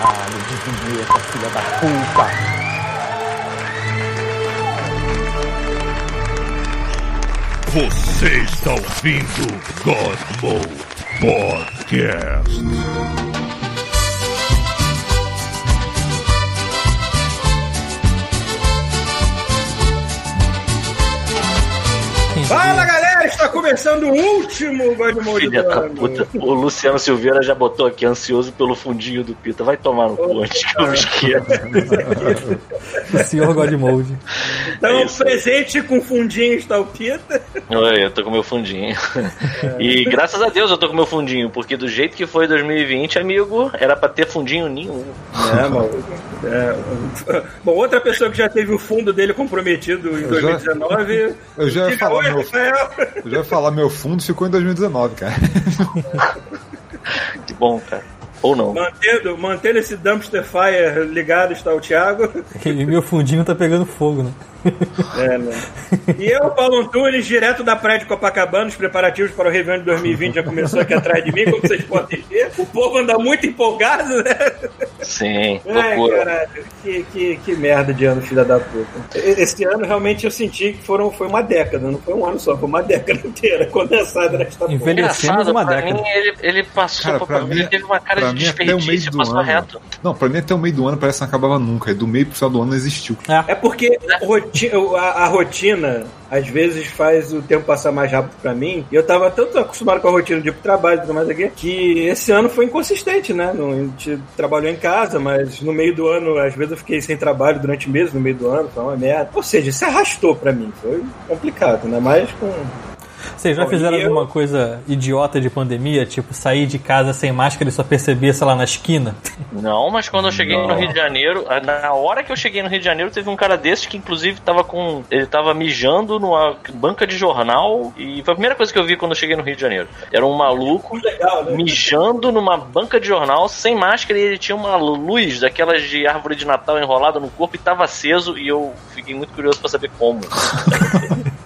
Caralho, desvia essa filha da puta. Você está ouvindo God Mode Podcast. Fala galera, está começando o último God Mode Filha da puta. O Luciano Silveira já botou aqui ansioso pelo fundinho do Pita. Vai tomar no cu antes que eu me esqueça. O senhor Godmode. Então, Isso. presente com fundinho está o Pita. Oi, eu tô com meu fundinho. E graças a Deus eu tô com meu fundinho, porque do jeito que foi 2020, amigo, era pra ter fundinho nenhum. É, mano. É, bom, outra pessoa que já teve o fundo dele comprometido em Eu já- 2019. Eu já ia falar meu, Rafael. Eu já ia falar meu fundo ficou em 2019, cara. Que bom, cara. Ou não. Mantendo, mantendo esse dumpster fire ligado está o Thiago. E meu fundinho tá pegando fogo, né? É, né? E eu, Paulo Antunes, direto da praia de Copacabana, os preparativos para o Réveillon de 2020 já começou aqui atrás de mim, como vocês podem ver. O povo anda muito empolgado, né? Sim, Ai, loucura. caralho, que, que, que merda de ano, filha da puta. Esse ano realmente eu senti que foram, foi uma década, não foi um ano só, foi uma década inteira condensada nesta porra. Envelhecemos uma pra década. mim ele, ele passou, Cara, pra, ele mim- teve uma cara de mim até o meio desperdício, do passou ano. reto. Não, pra mim até o meio do ano parece que não acabava nunca. Do meio pro final do ano não existiu. É porque a, a rotina, às vezes, faz o tempo passar mais rápido pra mim. E eu tava tanto acostumado com a rotina de ir pro trabalho e tudo mais aqui, que esse ano foi inconsistente, né? Não, a gente trabalhou em casa, mas no meio do ano, às vezes eu fiquei sem trabalho durante meses no meio do ano, foi uma merda. Ou seja, se arrastou pra mim, foi complicado, né? Mas com. Vocês já Bom, fizeram eu- alguma coisa idiota de pandemia? Tipo, sair de casa sem máscara e só perceber, sei lá, na esquina? Não, mas quando eu cheguei Não. no Rio de Janeiro, na hora que eu cheguei no Rio de Janeiro, teve um cara desse que inclusive tava com. Ele tava mijando numa banca de jornal. E foi a primeira coisa que eu vi quando eu cheguei no Rio de Janeiro. Era um maluco Legal, né? mijando numa banca de jornal sem máscara e ele tinha uma luz daquelas de árvore de Natal enrolada no corpo e tava aceso e eu fiquei muito curioso pra saber como.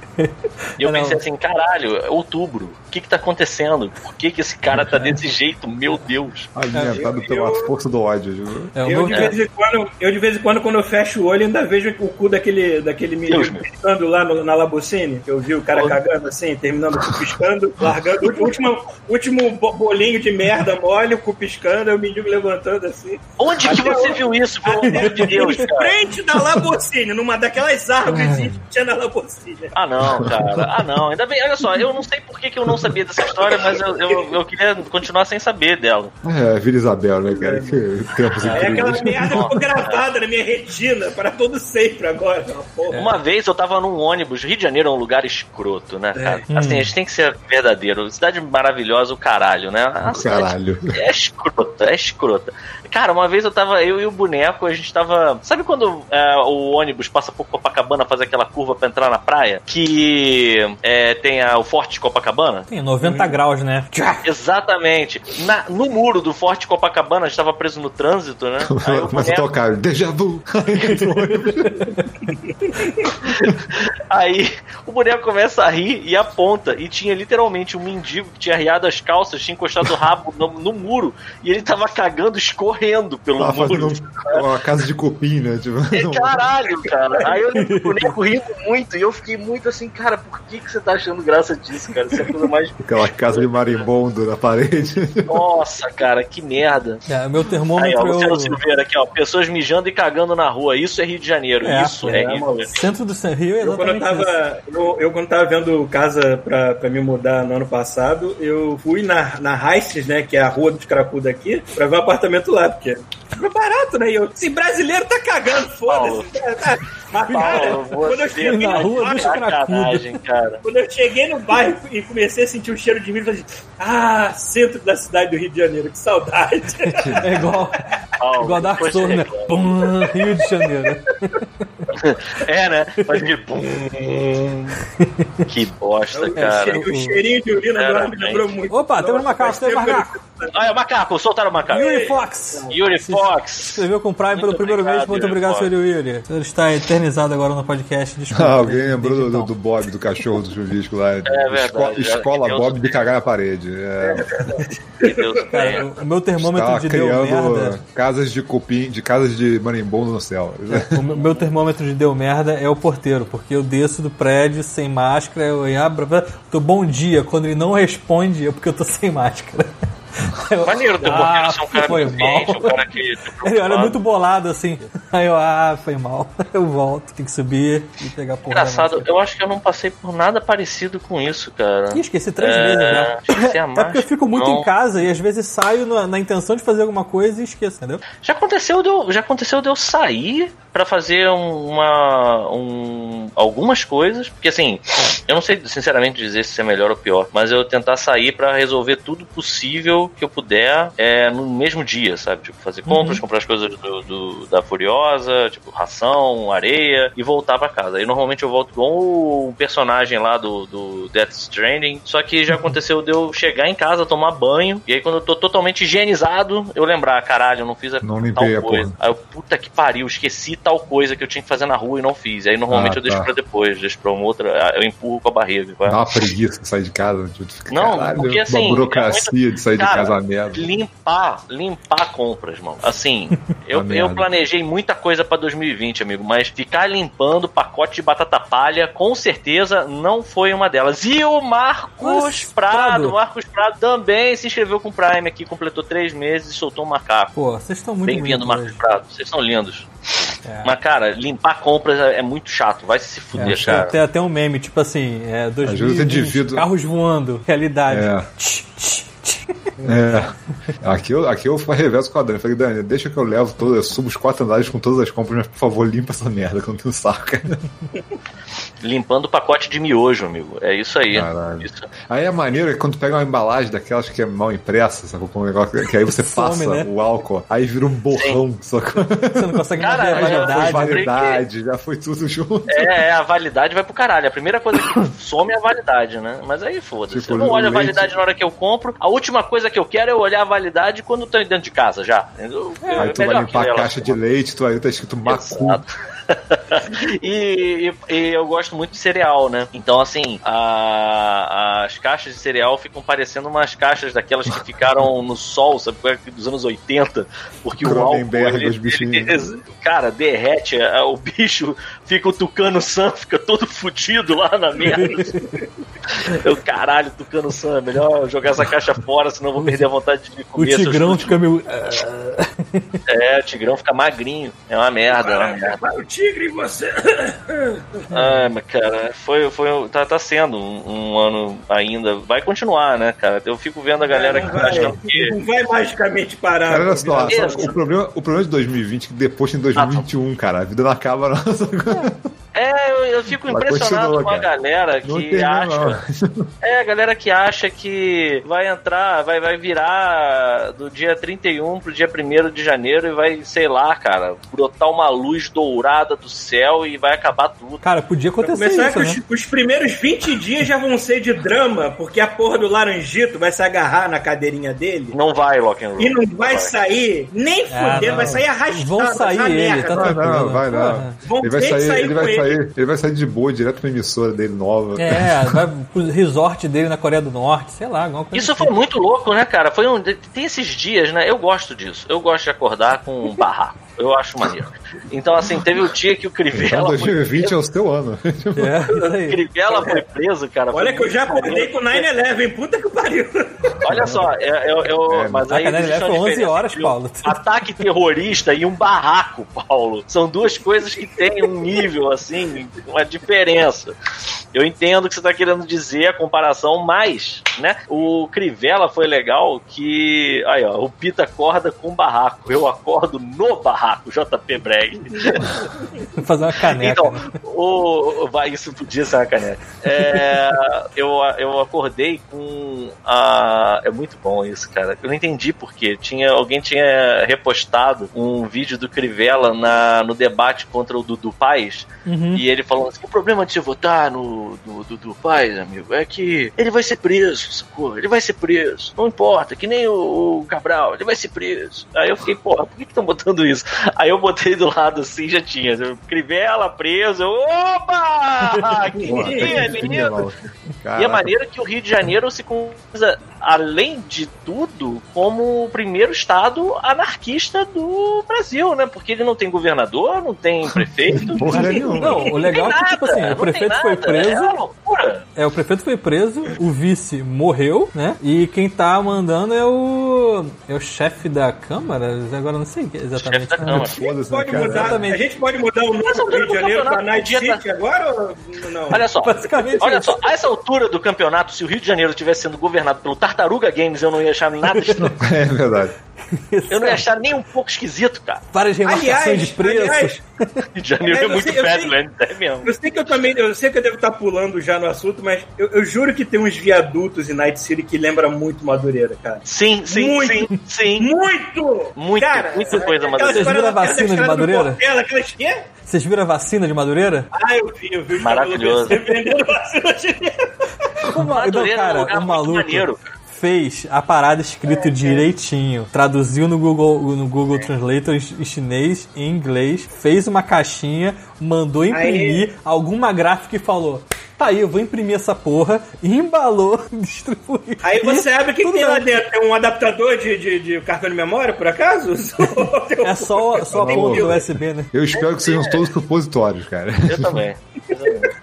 E eu não. pensei assim, caralho, é outubro, que que tá acontecendo? Por que que esse cara tá desse jeito? Meu Deus. Alimentado eu- pela eu- força do ódio. viu? É, Eu meu- de, vez em quando, eu de vez em quando, quando eu fecho o olho, ainda vejo o cu daquele, daquele menino piscando lá no- na Labucine, que eu vi o cara Oh. cagando assim, terminando o cu piscando, largando o último, último bo- bolinho de merda mole, o cu piscando, aí o menino levantando assim. Onde que Até você hoje- viu isso, pelo amor de Deus, Em cara? frente da Labucine, numa daquelas árvores que tinha na Labucine. Ah não, cara. Ah não. Ainda bem, olha só, eu não sei por que, que eu não sabia dessa história, mas eu, eu, eu queria continuar sem saber dela. É, Vila Isabel, né, cara? Que tempos aquela incríveis. merda ficou gravada na minha retina para todo sempre agora. Uma porra. Uma vez eu tava num ônibus, Rio de Janeiro é um lugar escroto, né, cara? Assim, a gente tem que ser verdadeiro. Cidade maravilhosa, o caralho, né? A cidade Caralho. É escrota, é escrota. Cara, uma vez eu tava, eu e o boneco, a gente tava. Sabe quando é, o ônibus passa por Copacabana, faz aquela curva pra entrar na praia? Que é, tem a- o Forte de Copacabana? Tem 90 graus, né? Exatamente. Na- no muro do Forte Copacabana, a gente tava preso no trânsito, né? Aí o boneco- tocar Deja Vu. Aí o ônibus. Aí o boneco começa a rir e aponta. E tinha literalmente um mendigo que tinha riado as calças, tinha encostado o rabo no, no muro. E ele tava cagando, escorrendo pelo Tava muro. fazendo um- uma casa de cupim, né? Tipo, É, Caralho, cara. Aí eu do boneco rindo muito. E eu fiquei muito assim, cara, por que, que você tá achando graça disso, cara? Isso é a coisa mais. aquela casa de marimbondo na parede. Nossa, cara, que merda. É, o meu Aí, ó, termômetro. Luciano eu- Silveira aqui, ó. Pessoas mijando e cagando na rua. Isso é Rio de Janeiro. É, Isso é, é, Rio mano. de Janeiro. Centro do San Rio é Eu quando eu tava, eu, eu quando tava vendo casa pra, pra me mudar no ano passado, eu fui na, na Heises, né, que é a rua dos Cracuda aqui, pra ver um apartamento lá, porque foi barato, né? E eu, esse brasileiro tá cagando, foda-se. Cara, Paulo, quando eu cheguei na no rua. Sacanagem, cara. quando eu cheguei no bairro e comecei a sentir o cheiro de milho, eu falei, ah, centro da cidade do Rio de Janeiro, que saudade. É igual, Paulo, igual Dark Souls, né? Pum, Rio de Janeiro. É, né? Faz aquele pum. Que bosta, É, o, cara. o cheirinho de urina agora me lembrou muito. Opa, temos Nossa, macaco, temos macaco. Ah, é o macaco, soltaram o macaco. Yuri Fox! Yuri Se Fox. inscreveu com o Prime pelo Muito primeiro obrigado, mês. Muito Yuri obrigado, senhor Yuri. Ele está eternizado agora no podcast. Desculpa. Ah, alguém lembrou do, do Bob, do cachorro do chuvisco lá. É verdade, Esco- já- escola Deus Bob de cagar na parede. É, Que Deus Cara, o- o meu termômetro tava de deu criando merda. casas de cupim, de casas de marimbondo no céu. O meu- meu termômetro de deu merda é o porteiro, porque eu desço do prédio sem máscara, eu abro, tô bom dia. Quando ele não responde, é porque eu tô sem máscara. Maneiro teu Ah, ser um cara foi mal. um cara que. Ele olha muito bolado assim. Aí eu, ah, foi mal. Eu volto, tem que subir e pegar porra. Engraçado, eu acho que eu não passei por nada parecido com isso, cara. Ih, esqueci três É, vezes já. esqueci a É porque eu fico muito não. em casa e às vezes saio na, na intenção de fazer alguma coisa e esqueço, entendeu? Já aconteceu de eu, já aconteceu de eu sair pra fazer um- uma um, algumas coisas, porque assim, eu não sei sinceramente dizer se é melhor ou pior, mas eu tentar sair pra resolver tudo possível que eu puder é, no mesmo dia, sabe? Tipo, fazer compras, comprar as coisas do, do- da Furiosa, tipo, ração, areia e voltar pra casa. Aí normalmente eu volto com o personagem lá do, do Death Stranding, só que já aconteceu de eu chegar em casa, tomar banho, e aí quando eu tô totalmente higienizado, eu lembrar, caralho, eu não fiz a Não tal limpei a coisa. Aí eu, puta que pariu, esqueci tal coisa que eu tinha que fazer na rua e não fiz. Aí normalmente Ah, eu deixo tá. pra depois, deixo pra uma outra, eu empurro com a barriga. Dá uma preguiça sair de casa. Tipo, fica, Não, caralho, porque, assim, uma burocracia de sair de casa uma merda. Limpar, limpar compras, mano. Assim, eu, eu merda. planejei muita coisa pra 2020, amigo, mas ficar limpando pacote de batata palha, com certeza não foi uma delas. E o Marcos Mas, Prado, Prado. Marcos Prado também se inscreveu com o Prime aqui, completou três meses e soltou um macaco. Pô, vocês estão muito Bem-vindo, Marcos hoje. Prado. Vocês são lindos. É. Mas, cara, limpar compras é é muito chato. Vai se fuder, É, cara. tem até um meme, tipo assim, é, 2020, indivíduo- carros voando, realidade. É. Tch, tch, tch. É. Aqui eu, aqui eu reverso com a Dani. Falei, Dani, deixa que eu levo todas, eu subo os quatro andares com todas as compras, mas por favor, limpa essa merda que eu não tenho saco. Limpando o pacote de miojo, amigo. É isso aí. Caralho. Isso. Aí a maneira é que quando tu pega uma embalagem daquelas que é mal impressa, sabe? Com um negócio, que aí você Some, passa né? o álcool, aí vira um borrão, só que Você não consegue Cara, ver a mas já foi validade. validade, já foi tudo junto. É, é, a validade vai pro caralho. A primeira coisa que some é a validade, né? Mas aí foda-se. Tipo, eu não olho a validade na hora que eu compro. A última coisa que eu quero é olhar a validade quando eu tô dentro de casa já. entendeu? É Aí tu vai melhor limpar a caixa de leite, tu aí tá escrito macu. E, e- e eu gosto muito de cereal, né? Então, assim, a- as caixas de cereal ficam parecendo umas caixas daquelas que ficaram no sol, sabe? é? Dos anos 80. Porque o álcool. Ele- os bichinhos. ele- cara, derrete. é, O bicho fica o tucano Sam, fica todo fudido lá na merda. Eu, caralho, tucano Sam, é melhor jogar essa caixa fora, senão eu vou perder a vontade de O comer. seus tigrão fica meio. É, o tigrão fica magrinho. É uma merda, é uma merda. Vai o tigre e você. Ah, mas cara, foi, foi, tá, tá sendo um, um ano ainda. Vai continuar, né, cara? Eu fico vendo a galera que não, tá vai, achando que. não vai magicamente parar. Cara, olha só, Exato. só- o, problema, o problema de 2020 é que depois tem 2021, cara. A vida não acaba, não. É, eu, eu fico Mas impressionado continua, com a cara. galera Não que acha. É, a galera que acha que vai entrar, vai, vai virar do dia 31 pro dia 1 de janeiro e vai, sei lá, cara, brotar uma luz dourada do céu e vai acabar tudo. Cara, podia acontecer começar isso, que né? os, os primeiros 20 dias já vão ser de drama, porque a porra do laranjito vai se agarrar na cadeirinha dele Não vai, Lock and Roll. e não vai sair nem fudendo, não. vai sair arrastado. Vão sair ele, merda. tá Vai tranquilo. não, vai não. Vão Ele vai sair, sair ele com vai ele. sair, ele vai sair de boa direto pra emissora dele nova. É, vai pro resort dele na Coreia do Norte, sei lá, alguma coisa Isso assim. foi muito louco, né, cara? Foi um, tem esses dias, né? Eu gosto disso. Eu gosto de acordar com um barraco. Eu acho maneiro. Então, assim, teve o dia que o Então Crivella foi 2020 é o seu ano. É, O aí. Crivella foi preso, cara. Olha que eu já acordei com 9-11, puta que pariu. Olha só, eu, eu, eu- É, mas a aí canela existe uma foi 11 diferença horas, um Paulo. Ataque terrorista e um barraco, Paulo. São duas coisas que têm um nível, assim, uma diferença. Eu entendo o que você está querendo dizer, a comparação, mas, né, o Crivella foi legal que, aí ó, o Pita acorda com o barraco, eu acordo no barraco, JP Breg. Fazer uma caneca. Então, né? o, vai, isso podia ser uma caneca. É, eu, eu acordei com a. É muito bom isso, cara. Eu não entendi porque tinha alguém tinha repostado um vídeo do Crivella na, no debate contra o Dudu Paz Uhum. e ele falando assim: o problema de você votar no do, do pai, amigo, é que ele vai ser preso, sacou? Ele vai ser preso. Não importa, que nem o, o Cabral, ele vai ser preso. Aí eu fiquei, porra, por que estão botando isso? Aí eu botei do lado assim, já tinha. Crivella preso. Opa! Que dia, lindo! E a maneira que o Rio de Janeiro se coisa, além de tudo, como o primeiro estado anarquista do Brasil, né? Porque ele não tem governador, não tem prefeito. Porra nenhuma. Não, o legal é que, tipo assim, o prefeito foi nada, preso. É uma loucura. É, o prefeito foi preso, o vice morreu, né? E quem tá mandando é o. É o chefe da Câmara? Agora não sei exatamente. Chefe da Câmara. Foda-se, né, Pode cara? mudar, Exatamente. a gente pode mudar o nome do Rio de Janeiro pra Night City agora ou não? Olha só, Basicamente olha só, a essa altura do campeonato, se o Rio de Janeiro estivesse sendo governado pelo Tartaruga Games, eu não ia achar nada estranho. É verdade. Eu não ia achar nem um pouco esquisito, cara. Várias remarcações Aliás, de preço. aliás, Rio de Janeiro é eu muito sei- Badlands, é mesmo. Eu sei que eu também, eu sei que eu devo estar pulando já no assunto, mas eu, eu juro que tem uns viadutos em Night City que lembra muito Madureira, cara. Sim, sim, Muito. sim, sim. Muito! Muito, cara, muita coisa Madureira. Vocês viram a vacina de estrada do Madureira? Portela, aquelas quê? Vocês viram a vacina de Madureira? Ah, eu vi, eu vi os Maravilhoso. vendendo vacina de Madureira não, é um cara, lugar o muito maluco maneiro. Fez a parada escrito direitinho, traduziu no Google, no Google Translator em chinês, em inglês, fez uma caixinha, mandou imprimir alguma gráfica e falou. Tá aí, eu vou imprimir essa porra, e embalou, distribuiu. Aí você abre o que, que tem lá dentro? Tem um adaptador de, de, de cartão de memória, por acaso? É só, só a porra do. USB, né? Eu espero que sejam todos supositórios, cara. Eu também.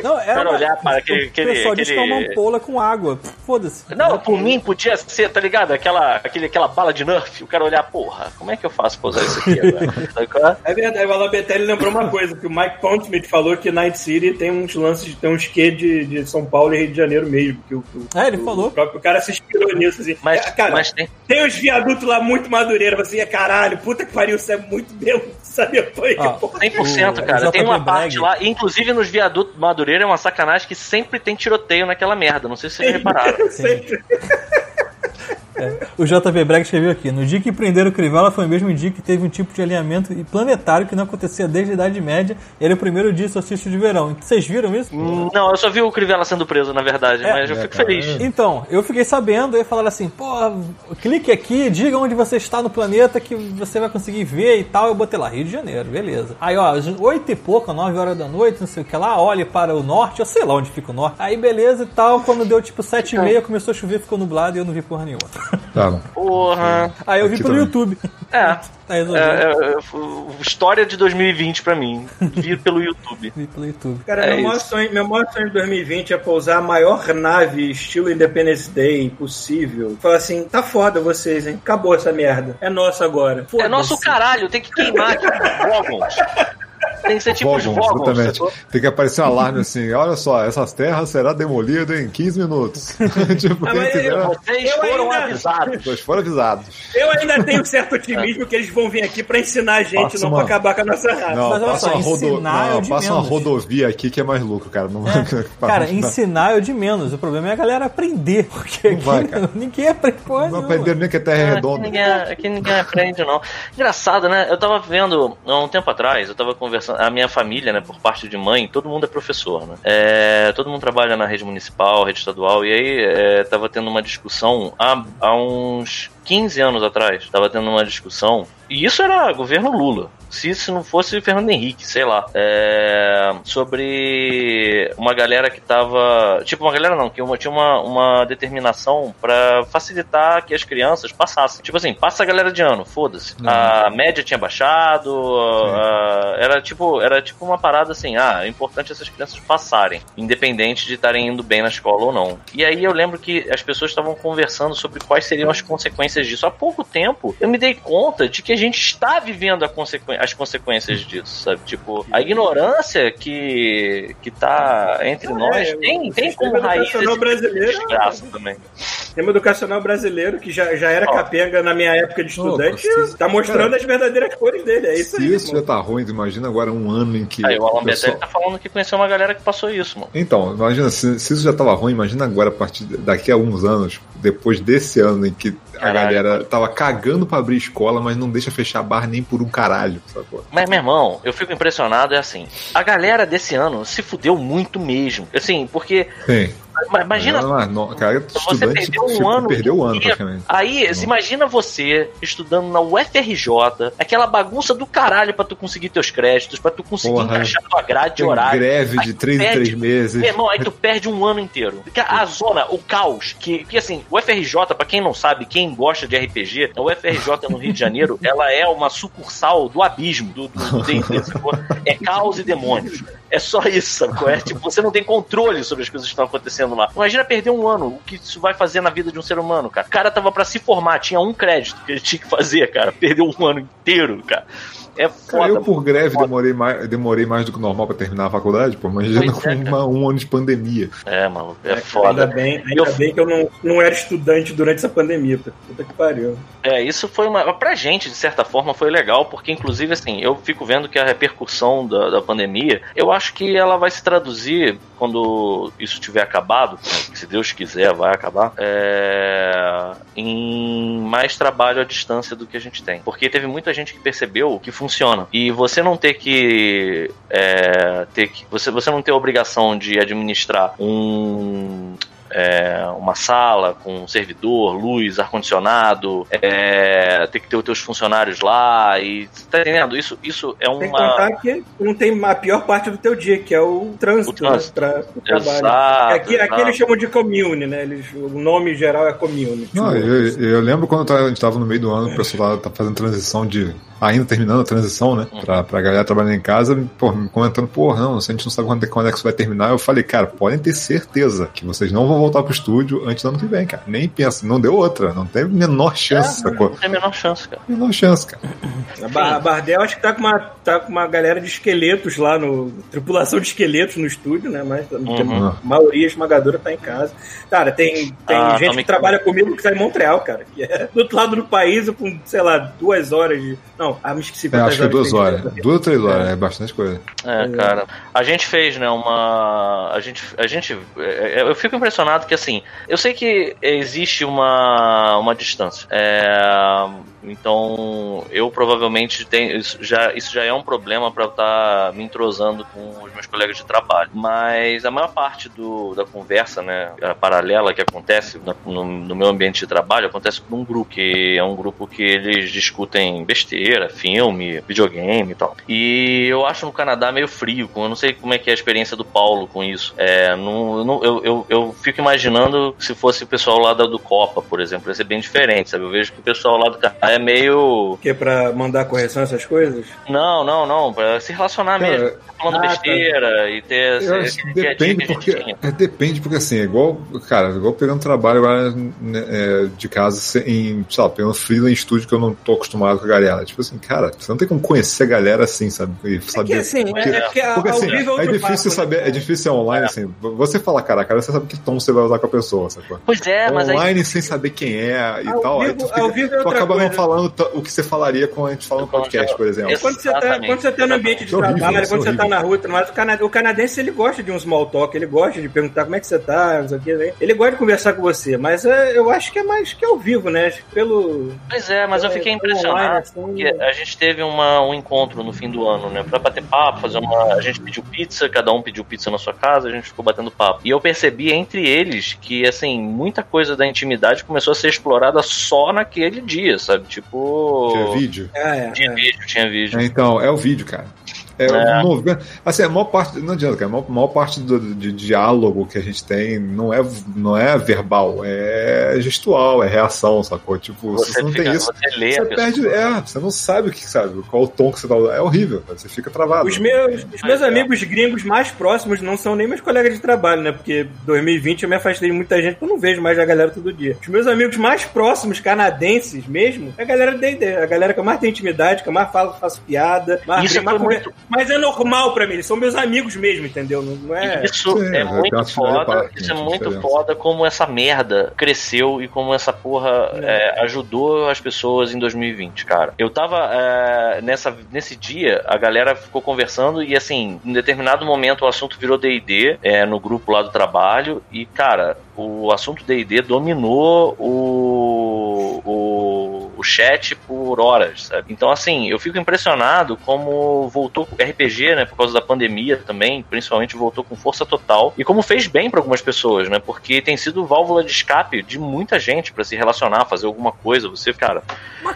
Não, é Quero uma- olhar para aquele- O pessoal aquele- diz que é uma ampola com água. Foda-se. Não, por mim podia ser, tá ligado? Aquela, aquele, aquela bala de Nerf. O cara olhar, porra, como é que eu faço pra usar isso aqui agora? É? Verdade, o Alabetelli lembrou uma coisa, que o Mike Pondsmith falou que Night City tem uns lances, tem uns quê de, de São Paulo e Rio de Janeiro mesmo, que o, o- É, ele o falou. próprio cara se inspirou nisso, assim. Mas, É, cara, mas tem. tem uns viadutos lá muito madureiros, assim, é caralho, puta que pariu, isso é muito mesmo, sabia? Foi, Ó, porra. 100%, O- cara. o Tem uma parte lá, inclusive nos viadutos Madureira, é uma sacanagem que sempre tem tiroteio naquela merda. Não sei se vocês repararam. Sempre. O JV Bragg escreveu aqui: No dia que prenderam o Crivella foi o mesmo dia que teve um tipo de alinhamento planetário que não acontecia desde a Idade Média. Ele é o primeiro dia solstício de verão. Vocês viram isso? Hum, Não, eu só vi o Crivella sendo preso, na verdade, É, mas eu é, fico feliz. é. Então, eu fiquei sabendo e falaram assim: pô, clique aqui, diga onde você está no planeta que você vai conseguir ver e tal. Eu botei lá, Rio de Janeiro, beleza. Aí, ó, às oito e pouco, nove horas da noite, não sei o que lá, olhe para o norte, eu sei lá onde fica o norte. Aí, beleza e tal. Quando deu tipo sete e meia, começou a chover, ficou nublado e eu não vi porra nenhuma. Tá. Porra. Aí eu vi Aqui pelo também. YouTube. É. Tá. É, é, é, história de 2020 pra mim. Vi pelo YouTube. Vi pelo YouTube. Cara, É meu, maior sonho, meu maior sonho de 2020 é pousar a maior nave estilo Independence Day possível. Falar assim, tá foda vocês, hein? Acabou essa merda. É nosso agora. É nosso caralho, tem que queimar aqui. Tem que ser tipo os Vogons, Vogons. exatamente. sacou? Tem que aparecer um alarme assim, olha só, essas terras será demolida em 15 minutos. tipo, Ah, mas eu-. Vocês Eu foram ainda- avisados. Nós foram avisados. Eu ainda tenho certo otimismo que eles vão vir aqui pra ensinar a gente, Passa não uma- pra acabar com a nossa raça. Não, Mas olha passa, só, uma, rodo... ensinar é não, passa uma menos. rodovia aqui que é mais lucro, cara. Não... Cara, ensinar é o de menos. O problema é a galera aprender. Porque aqui vai, cara. ninguém aprende porra Não aprenderam nem que a terra é Ah, Aqui redonda. ninguém, aqui ninguém aprende, não. Engraçado, né? Eu tava vendo, há um tempo atrás, eu tava conversando, a minha família, né, por parte de mãe, todo mundo é professor, né? É, todo mundo trabalha na rede municipal, rede estadual, e aí é, tava tendo uma discussão há, há uns 15 anos atrás, tava tendo uma discussão, e isso era governo Lula. Se isso não fosse Fernando Henrique, sei lá. É, sobre uma galera que tava. Tipo, uma galera não, que uma, tinha uma, uma determinação pra facilitar que as crianças passassem. Tipo assim, passa a galera de ano, foda-se. A média tinha baixado, a- era tipo era tipo uma parada assim, ah, é importante essas crianças passarem, independente de estarem indo bem na escola ou não. E aí eu lembro que as pessoas estavam conversando sobre quais seriam as consequências disso. Há pouco tempo eu me dei conta de que a gente está vivendo a consequ... as consequências disso, sabe? Tipo, a ignorância que, que tá entre nós é, tem, o tem sistema como raiz esse brasileiro- desgraça também. Sistema educacional brasileiro, que já, já era Ó. capenga na minha época de estudante, se- tá mostrando cara, as verdadeiras cores dele. É isso Se aí. isso já irmão. tá ruim, imagina agora um ano em que. Aí o Alan pessoal- tá falando que conheceu uma galera que passou isso, mano. Então, imagina, se, se isso já tava ruim, imagina agora, a partir daqui a alguns anos, depois desse ano em que a galera tava cagando pra abrir escola, mas não deixa fechar bar nem por um caralho, sacou? Mas, meu irmão, eu fico impressionado, é assim, a galera desse ano se fudeu muito mesmo. Assim, porque Sim. Ma- imagina Não, não, cara, Você perdeu um ficou- ano. perdeu o ano praticamente. Aí, imagina você estudando na UFRJ, aquela bagunça do caralho pra tu conseguir teus créditos, pra tu conseguir Porra. encaixar tua grade de horário. greve de tu 3 em perde- 3 meses. Meu irmão, aí tu perde um ano inteiro. A zona, o caos, que, que assim, o FRJ, pra quem não sabe, quem gosta de RPG, a UFRJ no Rio de Janeiro, ela é uma sucursal do abismo do do- do? É caos e demônios. É só isso, sacou? É tipo, você não tem controle sobre as coisas que estão acontecendo lá. Imagina perder um ano, o que isso vai fazer na vida de um ser humano, cara. O cara tava pra se formar, tinha um crédito que ele tinha que fazer, cara. Perdeu um ano inteiro, cara. É Cara, foda. eu por greve foda. demorei mais, demorei mais do que o normal pra terminar a faculdade, pô, imagina Pois com é, uma- um ano de pandemia. É, maluco, é Ainda foda. bem, ainda Eu- bem que eu não, não era estudante durante essa pandemia. Puta que pariu. É, isso foi uma. Pra gente, de certa forma, foi legal, porque, inclusive, assim, eu fico vendo que a repercussão da, da pandemia, eu acho que ela vai se traduzir quando isso tiver acabado, se Deus quiser, vai acabar, é, em mais trabalho à distância do que a gente tem. Porque teve muita gente que percebeu que funciona. E você não ter que. é, ter que você, você não ter a obrigação de administrar um é, uma sala com um servidor, luz, ar-condicionado, é, ter que ter os teus funcionários lá e tá entendendo? Isso, isso é Tem que uma. contar que não tem a pior parte do teu dia, que é o trânsito, O trânsito. né? Pra, pro trabalho. Exato, aqui, aqui exato. eles chamam de commune, né? Eles, o nome geral é commune. Não, eu, eu lembro quando a gente tava no meio do ano, o pessoal tá fazendo transição de. Ainda terminando a transição, né? Uhum. Pra, pra galera trabalhando em casa, pô, me comentando, pô, não, se a gente não sabe quando, é- quando é que isso vai terminar, eu falei, cara, podem ter certeza que vocês não vão voltar pro estúdio antes do ano que vem, cara. Nem pensa, não deu outra, não tem a menor chance, sacou? Não tem a menor chance, cara. Menor chance, cara. a, Bar- a Bardel acho que tá com, uma, tá com uma galera de esqueletos lá no. Tripulação de esqueletos no estúdio, né? Mas Uhum. a maioria esmagadora tá em casa. Cara, tem, tem Ah, gente que trabalha comigo que tá em Montreal, cara. Que é do outro lado do país, com, sei lá, duas horas de. Não, ah, me esqueci É, acho que é duas horas. Duas ou três horas, é bastante coisa. É, cara. A gente fez, né, uma. A gente. A gente. é, Eu fico impressionado que, assim. Eu sei que existe uma, uma distância. É, então, eu provavelmente tenho. Isso já, isso já é um problema eu estar me entrosando com os meus colegas de trabalho. Mas a maior parte do, da conversa, né, paralela que acontece no, no meu ambiente de trabalho acontece com um grupo, que é um grupo que eles discutem besteira, filme, videogame e tal. E eu acho no Canadá meio frio, eu não sei como é que é a experiência do Paulo com isso. É, não, não- eu, eu, eu fico imaginando se fosse o pessoal lá do Copa, por exemplo, ia ser bem diferente, sabe? Eu vejo que o pessoal lá do Canadá é meio. O quê? Pra mandar correção, essas coisas? Não, não, não, pra se relacionar Cara, mesmo. Falando ah, tá. besteira e ter esse, Eu acho esse que dia a dia depende que porque é, depende porque assim, é igual, cara, é igual pegando trabalho agora né, é, de casa em, sei lá, pegando freela em estúdio que eu não tô acostumado com a galera. Tipo assim, cara, você não tem como conhecer a galera assim, sabe? E É saber que assim, porque, é, porque porque, assim, é é difícil papo, saber, né? é difícil ser online assim. Você fala cara, cara, você sabe que tom você vai usar com a pessoa, sacou? Pois é, mas aí. online sem saber quem é e Ao tal, aí vivo- tu, fica- ao vivo é tu acaba não coisa. Falando o que você falaria quando a gente fala no podcast, por exemplo. Quando você, tá, quando você tá no ambiente de horrível, trabalho, é quando você tá horrível. na rua mais, o, cana- o canadense ele gosta de um small talk, ele gosta de perguntar como é que você tá, não sei o que, né? ele gosta de conversar com você, mas é, eu acho que é mais que ao vivo, né? Acho que Pelo. Pois é, mas eu É, fiquei online, impressionado assim. porque a gente teve uma, um encontro no fim do ano, né? Pra bater papo, fazer uma. A gente pediu pizza, cada um pediu pizza na sua casa, a gente ficou batendo papo. E eu percebi entre eles que, assim, muita coisa da intimidade começou a ser explorada só naquele dia, sabe? Tipo. Tinha vídeo. Ah, é, Tinha é. vídeo, tinha vídeo. É, então, é o vídeo, cara. É, É. assim, a maior parte, não adianta, cara, a maior, maior parte do, de diálogo que a gente tem não é, não é verbal, é gestual, é reação, sacou? Tipo, Você, você não fica, tem isso, você lê você perde, é, você não sabe o que sabe, qual o tom que você tá usando, é horrível, cara, você fica travado. Os meus, os meus é. amigos gringos mais próximos não são nem meus colegas de trabalho, né? Porque 2020 eu me afastei de muita gente que eu não vejo mais a galera todo dia. Os meus amigos mais próximos, canadenses mesmo, é a galera D&D, a galera que eu mais tenho intimidade, que eu mais falo, faço piada, mais Isso foi muito- Mas é normal pra mim, eles são meus amigos mesmo, entendeu? Não, é... Isso Sim, é é, muito foda, parte, isso é muito diferença. foda como essa merda cresceu e como essa porra é, ajudou as pessoas em 2020, cara. Eu tava é, nessa, nesse dia, a galera ficou conversando e assim, em determinado momento o assunto virou D&D é, no grupo lá do trabalho e, cara, o assunto D&D dominou o o, o chat por horas, sabe? Então, assim, eu fico impressionado como voltou o RPG, né, por causa da pandemia também, principalmente voltou com força total, e como fez bem para algumas pessoas, né, porque tem sido válvula de escape de muita gente para se relacionar, fazer alguma coisa, você, cara.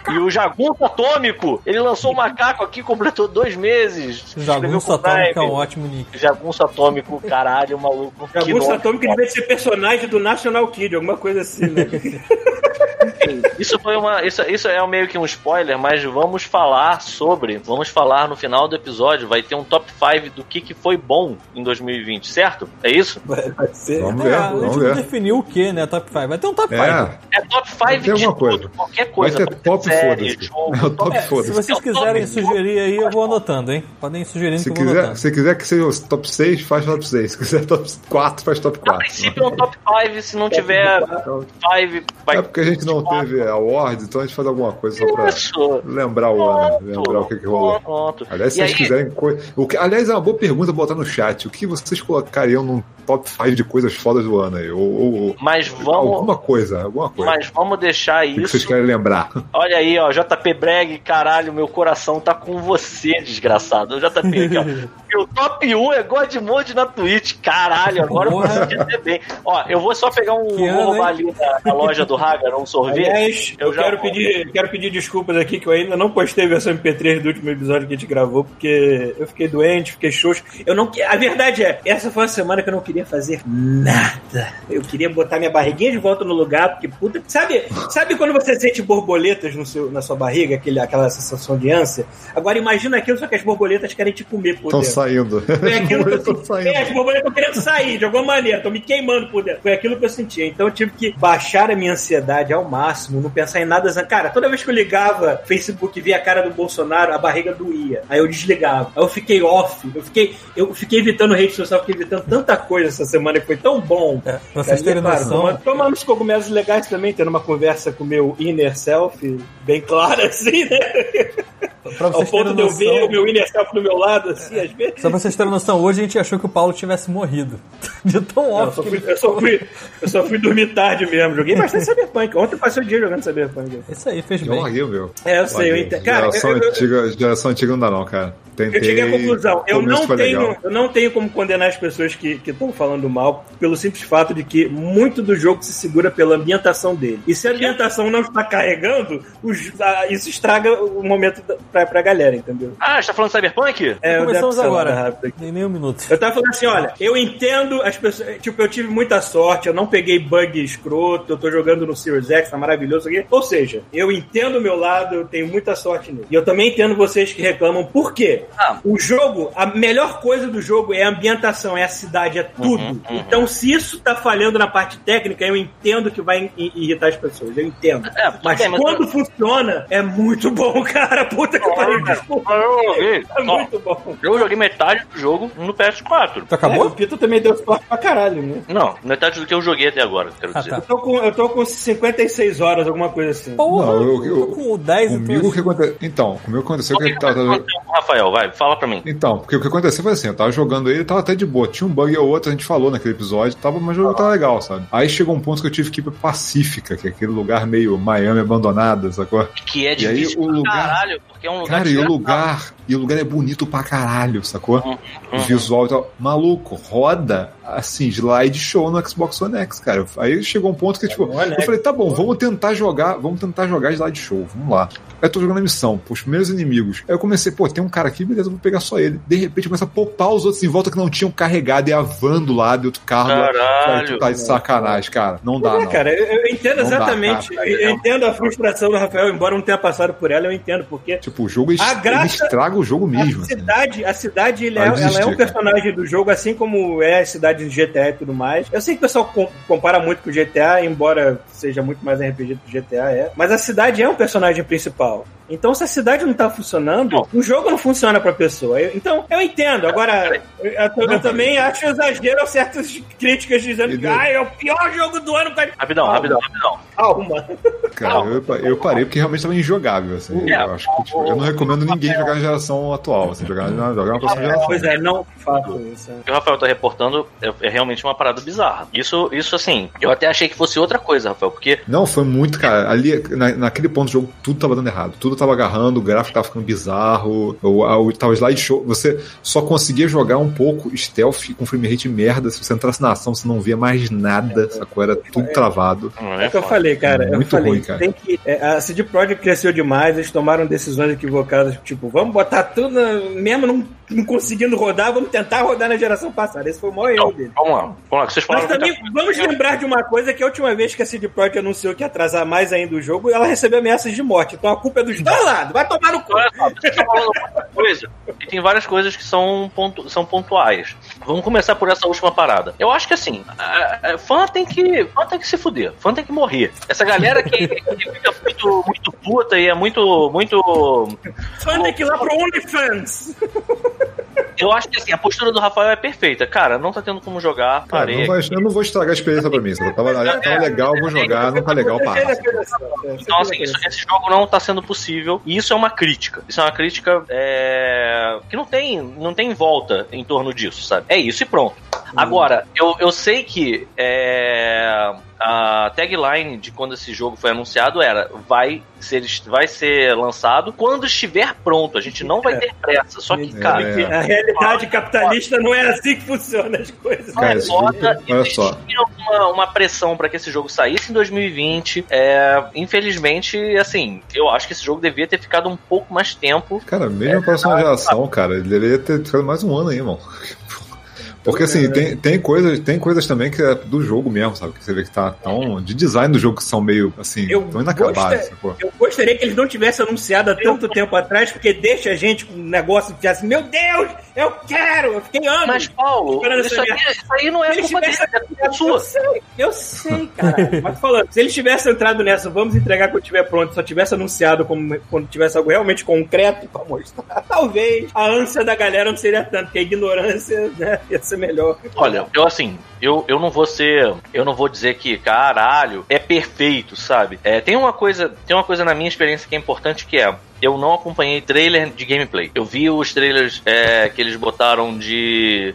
E o Jagunço Atômico, ele lançou o macaco aqui, completou dois meses. Jagunço Atômico é um ótimo nick. Jagunço Atômico, caralho, maluco. Jagunço. Atômico devia ser personagem do National Kid, alguma coisa assim, né? Isso foi uma. Isso, isso é meio que um spoiler, mas vamos falar sobre. Vamos falar no final do episódio. Vai ter um top 5 do que, que foi bom em 2020, certo? É isso? Vai vai ser. Vamos É, ver, a vamos gente não ver. definiu o que, né? Top 5. Vai ter um top 5. É, É top 5 Vai ter de alguma tudo, coisa. qualquer vai coisa. ter pode top série, foda-se. jogo, É o top É, se foda-se. vocês quiserem sugerir aí, eu vou anotando, hein? Podem sugerir Se que eu vou quiser, anotando. se quiser que seja o top 6, faz top 6. Se quiser top 4, faz top A 4. princípio é um top 5, se não tiver top 5, vai É porque a gente não teve awards, então a gente faz alguma coisa só pra Isso. lembrar o ano, Pronto. lembrar o que, que rolou. Pronto. Aliás, se E vocês aí- quiserem. coi- O que... Aliás, é uma boa pergunta botar no chat. O que vocês colocariam num top 5 de coisas fodas do ano aí? Ou, ou- Mas vamos, alguma coisa, alguma coisa. mas vamos deixar O que vocês isso. querem lembrar? Olha aí, ó, JP Breg, caralho, meu coração tá com você, desgraçado. O JP aqui, ó. Meu top 1 é God Mode na Twitch. Caralho, agora eu dizer bem. Ó, eu vou só pegar um. Vou roubar ali na, na loja do Hagar um sorvete. Aliás, eu, Eu quero, pedir, quero pedir desculpas aqui que eu ainda não postei a versão MP3 do último episódio que a gente gravou, porque eu fiquei doente, fiquei xoxo. Eu não A verdade é, essa foi uma semana que eu não queria fazer nada. Eu queria botar minha barriguinha de volta no lugar, porque puta. Sabe, sabe quando você sente borboletas no seu, na sua barriga, aquele, aquela sensação de ânsia? Agora imagina aquilo, só que as borboletas querem te comer por Estão saindo. Foi aquilo que eu Estão senti. saindo. É, as borboletas estão querendo sair de alguma maneira, estão me queimando por dentro. Foi aquilo que eu sentia. Então eu tive que baixar a minha ansiedade ao máximo, não pensar em nada. Cara, toda vez que eu ligava Facebook e via a cara do Bolsonaro, a barriga doía. Aí eu desligava. Aí eu fiquei off. Eu fiquei, eu fiquei evitando rede social, fiquei evitando tanta coisa essa semana que foi tão bom. É, pra vocês terem Cara, noção. tomando, cogumelos legais também, tendo uma conversa com o meu inner self, bem clara, assim, né? Pra Ao vocês ponto terem de eu ver o meu inner self do meu lado, assim, às vezes. Só pra vocês terem noção, hoje a gente achou que o Paulo tivesse morrido. De tão Eu óbvio ele... eu, só fui, eu só fui dormir tarde mesmo. Joguei bastante Cyberpunk. Ontem eu passei o dia jogando Cyberpunk. Isso aí, fez Eu bem. o meu. É, eu sei, eu. Cara, geração, eu- eu- antiga, geração antiga não dá, não, cara. Tentei. Eu cheguei à conclusão. Eu não, tenho, legal. eu não tenho como condenar as pessoas que estão falando mal pelo simples fato de que muito do jogo se segura pela ambientação dele. E se a ambientação não está carregando, o jo- ah, isso estraga o momento da- pra, pra galera, entendeu? Ah, você tá falando de Cyberpunk? É, eu Começamos agora. rápida aqui. Nem nem um minuto. Eu tava falando assim, olha, eu entendo as pessoas. Tipo, eu tive muita sorte, eu não peguei bug escroto, eu tô jogando no Series X, tá maravilhoso aqui. Ou seja, eu entendo o meu lado, eu tenho muita sorte nele. E eu também entendo vocês que reclamam. Por quê? Ah. O jogo, a melhor coisa do jogo é a ambientação, é a cidade, é tudo. Uhum, uhum. Então, se isso tá falhando na parte técnica, eu entendo que vai i- irritar as pessoas. Eu entendo. É, Mas bem, mas quando funciona, é muito bom, cara. Puta que pariu. Eu joguei. É muito bom. eu joguei metade do jogo no PS4. Tu acabou? É, o Pito também deu sorte pra caralho, né? Não, metade do que eu joguei até agora, quero Ah, dizer. tá. Eu tô, com, eu tô com 56 horas, alguma coisa assim. Porra, Não, eu- eu, eu- tô com o 10 e Comigo o que tô... aconteceu. Então, comigo aconteceu O que que tava. aconteceu com o Rafael? Vai, fala pra mim. Então, porque o que aconteceu foi assim, eu tava jogando ele, tava até de boa. Tinha um bug ou outro, a gente falou naquele episódio, tava, mas o jogo tava legal, sabe? Aí chegou um ponto que eu tive que ir pra Pacífica, que é aquele lugar meio Miami abandonada, sacou? Que é E aí, difícil o lugar- caralho, porque é um lugar Cara, e o lugar, e o lugar é bonito pra caralho, sacou? Uhum, O visual e tal. Maluco, roda assim, slide show no Xbox One X, cara. Aí chegou um ponto que, tipo, eu falei, tá bom, vamos tentar jogar, vamos tentar jogar slide show, vamos lá. Aí eu tô jogando a missão, pros primeiros inimigos. Aí eu comecei, pô, tem um cara aqui, beleza, eu vou pegar só ele. De repente começa a popar os outros em volta que não tinham carregado e a van do lado e outro carro lado. Caralho. Tu tá de sacanagem, cara. Não dá, É, não. cara, eu, eu entendo Não dá, exatamente. cara. eu, eu entendo a frustração do Rafael, embora não tenha passado por ela, eu entendo, porque Tipo, o jogo est- A graça- ele estraga o jogo mesmo. a assim. cidade, a cidade ele é, ela é um personagem do jogo, assim como é a cidade de GTA e tudo mais. Eu sei que o pessoal com- compara muito com o GTA, embora seja muito mais RPG do que o GTA é. Mas a cidade é um personagem principal. Então, se a cidade não tá funcionando, o jogo não funciona pra pessoa. Eu- então, eu entendo. Agora, eu, eu- eu também acho exagero certas críticas dizendo que ah, é o pior jogo do ano. Pra... Rapidão, rapidão, rapidão. Calma. Cara, eu, eu parei porque realmente tava injogável, assim. É, eu acho que, tipo, eu não recomendo ninguém jogar na geração atual, assim, jogar, jogar na próxima geração. Pois é, não faço isso. O que o Rafael tá reportando é, é realmente uma parada bizarra. Isso, isso assim, eu até achei que fosse outra coisa, Rafael, porque Não, foi muito, cara. Ali, na- naquele ponto do jogo, tudo tava dando errado. Tudo tava agarrando, o gráfico tava ficando bizarro, o, a- o, tava slideshow. Você só conseguia jogar um pouco stealth com frame rate merda. Se você entrasse na ação, você não via mais nada, sacou? Era tudo travado. não É o que eu falei, cara. eu Muito falei, ruim, cara. Tem que, é, a CD Projekt cresceu demais, eles tomaram decisões equivocadas, tipo, vamos botar tudo, na- mesmo não, não conseguindo rodar, vamos tentar rodar na geração passada. Esse foi o maior erro Então, dele. vamos lá. Vamos lá, que vocês Mas falaram. também muita- vamos lembrar de uma coisa que a última vez que a CD Projekt anunciou que ia atrasar mais ainda o jogo, ela recebeu ameaças de morte. Então a culpa é dos dois lados. Vai tomar no cu. Coisa. E tem várias coisas que são, pontu- são pontuais. Vamos começar por essa última parada. Eu acho que assim, a- a- fã tem que. Fã tem que se fuder. Fã tem que morrer. Essa galera que, que fica muito, muito puta e é muito. muito. Fã tem que ir lá pro OnlyFans. Eu acho que assim, a postura do Rafael é perfeita. Cara, não tá tendo como jogar. Cara, Parei. não vai- eu não vou estragar a experiência pra mim. Tava, tava legal, vou jogar. Não tá legal, para. Então, assim, isso- esse jogo não tá sendo possível. E isso é uma crítica. Isso é uma crítica é, que não tem, não tem volta em torno disso, sabe? É isso e pronto. Agora, eu, eu sei que é, a tagline de quando esse jogo foi anunciado era vai ser, vai ser lançado quando estiver pronto. A gente não vai ter pressa. Só que, cara, É. A realidade capitalista não é assim que funciona as coisas. não é Cara, foda. olha só. Existia uma, uma pressão para que esse jogo saísse em 2020. É, infelizmente, assim, eu acho que esse jogo devia ter ficado um pouco mais tempo. Cara, mesmo a próxima geração, cara, ele deveria ter ficado mais um ano aí, irmão. Porque assim, tem, tem, coisas, tem coisas também que é do jogo mesmo, sabe? Que você vê que tá tão. De design do jogo que são meio assim, Eu tão inacabados, sacou? Eu gostaria que eles não tivessem anunciado há tanto tempo atrás, porque deixa a gente com um negócio de assim, meu Deus, eu quero, eu fiquei anos. Mas, Paulo, isso aí, isso aí não é Se culpa dele, é culpa Eu sua. sei, eu sei, cara. Mas falando, se eles tivessem entrado nessa, vamos entregar quando estiver pronto, só tivesse anunciado como, quando tivesse algo realmente concreto pra mostrar, talvez a ânsia da galera não seria tanto, porque a ignorância né, ia ser melhor. Olha, eu assim, eu, eu não vou ser. Eu não vou dizer que, caralho, é perfeito, sabe? É, tem uma coisa, tem uma coisa na minha experiência que é importante que é. Eu não acompanhei trailer de gameplay. Eu vi os trailers é, que eles botaram de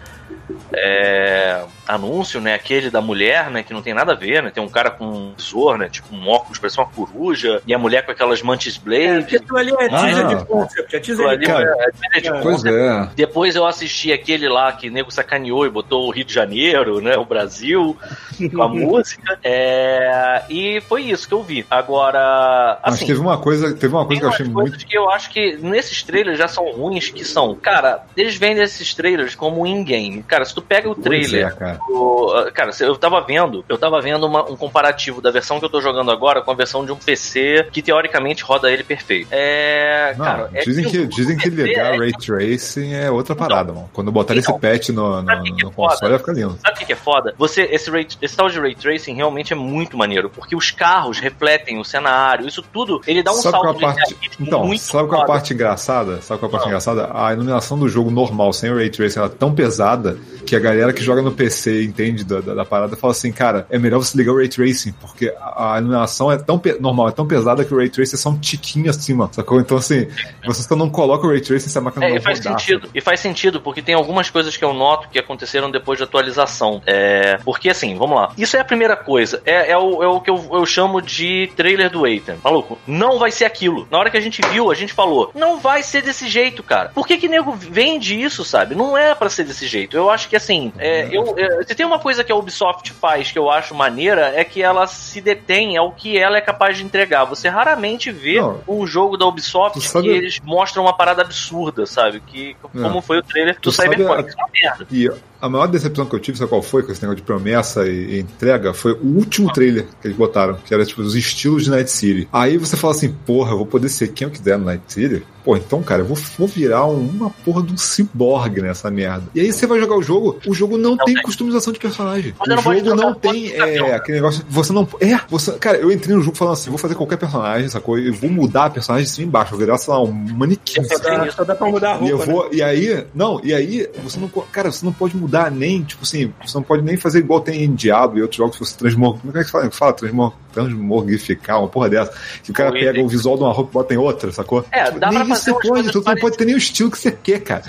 é, anúncio, né? Aquele da mulher, né? Que não tem nada a ver, né? Tem um cara com um visor, né? Tipo um óculos, parece uma coruja. E a mulher com aquelas mantis É, blade. porque aquilo ali é Ah, teaser não. de concept, é teaser de é- é de é, Pois é. depois eu assisti aquele lá que o nego sacaneou e botou o Rio de Janeiro, né? O Brasil, com a música. É, e foi isso que eu vi. Agora, Mas assim. teve uma coisa, teve uma coisa que eu achei muito. que eu acho que nesses trailers já são ruins, que são, cara, eles vendem esses trailers como in-game. Cara, se tu pega o trailer é, cara. o- Cara, eu tava vendo, eu tava vendo uma- um comparativo da versão que eu tô jogando agora com a versão de um PC que teoricamente roda ele perfeito. É. Não, cara, é dizem, que, o dizem que ligar é- Ray Tracing é outra parada, mano. Quando botar Então, esse patch no, no, que que é no console, vai ficar lindo. Sabe o que que é foda? Você, esse, ray, esse tal de Ray Tracing realmente é muito maneiro, porque os carros refletem o cenário, isso tudo, ele dá um sabe salto é a parte, então, muito sabe qual é a parte engraçada? Sabe qual é a parte Não. engraçada? A iluminação do jogo normal, sem o Ray Tracing, ela é tão pesada que a galera que joga no PC entende da, da, da parada fala assim, cara, é melhor você ligar o Ray Tracing, porque a, a iluminação é tão normal, é tão pesada que o Ray Tracing é só um tiquinho acima, sacou? Então, assim, você só não coloca o Ray Tracing se a máquina É, não e faz rodar, sentido. E faz sentido, porque tem algumas coisas que eu noto que aconteceram depois de atualização. É, porque assim, vamos lá. Isso é a primeira coisa. É, é o, é o que eu, eu chamo de trailer do Ethan. Maluco, não vai ser aquilo. Na hora que a gente viu, a gente falou, não vai ser desse jeito, cara. Por que que nego vende isso, sabe? Não é pra ser desse jeito. Eu acho que assim, é, eu, é, se tem uma coisa que a Ubisoft faz que eu acho maneira, é que ela se detém ao que ela é capaz de entregar. Você raramente vê Não. um jogo da Ubisoft Tu sabe- que eles mostram uma parada absurda, sabe? Que, como foi o trailer do sabe Cyberpunk. a- Isso é uma merda. E a maior decepção que eu tive, sabe qual foi? Com esse negócio de promessa e, e entrega, foi o último trailer que eles botaram, que era tipo os estilos de Night City. Aí você fala assim, porra, eu vou poder ser quem eu quiser no Night City? Pô, então, cara, eu vou, vou virar um- uma porra de um ciborgue nessa merda. E aí você vai jogar o jogo, o jogo não, tem, tem. customização de personagem. Você o não jogo não tem é, aquele negócio. Você não. É, você. Cara, eu entrei no jogo falando assim: vou fazer qualquer personagem, sacou? Eu vou mudar a personagem de cima e embaixo, vou virar, sei lá, um manequim. Só dá, só dá pra mudar a E eu roupa, né? vou, e aí, não, e aí, você não, cara, você não pode mudar nem, tipo assim, você não pode nem fazer igual tem em Diablo e outros jogos que você transmor, como é que fala? Fala transmor, transmorgificar, uma porra dessa, que o cara pega tem- o visual de uma roupa e bota em outra, sacou? É, Tipo, dá pra isso fazer você umas pode, coisas você não pode ter nem o estilo que você quer, cara.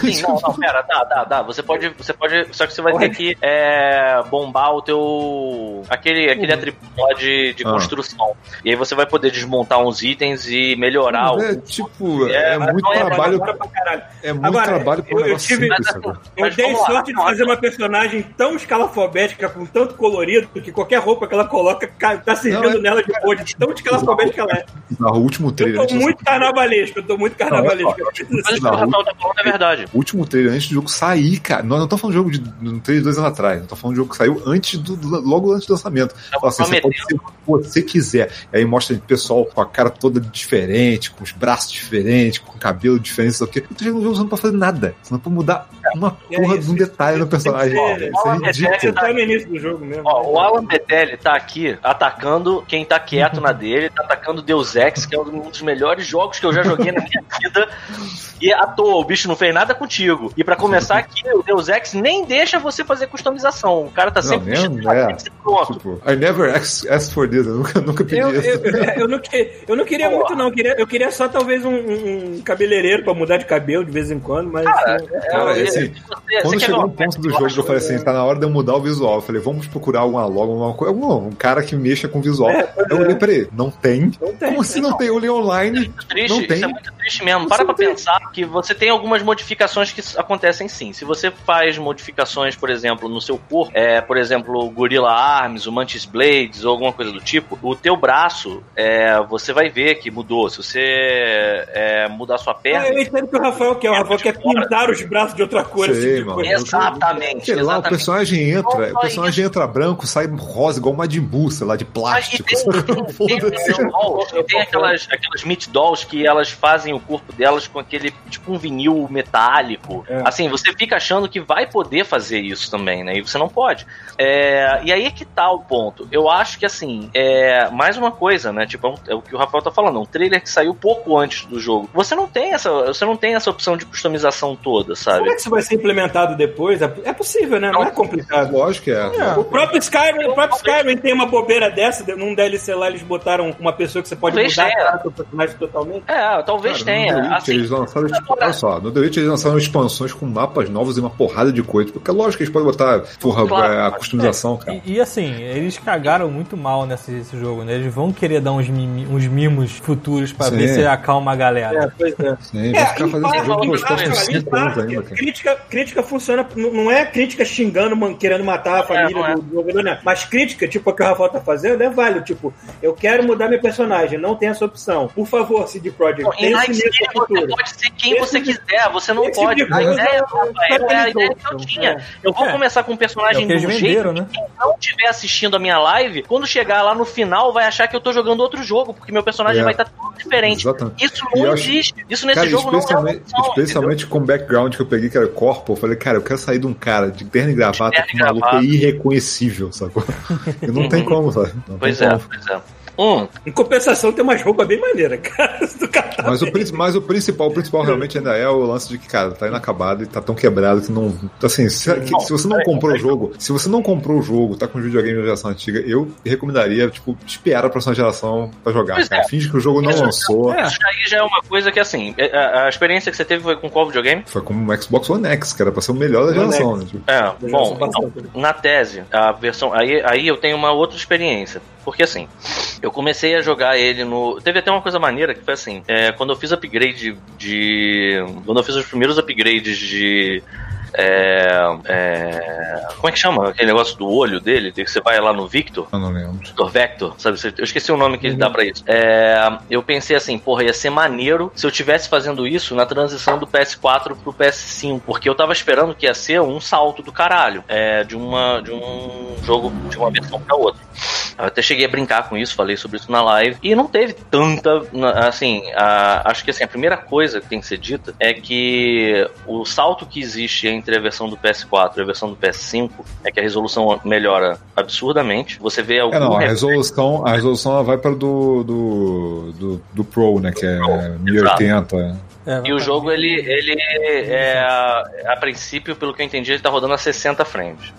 Sim, não, não, pera, dá, dá, dá. Você pode, você pode, só que você vai ter que é, bombar o teu, aquele, aquele atributo lá de, de Ah. construção. E aí você vai poder desmontar uns itens e melhorar Mas é o... tipo, É, é, mas muito é trabalho, pra caralho. é muito Agora, trabalho pra eu- eu tive- simples, mas, assim, Eu Mas dei vamos lá, sorte de fazer uma personagem tão escalafobética, com tanto colorido, que qualquer roupa que ela coloca ca- tá servindo Não, é- nela de boa, de tão escalafobética que ela é. O último trailer. Eu tô muito carnavalesco, eu tô muito carnavalesco. Mas isso que Não, o tá falando é verdade. O último trailer antes do jogo sair, cara. Nós não estamos falando de jogo de um trailer de dois anos atrás. Nós estamos falando de jogo que saiu antes do, do- logo antes do lançamento. Fala assim, você pode ser o que você quiser. E aí mostra o pessoal com a cara toda diferente, com os braços diferentes, com o cabelo diferente, sei lá o quê. Tu chega no jogo, você não pode fazer nada. Você não pode mudar uma É porra isso, de um detalhe no que personagem. ser- Isso é Ó, ridículo. Tá no início do jogo mesmo. Ó, o Alan Betelli tá aqui atacando quem tá quieto na dele, tá atacando Deus Ex, que é um dos melhores jogos que eu já joguei na minha vida. E à toa, o bicho não fez nada contigo. E pra começar aqui, o Deus Ex nem deixa você fazer customização. O cara tá Não, sempre mesmo? puxando, É. tem que ser pronto. Tipo, I never asked, asked for this. Eu nunca, nunca pedi Eu, isso. eu, eu não, que- eu não queria muito, não. Eu queria, eu queria só talvez um, um cabeleireiro pra mudar de cabelo de vez em quando, mas. Cara, É, assim, você- você Quando quer chegou um ponto do jogo, eu falei assim, tá na hora de eu mudar o visual. Eu falei, vamos procurar alguma logo, alguma coisa. Algum, um cara que mexa com visual. É, eu é. olhei, peraí, não tem? Não tem. Como assim não tem? Eu olhei online, triste, não tem. É muito triste mesmo. Para pra pensar que você tem algumas modificações que acontecem sim. Se você faz modificações, por exemplo, no seu corpo, é, por exemplo, o Gorilla Arms, o Mantis Blades ou alguma coisa do tipo, o teu braço, é, você vai ver que mudou. Se você é, mudar sua perna. Eu entendo que o Rafael quer. O Rafael quer pintar os braços de outra cor. Sei, assim, de mano. coisa. Exatamente, Sei lá, o exatamente. personagem entra, o personagem entra branco, sai rosa, igual uma Majin sei lá, de Mas e plástico. tem, tem, tem aquelas, aquelas meat dolls que elas fazem o corpo delas com aquele tipo um vinil metálico. É. Assim, você fica achando que vai poder fazer isso também, né? E você não pode. É, e aí é que tá o ponto. Eu acho que assim, é mais uma coisa, né? Tipo, é, um- é o que o Rafael tá falando, é um trailer que saiu pouco antes do jogo. Você não tem essa, você não tem essa opção de customização toda, sabe? Como é que isso vai ser implementado depois? É é possível, né? Não é complicado. Lógico que é. O próprio Skyrim, o próprio Skyrim tem uma bobeira dessa, de- num DLC lá eles botaram uma pessoa que você pode Talvez mudar cara do personagem totalmente. É, talvez Cara, tenha. No The Witch, Assim, eles lançaram, tipo, olha só, no The Witch eles lançaram expansões com mapas novos e uma porrada de coisa. Porque lógico que eles podem botar porra, Claro. é, a customização, cara. E, e, assim, eles cagaram muito mal nesse, nesse jogo, né? Eles vão querer dar uns, mimi- uns mimos futuros pra Sim. ver se acalma a galera. É, pois é. Sim, vai ficar fazendo esse jogo próximos em 5 anos ainda, cara. Crítica, crítica funciona, não é crítica xingando, man- querendo matar a família não é. do desenvolvedor, né? Mas crítica, tipo a que o Rafael tá fazendo, é válido. Tipo, eu quero mudar meu personagem, não tem essa opção. Por favor, CD Projekt, Em pense Night nisso City no você futuro. pode ser quem Esse você quiser, você não esse pode. de A ideia, Rafael, eu quero é a que ideia que eu tinha. é. Eu vou É. começar com um É personagem que eles do venderam, jeito né? que quem não estiver assistindo a minha live, quando chegar lá no final, vai achar que eu tô jogando outro jogo, porque meu personagem É. vai estar todo diferente. Exatamente. Isso não eu acho- existe. Isso nesse Cara, jogo não é uma especialmente, especialmente com o background que eu peguei, que era corpo, eu falei, cara, eu quero sair de um cara de terno e gravata terno com e um maluco gravata. irreconhecível, sacou? Não tem como, sabe? Não Pois tem é, como. pois é. Um, Em compensação, tem umas roupas bem maneiras, cara. Do catálogo. Mas o, mas o principal, o principal realmente ainda é o lance de que, cara, tá inacabado e tá tão quebrado que não. Assim, se, que- se você não comprou o jogo, se você não comprou o jogo, tá com o videogame da geração antiga, eu recomendaria, tipo, espera a próxima geração pra jogar, Pois cara. é. Finge que o jogo não Isso- lançou. É. isso aí já é uma coisa que, assim, é- a, a experiência que você teve foi com qual videogame? Foi como o Xbox One X, que era pra ser o melhor da geração, né? Tipo, É, bom, então, na tese, a versão. Aí, aí eu tenho uma outra experiência. Porque assim, eu comecei a jogar ele no. Teve até uma coisa maneira que foi assim: é, quando eu fiz upgrade de. Quando eu fiz os primeiros upgrades de. É, é, como é que chama aquele negócio do olho dele? Que você vai lá no Victor? Eu não lembro. Victor Vector, sabe? Eu esqueci o nome que ele dá pra isso. É, eu pensei assim, porra, ia ser maneiro se eu tivesse fazendo isso na transição do PS4 pro PS5, porque eu tava esperando que ia ser um salto do caralho, é, de uma de um jogo de uma versão pra outra. Eu até cheguei a brincar com isso, falei sobre isso na live. E não teve tanta. Assim, a- acho que assim, a primeira coisa que tem que ser dita é que o salto que existe entre a versão do PS4 e a versão do PS5 é que a resolução melhora absurdamente. Você vê algum É, não, a resolução, a resolução vai para do, do, do, do Pro, né? Que é 1080. É, E o jogo, ele, ele é, a princípio, pelo que eu entendi, ele tá rodando a 60 frames.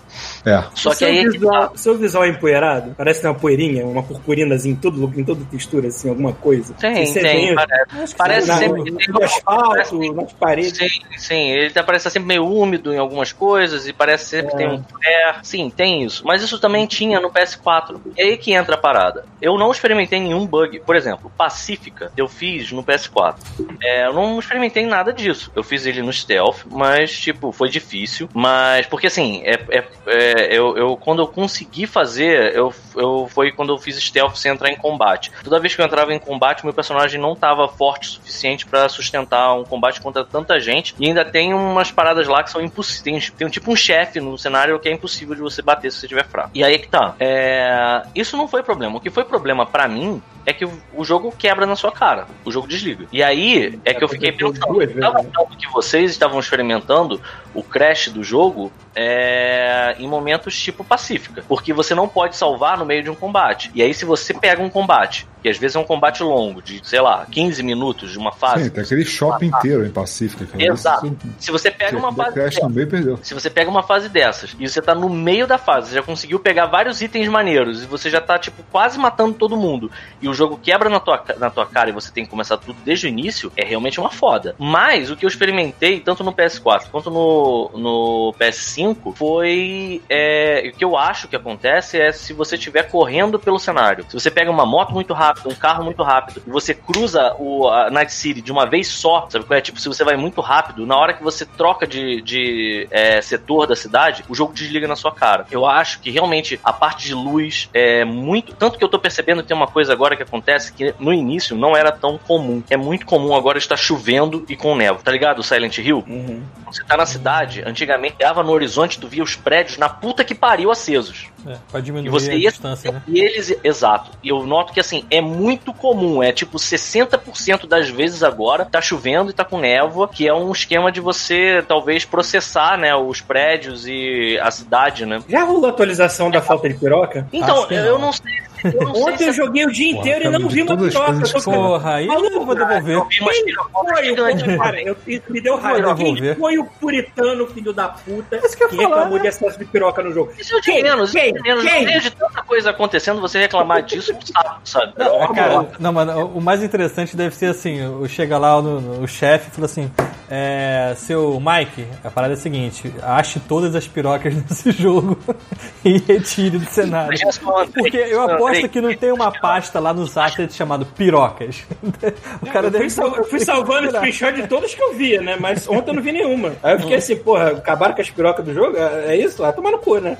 É. Só o que seu aí é que visual, seu visual é empoeirado? Parece uma poeirinha, uma purpurinazinha em, todo, em toda textura, assim, alguma coisa. tem, tem, vê parece, parece na, sempre no, tem no asfalto, nas paredes. Sim, sim, ele tá, parece estar sempre meio úmido em algumas coisas e parece sempre que tem um flare. Sim, tem isso. Mas isso também tinha no PS4. E aí que entra a parada. Eu não experimentei nenhum bug. Por exemplo, Pacífica eu fiz no PS4. É, eu não experimentei nada disso. Eu fiz ele no stealth, mas, tipo, foi difícil. Mas, porque assim, é, é- é, eu, eu- quando eu consegui fazer, eu, eu foi quando eu fiz stealth sem entrar em combate. Toda vez que eu entrava em combate, meu personagem não tava forte o suficiente pra sustentar um combate contra tanta gente. E ainda tem umas paradas lá que são impossíveis. Tem, tem tipo um chefe no cenário que é impossível de você bater se você estiver fraco. E aí que tá. É, Isso não foi problema. O que foi problema pra mim é que o jogo quebra na sua cara. O jogo desliga. E aí é que eu fiquei aconteceu pensando. duas vezes, Tava né? que vocês estavam experimentando o crash do jogo é, em momentos tipo Pacífica. Porque você não pode salvar no meio de um combate. E aí, se você pega um combate, que às vezes é um combate longo, de, sei lá, 15 minutos de uma fase. Sim, tem aquele shopping inteiro em Pacífica. Cara. Exato. Isso- Se você pega uma fase. dessa- meio perdeu. se você pega uma fase dessas e você tá no meio da fase, você já conseguiu pegar vários itens maneiros e você já tá, tipo, quase matando todo mundo e o jogo quebra na tua, na tua cara e você tem que começar tudo desde o início, é realmente uma foda. Mas o que eu experimentei, tanto no PS4 quanto no, no PS5, foi. É, o que eu acho que acontece é se você estiver correndo pelo cenário. Se você pega uma moto muito rápida, um carro muito rápido, e você cruza o a Night City de uma vez só, sabe qual é? Tipo, se você vai muito rápido, na hora que você troca de, de é, setor da cidade, o jogo desliga na sua cara. Eu acho que realmente a parte de luz é muito. Tanto que eu tô percebendo que tem uma coisa agora que acontece que no início não era tão comum. É muito comum agora estar chovendo e com névoa. Tá ligado? Silent Hill? Uhum. Você tá na cidade, antigamente dava no horizonte, tu via os prédios na puta que pariu acesos. É, pra diminuir E você a ia. distância, né? E eles. Exato. E eu noto que assim, é muito comum. É tipo 60% das vezes agora tá chovendo e tá com névoa, que é um esquema de você talvez processar, né, os prédios e a cidade, né? Já rolou a atualização da falta de piroca? Então, eu não. não sei. Eu não Ontem eu joguei o dia Porra, inteiro e cara, não vi uma piroca. Porra, aí eu não vou devolver. eu Quem foi o cara? Eu, isso me deu raiva. Quem devolver. foi o puritano, filho da puta, Isso que que falar, reclamou né? de excesso de piroca no jogo? Isso eu de Quem? menos, eu Quem? de menos. Quem? Meio de tanta coisa acontecendo, você reclamar disso é um saco, sabe? É, cara, não, mano, o mais interessante deve ser assim: o- chega lá no, no- o chefe e fala assim: é, seu Mike, a parada é a seguinte: ache todas as pirocas desse jogo e retire do cenário. Porque eu aposto Andrei- que não tem uma pasta lá nos assets chamado pirocas. O cara Eu fui, sal- eu fui salvando screenshot de todas que eu via, né? Mas ontem eu não vi nenhuma. Aí eu fiquei assim, porra, acabaram com as pirocas do jogo? É é isso? Ah, tomar no cu, né?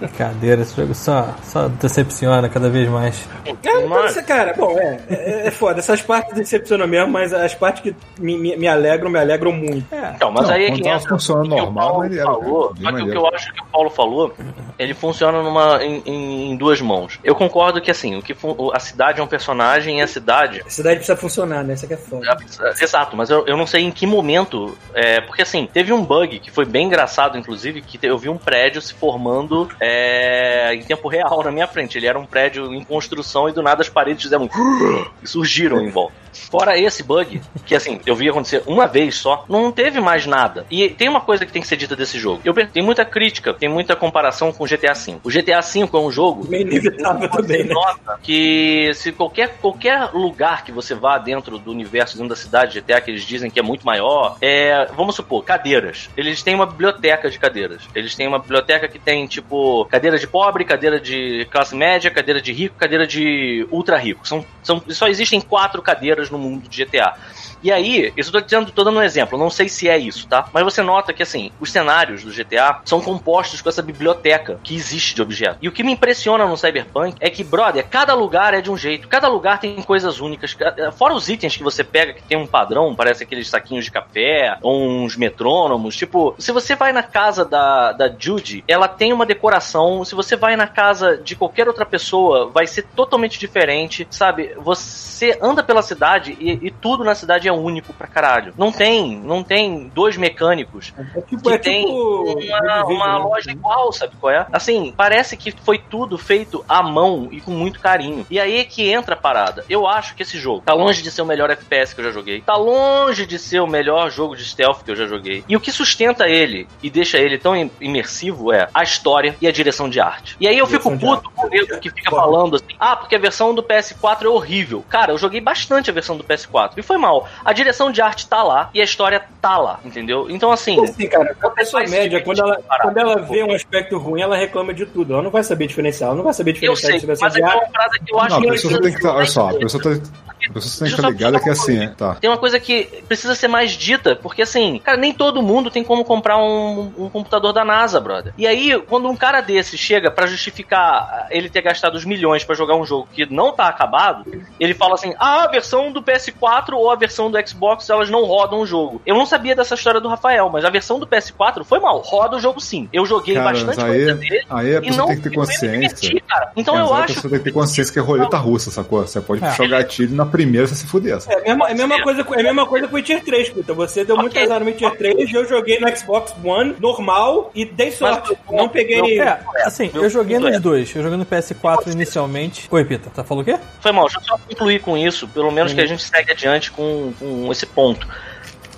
Brincadeira, esse jogo só, só decepciona cada vez mais. É, Mas- cara. Bom, é, é, é foda. Essas partes decepcionam mesmo, mas as partes que me, me, me alegram, me alegram muito. É. Então, mas Não, aí é que tava entra. o o normal, Paulo ele era, falou, só que o que eu acho que o Paulo falou, ele funciona numa, em, em- em duas mãos. Eu concordo que assim, o que a cidade é um personagem e a cidade A cidade precisa funcionar, né? Isso aqui é foda. Exato, mas eu, eu não sei em que momento. É, porque assim, teve um bug que foi bem engraçado, inclusive, que eu vi um prédio se formando é, em tempo real na minha frente. Ele era um prédio em construção e do nada as paredes fizeram. e surgiram em volta. Fora esse bug, que assim, eu vi acontecer uma vez só, não teve mais nada. E tem uma coisa que tem que ser dita desse jogo. Eu, tem muita crítica, tem muita comparação com o GTA V. O GTA V é um jogo inevitável também, né? nota que se qualquer, qualquer lugar que você vá dentro do universo, dentro da cidade de GTA, que eles dizem que é muito maior, é, vamos supor, cadeiras. Eles têm uma biblioteca de cadeiras. Eles têm uma biblioteca que tem, tipo, cadeira de pobre, cadeira de classe média, cadeira de rico, cadeira de ultra rico. São, são, só existem quatro cadeiras no mundo de GTA. E aí, isso eu tô dizendo, tô dando um exemplo, não sei se é isso, tá? Mas você nota que, assim, os cenários do GTA são compostos com essa biblioteca que existe de objetos. E o que me impressiona no Cyberpunk é que, brother, cada lugar é de um jeito, cada lugar tem coisas únicas. Fora os itens que você pega que tem um padrão, parece aqueles saquinhos de café, ou uns metrônomos. Tipo, se você vai na casa da, da Judy, ela tem uma decoração. Se você vai na casa de qualquer outra pessoa, vai ser totalmente diferente, sabe? Você anda pela cidade e, e tudo na cidade é único pra caralho. Não tem, não tem dois mecânicos É tipo, que é tem tipo uma, uma né? loja igual, sabe qual é? Assim, parece que foi tudo feito à mão e com muito carinho. E aí é que entra a parada. Eu acho que esse jogo tá longe de ser o melhor FPS que eu já joguei. Tá longe de ser o melhor jogo de stealth que eu já joguei. E o que sustenta ele e deixa ele tão im- imersivo é a história e a direção de arte. E aí eu fico puto com o que fica falando assim: ah, porque a versão do PS4 é horrível. Cara, eu joguei bastante a versão do PS4 e foi mal. A direção de arte tá lá e a história tá lá, entendeu? Então, assim. Assim, cara, a pessoa média, divertir quando ela, a quando ela vê um aspecto ruim, ela reclama de tudo. Ela não vai saber diferenciar, ela não vai saber Eu diferenciar sei, se vai ser mas de é uma frase que eu acho Não, a que pessoa tem que estar. Olha só, a pessoa a pessoa tem que estar só ligada que é assim, coisa. tá. Tem uma coisa que precisa ser mais dita, porque assim, cara, nem todo mundo tem como comprar um, um computador da NASA, brother. E aí, quando um cara desse chega pra justificar ele ter gastado os milhões pra jogar um jogo que não tá acabado, ele fala assim: ah, a versão do PS4 ou a versão do Xbox elas não rodam o jogo. Eu não sabia dessa história do Rafael, mas a versão do PS4 foi mal, roda o jogo sim. Eu joguei Cara, bastante mas coisa aí, dele. aí a E pessoa não tem que ter consciência. diverti, cara. Então eu aí a acho pessoa tem que ter consciência que é roleta russa, sacou? Você pode É. puxar o gatilho na primeira você se fuder. É a mesma, é a mesma coisa, com- é a mesma coisa com o Witcher 3, puta. Você deu muito Ok. azar no Witcher 3 e eu joguei no Xbox One normal e dei sorte. Mas- não peguei. É, assim, eu joguei nos dois. Eu joguei no PS4 inicialmente. Oi, Pita, tá falando o quê? Foi mal, deixa eu só concluir com isso, pelo menos Uhum. que a gente segue adiante com, com esse ponto.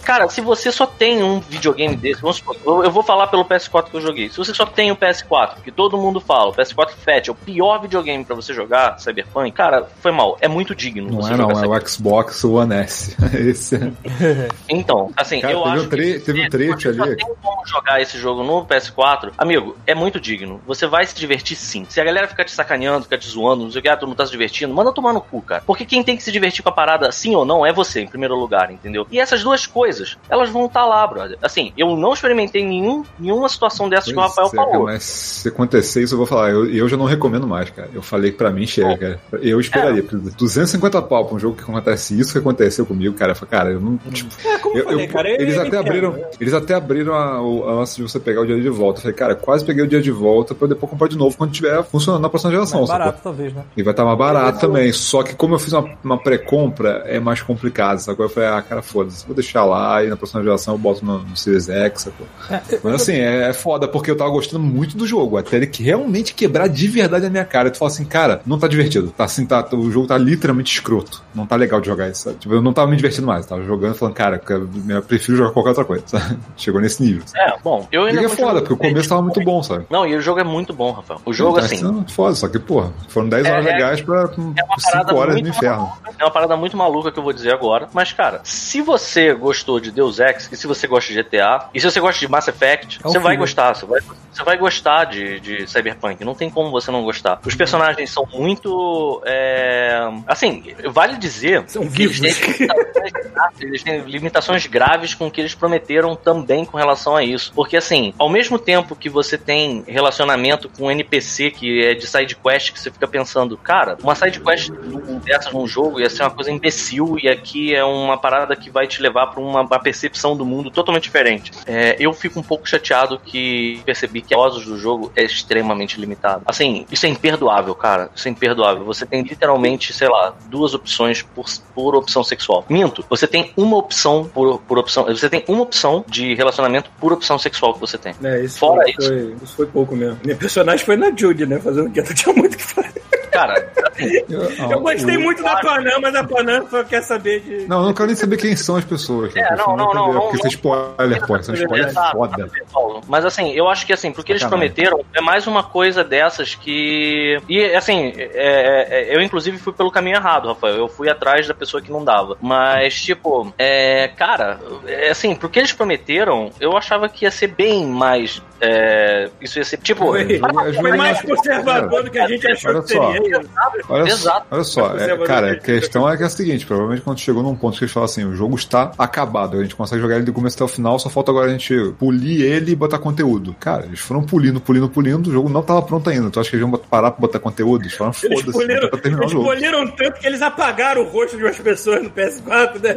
Cara, se você só tem um videogame desse, vamos supor, eu, vou falar pelo PS4 que eu joguei. Se você só tem o PS4, que todo mundo fala, o PS4 Fat é o pior videogame pra você jogar Cyberpunk, cara, foi mal. É muito digno Não é não, é o Xbox One S. Esse é- Então, assim, Cara, eu teve acho um tre- que teve um se trecho você só ali. tem como jogar esse jogo no PS4, amigo, é muito digno. Você vai se divertir sim. Se a galera ficar te sacaneando, ficar te zoando, não sei o que, ah, tu não tá se divertindo, manda tomar no cu, cara. Porque quem tem que se divertir com a parada, sim ou não, é você, em primeiro lugar, entendeu? E essas duas coisas, elas vão estar lá, brother. Assim, eu não experimentei nenhum, nenhuma situação dessas que o Rafael Pois é, falou. mas se acontecer isso, eu vou falar. Eu, eu já não recomendo mais, cara. Eu falei que pra mim chega, cara. Eu esperaria. porque 250 pau pra um jogo que acontece isso que aconteceu comigo, cara. Eu falei, cara, eu não. Tipo, É, como eu, falei, eu- cara. eu- eles até abriram, eles até abriram a, o a lance de você pegar o dia de volta. Eu falei, cara, quase peguei o dia de volta pra depois comprar de novo quando tiver funcionando na próxima geração. Mais sacou? barato, talvez, né? E vai estar mais barato também. Só que como eu fiz uma, uma pré-compra, é mais complicado, sacou? Eu falei, ah, cara, foda-se, vou deixar lá e na próxima geração eu boto no, no Series X? É, Mas assim, é, é foda, porque eu tava gostando muito do jogo. Até ele que realmente quebrar de verdade a minha cara. Tu fala assim, cara, não tá divertido. Tá assim, tá, o jogo tá literalmente escroto. Não tá legal de jogar isso, sabe? Tipo, eu não tava me divertindo mais. Tava jogando e falando, cara, eu prefiro jogar qualquer outra coisa, sabe? Chegou nesse nível. É, bom, eu E ainda é continuo- foda, porque o começo tava muito bom, sabe? Não, e o jogo é muito bom, Rafael. O jogo, Tá assim, sendo foda, só que, porra, foram 10 É, horas é- legais pra É uma 5 parada horas no inferno. maluca. É uma parada muito maluca que eu vou dizer agora. Mas, cara, se você gostou de Deus Ex, e se você gosta de GTA, e se você gosta de Mass Effect, É um você vai filme. gostar. Você vai, você vai gostar de, de Cyberpunk. Não tem como você não gostar. Os personagens são muito. é, Assim, vale dizer. São que eles vivos. têm limitações graves, Eles têm limitações graves com o que eles prometeram também com relação a isso. Porque, assim, ao mesmo tempo que você tem relacionamento com um NPC que é de side quest, que você fica pensando, cara, uma side quest dessas num jogo ia ser uma coisa imbecil e aqui é uma parada que vai te levar pra uma, uma percepção do mundo totalmente diferente. É, eu fico um pouco chateado que percebi que a doses do jogo é extremamente limitado. Assim, isso é imperdoável, cara. Isso é imperdoável. Você tem literalmente, sei lá, duas opções por, por opção sexual. Minto, você tem uma opção por, por opção. Você tem uma opção de relacionamento por opção sexual que você tem. É, isso, Fora foi, isso. Foi, isso foi pouco mesmo. Minha personagem foi na Judy, né? Fazendo o que? Não tinha muito que fazer. Cara, Eu gostei muito da Panam, mas a Panam só quer saber de. Não, eu não quero nem saber quem são as pessoas. cara. É, não, não, não, não, Porque não. isso é spoiler, pô. Isso é spoiler foda. Mas assim, eu acho que assim, porque eles prometeram, é mais uma coisa dessas que. E assim, é, é, eu inclusive fui pelo caminho errado, Rafael. Eu fui atrás da pessoa que não dava. Mas, tipo, é, cara, é, assim, porque eles prometeram, eu achava que ia ser bem mais. é, isso ia ser, tipo. Foi, mais conservador do que a gente achou Olha que seria. Olha, Exato. olha só, é, vai cara, a questão é que é a seguinte, provavelmente quando chegou num ponto que eles falam assim, o jogo está acabado, a gente consegue jogar ele do começo até o final, só falta agora a gente polir ele e botar conteúdo. Cara, eles foram pulindo, pulindo, pulindo, o jogo não tava pronto ainda. Tu acha que eles vão parar pra botar conteúdo? Eles falaram, Eles foda-se, poliram, pra terminar o eles jogo. poliram tanto que eles apagaram o rosto de umas pessoas no PS4, né?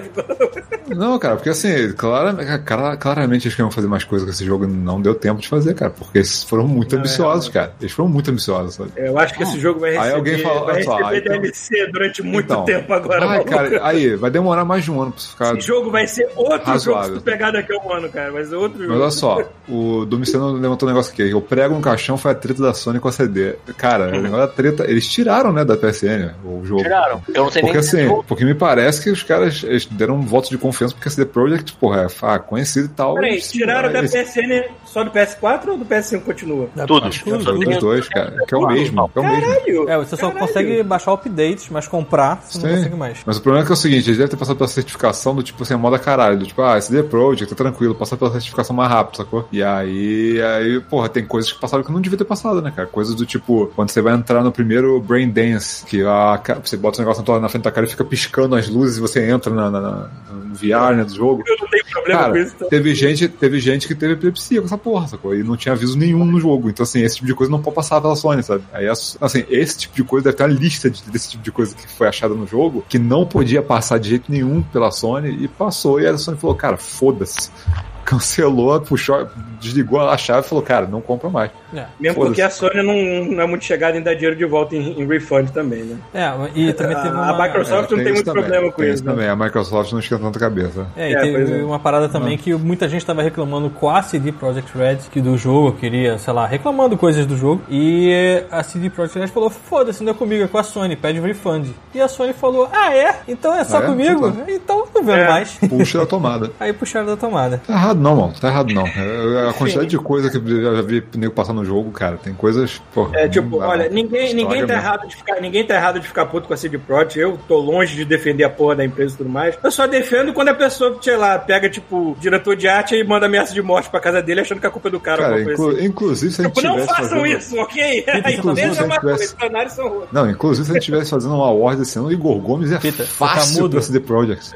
Não, cara, porque assim, clara- cara- claramente eles queriam fazer mais coisas com esse jogo e não deu tempo de fazer, cara, porque eles foram muito Não, é ambiciosos, cara. Eles foram muito ambiciosos, sabe? Eu acho que esse jogo vai receber, Aí alguém fala, vai olha só, receber aí então- DLC durante muito Então, tempo agora. Vai, maluco. cara, aí, vai demorar mais de um ano pra isso ficar Esse jogo vai ser outro Razoável. jogo se tu pegar daqui a um ano, cara. Vai ser outro jogo. Mas olha só, o Domiciano levantou um negócio aqui. Eu prego no caixão foi a treta da Sony com a CD. Cara, o negócio da treta. Eles tiraram, né, da PSN o jogo. Tiraram. Eu não sei Porque nem assim, porque me parece que os caras eles deram um voto de confiança porque a CD Projekt, porra, é ah, conhecido e tal. Peraí, eles- tiraram da PSN só do PS4 ou do PS5 continua? Tudo. Acho que os Tudo. dois. Os dois, cara. Que é o mesmo. É o mesmo. Caralho! É, você só Caralho. consegue baixar updates, mas comprar você não Sim. consegue mais. Mas o problema é que é o seguinte, eles devem ter passado pela certificação do tipo assim, a moda caralho, do tipo, ah, CD Projekt, tá tranquilo, passar pela certificação mais rápido, sacou? E aí, aí, porra, tem coisas que passaram que não devia ter passado, né, cara? Coisas do tipo, quando você vai entrar no primeiro Brain Dance, que a, você bota o negócio na tua- na frente da cara e fica piscando as luzes e você entra na, na- na- no VR, né, do jogo. Eu não tenho problema Cara, com isso. Então. teve gente, teve gente que teve epilepsia com essa porra, sacou? E não tinha aviso nenhum no jogo. Então, assim, esse tipo de coisa não pode passar pela Sony, sabe? Aí, assim, esse tipo de coisa deve ter uma lista de- desse tipo de coisa que foi achada no jogo, que não podia passar de jeito nenhum pela Sony, e passou. E a Sony falou, cara, foda-se. Cancelou, puxou, desligou a chave e falou, cara, não compra mais. É. Mesmo porque a Sony não, não é muito chegada em dar dinheiro de volta em, em refund também, né? É, e também teve A- uma. a Microsoft- não tem isso muito também, problema com tem isso, né? também. A Microsoft não esquenta tanta cabeça. É, e É, teve é. uma parada também que muita gente tava reclamando com a CD Projekt Red, que do jogo queria, sei lá, reclamando coisas do jogo. E a CD Projekt Red falou: foda-se, não é comigo, é com a Sony, pede um refund. E a Sony falou: ah, é? Então é só Ah, é? comigo? Então Então não vendo É. mais. Puxa da tomada. Aí puxaram da tomada. Tá errado não, mano. Tá errado não. É, A quantidade de coisa que eu já vi nego passar no jogo, cara, tem coisas. Porra, É tipo, olha, ninguém, ninguém, tá mesmo. errado de ficar, ninguém tá errado de ficar puto com a CD Projekt. Eu tô longe de defender a porra da empresa e tudo mais. Eu só defendo quando a pessoa, sei lá, pega, tipo, diretor de arte e manda ameaça de morte pra casa dele achando que a culpa é do cara. Cara, coisa inclu- assim. inclusive se a gente Tipo, não tivesse façam fazendo... isso, ok? A Inclusive, se é a uma gente coisa, tivesse- os cenários são outros. Não, inclusive se a gente estivesse fazendo uma award esse ano, o Igor Gomes é Pita, tá fácil mudo? pra CD Projekt.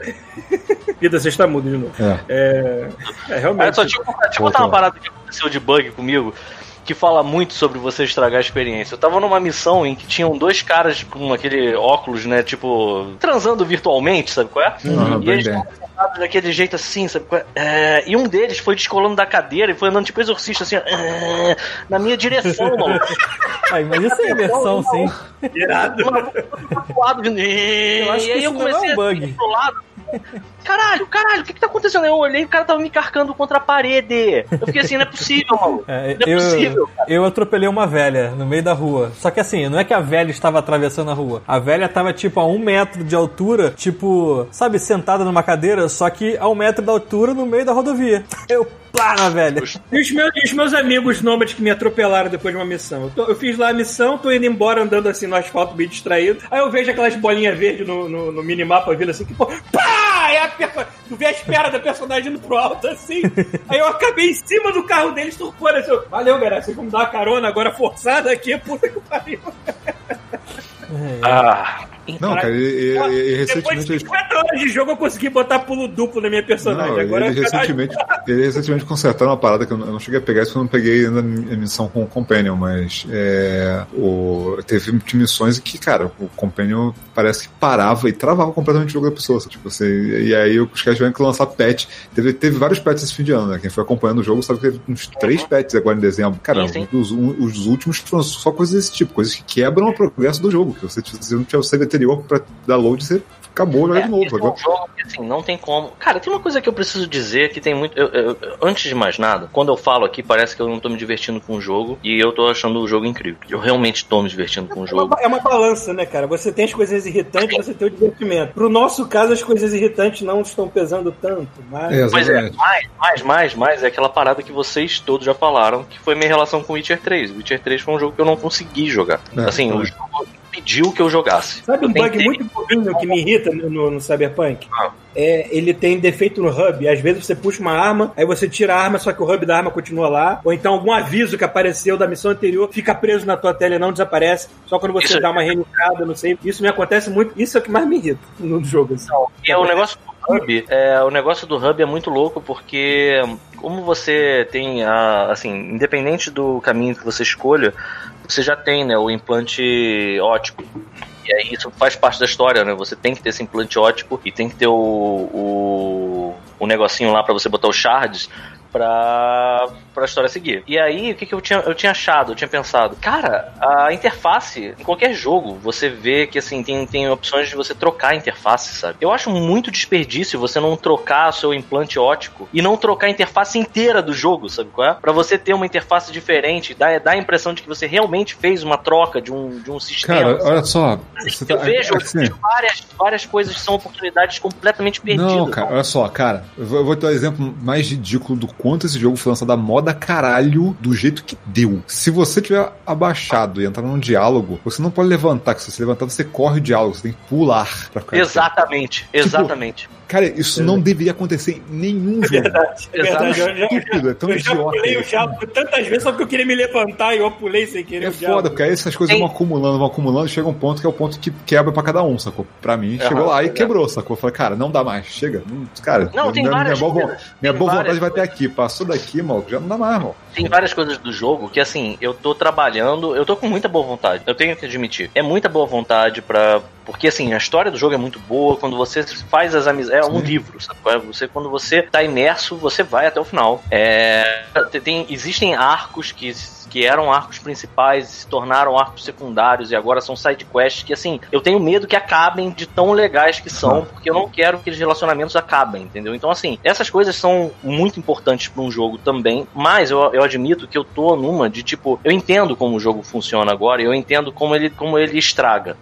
Vida, você está mudo de novo. É. É, é realmente. Olha só, deixa eu, deixa eu contar uma parada que aconteceu de bug comigo. Que fala muito sobre você estragar a experiência. Eu tava numa missão em que tinham dois caras com aquele óculos, né? Tipo, transando virtualmente, sabe qual é? E eles estavam sentados daquele jeito assim, sabe qual é? É, E um deles foi descolando da cadeira e foi andando tipo exorcista, assim, é, na minha direção, maluco. Aí, mas isso é imersão, sim. Irado. E Eu acho que aí eu isso não é comecei um a bug. ir pro lado. Caralho, caralho, o que que tá acontecendo? Eu olhei e o cara tava me carcando contra a parede. Eu fiquei assim, não é possível, maluco. É, não é possível. eu, eu atropelei uma velha no meio da rua. Só que assim, não é que a velha estava atravessando a rua. A velha tava tipo a um metro de altura, tipo, sabe, sentada numa cadeira, só que a um metro da altura no meio da rodovia. Eu plá na velha. E os meus, e os meus amigos nômades que me atropelaram depois de uma missão. Eu, tô- eu fiz lá a missão, tô indo embora andando assim no asfalto, meio distraído. Aí eu vejo aquelas bolinhas verdes no, no, no minimapa vindo assim, que pô, pá! É a perso- tu vê a espera da personagem indo pro alto assim. Aí eu acabei em cima do carro deles, turpando assim. eu, Valeu, galera, vocês vão me dar uma carona agora forçada aqui, puta que pariu. Ah, Não, cara, e, e- Ó, e- e Depois recentemente de eles 50 horas de jogo eu consegui botar pulo duplo na minha personagem. Não, agora eles recentemente, eles recentemente consertaram uma parada que eu não, eu não cheguei a pegar, isso porque eu não peguei ainda a missão com o Companion, mas é, o, teve missões que, cara, o Companion parece que parava e travava completamente o jogo da pessoa. Tipo, você, e aí os caras tiveram que lançar patch. Teve, teve vários patches esse fim de ano, né? Quem foi acompanhando o jogo sabe que teve uns três patches agora em dezembro. Cara, Sim, sim. Os, os últimos foram só coisas desse tipo, coisas que quebram o progresso do jogo. Que você, você não tinha o save anterior pra dar load, você acabou jogar É, de novo. esse é agora. um jogo que, assim, não tem como. Cara, tem uma coisa que eu preciso dizer que tem muito. eu- eu- antes de mais nada, quando eu falo aqui, parece que eu não tô me divertindo com o jogo e eu tô achando o jogo incrível. Eu realmente tô me divertindo com o É jogo. uma, é uma balança, né, cara? Você tem as coisas irritantes, você tem o divertimento. Pro nosso caso, as coisas irritantes não estão pesando tanto, mas... É, Pois é, mais, mais, mais, mais é aquela parada que vocês todos já falaram, que foi minha relação com Witcher 3. Witcher 3 foi um jogo que eu não consegui jogar. É, assim, o também. jogo impediu que eu jogasse. Sabe Eu um bug tentei- muito bobinho que me irrita no, no- no Cyberpunk? Ah. É, ele tem defeito no hub. Às vezes você puxa uma arma, aí você tira a arma, só que o hub da arma continua lá. Ou então algum aviso que apareceu da missão anterior fica preso na tua tela e não desaparece. Só quando você Isso- dá uma reiniciada, não sei. Isso me acontece muito. Isso é o que mais me irrita no jogo. Assim. E é o negócio do hub, é, o negócio do hub é muito louco porque como você tem a, assim, independente do caminho que você escolha, você já tem, né, o implante ótico. E aí isso faz parte da história, né? Você tem que ter esse implante ótico e tem que ter o, o, o negocinho lá pra você botar os shards pra, pra história seguir. E aí, o que, que eu, tinha, eu tinha achado? Eu tinha pensado, cara, a interface, em qualquer jogo, você vê que assim, tem, tem opções de você trocar a interface, sabe? Eu acho muito desperdício você não trocar o seu implante ótico e não trocar a interface inteira do jogo, sabe qual é? Pra você ter uma interface diferente, dá, dá a impressão de que você realmente fez uma troca de um, de um sistema. Cara, sabe? olha só. Você eu tá, vejo assim, várias, várias coisas que são oportunidades completamente perdidas. Não, cara, olha só, cara. Eu vou, eu vou ter um exemplo mais ridículo do quanto esse jogo foi lançado da moda caralho do jeito que deu. Se você tiver abaixado e entrar num diálogo, você não pode levantar, que se você levantar, você corre o diálogo, você tem que pular pra ficar. Exatamente, exatamente. Cara, isso não deveria acontecer em nenhum jogo. Verdade, é verdade. Eu, já- Estúpido, é tão eu idiota. pulei o diabo tantas vezes só porque eu queria me levantar e eu pulei sem querer É foda, porque aí essas coisas vão acumulando, vão acumulando, chega um ponto que é o ponto que quebra pra cada um, sacou? Pra mim, chegou lá e é. quebrou, sacou? Eu falei, cara, não dá mais, chega. Hum, Cara, Não, tem minha, várias minha boa, coisas, minha boa vontade vai até aqui. Passou daqui, maluco, já não dá mais, mano. Tem várias coisas do jogo que, assim, eu tô trabalhando, eu tô com muita boa vontade, eu tenho que admitir. É muita boa vontade pra. Porque, assim, a história do jogo é muito boa, quando você faz as amizades. É um Sim. livro, sabe? é? Você, quando você tá imerso, você vai até o final. É, tem, existem arcos que. Que eram arcos principais, se tornaram arcos secundários e agora são side quests que, assim, eu tenho medo que acabem de tão legais que são, porque eu não quero que os relacionamentos acabem, entendeu? Então, assim, essas coisas são muito importantes para um jogo também, mas eu, eu admito que eu tô numa de tipo, eu entendo como o jogo funciona agora, e eu entendo como ele, como ele estraga.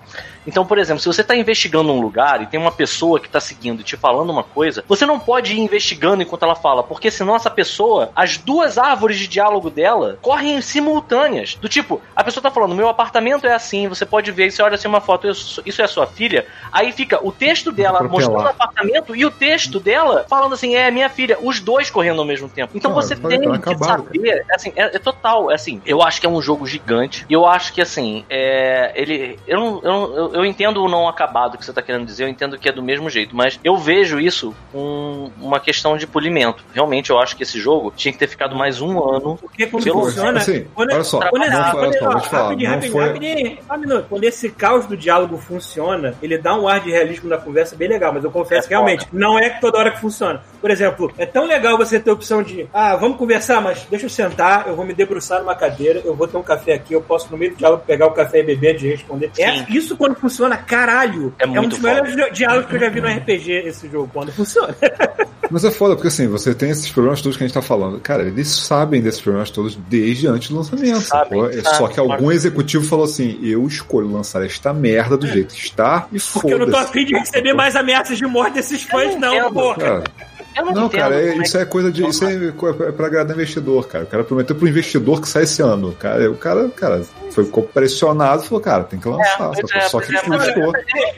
Então, por exemplo, se você está investigando um lugar e tem uma pessoa que está seguindo e te falando uma coisa, você não pode ir investigando enquanto ela fala, porque senão essa pessoa, as duas árvores de diálogo dela correm simultâneas. Do tipo, a pessoa tá falando, meu apartamento é assim, você pode ver, você olha assim uma foto, isso é sua filha, aí fica o texto dela Atropelar. mostrando o apartamento e o texto dela falando assim, é minha filha, os dois correndo ao mesmo tempo. Então Cara, você tem que saber, assim, é, é total, é assim, eu acho que é um jogo gigante, e eu acho que assim, é, ele, eu, não- eu, não- eu, eu entendo o não acabado que você tá querendo dizer, eu entendo que é do mesmo jeito, mas eu vejo isso com uma questão de polimento. Realmente eu acho que esse jogo tinha que ter ficado mais um ano. Porque quando Pelo- funciona. assim, quando, olha só, quando, não esse- foi- quando, olha só, ó, vou te falar, rapidinho, não rapidinho, foi- rapidinho, só um minuto. Quando esse caos do diálogo funciona, ele dá um ar de realismo na conversa bem legal, mas eu confesso É que realmente não é toda hora que funciona. Por exemplo, é tão legal você ter a opção de, ah, vamos conversar, mas deixa eu sentar, eu vou me debruçar numa cadeira, eu vou ter um café aqui, eu posso no meio do diálogo pegar o café e beber de responder. É, Sim. isso quando funciona, caralho. É um muito dos melhores di- diálogos que eu já vi no RPG esse jogo, quando funciona. Mas é foda, porque assim, você tem esses problemas todos que a gente tá falando. Cara, eles sabem desses problemas todos desde antes do lançamento. Sabem? É sabem, Só que algum executivo falou assim: eu escolho lançar esta merda do jeito que está e Porque eu não tô foda-se. afim de receber mais ameaças de morte desses fãs, não, entendo, porra. Cara, Eu não, não, cara, é- é isso é coisa de. Isso é é pra agradar investidor, cara. O cara prometeu pro investidor que sai esse ano. Cara, o cara, cara, foi ficou pressionado e falou, cara, tem que lançar. pois só, é, só que é, custou.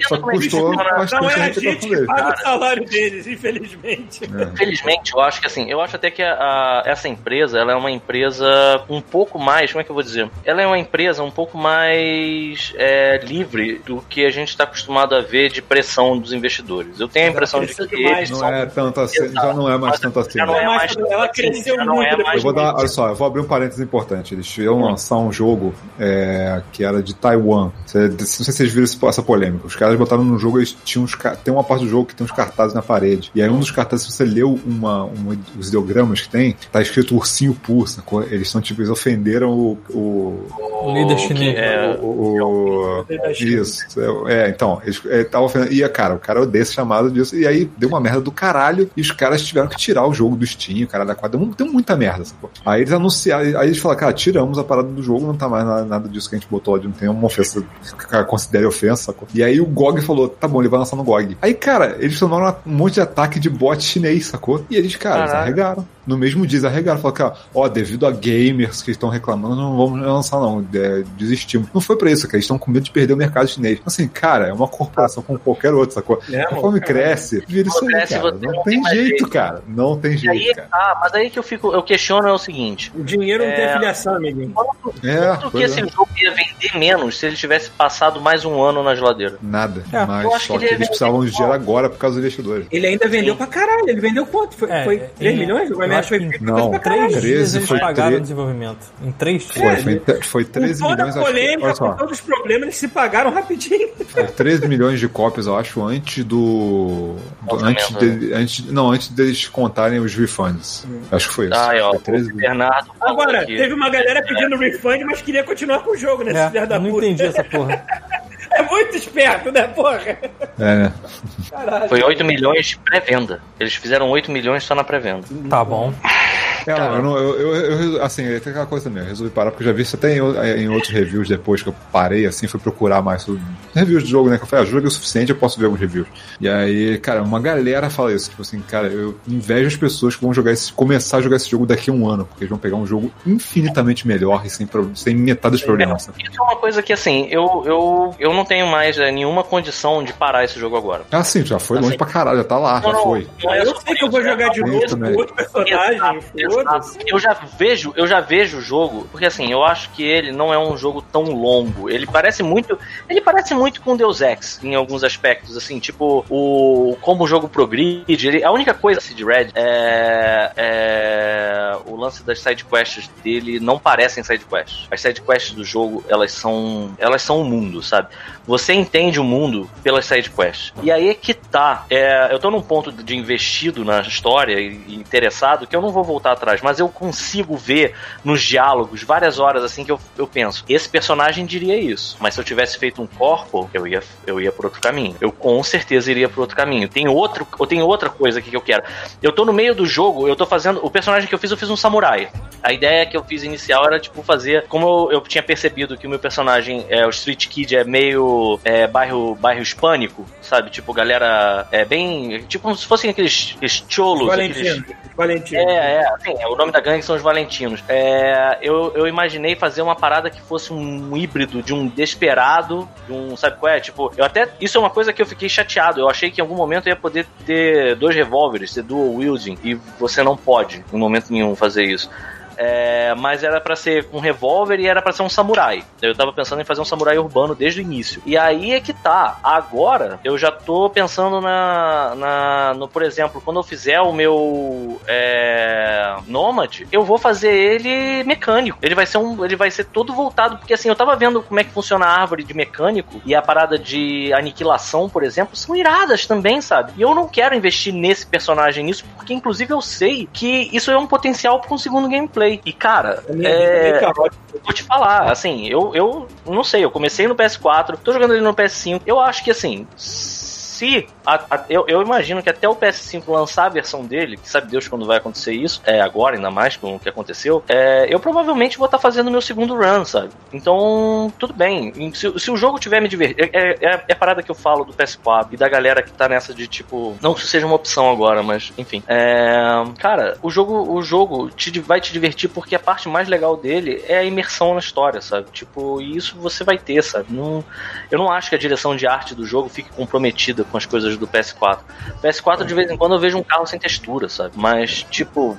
Só que como é que custou bastante Não é a gente que dele. paga o salário deles, infelizmente. Infelizmente, eu acho que assim, eu acho até que a- a- essa empresa, ela é uma empresa um pouco mais, como é que eu vou dizer? Ela é uma empresa um pouco mais é, livre do que a gente está acostumado a ver de pressão dos investidores. Eu tenho a impressão de que demais, eles Não são é tanto assim, já não é mais tanto assim. já não é mais ela assim, cresceu já não muito é depois mais Eu vou dar, olha só, eu vou abrir um parênteses importante. Eles iam lançar um jogo é, que era de Taiwan. Não sei se vocês viram essa polêmica. Os caras botaram no jogo, eles tinham uns, tem uma parte do jogo que tem uns cartazes na parede. E aí um dos cartazes, se você leu uma, um, os ideogramas que tem, tá escrito ursinho pur, sacou? Eles são tipo, eles ofenderam o. o, O líder chinês. é- o- o- isso, é, então, eles é, tava ofendendo. E, cara, o cara odeia esse chamado disso. E aí deu uma merda do caralho. E os caras tiveram que tirar o jogo do Steam, o cara da quadra. Deu muita merda, sacou? Aí eles anunciaram, aí eles falaram, cara, tiramos a parada do jogo, não tá mais nada, nada disso que a gente botou ali, não tem uma ofensa que o cara considere ofensa, sacou? E aí o GOG falou, tá bom, ele vai lançar no GOG. Aí, cara, eles tomaram um monte de ataque de bot chinês, sacou? E eles, cara, eles arregaram. No mesmo dia, arregaram. Falaram, cara, ó, devido a gamers que estão reclamando, não vamos lançar, não. É, desistimos. Não foi pra isso, cara. Eles estão com medo de perder o mercado chinês. Assim, cara, é uma corporação como qualquer outra, sacou? É, Conforme cresce, vira isso aí, cara. Não não tem tem jeito, jeito. cara. Não tem E aí, jeito, cara. ah, mas aí que eu fico, eu questiono é o seguinte: O dinheiro não tem É. afiliação, amiguinho. É, quanto que esse é. jogo ia vender menos se ele tivesse passado mais um ano na geladeira? Nada. É, mas eu acho só que que, ele eles é precisavam de dinheiro agora por causa dos investidores. Ele ainda vendeu pra caralho. Ele vendeu quanto? Foi, É, foi é, 3 em- milhões? Acho foi que feito não, pra Três caralho. 13 dias eles foi pagaram tre- o desenvolvimento. Em três Foi, dias. foi, foi Com 13 toda milhões, a acho que, polêmica, só, com todos os problemas, eles se pagaram rapidinho. foi 13 milhões de cópias, eu acho, antes do, do antes, de, antes não, antes deles contarem os refunds. Acho que foi isso. Ai, ó, Foi o 13 milhões. Bernardo. Agora, teve uma galera pedindo refund, mas queria continuar com o jogo, né? É, não puta. entendi essa porra. É muito esperto, né, porra? É? Caralho. Foi 8 milhões de pré-venda. Eles fizeram 8 milhões só na pré-venda. Tá bom. É, não, eu, não- eu, eu, eu- assim, tem aquela coisa também, eu resolvi parar porque eu já vi isso até em, o- em outros reviews depois que eu parei, assim, fui procurar mais sobre reviews de jogo, né? Que eu falei, ah, jogo é o suficiente, eu posso ver alguns reviews. E aí, cara, uma galera fala isso, tipo assim, cara, eu invejo as pessoas que vão jogar esse, começar a jogar esse jogo daqui a um ano, porque eles vão pegar um jogo infinitamente melhor e sem, sem metade dos problemas. sabe? Isso é uma coisa que, assim, eu, eu, eu não tenho mais é, nenhuma condição de parar esse jogo agora. Ah, sim, já foi longe Assim, pra caralho, já tá lá, já foi. não é Eu só sei que eu vou jogar de Eu novo também. com outro personagem, Exato, Eu já vejo, eu já vejo o jogo, porque assim, eu acho que ele não é um jogo tão longo. Ele parece muito, ele parece muito com Deus Ex em alguns aspectos, assim, tipo o como o jogo progride. Ele, a única coisa assim, de Red é, é o lance das side quests dele não parecem side quests. As side quests do jogo, elas são, elas são o mundo, sabe? Você entende o mundo pelas side quests. E aí é que tá. É, eu tô num ponto de investido na história e interessado que eu não vou voltar mas eu consigo ver nos diálogos várias horas assim que eu, eu penso, esse personagem diria isso, mas se eu tivesse feito um corpo, eu ia, eu ia por outro caminho. Eu com certeza iria por outro caminho. Tem outro, eu tenho outra coisa aqui que eu quero. Eu tô no meio do jogo, eu tô fazendo. O personagem que eu fiz, eu fiz um samurai. A ideia que eu fiz inicial era, tipo, fazer. Como eu, eu tinha percebido que o meu personagem, é, o Street Kid, é meio é, bairro, bairro hispânico, sabe? Tipo, galera é bem. Tipo, como se fossem aqueles, aqueles cholos. aqueles- Valentino. Valentino. é, é, assim, é, o nome da gangue são os Valentinos. É, eu, eu imaginei fazer uma parada que fosse um híbrido de um desesperado, de um, sabe qual é? Tipo, eu até. Isso é uma coisa que eu fiquei chateado. Eu achei que em algum momento eu ia poder ter dois revólveres, ter dual wielding, e você não pode, em momento nenhum, fazer isso. É, mas era pra ser um revólver e era pra ser um samurai. Eu tava pensando em fazer um samurai urbano desde o início. E aí é que tá. Agora eu já tô pensando na, na no, por exemplo, quando eu fizer o meu é, Nomad, eu vou fazer ele mecânico. Ele vai ser um, ele vai ser todo voltado porque assim eu tava vendo como é que funciona a árvore de mecânico e a parada de aniquilação, por exemplo, são iradas também, sabe? E eu não quero investir nesse personagem nisso porque inclusive eu sei que isso é um potencial para um segundo gameplay. E cara, é é, vou te falar, assim, eu, eu não sei, eu comecei no PS4, tô jogando ele no PS5. Eu acho que assim, se. a- a- eu, eu imagino que até o PS5 lançar a versão dele, que sabe Deus quando vai acontecer isso, é agora ainda mais com o que aconteceu, é, eu provavelmente vou estar fazendo meu segundo run, sabe? Então, tudo bem. Se, se o jogo tiver me divertido. É, é, é a parada que eu falo do PS4 e da galera que tá nessa de tipo. Não que isso seja uma opção agora, mas enfim. É, cara, o jogo, o jogo te, vai te divertir porque a parte mais legal dele é a imersão na história, sabe? Tipo, e isso você vai ter, sabe? Não, eu não acho que a direção de arte do jogo fique comprometida com as coisas do PS4. PS4, de vez em quando, eu vejo um carro sem textura, sabe? Mas, tipo.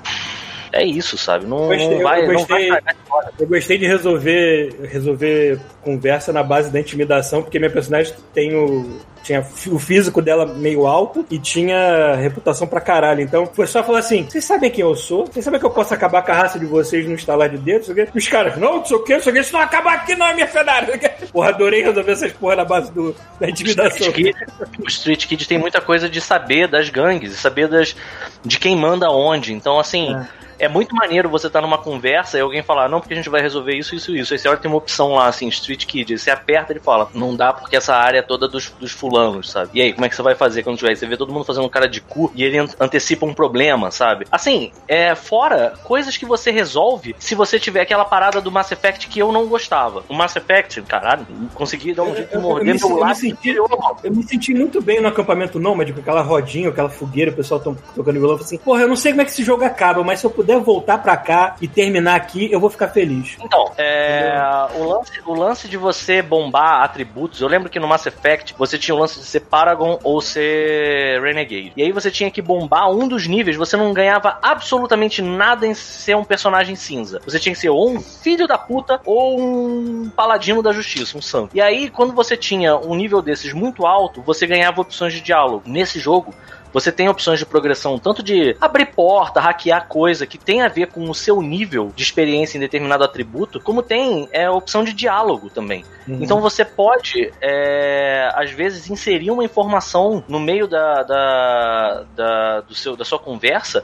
É isso, sabe? Não, Gostei, não eu vai, não gostei. vai a história. Eu gostei de resolver, resolver conversa na base da intimidação, porque minha personagem tem o, tinha o físico dela meio alto e tinha reputação pra caralho. Então foi só falar assim: vocês sabem quem eu sou? Vocês sabem que eu posso acabar com a raça de vocês no estalar de dedos? Não sei o quê?" E os caras, não, não sei o que, não sei o que, isso não vai acabar aqui, não é mercenário. não. Porra, adorei resolver essas porra na base do, da intimidação. Street Kid, o Street Kid tem muita coisa de saber das gangues, e saber das, de quem manda onde. Então, assim, é muito maneiro você estar numa conversa e alguém falar, não, porque a gente vai resolver isso, isso, isso. Aí você olha, tem uma opção lá, assim, Street Kid. Você aperta e fala, não dá porque essa área é toda dos, dos fulanos, sabe? E aí, como é que você vai fazer quando tiver? Você vê todo mundo fazendo um cara de cu e ele an- antecipa um problema, sabe? Assim, é fora coisas que você resolve se você tiver aquela parada do Mass Effect que eu não gostava. O Mass Effect, caralho, consegui dar um jeito de Eu- eu morder me- meu eu me lábio senti- mano. Eu me senti muito bem no acampamento nômade, com aquela rodinha, aquela fogueira, o pessoal tão, tocando violão. Eu assim, porra, eu não sei como é que esse jogo acaba, mas se eu puder voltar pra cá e terminar aqui, eu vou ficar feliz. Então, é, o, lance, o lance de você bombar atributos, eu lembro que no Mass Effect você tinha o lance de ser Paragon ou ser Renegade. E aí você tinha que bombar um dos níveis, você não ganhava absolutamente nada em ser um personagem cinza. Você tinha que ser ou um filho da puta ou um paladino da justiça, um santo. E aí, quando você tinha um nível desses muito alto, você ganhava opções de diálogo. Nesse jogo, você tem opções de progressão, tanto de abrir porta, hackear coisa que tem a ver com o seu nível de experiência em determinado atributo, como tem é, opção de diálogo também. Então você pode, é, às vezes, inserir uma informação no meio da, da, da, do seu, da sua conversa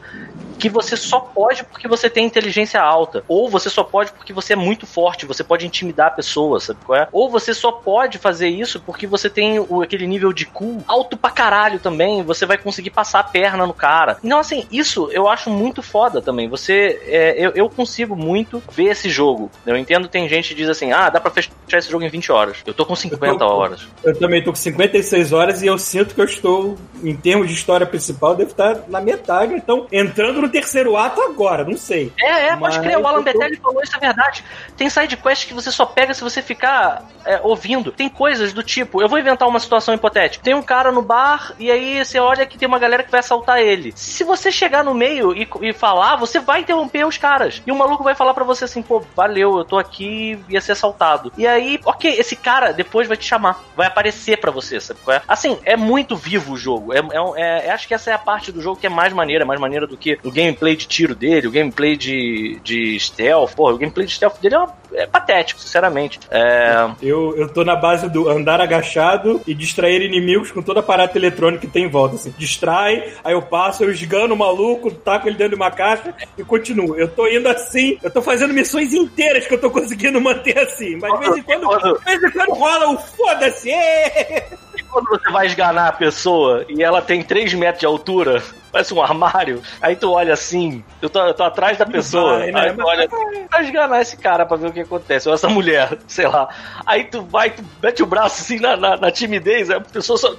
que você só pode porque você tem inteligência alta. Ou você só pode porque você é muito forte, você pode intimidar a pessoa, sabe qual é? Ou você só pode fazer isso porque você tem o, aquele nível de cool alto pra caralho também, você vai conseguir passar a perna no cara. Então, assim, isso eu acho muito foda também. Você, é, eu, eu consigo muito ver esse jogo. Eu entendo, tem gente que diz assim, ah, dá pra fechar esse jogo em 20 horas. Eu tô com 50 Eu tô- horas. Eu também tô com 56 horas e eu sinto que eu estou, em termos de história principal, devo estar na metade, então entrando no terceiro ato agora, não sei. É, é, pode Mas crer, o Alan tô- Betelli falou isso, é verdade. Tem side quest que você só pega se você ficar é, ouvindo. Tem coisas do tipo, eu vou inventar uma situação hipotética. Tem um cara no bar e aí você olha que tem uma galera que vai assaltar ele. Se você chegar no meio e, e falar, você vai interromper os caras. E o maluco vai falar pra você assim, pô, valeu, eu tô aqui e ia ser assaltado. E aí, ok, esse cara depois vai te chamar, vai aparecer pra você, sabe qual é? Assim, é muito vivo o jogo. É, é, um- é- acho que essa é a parte do jogo que é mais maneira, mais maneira do que o gameplay de tiro dele, o gameplay de, de stealth. Porra, o gameplay de stealth dele é, uma- é patético, sinceramente. É, Eu, eu tô na base do andar agachado e distrair inimigos com toda a parada eletrônica que tem em volta. Assim. Distrai, aí eu passo, eu esgano o maluco, taco ele dentro de uma caixa e continuo. Eu tô indo assim, eu tô fazendo missões inteiras que eu tô conseguindo manter assim. Mas de vez em quando, de vez em quando rola o foda-se! quando você vai esganar a pessoa e ela tem 3 metros de altura, parece um armário, aí tu olha assim, eu tô, eu tô atrás da pessoa, vai, né? aí tu olha, vai esganar esse cara pra ver o que acontece, ou essa mulher, sei lá. Aí tu vai, tu mete o braço assim na, na, na timidez, aí a pessoa só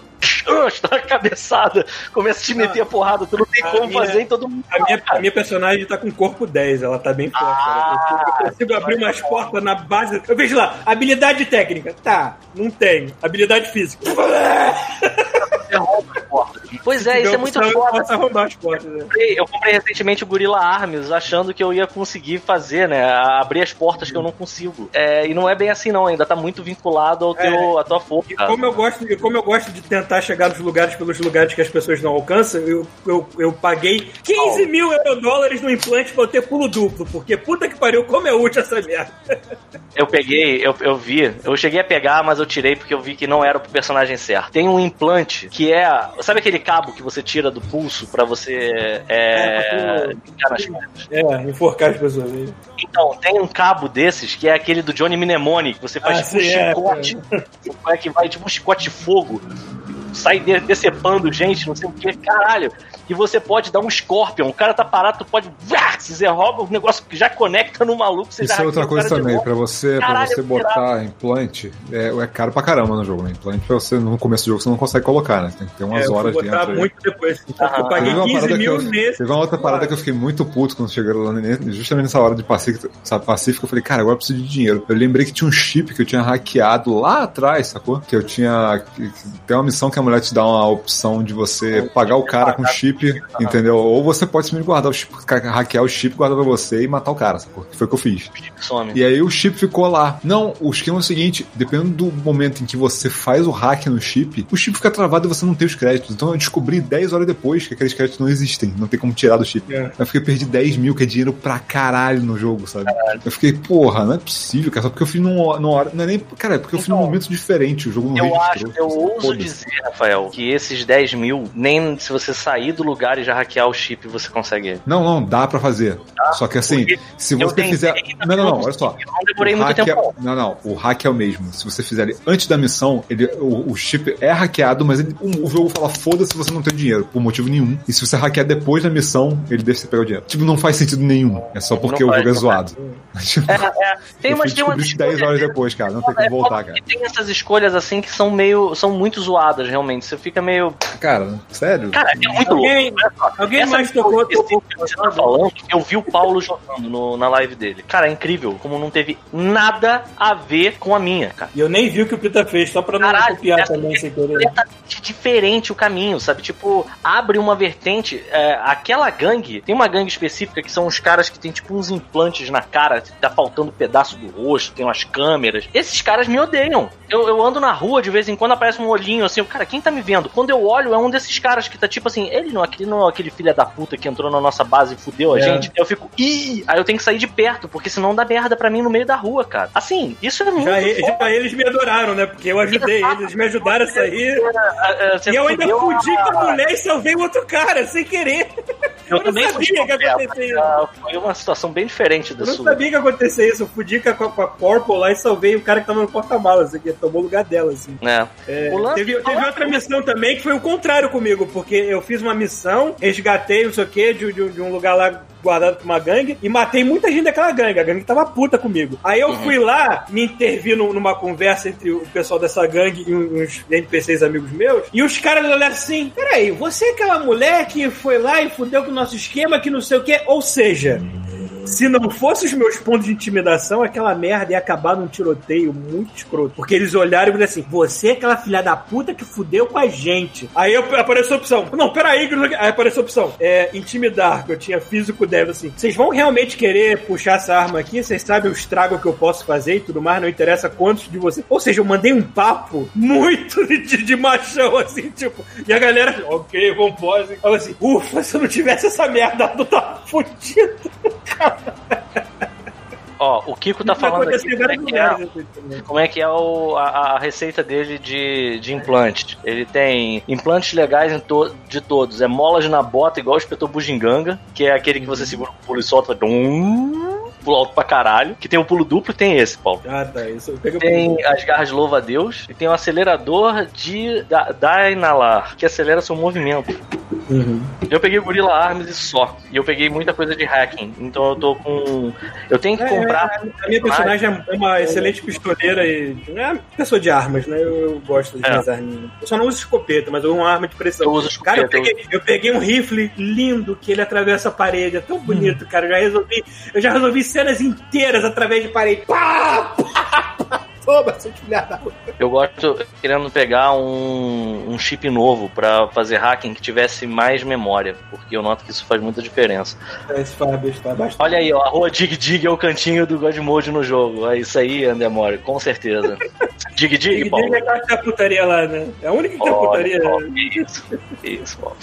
está cabeçada, começa a te meter a porrada, tu não tem como minha- fazer, e todo mundo. A minha, a minha personagem tá com corpo 10, ela tá bem forte. Ah, eu, consigo abrir umas portas na base. Eu vejo lá, habilidade técnica. Tá, não tem. Habilidade física. Você rouba as portas. Pois é, isso é muito Eu foda. portas. Né? comprei- eu comprei recentemente o Gorilla Arms, achando que eu ia conseguir fazer, né? Abrir as portas que eu não consigo. É, e não é bem assim, não. Ainda tá muito vinculado ao teu, à tua força. E como eu, gosto, como eu gosto de tentar chegar nos lugares pelos lugares que as pessoas não alcançam, eu, eu, eu paguei 15 mil dólares no implante pra eu ter pulo duplo, porque puta que pariu, como é útil essa merda. Eu peguei, eu, eu vi, eu cheguei a pegar, mas eu tirei porque eu vi que não era pro personagem certo. Tem um implante que é. Sabe aquele cabo que você tira do pulso pra você. É. É? É, enforcar as pessoas aí. Então, tem um cabo desses que é aquele do Johnny Mnemonic, que você faz Ah, tipo um sim, é, chicote. É que vai? Tipo um chicote de fogo. Sai de- decepando gente, não sei o que, caralho. E você pode dar um Scorpion. O cara tá parado, tu pode. Você rouba o negócio que já conecta no maluco. Você Isso já é outra coisa cara também, pra você, pra Caralho, você é botar implante, é, é caro pra caramba no jogo, né? Implante pra você, no começo do jogo, você não consegue colocar, né? Tem que ter umas É, eu horas fui botar dentro. aí. muito depois. Aham. eu paguei Teve uma 15 parada que mil eu, nesse. teve uma outra parada que eu fiquei muito puto quando chegaram lá, ne- justamente nessa hora de Pacífico, sabe, Pacífico, eu falei, cara, agora eu preciso de dinheiro. Eu lembrei que tinha um chip que eu tinha hackeado lá atrás, sacou? Que eu tinha. que- que tem uma missão que a mulher te dá uma opção de você pagar o cara com chip, entendeu? Ou você pode simplesmente guardar o chip, hackear o chip, guardar pra você e matar o cara, sacou? Foi o que eu fiz. E aí o chip ficou lá. Não, o esquema é o seguinte: dependendo do momento em que você faz o hack no chip, o chip fica travado e você não tem os créditos. Então eu descobri 10 horas depois que aqueles créditos não existem, não tem como tirar do chip. É. Eu fiquei perdi 10 mil, que é dinheiro pra caralho no jogo, sabe? Eu fiquei, porra, não é possível, cara. Só porque eu fiz numa, numa hora. Não é nem. Cara, é porque eu fiz num Então, momento diferente. O jogo não Eu acho, eu ouso dizer, Rafael, que esses 10 mil, nem se você sair do lugar e já hackear o chip, você consegue. Não, não, dá pra fazer. Só que assim, Porque se você fizer. Não, não, não, olha só. eu não demorei muito hack tempo, É... Não, não, o hack é o mesmo. Se você fizer ele antes da missão, ele, o, o chip é hackeado, mas ele- o, o jogo fala foda-se você não tem dinheiro, por motivo nenhum. E se você hackear depois da missão, ele deixa você pegar o dinheiro. Tipo, não faz sentido nenhum. É só porque Não o faz, jogo é zoado. É, é, tem umas, tem umas descobrir isso 10 horas depois, cara. Não tem É, como voltar, cara. Tem essas escolhas assim que são meio. são muito zoadas, realmente. Você fica meio. Cara, sério? Cara, é muito Alguém- louco. Só, alguém essa mais tocou- que você tá falando, eu vi o Paulo jogando no- na live dele. Cara, é incrível como não teve nada a ver com a minha, cara. E eu nem vi o que o Pita fez, só pra não Caralho, copiar essa também é sem querer. completamente diferente o caminho, sabe? Tipo, abre uma vertente. é, aquela gangue, tem uma gangue específica que são os caras que tem tipo uns implantes na cara, tá faltando pedaço do rosto, tem umas câmeras. Esses caras me odeiam. Eu, eu ando na rua, de vez em quando aparece um olhinho assim, o cara, quem tá me vendo? Quando eu olho, é um desses caras que tá tipo assim, ele não, aquele não é aquele filho da puta que entrou na nossa base e fudeu a É. gente. Eu fico, ih! Aí eu tenho que sair de perto, porque senão dá merda pra mim no meio da rua, cara. Assim, isso é muito. Já, já eles me adoraram, né? Porque eu ajudei eles, me ajudaram a sair. Ah, ah, você E eu ainda fudi a- com a mulher e salvei o outro cara, sem querer. Eu, não também sabia que ia com ela, acontecer isso. ah, Foi uma situação bem diferente da Eu não sua. sabia que ia acontecer isso. Eu fudi com a, com a Corpo lá e salvei o cara que tava no porta-malas, assim, que tomou o lugar dela, assim. né? É, lance- teve, teve outra missão também que foi o contrário comigo, porque eu fiz uma missão, resgatei, não sei o que, de, de- de um lugar lá guardado por uma gangue e matei muita gente daquela gangue. A gangue tava puta comigo. Aí eu fui lá, me intervi num- numa conversa entre o pessoal dessa gangue e uns NPCs amigos meus, e os caras olharam assim: peraí, você é aquela mulher que foi lá e fudeu com o nosso esquema, que não sei o que, ou seja. Se não fosse os meus pontos de intimidação, aquela merda ia acabar num tiroteio muito escroto. Porque eles olharam e falaram assim: Você é aquela filha da puta que fudeu com a gente. Aí eu- apareceu a opção: Não, peraí. Aí apareceu a opção: é, Intimidar, que eu tinha físico deve assim. Vocês vão realmente querer puxar essa arma aqui? Vocês sabem o estrago que eu posso fazer e tudo mais? Não interessa quantos de vocês. Ou seja, eu mandei um papo muito de, de machão, assim, tipo. E a galera, ok, vambora. Assim, assim: Ufa, se eu não tivesse essa merda, eu tava fudido. Ó, o Kiko tá falando aqui como é que é, assim, como é, que é o, a, a receita dele de, de implante. Ele tem implantes legais em to- de todos. É molas na bota, igual o espetor bugiganga, que é aquele que você segura o pulo e solta. Dum, pulo alto pra caralho. Que tem o pulo duplo, tem esse, Paulo. Ah, tá. Isso Tem as garras de louva-a-Deus e tem o acelerador de da, Dynalar, que acelera seu movimento. Uhum. Eu peguei o Gorilla Arms e só. E eu peguei muita coisa de hacking. Então eu tô com. Eu tenho que É, comprar. A minha personagem é uma excelente pistoleira e. É pessoa de armas, né? Eu, eu gosto de É. minhas arminhas. Eu só não uso escopeta, mas eu uso uma arma de pressão. Eu uso escopeta, Cara, eu peguei, eu peguei um rifle lindo que ele atravessa a parede. É tão bonito, cara. Eu já resolvi. Eu já resolvi cenas inteiras através de parede. Pá! Pá! Pá! Toma, seu da puta. Eu gosto querendo pegar um, um chip novo pra fazer hacking que tivesse mais memória, porque eu noto que isso faz muita diferença. Está bastante. Olha aí, ó, a rua Dig Dig é o cantinho do God Mode no jogo. É isso aí, Andemore, com certeza. Dig Dig, Paulo. que tem a putaria lá, né? É a única que tem a Olha, putaria. Paulo, Isso, isso, Paulo.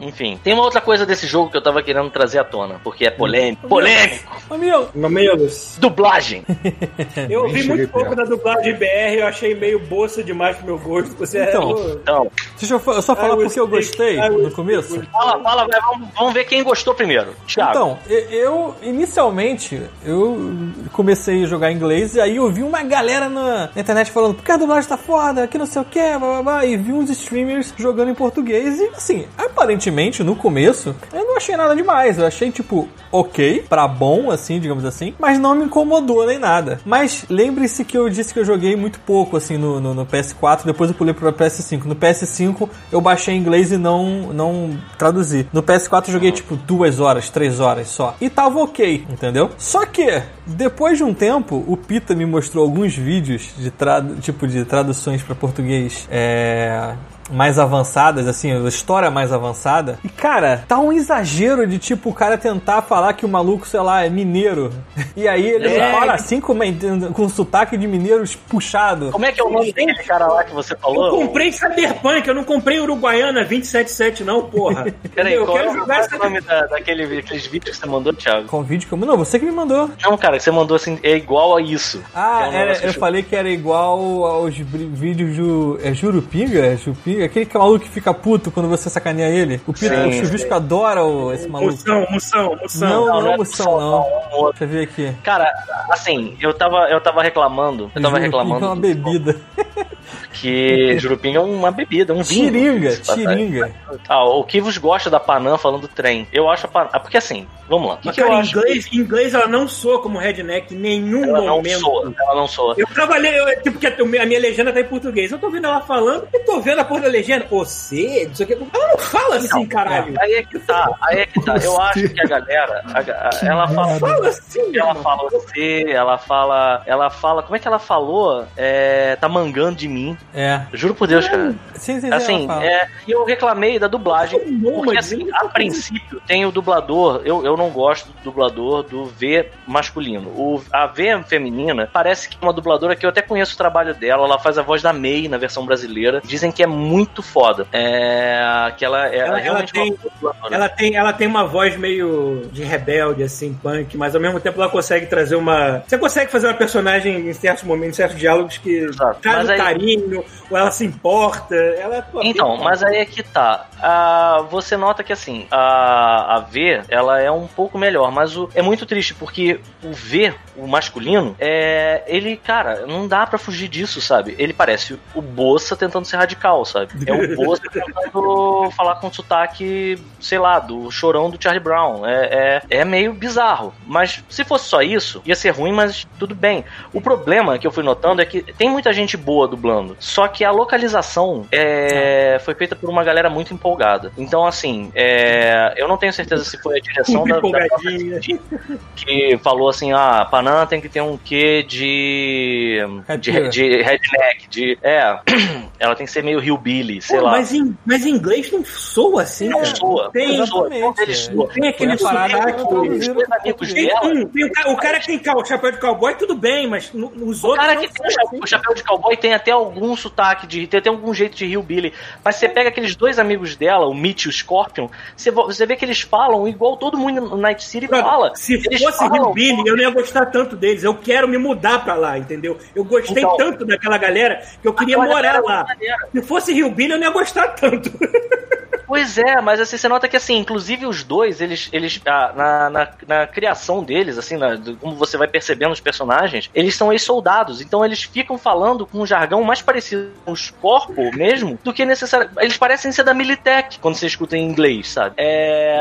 Enfim, tem uma outra coisa desse jogo que eu tava querendo trazer à tona, porque é polêmico. Polêmico! Amigo, Mamilos. Dublagem! Eu ouvi muito pouco da dublagem BR, eu achei meio boça demais pro meu gosto. Você é. Então. Então, deixa eu, só falar I porque eu gostei I no começo. fala, fala, vamos, vamos ver quem gostou primeiro. Thiago. Então, eu, inicialmente, eu comecei a jogar inglês e aí eu vi uma galera na na internet falando porque a dublagem tá foda, que não sei o que, blá, blá, blá, e vi uns streamers jogando em português e, assim, aparentemente, no começo, eu não achei nada demais, eu achei, tipo, ok, pra bom, assim, digamos assim, mas não me incomodou nem nada. Mas lembre-se que eu disse que eu joguei muito pouco, assim, no, no, no PS4, depois eu pulei pro PS5. No PS5 eu baixei em inglês e não, não traduzi. No PS4 eu joguei, tipo, duas horas, três horas só. E tava ok, entendeu? Só que, depois de um tempo, o Pita me mostrou alguns vídeos de, tra tipo, de traduções pra português, é mais avançadas, assim, a história mais avançada. E, cara, tá um exagero de, tipo, o cara tentar falar que o maluco, sei lá, é mineiro. E aí ele É. fala assim com, uma, com sotaque de mineiro puxado. Como é que é o nome daquele cara lá que você falou? Eu comprei Cyberpunk, eu não comprei Uruguaiana 277, não, porra. Peraí, eu qual é, quero o- jogar qual é essa. o nome da, daquele, daqueles vídeos que você mandou, Thiago? Com vídeo que eu. Não, você que me mandou. Não, cara, que você mandou assim, é igual a isso. Ah, é era- eu falei que era igual aos vídeos do. É Jurupinga? É Jupi? Aquele, aquele que é maluco que fica puto quando você sacaneia ele. O, Peter, Sim, o Chuvisco adora o- esse maluco. Moção, moção, moção. Não, não, não é moção, não. não, é. Deixa eu ver aqui. Cara, assim, eu tava, eu tava reclamando. Eu tava Jurupinga reclamando. É uma bebida. Que Jurupim é uma bebida, um vinho. Tiringa, tiringa. Ah, o que vos gosta da Panam falando do trem? Eu acho a Panam. Porque assim, vamos lá. Que, Mas, que eu cara, em acho? inglês, em inglês ela não soa como redneck em nenhum Ela não momento. soa, ela não soa. Eu trabalhei, eu, tipo, que a minha a legenda tá em português. Eu tô vendo ela falando e tô vendo a porra da legenda. Você, não sei o que. Ela não fala assim, caralho. Aí é que tá, aí é que tá. Eu acho que a galera, a ga- ela fala. Fala assim, Ela irmão. fala você, ela fala. Ela fala. Como é que ela falou? É, tá mangando de mim. É. Juro por Deus, cara. Sim, sim, sim. Assim, ela é, e eu reclamei da dublagem. Porque assim, a princípio tem o dublador, eu, eu não gosto do dublador do V masculino. O, a V feminina parece que é uma dubladora que eu até conheço o trabalho dela, ela faz a voz da May na versão brasileira. Dizem que é muito foda. É, que ela, é Ela- ela realmente tem- uma boa dubladora. Ela tem, ela tem uma voz meio de rebelde, assim, punk, mas ao mesmo tempo ela consegue trazer uma. Você consegue fazer uma personagem em certos momentos, em certos diálogos que Exato. traz Mas um aí- carinho, ou ela se importa. Ela pô, Então, mas aí é que tá. Ah, você nota que assim, a, a V, ela é um pouco melhor, mas o, é muito triste porque o V, o masculino, é, ele, cara, não dá pra fugir disso, sabe? Ele parece o Bossa tentando ser radical, sabe? É o Bossa tentando falar com sotaque, sei lá, do chorão do Charlie Brown. É, é, é meio bizarro. Mas se fosse só isso, ia ser ruim, mas tudo bem. O problema que eu fui notando é que tem muita gente boa dublando, só que a localização é, foi feita por uma galera muito empolgada. Então, assim, é, eu não tenho certeza se foi a direção da, da que falou assim: ah, Panam tem que ter um quê de. de, de redneck, de. É, ela tem que ser meio hillbilly, sei Pô, lá. mas, em, mas em inglês não soa assim, Não cara. soa, Tem, não soa, é. soa. tem aquele sotaque. um, o, ca- o cara que tem cal- chapéu de cowboy, tudo bem, mas no- nos O outros. cara não que tem o o chapéu de cowboy tem até algum sotaque, de, tem algum jeito de hillbilly. Mas você pega aqueles dois amigos dela, o Mitch e o Scorpion, você, vo- você vê que eles falam igual todo mundo no Night City fala. Se Eles fosse falam- Hillbilly, eu não ia gostar tanto deles. Eu quero me mudar pra lá, entendeu? Eu gostei Então- tanto daquela galera que eu queria morar lá. maneira. Se fosse Hillbilly, eu não ia gostar tanto. Pois é, mas assim, você nota que assim, inclusive os dois, eles, eles ah, na, na, na criação deles, assim, na- como você vai percebendo os personagens, eles são ex-soldados, então eles ficam falando com um jargão mais parecido com os corpos mesmo, do que necessário. Eles parecem ser da Militech quando você escuta em inglês, sabe? É,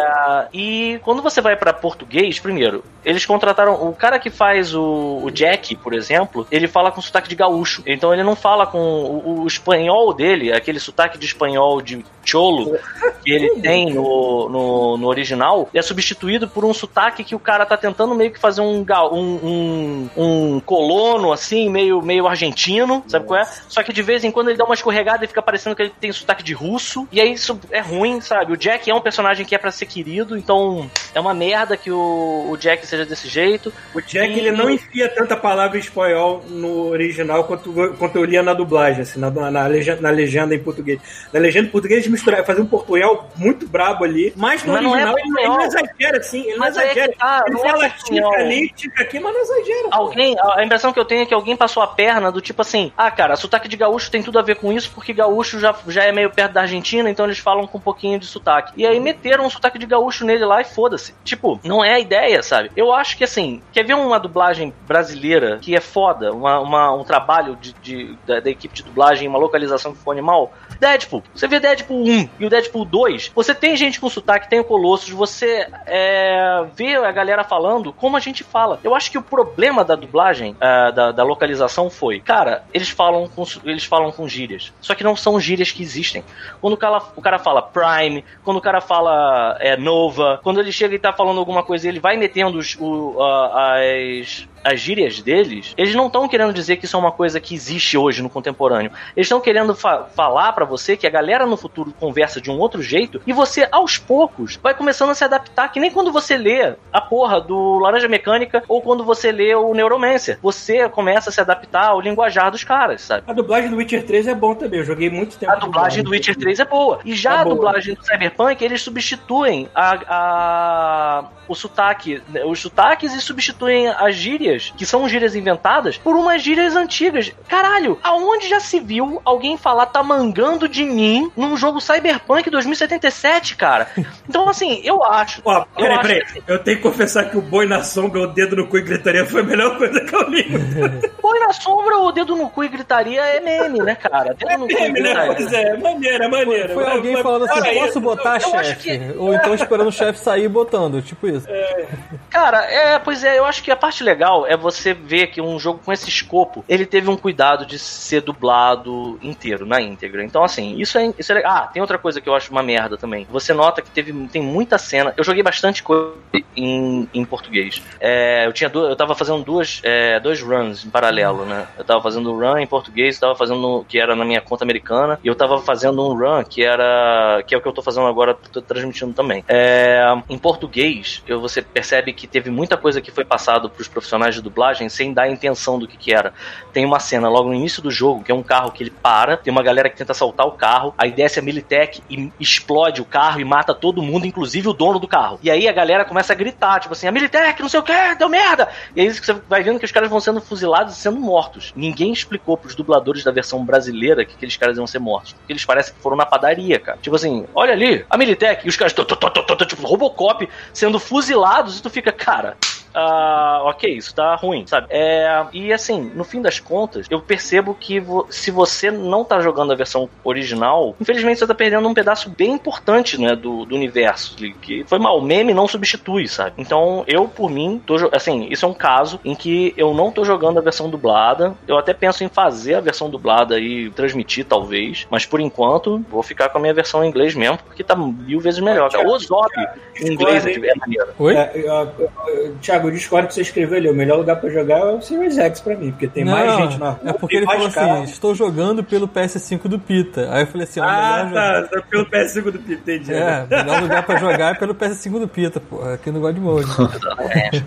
e quando você vai pra português, primeiro, eles contrataram o cara que faz o, o Jack, por exemplo, ele fala com sotaque de gaúcho, então ele não fala com o, o espanhol dele, aquele sotaque de espanhol de cholo que ele tem no, no, no original é substituído por um sotaque que o cara tá tentando meio que fazer um, um, um, um colono, assim, meio, meio argentino, sabe qual é? Só que de vez em quando ele dá uma escorregada e fica parecendo que ele tem sotaque de russo, e aí isso é ruim, sabe? O Jack é um personagem que é pra ser querido, então é uma merda que o, o Jack seja desse jeito. O Jack, ele não enfia tanta palavra em espanhol no original quanto, quanto eu lia na dublagem, assim, na, na, legenda, na legenda em português. Na legenda em português, eles misturaram, faziam um portunhol muito brabo ali, mas no Mas não é original ele, ele não exagera, assim, ele Mas não é exagera. tá, ele não é fala portunhol. tica ali, tica aqui, mas não exagera. Alguém, a a impressão que eu tenho é que alguém passou a perna do tipo assim, ah, cara, sotaque de gaúcho tem tudo a ver com isso, porque gaúcho já, já é meio perto da Argentina, então eles falam com um pouquinho de sotaque. E aí meteram um sotaque de gaúcho nele lá e foda-se. Tipo, não é a ideia, sabe? Eu acho que assim, quer ver uma dublagem brasileira que é foda, uma, uma- um trabalho de, de- da, da equipe de dublagem, uma localização que ficou animal? Deadpool. Você vê Deadpool 1 e o Deadpool 2, você tem gente com sotaque, tem o Colossus, você é, vê a galera falando como a gente fala. Eu acho que o problema da dublagem, ah, da, da localização foi, cara, eles falam, com, eles falam com gírias. Só que não são gírias que existem. Quando o cara, o cara fala Prime, quando o cara fala é, Nova, quando ele chega e tá falando alguma coisa ele vai metendo os, o, a- as, as gírias deles, eles não estão querendo dizer que isso é uma coisa que existe hoje no contemporâneo. Eles estão querendo fa- falar pra você que a galera no futuro conversa de um outro jeito e você, aos poucos, vai começando a se adaptar. Que nem quando você lê a porra do Laranja Mecânica ou quando você lê o Neuromancer. Você começa a se adaptar ao linguajar dos caras, sabe? A dublagem do Witcher 3 é bom também, eu joguei muito tempo. A dublagem do Witcher 3 é boa. E já É a boa. dublagem do Cyberpunk, eles substituem a, a- o sotaque, né, os sotaques e substituem as gírias gírias que são gírias inventadas por umas gírias antigas. Caralho, aonde já se viu alguém falar tá mangando de mim num jogo Cyberpunk 2077, cara? Então, assim, eu acho. Ó, eu peraí, peraí. que, assim, Eu tenho que confessar que o boi na sombra, o dedo no cu e gritaria foi a melhor coisa que eu li. Põe na sombra o dedo no cu e gritaria é meme, né, cara? Dedo no cu e Meme, né? gritaria. Pois é, maneira, maneira. Foi Mas- alguém mas- falando assim, posso botar, eu acho chefe? Ou então esperando o chefe sair e botando, tipo isso. Cara, é, pois é, eu acho que a parte legal é você ver que um jogo com esse escopo, ele teve um cuidado de ser dublado inteiro, na íntegra. Então, assim, isso é, isso é legal. Ah, tem outra coisa que eu acho uma merda também. Você nota que teve, tem muita cena. Eu joguei bastante coisa em, em português. É, eu tinha eu tava fazendo duas, é, dois runs em paralelo, né? Eu tava fazendo um run em português, tava fazendo que era na minha conta americana, e eu tava fazendo um run que era que é o que eu tô fazendo agora, tô transmitindo também. É, em português, eu, você percebe que teve muita coisa que foi passado pros profissionais de dublagem sem dar a intenção do que que era. Tem uma cena logo no início do jogo, que é um carro que ele para, tem uma galera que tenta assaltar o carro, aí desce a Militech e explode o carro e mata todo mundo, inclusive o dono do carro. E aí a galera começa a gritar, tipo assim, a Militech, não sei o que, deu merda! E aí você vai vendo que os caras vão sendo fuzilados e sendo mortos. Ninguém explicou pros dubladores da versão brasileira que aqueles caras iam ser mortos. Porque eles parecem que foram na padaria, cara. Tipo assim, olha ali, a Militech, e os caras, tipo, Robocop, sendo fuzilados, e tu fica, cara, ah, ok, isso tá ruim, sabe? É, e assim, no fim das contas, eu percebo que vo- se você não tá jogando a versão original, infelizmente você tá perdendo um pedaço bem importante, né, do, do universo. Que foi mal, o meme não substitui, sabe? Então, eu, por mim, tô, assim, isso é um caso em que eu não tô jogando a versão dublada. Eu até penso em fazer a versão dublada e transmitir, talvez, mas por enquanto, vou ficar com a minha versão em inglês mesmo, porque tá mil vezes melhor. O Zop em inglês é é maneiro. Oi? É, eu- eu- Thiago, o Discord que você escreveu ali, o melhor lugar pra jogar é o Series X pra mim, porque tem mais Não, gente na rua. É porque ele mais falou carro. assim: estou jogando pelo PS5 do Pita. Aí eu falei assim: Ah, tá, tá pelo PS5 do Pito, entendi. É, melhor lugar pra jogar é pelo PS5 do Pita, porra, aqui no God Mode.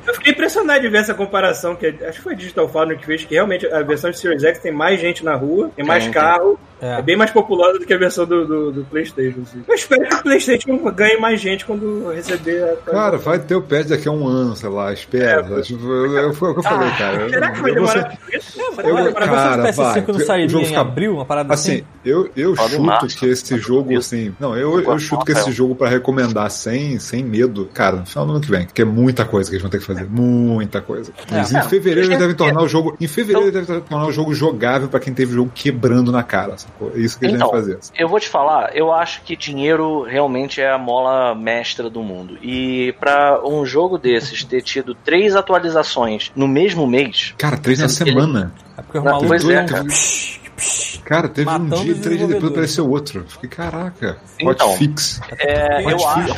Eu fiquei impressionado de ver essa comparação, que acho que foi Digital Foundry que fez, que realmente a versão de Series X tem mais gente na rua, tem mais Tem, carro, É. é. bem mais populosa do que a versão do, do, do PlayStation. assim. Eu espero que o PlayStation ganhe mais gente quando receber a. Cara, vai ter o pad daqui a um ano, sei lá, espera. Tipo, eu- eu- foi o que eu falei, cara. Eu- Será que vai eu demorar tudo isso? Eu, versão cara, do PS5 vai. não O sairia jogo em abril, uma parada assim? Assim, eu, eu chuto que esse jogo, assim. Não, eu, eu chuto que esse jogo, pra recomendar sem, sem medo, cara, no final do ano que vem, que é muita coisa que eles vão ter que fazer. Muita coisa. Mas É. em fevereiro eles devem tornar o jogo. Em fevereiro Então- eles devem tornar o jogo jogável pra quem teve o jogo quebrando na cara. Sacou? É isso que Então, devem fazer. eu vou te falar, eu acho que dinheiro realmente é a mola mestra do mundo. E pra um jogo desses ter tido três atualizações no mesmo mês, Cara, três na semana. É porque os Não, pois é, cara. Cara, teve Matando um dia e três dias depois apareceu outro. Fiquei, caraca. Então, Hotfix. é, eu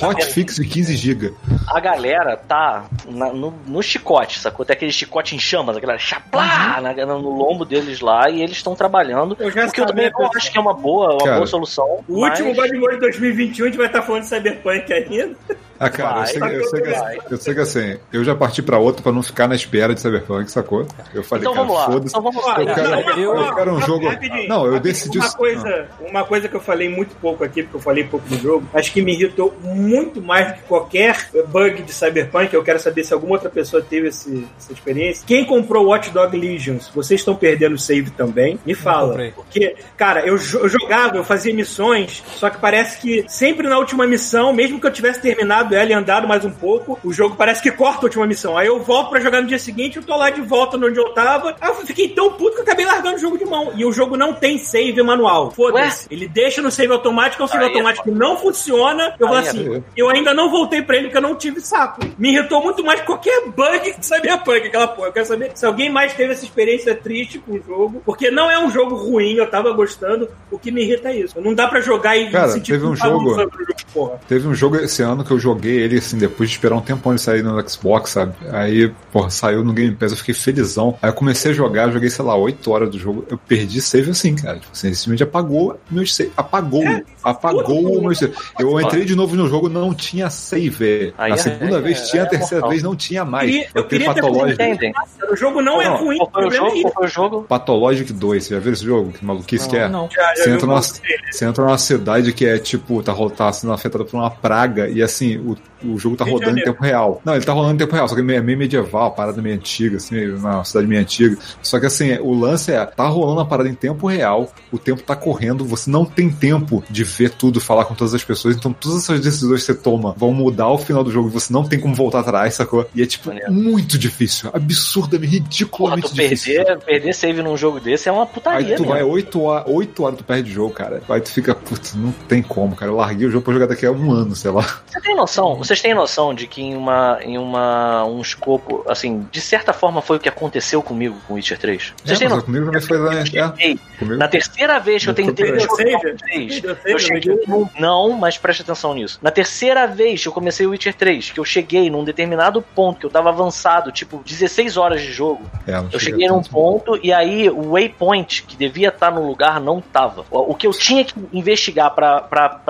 Hotfix acho de 15 GB. a galera tá na- no, no chicote, sacou? Tem aquele chicote em chamas, aquela chaplá na- no lombo deles lá, e eles estão trabalhando. Eu já O que eu também que- acho que é uma boa, uma Cara, boa solução. O mas- último God Mode 2021 a gente vai estar falando de Cyberpunk ainda. Ah, cara, Vai, eu, sei, vai, eu, sei que, vai. eu sei que assim, eu já parti pra outro pra não ficar na espera de Cyberpunk, sacou? Eu falei, Então cara, foda-se. Então. Eu eu- eu quero um jogo- rapidinho, Não, eu decidi- Uma coisa, uma coisa que eu falei muito pouco aqui, porque eu falei pouco do jogo, mas que me irritou muito mais do que qualquer bug de Cyberpunk. Eu quero saber se alguma outra pessoa teve esse- essa experiência. Quem comprou Watch Dog Legions, vocês estão perdendo o save também? Me fala. Porque, cara, eu, eu jogava, eu fazia missões, só que parece que sempre na última missão, mesmo que eu tivesse terminado ela e andado mais um pouco, o jogo parece que corta a última missão. Aí eu volto pra jogar no dia seguinte, eu tô lá de volta onde eu tava. Aí eu fiquei tão puto que eu acabei largando o jogo de mão. E o jogo não tem save manual. Foda-se. Ele deixa no save automático, é um save Aí é automático que não funciona. Eu falo Aí é assim, foda. eu ainda não voltei pra ele porque eu não tive saco. Me irritou muito mais que qualquer bug de Cyberpunk, aquela porra. Eu quero saber se alguém mais teve essa experiência triste com o jogo, porque não é um jogo ruim, eu tava gostando. O que me irrita é isso. Não dá pra jogar e Cara, sentir teve um culpa jogo- o jogo, porra. Teve um jogo esse ano que eu joguei ele, assim, depois de esperar um tempão ele sair no Xbox, sabe? Aí, porra, saiu no Game Pass, eu fiquei felizão. Aí eu comecei a jogar, joguei, sei lá, 8 horas do jogo. Eu perdi save assim, cara. Tipo assim, ele simplesmente apagou meu save. Apagou. É, apagou o meu save. Eu entrei de novo no jogo, não tinha save. Aí Na é- segunda é- vez tinha, a é terceira mortal. vez não tinha mais. Queria- eu queria. Entendem? O jogo não, é Não, ruim, o Qual foi o problema é jogo? Qual isso. foi o jogo? Pathologic 2, você já viu esse jogo? Que maluquice que é? Não, não. Já- Você entra, numa, você entra numa cidade que é tipo, tá, tá sendo afetada por uma praga, e assim, o o jogo tá rodando em tempo real. Não, ele tá rolando em tempo real, só que é meio, medieval, parada meio antiga, assim, uma cidade meio antiga. Só que assim, o lance é, tá rolando a parada em tempo real, o tempo tá correndo, você não tem tempo de ver tudo, falar com todas as pessoas, então todas essas decisões que você toma vão mudar o final do jogo e você não tem como voltar atrás, sacou? E é tipo Maneiro. muito difícil, absurdamente, Porra, ridiculamente tu difícil. perder, perder save num jogo desse é uma Aí putaria, tu né? vai 8 horas, 8 horas tu perde o jogo, cara. Aí tu fica, putz, não tem como, cara. Eu larguei o jogo pra jogar daqui a um ano, sei lá. Você tem noção? Vocês têm noção de que em uma em uma um escopo, assim, de certa forma foi o que aconteceu comigo com Witcher 3? Vocês É, têm noção? comigo também foi lá. É, comigo. Na terceira vez que eu Eu tentei perdendo. jogar Deu Witcher save? 3, Deu save eu no cheguei num... Não, mas preste atenção nisso. Na terceira vez que eu comecei o Witcher 3, que eu cheguei num determinado ponto que eu tava avançado, tipo 16 horas de jogo, É, eu cheguei num ponto e aí o waypoint que devia estar no lugar não tava. O que eu tinha que investigar pra, pra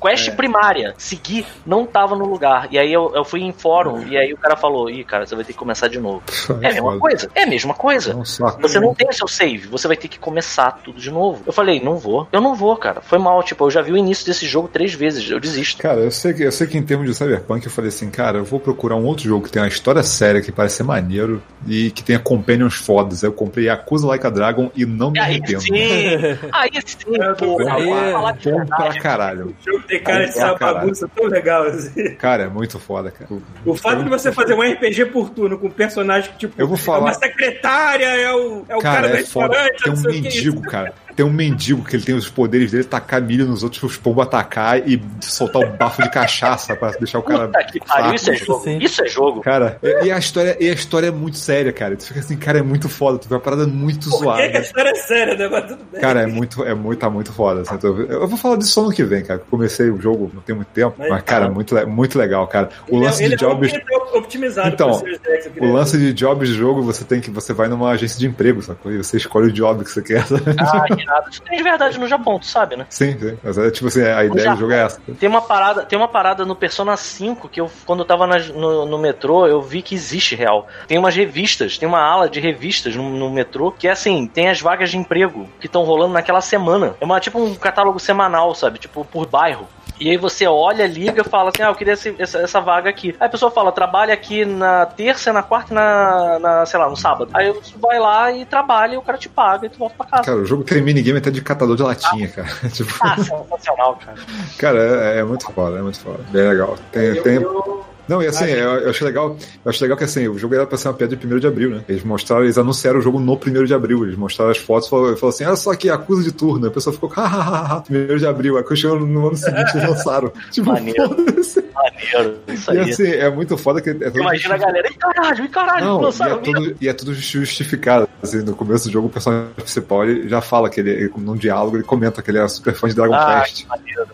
quest É. primária seguir não tava no lugar. E aí eu, eu fui em fórum e aí o cara falou: Ih, cara, você vai ter que começar de novo. É a mesma coisa. É a mesma coisa. É saco. Você não tem o seu save, você vai ter que começar tudo de novo. Eu falei, não vou. Eu não vou, cara. Foi mal, tipo, eu já vi o início desse jogo três vezes, eu desisto. Cara, eu sei, que, eu sei que em termos de Cyberpunk eu falei assim, cara, eu vou procurar um outro jogo que tenha uma história séria, que parece ser maneiro e que tenha companions fodas. Aí eu comprei Yakuza Like a Dragon e não me Aí arrependo. sim, aí sim, pô. Aí- Vamos falar de Bom pra caralho. O jogo tem cara de ser uma bagunça tão legal assim. Cara, é muito foda, cara. O fato de você fazer um RPG por turno com um personagem que, tipo, Eu vou falar- é uma secretária, é o, é o cara, Cara, do é restaurante, um é isso. mendigo, cara. Tem um mendigo que ele tem os poderes dele, tacar milho nos outros, os pombos atacar e soltar o bafo de cachaça pra deixar o cara. Puta que pariu, isso é jogo. Sim. Isso é jogo. Cara, e, e a história, e a história é muito séria, cara. Tu fica assim, cara, é muito foda. Tu vê uma parada muito Por que, zoada. que a história é séria, né? Mas tudo bem. Cara, é muito, é muito, tá muito foda. assim, eu vou falar disso só no que vem, cara. Comecei o jogo não tem muito tempo, Mas mas, cara, tá. muito, muito legal, cara. O Ele é- lance ele de é um jobs. que é optimizado Então, X, O lance de jobs de jogo, você tem que. Você vai numa agência de emprego, sacou? E você escolhe o job que você quer. Ah, irado. Isso tem de verdade no Japão, tu sabe, né? sim, sim. Mas é tipo assim, a ideia do jogo é essa. Tem uma parada, tem uma parada no Persona 5 que eu, quando eu tava nas- no, no metrô, eu vi que existe real. Tem umas revistas, tem uma ala de revistas no, no metrô que é assim, tem as vagas de emprego que estão rolando naquela semana. É uma tipo um catálogo semanal, sabe? Tipo por bairro. E aí você olha, liga e fala assim, ah, eu queria esse- essa, essa vaga aqui. Aí a pessoa fala, trabalha aqui na terça, na quarta e na, na, sei lá, no sábado. Aí você vai lá e trabalha e o cara te paga e tu volta pra casa. Cara, o jogo tem minigame até de catador de latinha, cara. tipo, Ah, sensacional, cara. cara, é, é muito foda, é muito foda. Bem legal. Tem, Eu- tem, eu- Não, e assim, eu, eu acho legal. Eu acho legal que assim, o jogo era pra ser uma piada de 1 de abril, né? Eles mostraram, eles anunciaram o jogo no 1 de abril. Eles mostraram as fotos e falaram, falaram assim: olha só aqui, acusa de turno. A pessoa ficou, hahaha, 1 de abril. Aí chegou no ano seguinte, eles lançaram. Tipo, Maneiro. Maneiro. Isso E aí. assim, é muito foda que. É Imagina a galera, ih caralho, ih caralho, Não, e lançaram é, tudo, e é tudo justificado. Assim, no começo do jogo, o personagem principal ele já fala que ele, ele, num diálogo, ele comenta que ele é super fã de Dragon Ah, Quest.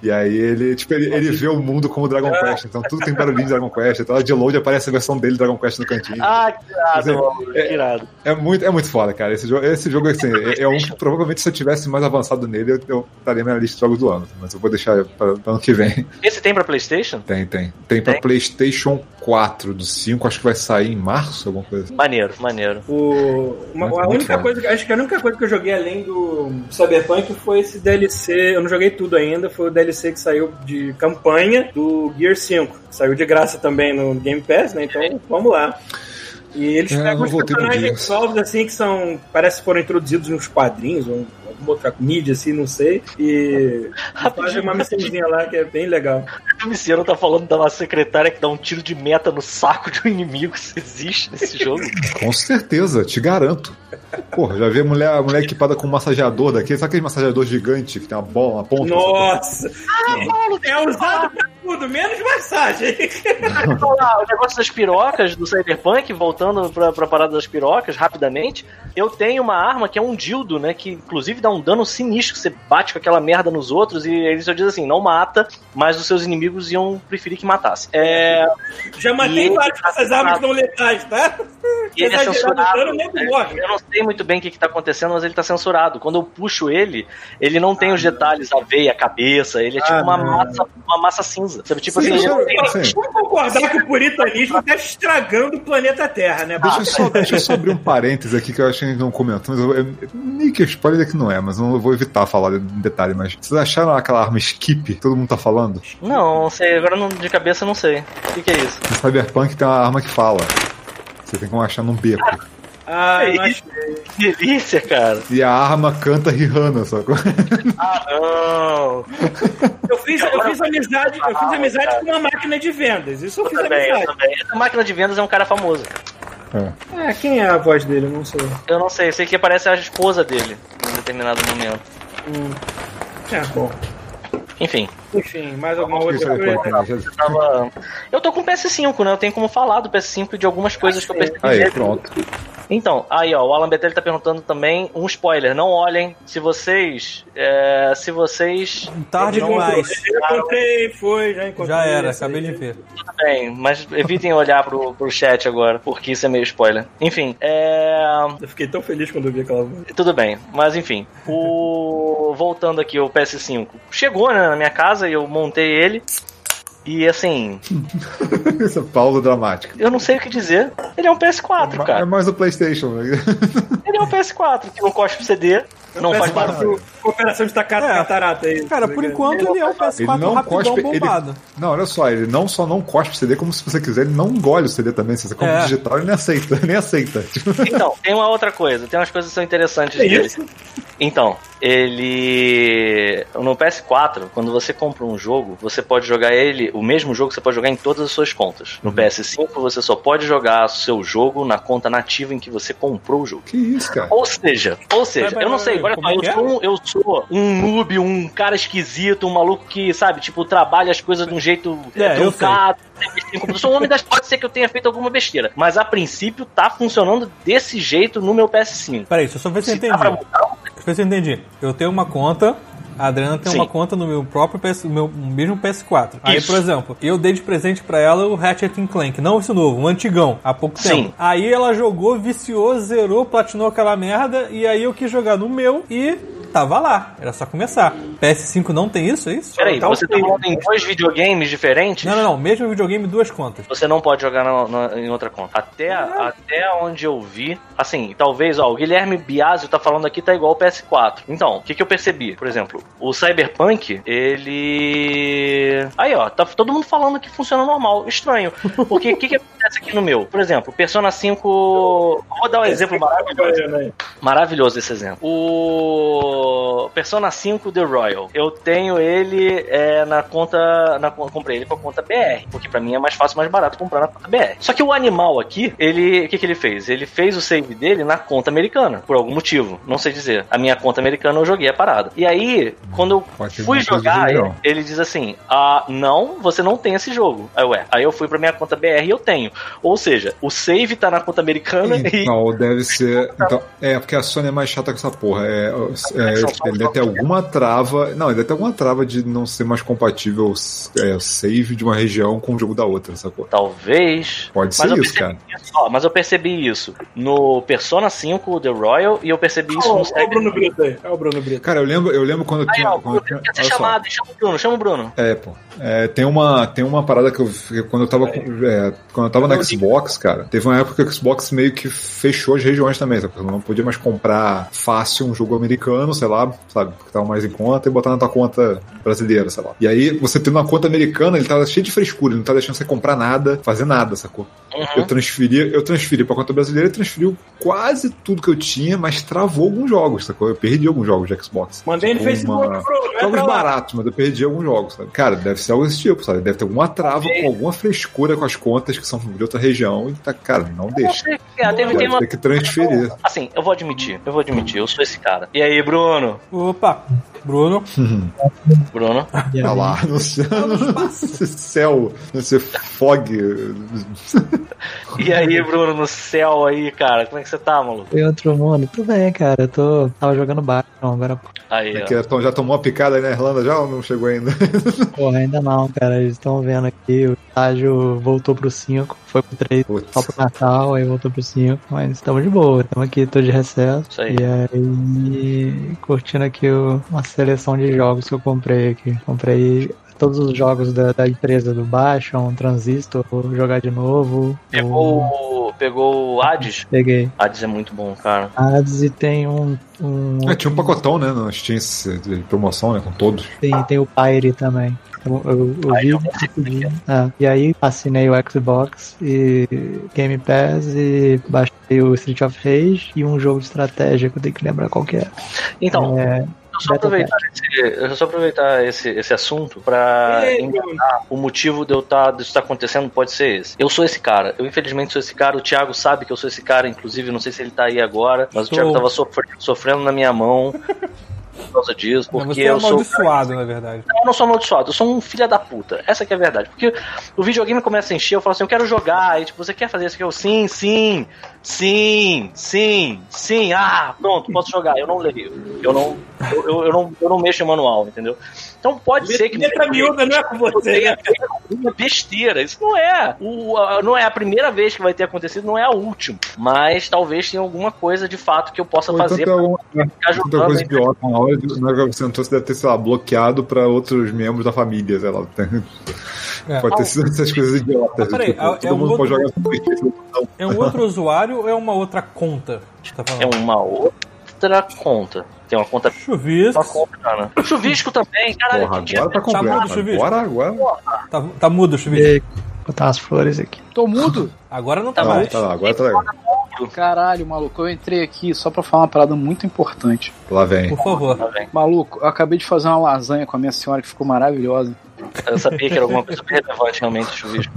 E aí ele, tipo, ele, ele vê o mundo como Dragon Quest. Então tudo tem barulhinho de Dragon Quest. Então de load aparece a versão dele Dragon Quest no cantinho. Ah, que irado, dizer, mano, que é- irado. É muito, é muito foda, cara. Esse jogo, esse jogo assim, é, é um que provavelmente se eu tivesse mais avançado nele, eu, eu estaria na minha lista de jogos do ano. Mas eu vou deixar para o ano que vem. Esse tem pra Playstation? Tem, tem. Tem pra Tem? PlayStation 4 do 5, acho que vai sair em março, alguma coisa assim. Maneiro, maneiro. O, uma- Muito- a muito única foda. coisa, acho que a única coisa que eu joguei além do Cyberpunk foi esse DLC. Eu não joguei tudo ainda, foi o DLC que saiu de campanha do Gear 5. Saiu de graça também no Game Pass, né? Então vamos lá. E eles É, pegam os personagens novos assim que são. Parece que foram introduzidos nos quadrinhos, ou alguma outra mídia assim, não sei. E fazem uma missãozinha lá que é bem legal. O Miciano tá falando da nossa secretária que dá um tiro de meta no saco de um inimigo. Isso existe nesse jogo? Com certeza, te garanto. Porra, já vi a mulher, a mulher equipada com um massageador daquele. Sabe aquele massageador gigante que tem uma bola, uma ponta? Nossa! é usado pra tudo, menos massagem. O negócio das pirocas do Cyberpunk, voltando pra, pra parada das pirocas, rapidamente, eu tenho uma arma que é um dildo, né? Que inclusive dá um dano sinistro, que você bate com aquela merda nos outros e ele só diz assim, não mata, mas os seus inimigos iam preferir que matasse. É, Já matei E- vários com essas armas não letais, tá? E ele é censurado. dano, morre. Eu não sei muito bem o que, que tá acontecendo, mas ele tá censurado. Quando eu puxo ele, ele não tem os detalhes, a veia, a cabeça, ele é tipo Ah, uma não. massa, uma massa cinza. Sabe, tipo Sim, assim, eu-. Vamos concordar que o puritanismo tá estragando o planeta Terra, né? Deixa eu, só, deixa eu só abrir um parênteses aqui que eu acho que a gente não comentou, mas eu, eu, meio que spoiler que não é, mas eu não vou evitar falar em detalhe, mas vocês acharam aquela arma skip que todo mundo tá falando? Não, não sei, agora não- de cabeça eu não sei. O que, que é isso? No Cyberpunk tem uma arma que fala. Você tem como achar num beco. Ah, eu É Que delícia, cara. E a arma canta Rihanna, sacou? Ah, não. Eu fiz, eu fiz amizade, eu fiz amizade com uma máquina de vendas. Isso eu Eu fiz também, eu amizade. também. Essa máquina de vendas é um cara famoso. É. É, quem é a voz dele? Eu não sei. Eu não sei, eu sei que aparece a esposa dele em determinado momento. É, bom. Enfim, Enfim, mais alguma Acho que outra coisa? né? eu tava. Eu tô com o PS5, né? Eu tenho como falar do PS5 e de algumas coisas que eu percebi. Aí, pronto. Então, aí ó, o Alan Betelli tá perguntando também um spoiler. Não olhem se vocês. é, se vocês. Tarde demais. Eu encontrei, foi, já encontrei. Já era, acabei de ver. Tudo bem, mas evitem olhar pro, pro chat agora, porque isso é meio spoiler. Enfim, é. Eu fiquei tão feliz quando eu vi aquela voz. Tudo bem, mas enfim. O. Voltando aqui ao PS5. Chegou né, na minha casa e eu montei ele. E assim, Essa pausa dramática. eu não sei o que dizer. Ele é um PS4, É cara. mais o PlayStation. né? Ele é um PS4 que não cospe CD, não faz barulho. que Cooperação de taca- É. catarata aí. Cara, por enquanto ele é Ele PS4 não rapidão cospe. Ele... bombado. Não, olha só, ele não só não cospe o CD, como se você quiser, ele não engole o CD também. Se você compra É. digital, ele nem aceita. Nem aceita. Então, tem uma outra coisa, tem umas coisas que são interessantes É dele. isso? Então, ele. No PS4, quando você compra um jogo, você pode jogar ele, o mesmo jogo você pode jogar em todas as suas contas. No PS5, você só pode jogar seu jogo na conta nativa em que você comprou o jogo. que isso, cara? Ou seja, ou seja, Vai, vai, eu não sei, vai, olha só, é eu é? sou, um, eu sou um noob, um cara esquisito, um maluco que, sabe, tipo, trabalha as coisas de um jeito É, truncado. Eu sou um homem das. Pode ser que eu tenha feito alguma besteira, mas a princípio tá funcionando desse jeito no meu PS5. Peraí, deixa eu só ver se eu entendi. dá ver se eu entendi. Eu tenho uma conta, a Adriana tem Sim. uma conta no meu próprio PS, meu mesmo PS4. Aí, Isso. por exemplo, eu dei de presente pra ela o Ratchet Clank, não esse novo, o antigão, há pouco Sim. tempo. Aí ela jogou, viciou, zerou, platinou aquela merda, e aí eu quis jogar no meu e tava lá. Era só começar. PS5 não tem isso, é isso? Peraí, Tá você tá falando em dois videogames diferentes? Não, não, não. Mesmo videogame, duas contas. Você não pode jogar na- na- em outra conta. Até, até onde eu vi, assim, talvez, ó, o Guilherme Biasio tá falando aqui tá igual o PS4. Então, o que, que eu percebi? Por exemplo, o Cyberpunk, ele. Aí, ó, tá todo mundo falando que funciona normal. Estranho. Porque o que, que acontece aqui no meu? Por exemplo, Persona 5. Vou dar um exemplo maravilhoso. Maravilhoso esse exemplo. O Persona 5 The Royal. Eu tenho ele é, na conta. Na, comprei ele com a conta BR. Porque pra mim é mais fácil, mais barato comprar na conta BR. Só que o animal aqui, ele. O que, que ele fez? Ele fez o save dele na conta americana. Por algum motivo. Não sei dizer. A minha conta americana eu joguei a parada. E aí, quando eu Pode fui jogar, ele, ele diz assim: Ah, não, você não tem esse jogo. Aí, ué. Aí eu fui pra minha conta BR e eu tenho. Ou seja, o save tá na conta americana e. Então, deve ser. Então, é, porque a Sony é mais chata com essa porra. É, é, ele deve ter alguma trava. Não, ele deve ter alguma trava de não ser mais compatível é, o save de uma região com o jogo da outra, sacou? Talvez. Pode ser isso, cara. isso, ó, mas eu percebi isso no Persona 5 The Royal e eu percebi isso Ó, no ó o Bruno. Brito aí. É o Bruno Brito. Cara, eu lembro, eu lembro quando eu Aí, tinha. ó, quando tinha- ser olha só. chamado, chama o Bruno, chama o Bruno. É, pô. É, tem, uma, tem uma parada que eu. Quando eu tava. é, quando eu tava no Xbox, cara, teve uma época que o Xbox meio que fechou as regiões também, sabe? Você não podia mais comprar fácil um jogo americano, sei lá, sabe? Que tava mais em conta e botar na tua conta brasileira, sei lá. E aí, você tendo uma conta americana, ele tava cheio de frescura, ele não tá deixando você comprar nada, fazer nada, sacou? Eu transferi, eu transferi pra conta brasileira e transferiu quase tudo que eu tinha, mas travou alguns jogos, sacou? Eu perdi alguns jogos de Xbox. Mandei no Tipo, Facebook, uma-. Vai Jogos baratos, mas eu perdi alguns jogos, sabe? Cara, deve ser algo desse tipo, sabe? Deve ter alguma trava com alguma frescura com as contas que são de outra região e tá, cara, não deixa. teve, Vai tem uma... ter que transferir. Assim, eu vou admitir, eu vou admitir, eu sou esse cara. E aí, Bruno? Opa! Bruno. Bruno. E Tá aí, lá, no céu, nesse fog. E aí, Bruno, no céu aí, cara, como é que você tá, maluco? Em outro mundo, tudo bem, cara. Eu tô. Tava jogando baixo, agora, Aí, ó. Que então, já tomou uma picada aí na Irlanda já ou não chegou ainda? porra, ainda não, cara. Eles estão vendo aqui, o estágio voltou pro 5, foi pro 3 Putz. só pro Natal, aí voltou pro 5, mas estamos de boa, estamos aqui, tô de recesso. Isso aí. E aí, curtindo aqui o- uma seleção de jogos que eu comprei aqui. Comprei todos os jogos da, da empresa do Baixa, um Transistor, vou jogar de novo. Pegou, o- pegou o Hades? Peguei. Hades é muito bom, cara. Hades e tem um. um É, tinha um pacotão, né? No Steam de promoção, né? Com todos. Tem, tem o Pyre também. Eu, eu, eu vi, decidi. Ah, e aí assinei o Xbox e Game Pass e baixei o Street of Rage e um jogo de estratégia que eu tenho que lembrar qual que é. Então, É, só aproveitar esse, eu só aproveitar esse, esse assunto pra enganar o motivo de eu tá, disso estar acontecendo pode ser esse. Eu sou esse cara. Eu infelizmente sou esse cara. O Thiago sabe que eu sou esse cara, inclusive, não sei se ele tá aí agora, mas Sou. o Thiago tava sofrendo, sofrendo na minha mão por causa disso, Não, porque você é eu sou amaldiçoado, na verdade. Não, eu não sou amaldiçoado, eu sou um filho da puta. Essa que é a verdade. Porque o videogame começa a encher, eu falo assim, eu quero jogar. Aí, tipo, você quer fazer isso aqui? Eu, sim, sim, sim, sim, sim. Ah, pronto, posso jogar. Eu não leio. Eu não, eu, eu, eu não, eu não mexo em manual, entendeu? Então pode ser que. Letra miúda não é com você, né? uma besteira. Isso não é. O, a- não é a primeira vez que vai ter acontecido, não é a última. Mas talvez tenha alguma coisa de fato que eu possa Ou fazer então tem alguma, pra tanta jogando. coisa idiota na hora de na hora que você entrou, você deve ter, sei lá, bloqueado pra outros membros da família, sei lá. É. Pode ter sido essas coisas idiotas. Ah, peraí, tipo, é- todo é um mundo outro- pode jogar PlayStation. É um outro usuário ou é uma outra conta? que Tá É falando? uma outra conta. Tem uma conta Chuvisco. Uma conta. O chuvisco também, caralho. Porra, que dia- agora tá mudo, completo. Chuvisco? Agora, agora. Tá, tá mudo o chuvisco. botar umas flores aqui. Tô mudo? Agora não tá, Tá Tá, mais. tá lá, agora tá legal. Caralho, maluco, eu entrei aqui só pra falar uma parada muito importante. Lá vem. Por favor. Tá. Maluco, eu acabei de fazer uma lasanha com a minha senhora que ficou maravilhosa. Eu sabia que era alguma coisa relevante realmente chuvisco.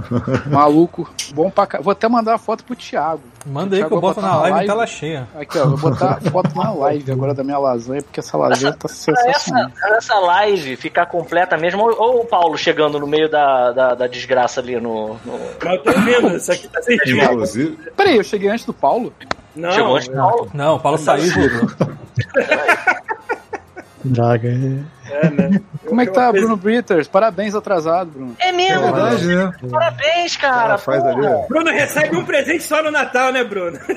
Maluco, bom pra cá. Vou até mandar a foto pro Thiago. Manda aí que eu boto na live live. tela cheia. Aqui, ó, vou botar foto na live agora da minha lasanha, porque essa lasanha tá Pra sensacional. essa, essa live ficar completa mesmo, ou, ou o Paulo chegando no meio da, da, da desgraça ali no. no- eu tô vendo, isso aqui tá sem. Inclusive, Peraí, eu cheguei antes do Paulo? Não, Chegou antes do Paulo. Não, o Paulo saiu e Droga. é. é, né? Como é que tá, Bruno Britters? Parabéns atrasado, Bruno. É é mesmo, verdade, né? parabéns, cara. Faz ali, ó. Bruno recebe um presente só no Natal, né, Bruno?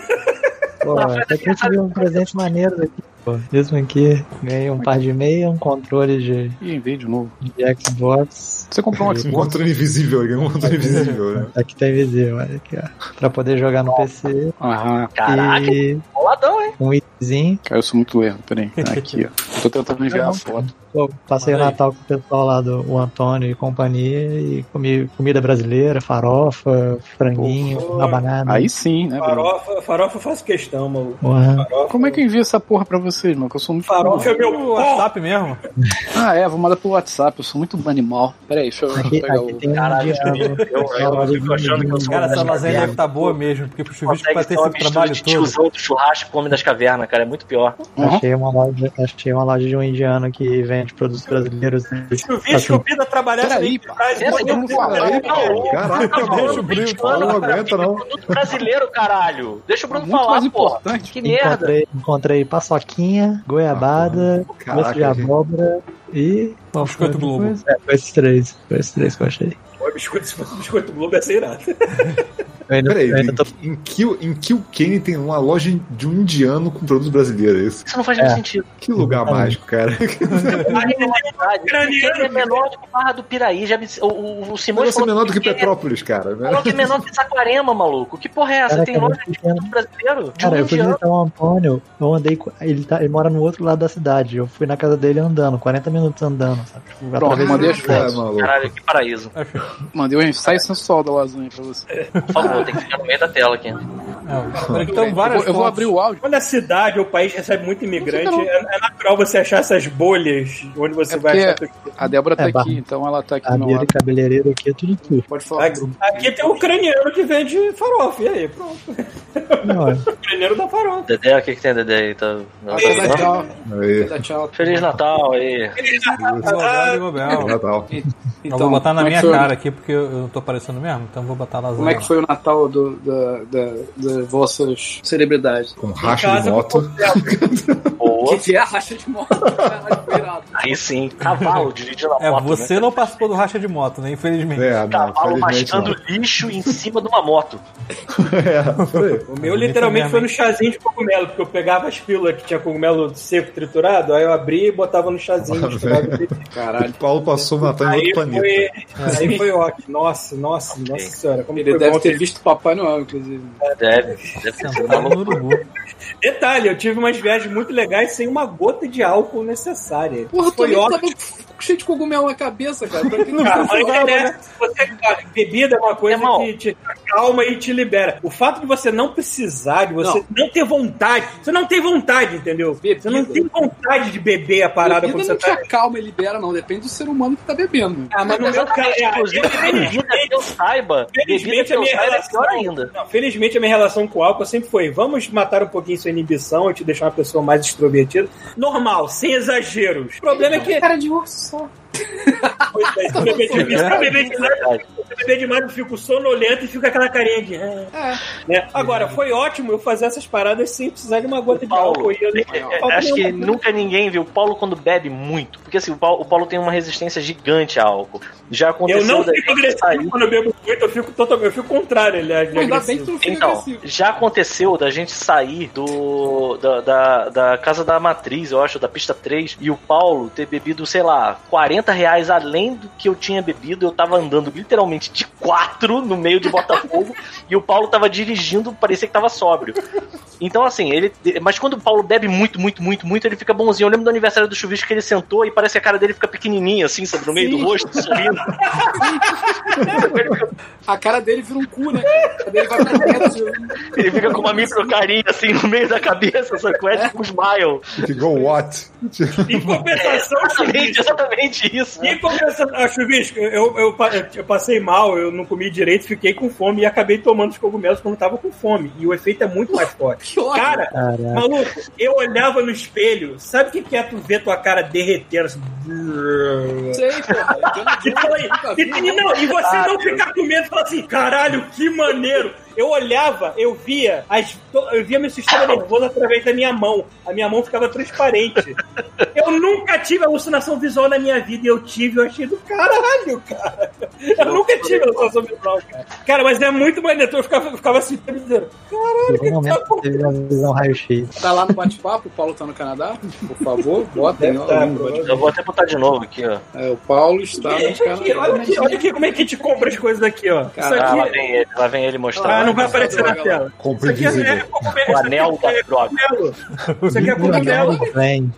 Pô, até que eu tive um presente maneiro aqui, pô. Mesmo aqui, ganhei um par de meia, um controle de, Ih, veio de novo. de Xbox. Você comprou um Um Xbox? controle invisível, um controle invisível, né? Aqui tá invisível, olha aqui, ó. Pra poder jogar no PC. Aham. Caraca, E boladão, hein? um itzinho. Cara, eu sou muito lerdo, peraí. Tá Aqui, ó. Tô tentando enviar a foto. Pô, passei o Olha aí. Natal com o pessoal lá do o Antônio e companhia e comi comida brasileira, farofa, franguinho, Pô, rabanada. Aí sim, né, Bruno? Farofa, farofa eu faço questão, maluco. Porra. Farofa, Como é que eu envio essa porra pra vocês, mano? Que eu sou muito. Farofa é meu. WhatsApp mesmo. Ah, é, vou mandar pelo WhatsApp. Eu sou muito animal. Peraí, deixa eu, deixa eu Aqui, pegar aqui o. tem Caralho, eu- eu- eu fico achando que eu sou Cara, essa lasanha deve estar boa mesmo, porque pro chuvisco vai ter esse trabalho de todo. tiozão do churrasco com homem das cavernas, cara. É muito pior. Uhum. Achei uma loja, achei uma loja de um indiano que vende produtos brasileiros. Chuvisco, o Pida trabalhar Peraí, nessa pá. frase, Essa pode que não eu falar. falei, cara. Caraca, Deixa o Bruno falar. Não aguenta, não. Produto brasileiro, caralho. Deixa o Bruno Muito falar, mais importante. Que merda. Encontrei, encontrei paçoquinha, goiabada, Caraca, doce de gente. abóbora e. Biscoito Globo. É, foi esses três. Foi esses três que eu achei. Pô, biscoito, biscoito Globo ser irado. Eu ainda, Peraí, ainda tô em, em, Kill, Kilkenny tem uma loja de um indiano com produtos brasileiros. é Isso. Isso não faz muito É. sentido. Que lugar mágico, cara. Ele é menor do que Barra do Piraí. Já me... O, o, o Simões Pode ser menor do que é- Petrópolis, cara. Né? Falou que é menor que Saquarema, maluco. Que porra é essa? Caraca, Tem é loja de pequeno. produto brasileiro? De Cara, um eu fui visitar o Antônio, eu andei. Ele, tá, ele mora no outro lado da cidade. Eu fui na casa dele andando, 40 minutos andando, sabe? Tipo, Pronto, mandei as fotos. É, maluco. Caralho, que paraíso. Mandei o ensaio sensual da lasanha pra você. Por favor, tem que ficar no meio da tela aqui. É, então várias Eu, eu vou abrir o áudio. Quando a cidade ou o país recebe muito imigrante, Não, não. é, é natural você achar essas bolhas onde você É vai achar a Débora tá É, aqui, então ela tá aqui no lado. cabeleireiro aqui é tudo tu. Pode falar. Aqui, aqui tem o ucraniano que vende farofa. E aí, pronto. Não, é. O ucraniano da farofa. Dedé, o que, que tem, Dedé aí? Tá... Não, Vai dar não? tchau. Aí, dar tchau. Feliz Natal aí. Roberto Gobel. Natal. Eu vou botar na é minha cara aqui porque eu, não tô aparecendo mesmo, então eu vou botar lasanha. Como é que foi o Natal do, da, da, das vossas celebridades? Com racha Casa de moto. Boa. O que, que é a racha de moto? Aí sim, cavalo dirigindo a É, moto. você né? não participou do racha de moto, né? Infelizmente. É, não, Cavalo mascando lixo em cima de uma moto. É, foi. O meu literalmente foi no chazinho de cogumelo, porque eu pegava as pílulas que tinha cogumelo seco triturado, aí eu abria e botava no chazinho. leite. Caralho. O Paulo passou o Natal em aí, outro planeta. foi, aí foi ótimo. Nossa, nossa, nossa senhora. Como Ele foi deve bom ter ter- visto Papai Noel, inclusive. Deve, deve ter Sentado no maluco. urubu. Detalhe, eu tive umas viagens muito legais sem uma gota de álcool necessária. Porra, foi ótimo. tava cheio de cogumelo na cabeça, cara. Pra quem não Cara, mas é, você, cara, bebida é uma coisa Irmão. que te acalma e te libera. O fato de você não precisar, de você não, ter vontade, você não tem vontade, entendeu? Bebida. Você não tem vontade de beber a parada bebida quando não você te tá. acalma e libera, não. Depende do ser humano que tá bebendo. Ah, mas no meu caso, Exatamente, inclusive, bebida que eu saiba. Felizmente que a minha saiba é relação. ainda. Não, felizmente a minha relação com o álcool sempre foi: vamos matar um pouquinho sua inibição e te deixar uma pessoa mais extrovertida. Normal, sem exageros. O problema é que. Cara de urso só. Pois é, se eu beber demais, se eu beber demais, se eu beber demais, eu fico sonolento e fico com aquela carinha de. "Ah", né? Agora, foi ótimo eu fazer essas paradas sem precisar de uma gota de Paulo, álcool. E eu é, Paulo acho que nunca ninguém viu o Paulo quando bebe muito. Porque assim, o Paulo, o Paulo tem uma resistência gigante a álcool. Já aconteceu Eu não fico agressivo sair. quando eu bebo muito, eu fico totalmente. Eu fico contrário, aliás, de Ainda bem que tu fica Então, agressivo. já aconteceu da gente sair do da, da, da casa da matriz, eu acho, da pista 3, e o Paulo ter bebido, sei lá, 40 reais além do que eu tinha bebido. Eu tava andando literalmente de quatro no meio de Botafogo e o Paulo tava dirigindo, parecia que tava sóbrio. Então, assim, ele. Mas quando o Paulo bebe muito, muito, muito, muito, ele fica bonzinho. Eu lembro do aniversário do chuvisco que ele sentou e parece que a cara dele fica pequenininha, assim, sabe, no meio do rosto, sorrindo. A cara dele vira um cu, né? Dele vai pra dentro. Ele fica com uma micro carinha, assim, no meio da cabeça, sacou? É tipo um smile. O Watt. Em compensação, Exatamente, exatamente isso. Em compensação, ah, Chuvisco, eu, eu, eu passei mal, eu não comi direito, fiquei com fome e acabei tomando os cogumelos quando tava com fome. E o efeito é muito mais forte. Cara, Caraca. maluco, eu olhava no espelho, sabe o que que é tu ver tua cara derretendo assim? Sei, porra. E, e, e não, e você não ficar com medo e falar assim, caralho, que maneiro. Eu olhava, eu via, as, eu via meu sistema nervoso através da minha mão. A minha mão ficava transparente. Eu nunca tive alucinação visual na minha vida e eu tive, eu achei do caralho, cara. Eu nunca tive alucinação visual, cara. Cara, mas é muito maneiro. Eu ficava, eu ficava assim, dizendo, caralho, que tá momento teve uma visão raio-x. Tá lá no bate-papo, o Paulo tá no Canadá? Por favor, botem tá. Eu vou até botar de novo aqui, ó. É, o Paulo está no aqui, olha, Canadá. aqui, olha aqui como é que a gente compra as coisas aqui, ó. Isso Caralho, Ah, lá aqui. vem ele, lá vem ele Ah, mostrar. Não vai aparecer na tela. Compre Isso aqui é, é, cogumelo. O anel da droga. cogumelo. Isso aqui é cogumelo. Vem.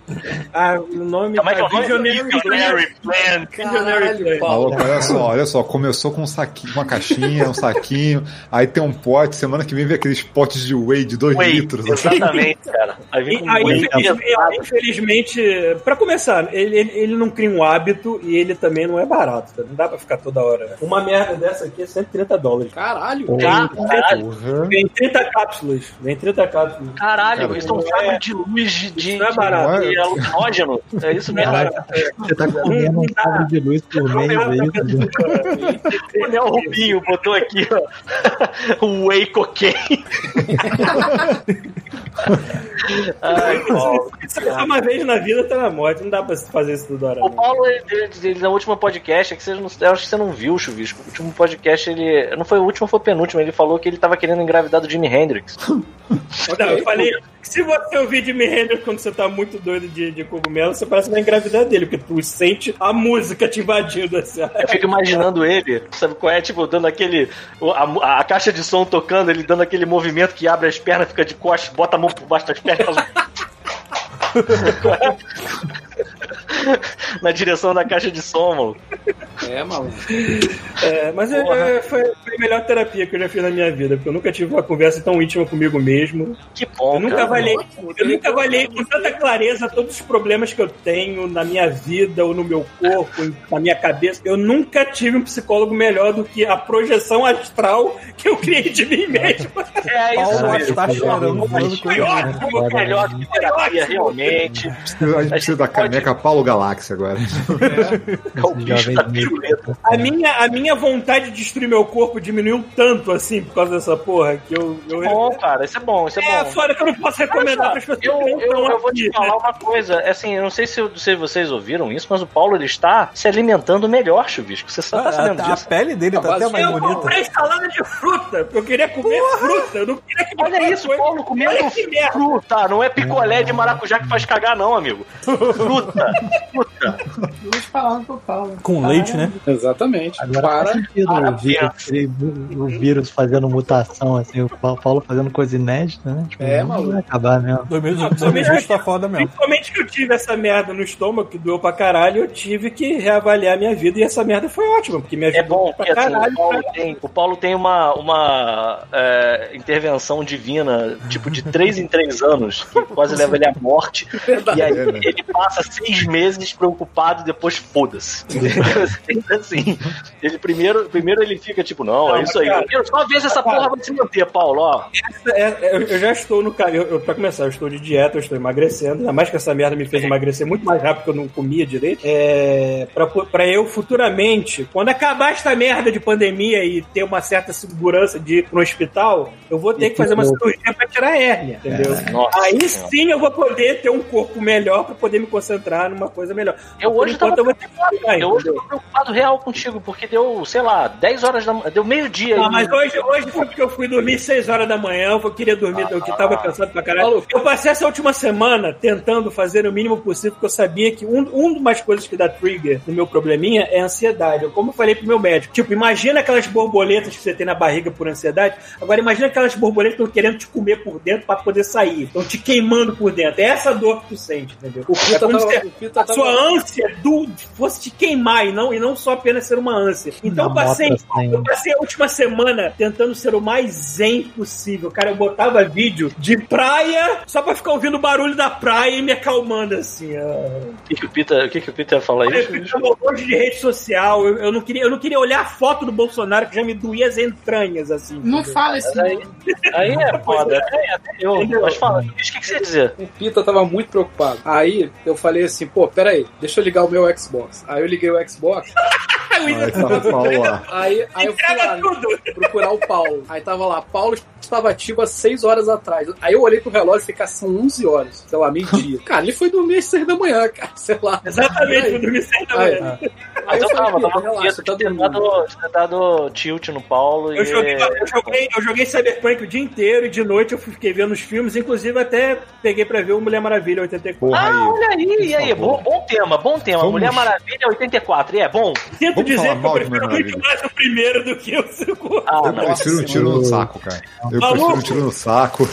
Ah, o nome é que é o nome? Visionary Visionary Plan. Visionary Plan. Olha só, olha só, começou com um saquinho, uma caixinha, um saquinho, aí tem um pote, semana que vem vem aqueles potes de whey de 2 Whey, litros. assim. exatamente, cara. Aí E, infelizmente, pra começar, ele, ele, ele não cria um hábito e ele também não é barato. tá? Não dá pra ficar toda hora. né? Uma merda dessa aqui é 130 dólares. Caralho. Caralho, Porra. Vem 30 cápsulas. Vem 30 cápsulas. caralho, isso é um saco é- de luz de, de, Isso não é barato. de alucinógeno. É isso mesmo. Você tá comendo um sabre de luz por mês aí, tá vendo? O Nel Rubinho botou aqui, ó. O Whey Cocaine. Ai, Paulo. Isso é uma vez na vida tá na morte. Não dá pra fazer isso toda hora. O. Paulo, ele, ele, ele, na última podcast, é que você não, eu acho que você não viu, o Chuvisco. O último podcast, ele. Não foi o último, foi o penúltimo. Ele falou que ele tava querendo engravidar do Jimi Hendrix. Não, eu falei, se você ouvir Jimi Hendrix quando você tá muito doido de, de cogumelo, você parece que vai engravidar dele, porque tu sente a música te invadindo assim. Eu fico imaginando ele, sabe qual é? Tipo, dando aquele. A, a caixa de som tocando, ele dando aquele movimento que abre as pernas, fica de costas, bota a mão por baixo das pernas. Na direção da caixa de som, mano. É, maluco. É, mas é, é, foi, foi a melhor terapia que eu já fiz na minha vida, porque eu nunca tive uma conversa tão íntima comigo mesmo. Que bom, Eu nunca cara. avaliei, eu nunca avaliei com tanta clareza todos os problemas que eu tenho na minha vida, ou no meu corpo, na minha cabeça. Eu nunca tive um psicólogo melhor do que a projeção astral que eu criei de mim mesmo. É isso Paulo mesmo. está chorando, Foi ótimo, melhor que terapia, realmente. A gente precisa da caneca Paulo Galáxia agora. É o bicho da piruleta. A minha, a minha vontade de destruir meu corpo diminuiu tanto assim por causa dessa porra que eu. eu Bom, cara, isso é bom, isso é é bom. fora que eu não posso recomendar para as pessoas Eu, eu, eu vou te falar uma coisa, assim, eu não sei se, se vocês ouviram isso, mas o Paulo ele está se alimentando melhor, chuvisco. Você só tá sabendo A, a disso. pele dele tá até mais Eu bonita. comprei salada de fruta, porque eu queria comer fruta, eu não queria que Olha isso, coisa- Paulo comendo fruta, não é picolé de maracujá que faz cagar, não, amigo. Fruta, Duas palavras Paulo. Com leite, né? Exatamente. Agora Para. faz sentido para, o vírus, o vírus fazendo mutação, assim, o Pa- Paulo fazendo coisa inédita, né? Tipo, É, maluco. vai acabar mesmo. 2020 tá foda mesmo. Principalmente que eu tive essa merda no estômago, que doeu pra caralho, eu tive que reavaliar a minha vida e essa merda foi ótima, porque me É ajudou bom, pra assim, caralho. o Paulo tem, o Paulo tem uma, uma é, intervenção divina, tipo, de três em três anos, que quase leva ele à morte. E aí É, né? ele passa seis meses preocupado e depois foda-se. Entendeu? assim, ele primeiro, primeiro ele fica tipo, não, é isso aí. Cara. Eu só vejo essa porra vai se manter, Paulo, ó. É, é, eu, eu já estou no caminho, eu, eu- pra começar, eu estou de dieta, eu estou emagrecendo, ainda mais que essa merda me fez emagrecer muito mais rápido que eu não comia direito. É, pra, pra eu futuramente, quando acabar esta merda de pandemia e ter uma certa segurança de ir pro hospital, eu vou ter que fazer uma cirurgia pra tirar a hérnia, entendeu? Nossa Aí sim eu vou poder ter um corpo melhor pra poder me concentrar numa coisa melhor. Eu Por hoje enquanto tava eu vou ter que ficar, Eu hoje tô preocupado real contigo, porque deu, sei lá, 10 horas da manhã, deu meio-dia. Ah, mas hoje, hoje foi porque eu fui dormir 6 horas da manhã, eu queria dormir, eu que tava cansado pra caralho. Eu passei essa última semana tentando fazer o mínimo possível, porque eu sabia que um, um das coisas que dá trigger no meu probleminha é a ansiedade. Eu, como eu falei pro meu médico, tipo, imagina aquelas borboletas que você tem na barriga por ansiedade, agora imagina aquelas borboletas que estão querendo te comer por dentro pra poder sair, estão te queimando por dentro. É essa dor que tu sente, entendeu? O Pita É tava- o Pita a sua ânsia do, fosse te queimar e não, e não só apenas ser uma ânsia. Então eu passei, assim. eu passei a última semana tentando ser o mais zen possível. Cara, eu botava vídeo de praia só pra ficar ouvindo o barulho da praia e me acalmando assim. O que, que o Peter, o que, que o Peter fala aí? Eu longe de rede social. Eu, eu não queria, eu não queria olhar a foto do Bolsonaro que já me doía as entranhas assim. Não entendeu? fala isso. Aí, aí é foda. É, até eu. Mas fala, o que, que você ia dizer? O Pita tava muito preocupado. Aí eu falei assim, pô, pera aí, deixa eu ligar o meu Xbox. Aí eu liguei o Xbox, o aí, aí eu fui lá tudo. procurar o Paulo. Aí tava lá, Paulo estava ativo há 6 horas atrás. Aí eu olhei pro relógio e falei, cara, são 11 horas, sei lá, meio-dia. Cara, ele foi dormir às 6 da manhã, cara, sei lá. Exatamente, Aí- eu dormi seis da Aí, manhã. aí Mas eu tava, tava relaxa, tá dormindo. ter dado tilt no Paulo Eu e. joguei, eu, joguei, eu joguei Cyberpunk o dia inteiro e de noite eu fiquei vendo os filmes, inclusive até peguei pra ver o Mulher Maravilha 84. Porra, Ah, aí. olha aí, e aí, bom, bom tema, bom tema. Vamos- Mulher Maravilha 84, e é bom. Dizer que eu prefiro muito mais o primeiro do que o segundo. Ah, Eu prefiro um tiro no saco, cara. Eu Maluco. prefiro um tiro no saco.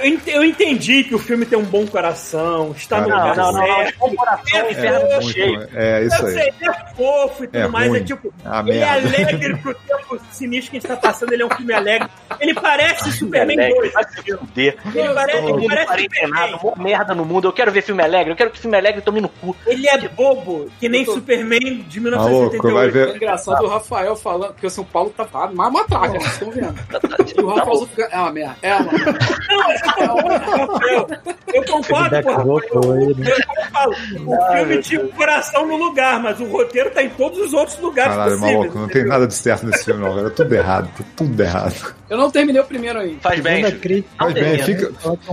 Eu ent- Eu entendi que o filme tem um bom coração, está no Cara, Não, lugar não, não, não. certo. Coração, É, é Muito, cheio. é isso Eu aí. sei, ele é fofo e tudo É mais. ruim. É tipo, Ah, ele é merda. alegre pro tempo sinistro que a gente tá passando, ele é um filme alegre. Ele parece Superman Alegre, 2. vai se fuder. Ele parece, ele parece Superman. mó merda no mundo. Eu quero ver filme alegre, eu quero que filme alegre tome no cu. Ele é bobo, que nem Superman de 1988. ver. É engraçado o Rafael falando, porque o São Paulo tá tá uma matraca, vocês estão vendo. E o Rafael fica, é uma merda, é uma merda. Não, mas eu concordo, Rafael. Eu concordo, falo, o filme tinha o coração no lugar, mas o roteiro tá em todos os outros lugares Caralho, possíveis. maluco, não tem nada de certo nesse filme, não. É tudo errado, tá tudo errado. Eu não terminei o primeiro ainda. Faz bem. Não Mas bem, fica,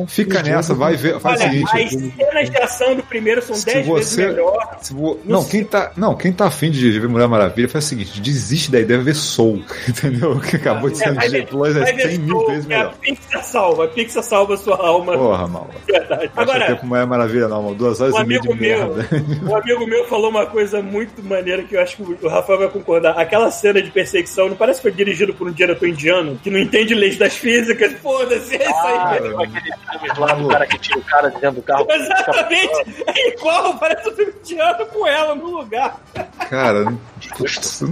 fica nessa, vai ver. Faz o Olha, seguinte. as cenas de ação do primeiro são Se 10 vezes melhor. Se vo- Não, quem tá, não, quem tá afim de ver Mulher Maravilha faz o seguinte: desiste da ideia de ver Soul, entendeu? Que acabou de ser É, no vai Disney Plus, é vai ver 100 mil Soul, vezes melhor. Pixar salva, a Pixar salva a sua alma. Porra, mal. Verdade. Agora, tempo Mulher Maravilha, não, mano. Duas horas um e meia de amigo meu, merda. um amigo meu falou uma coisa muito maneira que eu acho que o Rafael vai concordar. Aquela cena de perseguição não parece que foi dirigido por um diretor indiano que não entende leis das físicas. Foda-se, é isso aí. Aquele filme lá do cara que tira o cara de dentro do carro. Exatamente, é igual, parece um filme indiano com ela no lugar. Cara, putz, não,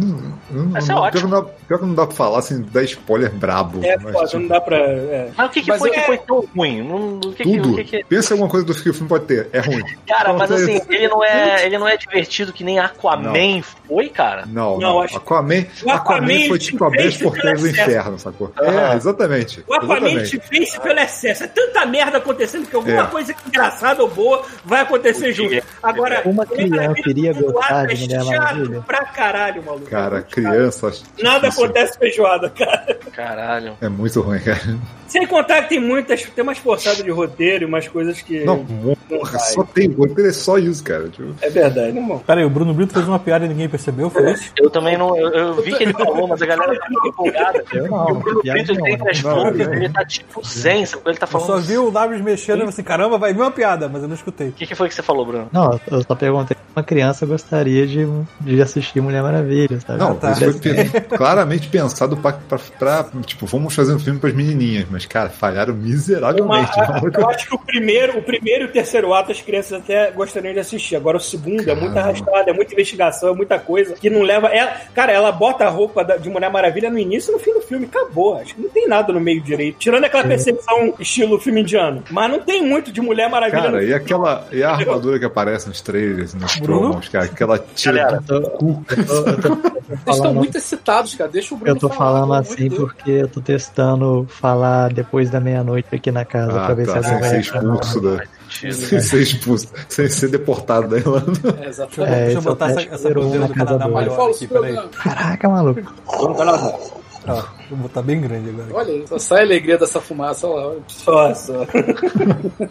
não, é não- ótima. pior, que não dá, pior que não dá pra falar assim, dar spoiler brabo. É mas, foda, tipo, não dá pra. é. Mas o que, que Mas foi é- que foi tão ruim? Não- O que, que, tudo. o que, que... Pensa em alguma coisa do que o filme pode ter. É ruim. Cara, mas Não, assim, é- ele não é, ele não é divertido que nem Aquaman foi, cara. Não, Não, não. acho- Aquaman, O Aquaman Aquaman foi te tipo a fez vez porteiros do pelo excesso. inferno, sacou? É, exatamente. O Aquaman exatamente. te vence pelo excesso. É tanta merda acontecendo que alguma É. coisa engraçada ou boa vai acontecer junto. Agora, Uma criança do gostar de é Mulher Maravilha? pra caralho, maluco. Cara, É criança. Nada difícil. acontece feijoada, cara. Caralho. É muito ruim, cara. Sem contar que tem muitas, tem umas forçadas de roteiro e umas coisas que. Não, porra, só tem roteiro, é só isso, cara. Tipo, É verdade, irmão. Pera aí, o Bruno Brito fez uma piada e ninguém percebeu, foi isso? Eu também não. Eu, eu vi que ele falou, mas a galera tá empolgada. Eu E o não, Bruno Brito ele tem não. as Não, pontas, não. ele tá tipo zen? Ele tá Eu falando. só vi o Davis mexendo e falei assim, caramba, vai vir uma piada, mas eu não escutei. O que, que foi que você falou, Bruno? Não, eu só perguntei uma criança gostaria de, de assistir Mulher Maravilha, sabe? Não, tá. isso foi pe- claramente pensado pra, pra, pra, Tipo, vamos fazer um filme pras menininhas. Mas, cara, falharam Uma- miseravelmente. eu acho que o primeiro, o primeiro e o terceiro ato as crianças até gostariam de assistir. Agora o segundo é muito arrastado, é muita investigação, é muita coisa que não leva. Ela, cara, ela bota a roupa de Mulher Maravilha no início e no fim do filme. Acabou. Acho que não tem nada no meio direito. Tirando aquela percepção estilo filme indiano. Mas não tem muito de Mulher Maravilha Cara, e aquela. E a armadura que aparece nos trailers, nos Bruno? cara, que ela tira Galera, do cu. Eu tô, eu tô- eu tô Vocês estão muito excitados, cara. Deixa o Bruno Eu tô falar, falando assim Deus. porque eu tô testando falar depois da meia-noite aqui na casa Ah, pra ver tá, se alguém sem vai ser expulso da. Sem ser expulso, sem ser deportado da Irlanda. É, exatamente. É, Deixa eu é botar essa, essa bandeira na do casa Canadá maior aqui, peraí. Caraca, maluco. Ó, vou botar bem grande agora. Olha aí, só sai a alegria dessa fumaça, olha lá. Só, só.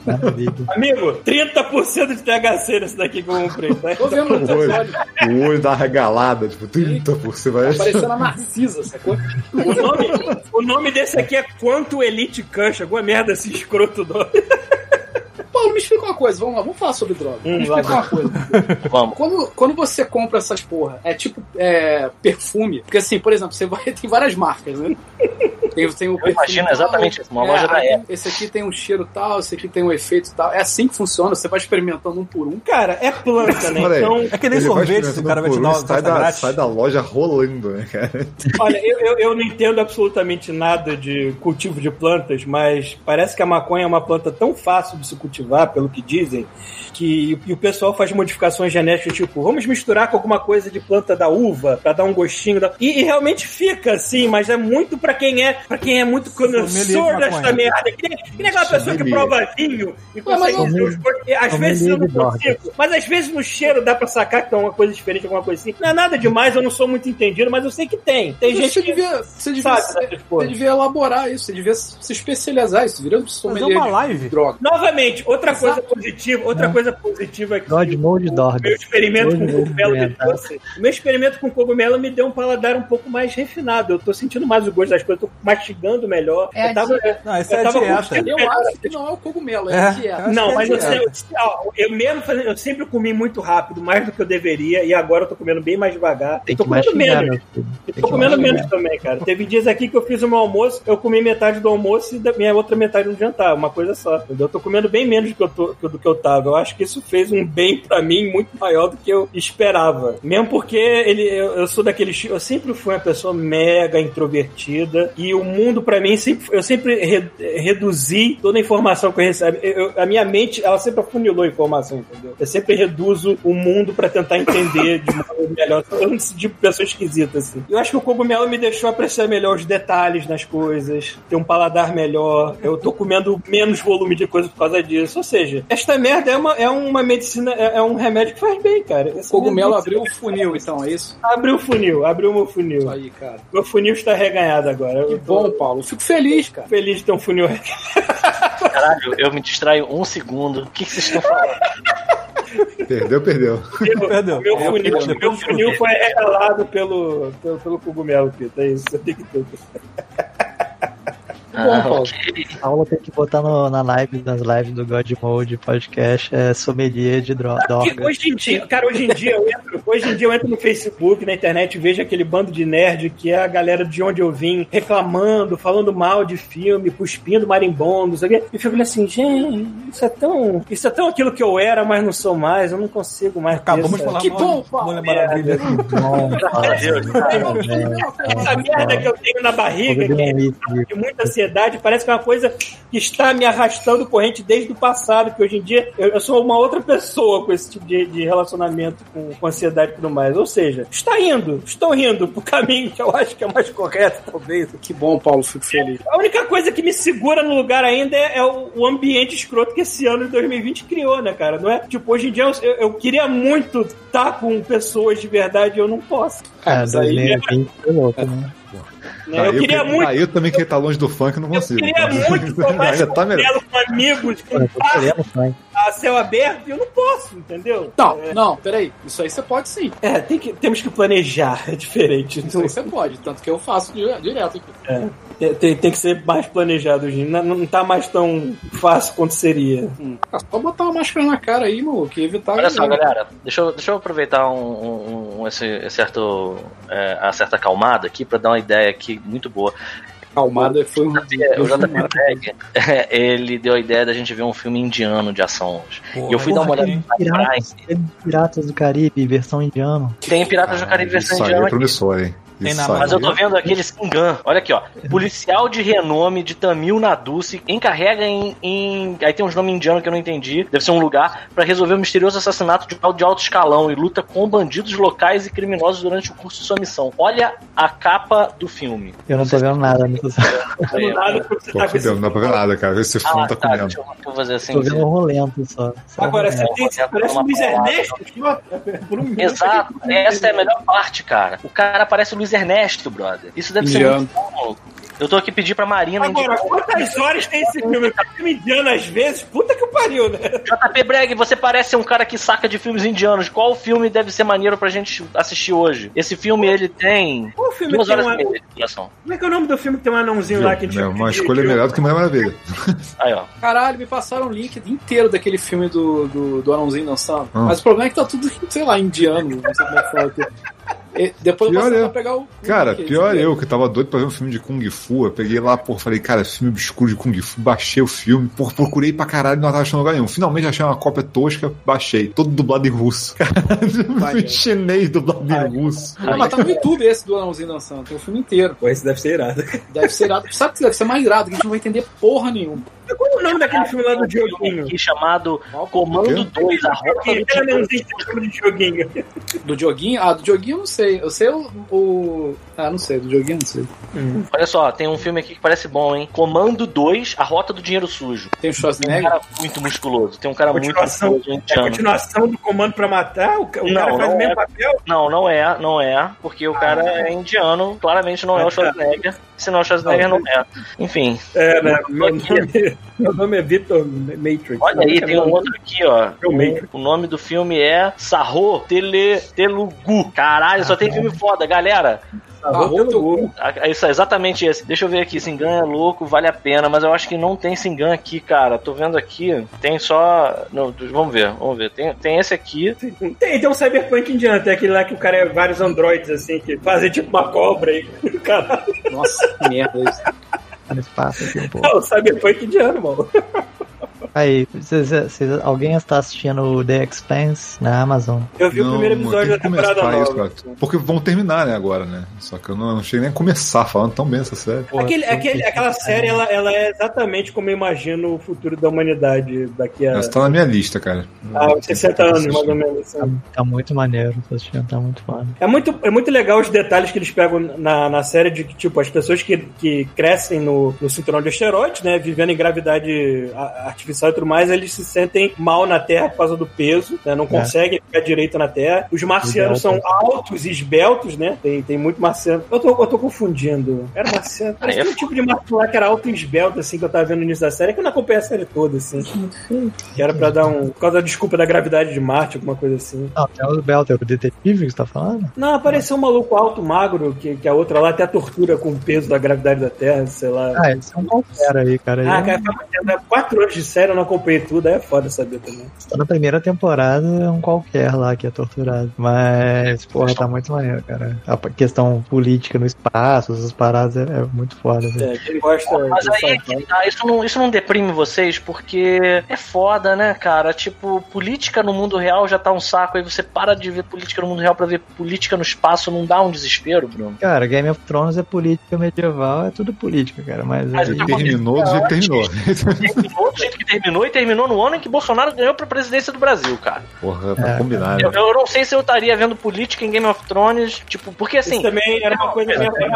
Maravilha. Amigo, 30% de THC nesse daqui que eu comprei, tá? Tô vendo no olho, o olho dá regalada, tipo, 30 por você vai. parecendo a Narcisa, sacou? O nome, o nome desse aqui é Quanto Elite Cush. Alguma merda assim, escroto nome. Paulo, me explica uma coisa, vamos lá, vamos falar sobre droga. Hum, me explica uma coisa. Vamos. Quando, quando você compra essas porra, é tipo é, perfume. Porque assim, por exemplo, você vai, tem várias marcas, né? Tem, tem o Eu imagino tal, exatamente isso, uma é, loja da aí Apple. Esse aqui tem um cheiro tal, esse aqui tem um efeito tal. É assim que funciona, você vai experimentando um por um. Cara, é planta, né? Então, É que nem sorvete, o cara vai te dar um, uma sai da, grátis. sai da loja rolando, né, cara? olha, eu, eu, eu não entendo absolutamente nada de cultivo de plantas, mas parece que a maconha é uma planta tão fácil de se cultivar, pelo que dizem, que e o pessoal faz modificações genéticas, tipo, vamos misturar com alguma coisa de planta da uva pra dar um gostinho. Da... E, e realmente fica assim, mas é muito pra quem é para quem é muito conhecedor de desta merda. Que nem, que nem aquela pessoa que prova vinho e consegue mas- dizer os gostos. E Às vezes eu não consigo, mas às vezes no cheiro dá pra sacar que tem uma coisa diferente, alguma coisa assim. Não é nada demais, eu não sou muito entendido, mas eu sei que tem. Tem gente você que devia, você devia, sabe você, devia elaborar isso, você devia se especializar isso, virando Fazer uma de live. droga. Novamente, outra coisa positiva, outra coisa positiva que God Mode meu experimento com eu vou cogumelo me trouxe. O meu experimento com cogumelo me deu um paladar um pouco mais refinado. Eu tô sentindo mais o gosto das coisas, eu tô mastigando melhor. É eu tava, Não, isso eu é tava dieta. Eu acho que não é o cogumelo, é, É, a dieta. Não, que é mas eu, dieta. sei- ó, eu mesmo fazendo- eu sempre comi muito rápido, mais do que eu deveria, e agora eu tô comendo bem mais devagar. Tem Eu tô comendo menos. Eu tô comendo menos também, cara. Teve dias aqui que eu fiz o meu almoço, eu comi metade do almoço e da minha outra metade no jantar, uma coisa só. Entendeu? Eu tô comendo bem menos do que eu, tô, do que eu tava. Eu acho que isso fez um bem pra mim muito maior do que eu esperava. Mesmo porque ele, eu, eu sou daquele eu sempre fui uma pessoa mega introvertida e o mundo pra mim sempre, eu sempre re- reduzi toda a informação que eu recebo. Eu- eu- a minha mente, ela sempre afunilou informação, entendeu? Eu sempre reduzo o mundo pra tentar entender de uma melhor. Tipo de pessoa esquisita, assim. Eu acho que o cogumelo me deixou apreciar melhor os detalhes nas coisas, ter um paladar melhor. Eu tô comendo menos volume de coisa por causa disso. Ou seja, esta merda é uma, é uma medicina, é, é um remédio que faz bem, cara. Essa Cogumelo abriu o funil, então, é isso? Abriu o funil, abriu o meu funil. Isso aí, cara. Meu funil está reganhado agora. Que tô bom, Paulo. Fico feliz, cara. feliz de ter um funil reganhado. Caralho, eu me distraio um segundo. O que, que vocês estão falando? Perdeu, perdeu. Perdeu. Meu Eu- funil, depois meu eu funil foi regalado pelo, pelo, pelo cogumelo, Pita. É isso, você tem que ter. Bom, Paulo. ok. Paula tem que botar no- na live das lives do God Mode podcast é sommelier de droga. hoje em dia, cara, hoje em dia eu entro, hoje em dia eu entro no Facebook, na internet, e vejo aquele bando de nerd que é a galera de onde eu vim, reclamando, falando mal de filme, cuspindo marimbondo, não sei o quê. E fico assim, gente, isso é tão. Isso é tão aquilo que eu era, mas não sou mais, eu não consigo mais. Acabamos de falar Que bom, Paulo. Mulher Maravilha. Bom, fala, Essa merda que eu tenho na barriga, que é de muita ansiedade, parece que é uma coisa que está me arrastando corrente desde o passado, que hoje em dia eu, eu sou uma outra pessoa com esse tipo de, de relacionamento com, com ansiedade e tudo mais. Ou seja, está indo, estou indo pro caminho que eu acho que é mais correto, talvez. Que bom, Paulo, fico feliz. A única coisa que me segura no lugar ainda é, é o, o ambiente escroto que esse ano de 2020 criou, né, cara? Não é? Tipo, hoje em dia eu, eu- eu queria muito estar com pessoas de verdade e eu não posso. É, Mas aí 2020 foi louco, né? Né? Tá, eu queria muito. Aí eu também queria estar longe do funk, não Eu consigo. queria muito tomar tá melhor. com amigos, com Eu. A céu aberto, e eu não posso, entendeu? Não, É, não, peraí. Isso aí você pode sim. é, tem que, temos que planejar, é diferente. Isso aí você pode. Tanto que eu faço dire- direto aqui. É, tem- tem, que ser mais planejado, gente. Não, não tá mais tão fácil quanto seria. Hum. Ah, só botar uma máscara na cara aí, mano, que evitar. Olha só, galera, deixa eu, deixa eu aproveitar um, um- um- esse, esse certo, é, a certa acalmada aqui pra dar uma ideia aqui muito boa. Calmada foi um. O JP Breg, ele deu a ideia da gente ver um filme indiano de ação hoje. Pô, E eu fui dar uma Porra, olhada no Piratas, Piratas do Caribe, versão indiano. Tem Piratas do Caribe versão Isso aí indiana é promissor, hein? Tem na. Mas eu tô vendo aquele Singan. Olha aqui, ó. Policial de renome de Tamil Nadu se encarrega em, em- Aí tem uns nomes indianos que eu não entendi. Deve ser um lugar pra resolver o misterioso assassinato de, de alto escalão e luta com bandidos locais e criminosos durante o curso de sua missão. Olha a capa do filme. Eu não tô vendo nada, não tô, Não nada porque você tá com não dá pra ver nada, cara. Esse fundo Ah, tá tá. comendo. Deixa eu, fazer assim. tô vendo o rolento só. Só Agora, você tem, você parece o Luiz Ernesto. Um. Exato, essa é a melhor parte, cara. O cara parece o Luiz Ernesto, brother. Isso deve ser muito bom. Eu tô aqui pedir pra Marina Agora, indicar. quantas horas tem esse filme? Tá filme indiano às vezes? Puta que pariu, né? JP Breg, você parece um cara que saca de filmes indianos. Qual filme deve ser maneiro pra gente assistir hoje? Esse filme, ele tem Qual o filme duas tem horas um... e meia de duração. Como é que é o nome do filme que tem um anãozinho lá que É uma escolha melhor do que Mulher Maravilha. Aí, ó. Caralho, me passaram um link inteiro daquele filme do, do, do Anãozinho dançando. Hum. Mas o problema é que tá tudo, sei lá, indiano. Não sei como é que fala aqui. E depois eu Pior posso eu. tentar pegar o. Cara, pior se eu, que tava doido pra ver um filme de Kung Fu. Eu peguei lá, pô, falei, cara, filme obscuro de Kung Fu. Baixei o filme, pô, procurei pra caralho, não tava achando lugar nenhum. Finalmente achei uma cópia tosca, baixei. Todo dublado em russo. Caralho, Vai, chinês dublado em russo. Não, mas tá no YouTube esse do Anãozinho dançando. Tem o filme inteiro. Pô, esse deve ser irado. Deve ser irado. Sabe que deve ser mais irado, que a gente não vai entender porra nenhuma. Qual é o nome daquele filme lá do Dioguinho? Aqui chamado Comando 2, a rota do Dioguinho. Do Dioguinho? Ah, do Dioguinho eu não sei. Eu sei o. o- Ah, não sei. Do Dioguinho eu não sei. Olha só, tem um filme aqui que parece bom, hein? Comando 2, a rota do dinheiro sujo. Tem o Tem um Schwarzenegger. cara muito musculoso. Tem um cara muito musculoso é a continuação do Comando pra Matar? O, o Não, cara faz não o mesmo é. papel? Não, não é, não é, porque o cara é indiano, claramente não é o Schwarzenegger, senão o Schwarzenegger não é. Enfim, É, né? Meu nome, meu nome é Vitor Matrix. olha aí, tem um outro aqui, ó. É o. O nome do filme é Sarro Tele, Telugu. Caralho, só tem filme foda, galera. Arroba Google. Ah, Isso é exatamente esse. Deixa eu ver aqui. Singan é louco, vale a pena, mas eu acho que não tem Singan aqui, cara. Tô vendo aqui. Tem só. Não, vamos ver, vamos ver. Tem, tem esse aqui. Tem, tem um cyberpunk indiano, tem aquele lá que o cara é vários androides, assim, que fazem tipo uma cobra aí. Caralho, Nossa, que merda isso. Espaço aqui um pouco. é o cyberpunk indiano, mano. Aí, alguém está assistindo o The Expanse na Amazon? Eu vi o primeiro episódio da temporada isso, nova. cara. Porque vão terminar, né, agora, né? Só que eu não, não cheguei nem a começar falando tão bem essa série. Aquele, aquele, aquela série, ela, ela é exatamente como eu imagino o futuro da humanidade daqui a, Essa tá na minha lista, cara. a 60 anos, mais ou menos. Tá, assim. tá muito maneiro, tô assistindo, tá muito foda. É muito, é muito legal os detalhes que eles pegam na, na série de que, tipo, as pessoas que, que crescem no, no cinturão de asteroides, né, vivendo em gravidade artificial artificial e tudo mais, eles se sentem mal na Terra por causa do peso, né? Não conseguem ficar direito na Terra. Os marcianos são altos e esbeltos, né? Tem, tem muito marciano. Eu tô, eu tô confundindo. Era marciano. Aí é Era um tipo de marciano lá que era alto e esbelto, assim, que eu tava vendo no início da série, que eu não acompanhei a série toda, assim. Que era pra dar um. Por causa da desculpa da gravidade de Marte, alguma coisa assim. Não, é o Belter, o detetive que você tá falando? Não, apareceu um maluco alto, magro, que, que a outra lá até tortura com o peso da gravidade da Terra, sei lá. Ah, esse é um qualquer aí, cara. Ah, cara, foi quatro anos de série, eu não acompanhei tudo, aí é foda saber também. Só na primeira temporada é um qualquer lá que é torturado. Mas, porra, tá muito maneiro, cara. A questão política no espaço, essas paradas é, é muito foda. velho. É, quem gosta Mas aí é tá, isso não, isso não deprime vocês, porque é foda, né, cara? Tipo, política no mundo real já tá um saco, aí você para de ver política no mundo real pra ver política no espaço, não dá um desespero, Bruno? Cara, Game of Thrones é política medieval, é tudo política, cara. Mas, Mas aí- Terminou do jeito que terminou. Terminou do jeito que terminou e terminou no ano em que Bolsonaro ganhou pra presidência do Brasil, cara. Porra, pra É, combinar, né? Eu, eu não sei se eu estaria vendo política em Game of Thrones, tipo, porque assim. Isso também era uma coisa minha, é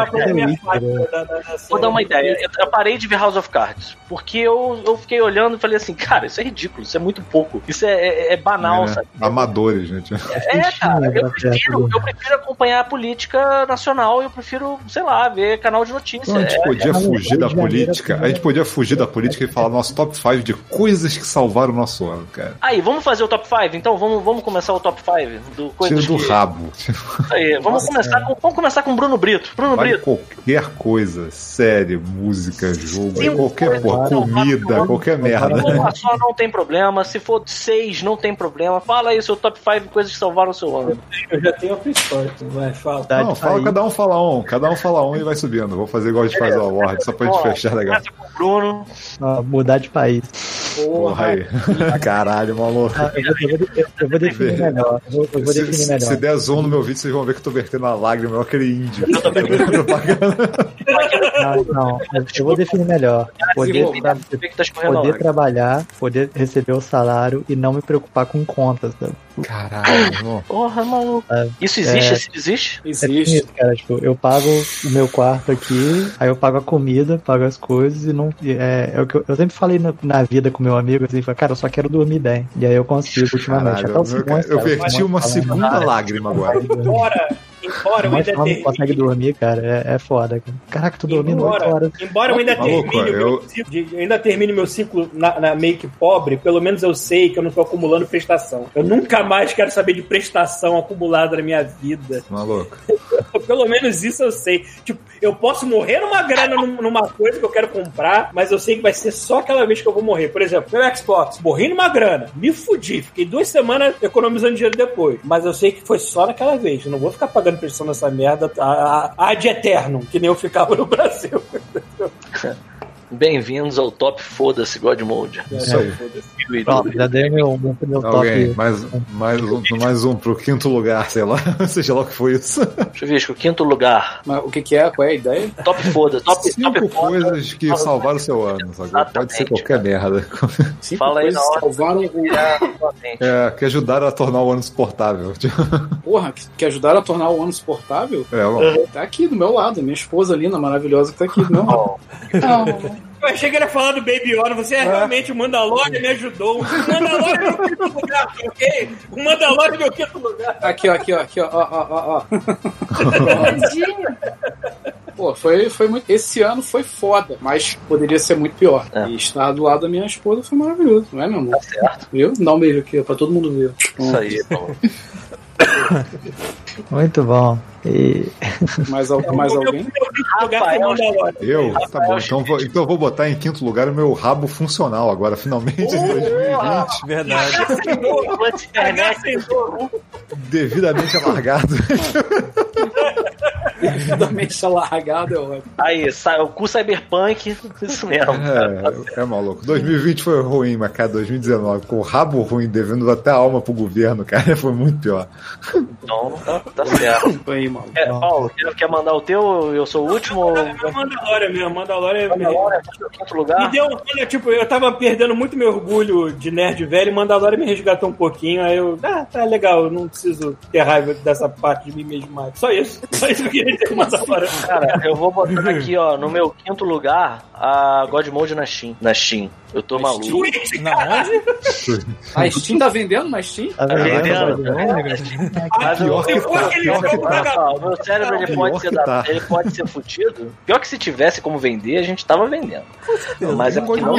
da, da Vou dar uma ideia. Eu, eu parei de ver House of Cards. Porque eu, eu fiquei olhando e falei assim, cara, isso é ridículo, isso é muito pouco. Isso é, é- é banal, né? sabe? Amadores, gente. É, cara, eu prefiro, eu prefiro acompanhar a política nacional, eu prefiro, sei lá, ver canal de notícia. Então a gente É, podia é, fugir da política. é A gente podia fugir da política e falar nosso top 5 de coisas que salvaram o nosso ano, cara. Aí, vamos fazer o top 5? Então, vamos, vamos começar o top 5 do Tira coisas do que- rabo. Aí, vamos Nossa, começar com vamos começar com Bruno Brito. Bruno Vale Brito. qualquer coisa. Série, música, jogo, Sim, qualquer coisa. porra. Comida, qualquer Se merda. for uma só, não tem problema. Se for seis, não tem problema. Fala aí o seu top 5 coisas que salvaram o seu ano. Eu já tenho outra história, vai, fala. Cidade Não, fala, País. cada um fala um. Cada um fala um e vai subindo. Vou fazer igual a gente faz o award, só pra gente fechar legal. Começa com o Bruno. Ó, mudar de país. Porra aí. Caralho, maluco. Ah, eu, vou, eu, vou, definir melhor. Eu vou, eu vou Se, definir se, melhor. se der zoom no meu vídeo, vocês vão ver que eu tô vertendo a lágrima, igual aquele índio. Não, não, eu- vou definir melhor. Poder, tra- que tá poder trabalhar, poder receber o salário e não me preocupar com contas. Sabe? Caralho, irmão. Porra, maluco. É. Isso existe? É. Isso existe? É Existe. isso, cara. Tipo, eu pago o meu quarto aqui, aí eu pago a comida, pago as coisas e não. É, é o que eu, eu sempre falei na, na vida com meu amigo, assim, falei, cara, eu só quero dormir bem. E aí eu consigo ultimamente. Caralho, Até o eu, Simões, eu o verti uma fala, segunda lágrima agora. Embora, embora eu ainda não termine. consegue dormir, cara. É, é foda. Cara. Caraca, tu dormindo 8 Embora, horas. embora eu ainda Maluco, termine, o eu- meu ciclo, ainda termine meu ciclo na, na meio que pobre, pelo menos eu sei que eu não tô acumulando prestação. Eu nunca mais quero saber de prestação acumulada na minha vida. Maluco. Pelo menos isso eu sei. Tipo, eu posso morrer numa grana num- numa coisa que eu quero comprar, mas eu sei que vai ser só aquela vez que eu vou morrer. Por exemplo, meu Xbox, morri numa grana, me fudi, fiquei duas semanas economizando dinheiro depois. Mas eu sei que foi só naquela vez. Eu não vou ficar pagando prestação nessa merda a, a, a de eterno, que nem eu ficava no Brasil. Bem-vindos ao Top Foda-se God Mode. Isso aí. Pronto, já dei meu, meu, Alguém, top. mais, mais, um, mais um pro quinto lugar, sei lá. Seja lá o que foi isso. Chuvisco, quinto lugar. Mas o que, que é? Qual é a ideia? Top Foda. Top, Cinco top foda. coisas que salvaram o seu ano. Sabe? Pode ser qualquer merda. Cinco Fala aí coisas na hora. salvaram o. É, que ajudaram a tornar o ano suportável. Porra, que, que ajudaram a tornar o ano suportável? É, ó, Tá aqui do meu lado, minha esposa linda, maravilhosa, que tá aqui do meu lado. Eu achei que ele ia falar do Baby Yoda. Você é realmente o Mandalorian me ajudou. O Mandalorian é meu quinto lugar, ok? O Mandalorian é meu quinto lugar. Aqui, ó, aqui, ó, aqui, ó, ó, ó, ó, ó. Pô, foi, foi muito. Esse ano foi foda, mas poderia ser muito pior. É. E estar do lado da minha esposa foi maravilhoso, não é, meu amor? Tá certo. Viu? Dá um beijo aqui, ó, pra todo mundo ver. Isso aí, pô. Muito bom. E Mais, al- mais alguém? fui meu quinto lugar foi o Mandalorian. eu? Tá bom. Então, vou, então eu vou botar em quinto lugar o meu rabo funcional agora, finalmente, em 2020. Verdade. Internet, Devidamente alargado. Devidamente largado é ótimo. Aí, sai, o cu cyberpunk, isso mesmo. É, é maluco. 2020 foi ruim, mas cara, 2019, com o rabo ruim, devendo até a alma pro governo, cara, foi muito pior. Então, tá, tá certo. Foi aí, mano. É, Paulo, quer, mandar o teu? Eu sou o último? ou- É o Mandalorian mesmo. Mandalorian Mandalorian, no quinto me lugar? deu. Olha, tipo, eu tava perdendo muito meu orgulho de nerd velho e Mandalorian me resgatou um pouquinho. Aí eu. Ah, tá legal, eu não preciso ter raiva dessa parte de mim mesmo mais. Só isso. Só isso que assim? Cara, eu vou botar aqui, ó, no meu quinto lugar, a God Mode na Steam. Na Steam. Eu tô maluco. Na onde? A Steam tá vendendo na Steam? Tá vendendo? Mas eu, que tá, que jogo tá. pra- Ó, o meu cérebro ele pode, ser que da- tá. ele pode ser fudido. Pior que se tivesse como vender, a gente tava vendendo. Mas é porque não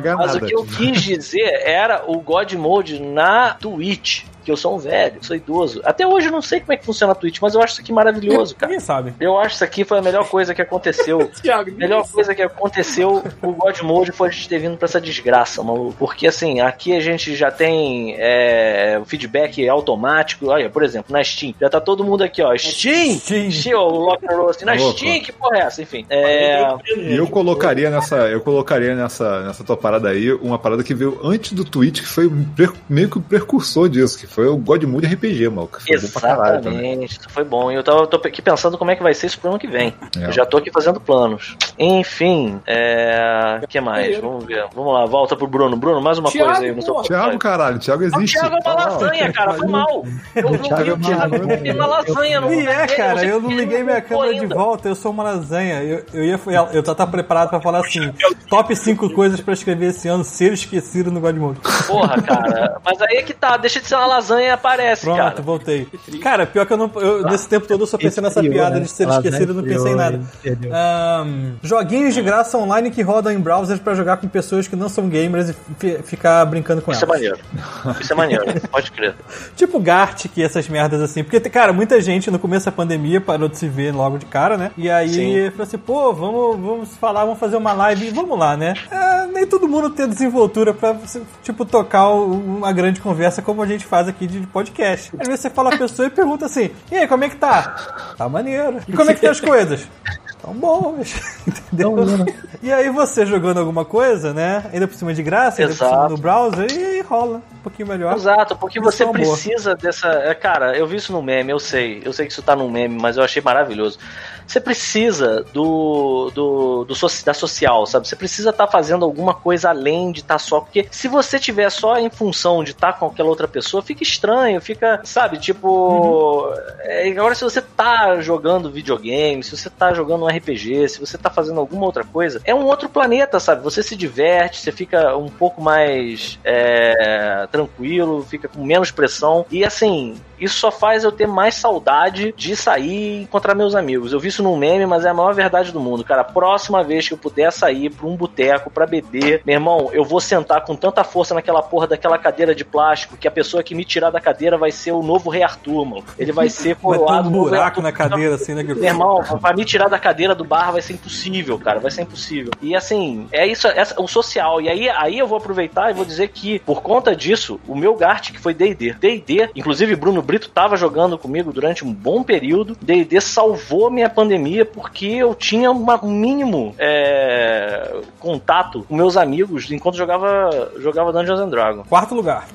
ganhar Mas o que eu quis dizer era o God Mode na Twitch. Que eu sou um velho, sou idoso. Até hoje eu não sei como é que funciona a Twitch, mas eu acho isso aqui maravilhoso, cara. Ninguém sabe. Eu acho isso aqui foi a melhor coisa que aconteceu. Thiago, A melhor coisa que aconteceu com o God Mode foi a gente ter vindo pra essa desgraça, maluco. Porque assim, aqui a gente já tem é, o feedback automático. Olha, por exemplo, na Steam. Já tá todo mundo aqui, ó. Steam! Steam. Steam, o Lock and Roll assim, na Louco. Steam, que porra é essa? Enfim. É, E eu colocaria nessa, eu colocaria nessa, nessa tua parada aí uma parada que veio antes do Twitch, que foi meio que o precursor disso, que foi o God Mode RPG. Que foi bom. Exatamente, isso foi bom. E eu tava, tô aqui pensando como é que vai ser isso pro ano que vem. É. Eu já tô aqui fazendo planos. Enfim, é. O que mais? Vamos ver. Vamos lá, volta pro Bruno. Bruno, mais uma Thiago, coisa aí seu. Thiago, caralho, Thiago O existe. Thiago é uma lasanha, cara, foi mal. Eu não vi Thiago é o Thiago tem uma lasanha no E é, cara, eu não liguei minha câmera de volta, eu sou uma lasanha. Eu, eu ia eu tava preparado pra falar assim: top 5 coisas pra escrever esse ano, ser esquecido no God Mode. Porra, cara. Mas aí é que tá, deixa de ser uma lasanha e aparece, Pronto, cara. voltei. Cara, pior que eu não. eu- nesse tempo todo eu só pensei nessa Esfriou, piada né? de ser esquecido, eu não pensei em nada. e. Ahn, joguinhos de graça online que rodam em browsers pra jogar com pessoas que não são gamers e fi- ficar brincando com Isso é elas. maneiro. Isso é maneiro, pode crer. Tipo Gartic e essas merdas assim. Porque, cara, muita gente no começo da pandemia parou de se ver logo de cara, né? E aí Sim. falou assim, pô, vamos, vamos falar, vamos fazer uma live e vamos lá, né? É, nem todo mundo tem desenvoltura pra, tipo, tocar uma grande conversa como a gente faz aqui de podcast. Às você fala a pessoa e pergunta assim, e aí, como é que tá? Tá maneiro. E como é que tá as coisas? Tão bons, entendeu? E aí você jogando alguma coisa, né? Ainda por cima de graça, ainda por cima Exato. no browser, e rola um pouquinho melhor. Exato, porque Isso você é precisa dessa. é, Cara, eu vi isso no meme, eu sei. Eu sei que isso tá no meme, mas eu achei maravilhoso. Você precisa do, do, do da social, sabe? Você precisa estar fazendo alguma coisa além de estar só. Porque se você tiver só em função de estar com aquela outra pessoa, fica estranho, fica, sabe? Tipo. é, agora, se você tá jogando videogame, se você tá jogando um RPG, se você tá fazendo alguma outra coisa, é um outro planeta, sabe? Você se diverte, você fica um pouco mais é, tranquilo, fica com menos pressão. E assim, isso só faz eu ter mais saudade de sair e encontrar meus amigos. Eu vi isso num meme, mas é a maior verdade do mundo, cara. A próxima vez que eu puder sair pra um boteco pra beber, meu irmão, eu vou sentar com tanta força naquela porra daquela cadeira de plástico que a pessoa que me tirar da cadeira vai ser o novo Rei Arthur, mano. Ele vai ser Vai ter coroado. um buraco na cadeira, assim, né? que- Meu irmão, pra me tirar da cadeira do bar vai ser impossível, cara. Vai ser impossível. E assim, é isso, essa, o social. E aí, aí eu vou aproveitar e vou dizer que, por conta disso, o meu Gart, que foi DD. DD, inclusive Bruno Brito tava jogando comigo durante um bom período. DD salvou minha pandemia porque eu tinha um mínimo é, contato com meus amigos enquanto jogava, jogava Dungeons and Dragons. Quarto lugar.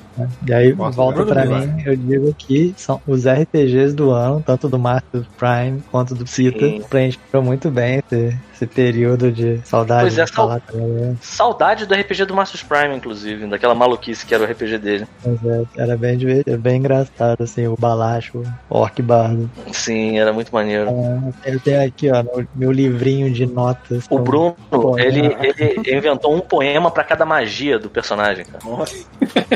E aí, Nossa, volta Duarte. mim, eu digo que são os RPGs do ano, tanto do Marcos Prime quanto do Cita, preencheram muito bem esse, esse período de saudade Pois é, de falar também. Saudade do RPG do Marcus Prime, inclusive, daquela maluquice que era o RPG dele. É, era bem divertido, bem engraçado, assim, o Balacho, o Orc Bardo. Sim, era muito maneiro. Eu tenho aqui, ó, no meu livrinho de notas. O Bruno, ele, ele inventou um poema pra cada magia do personagem, cara.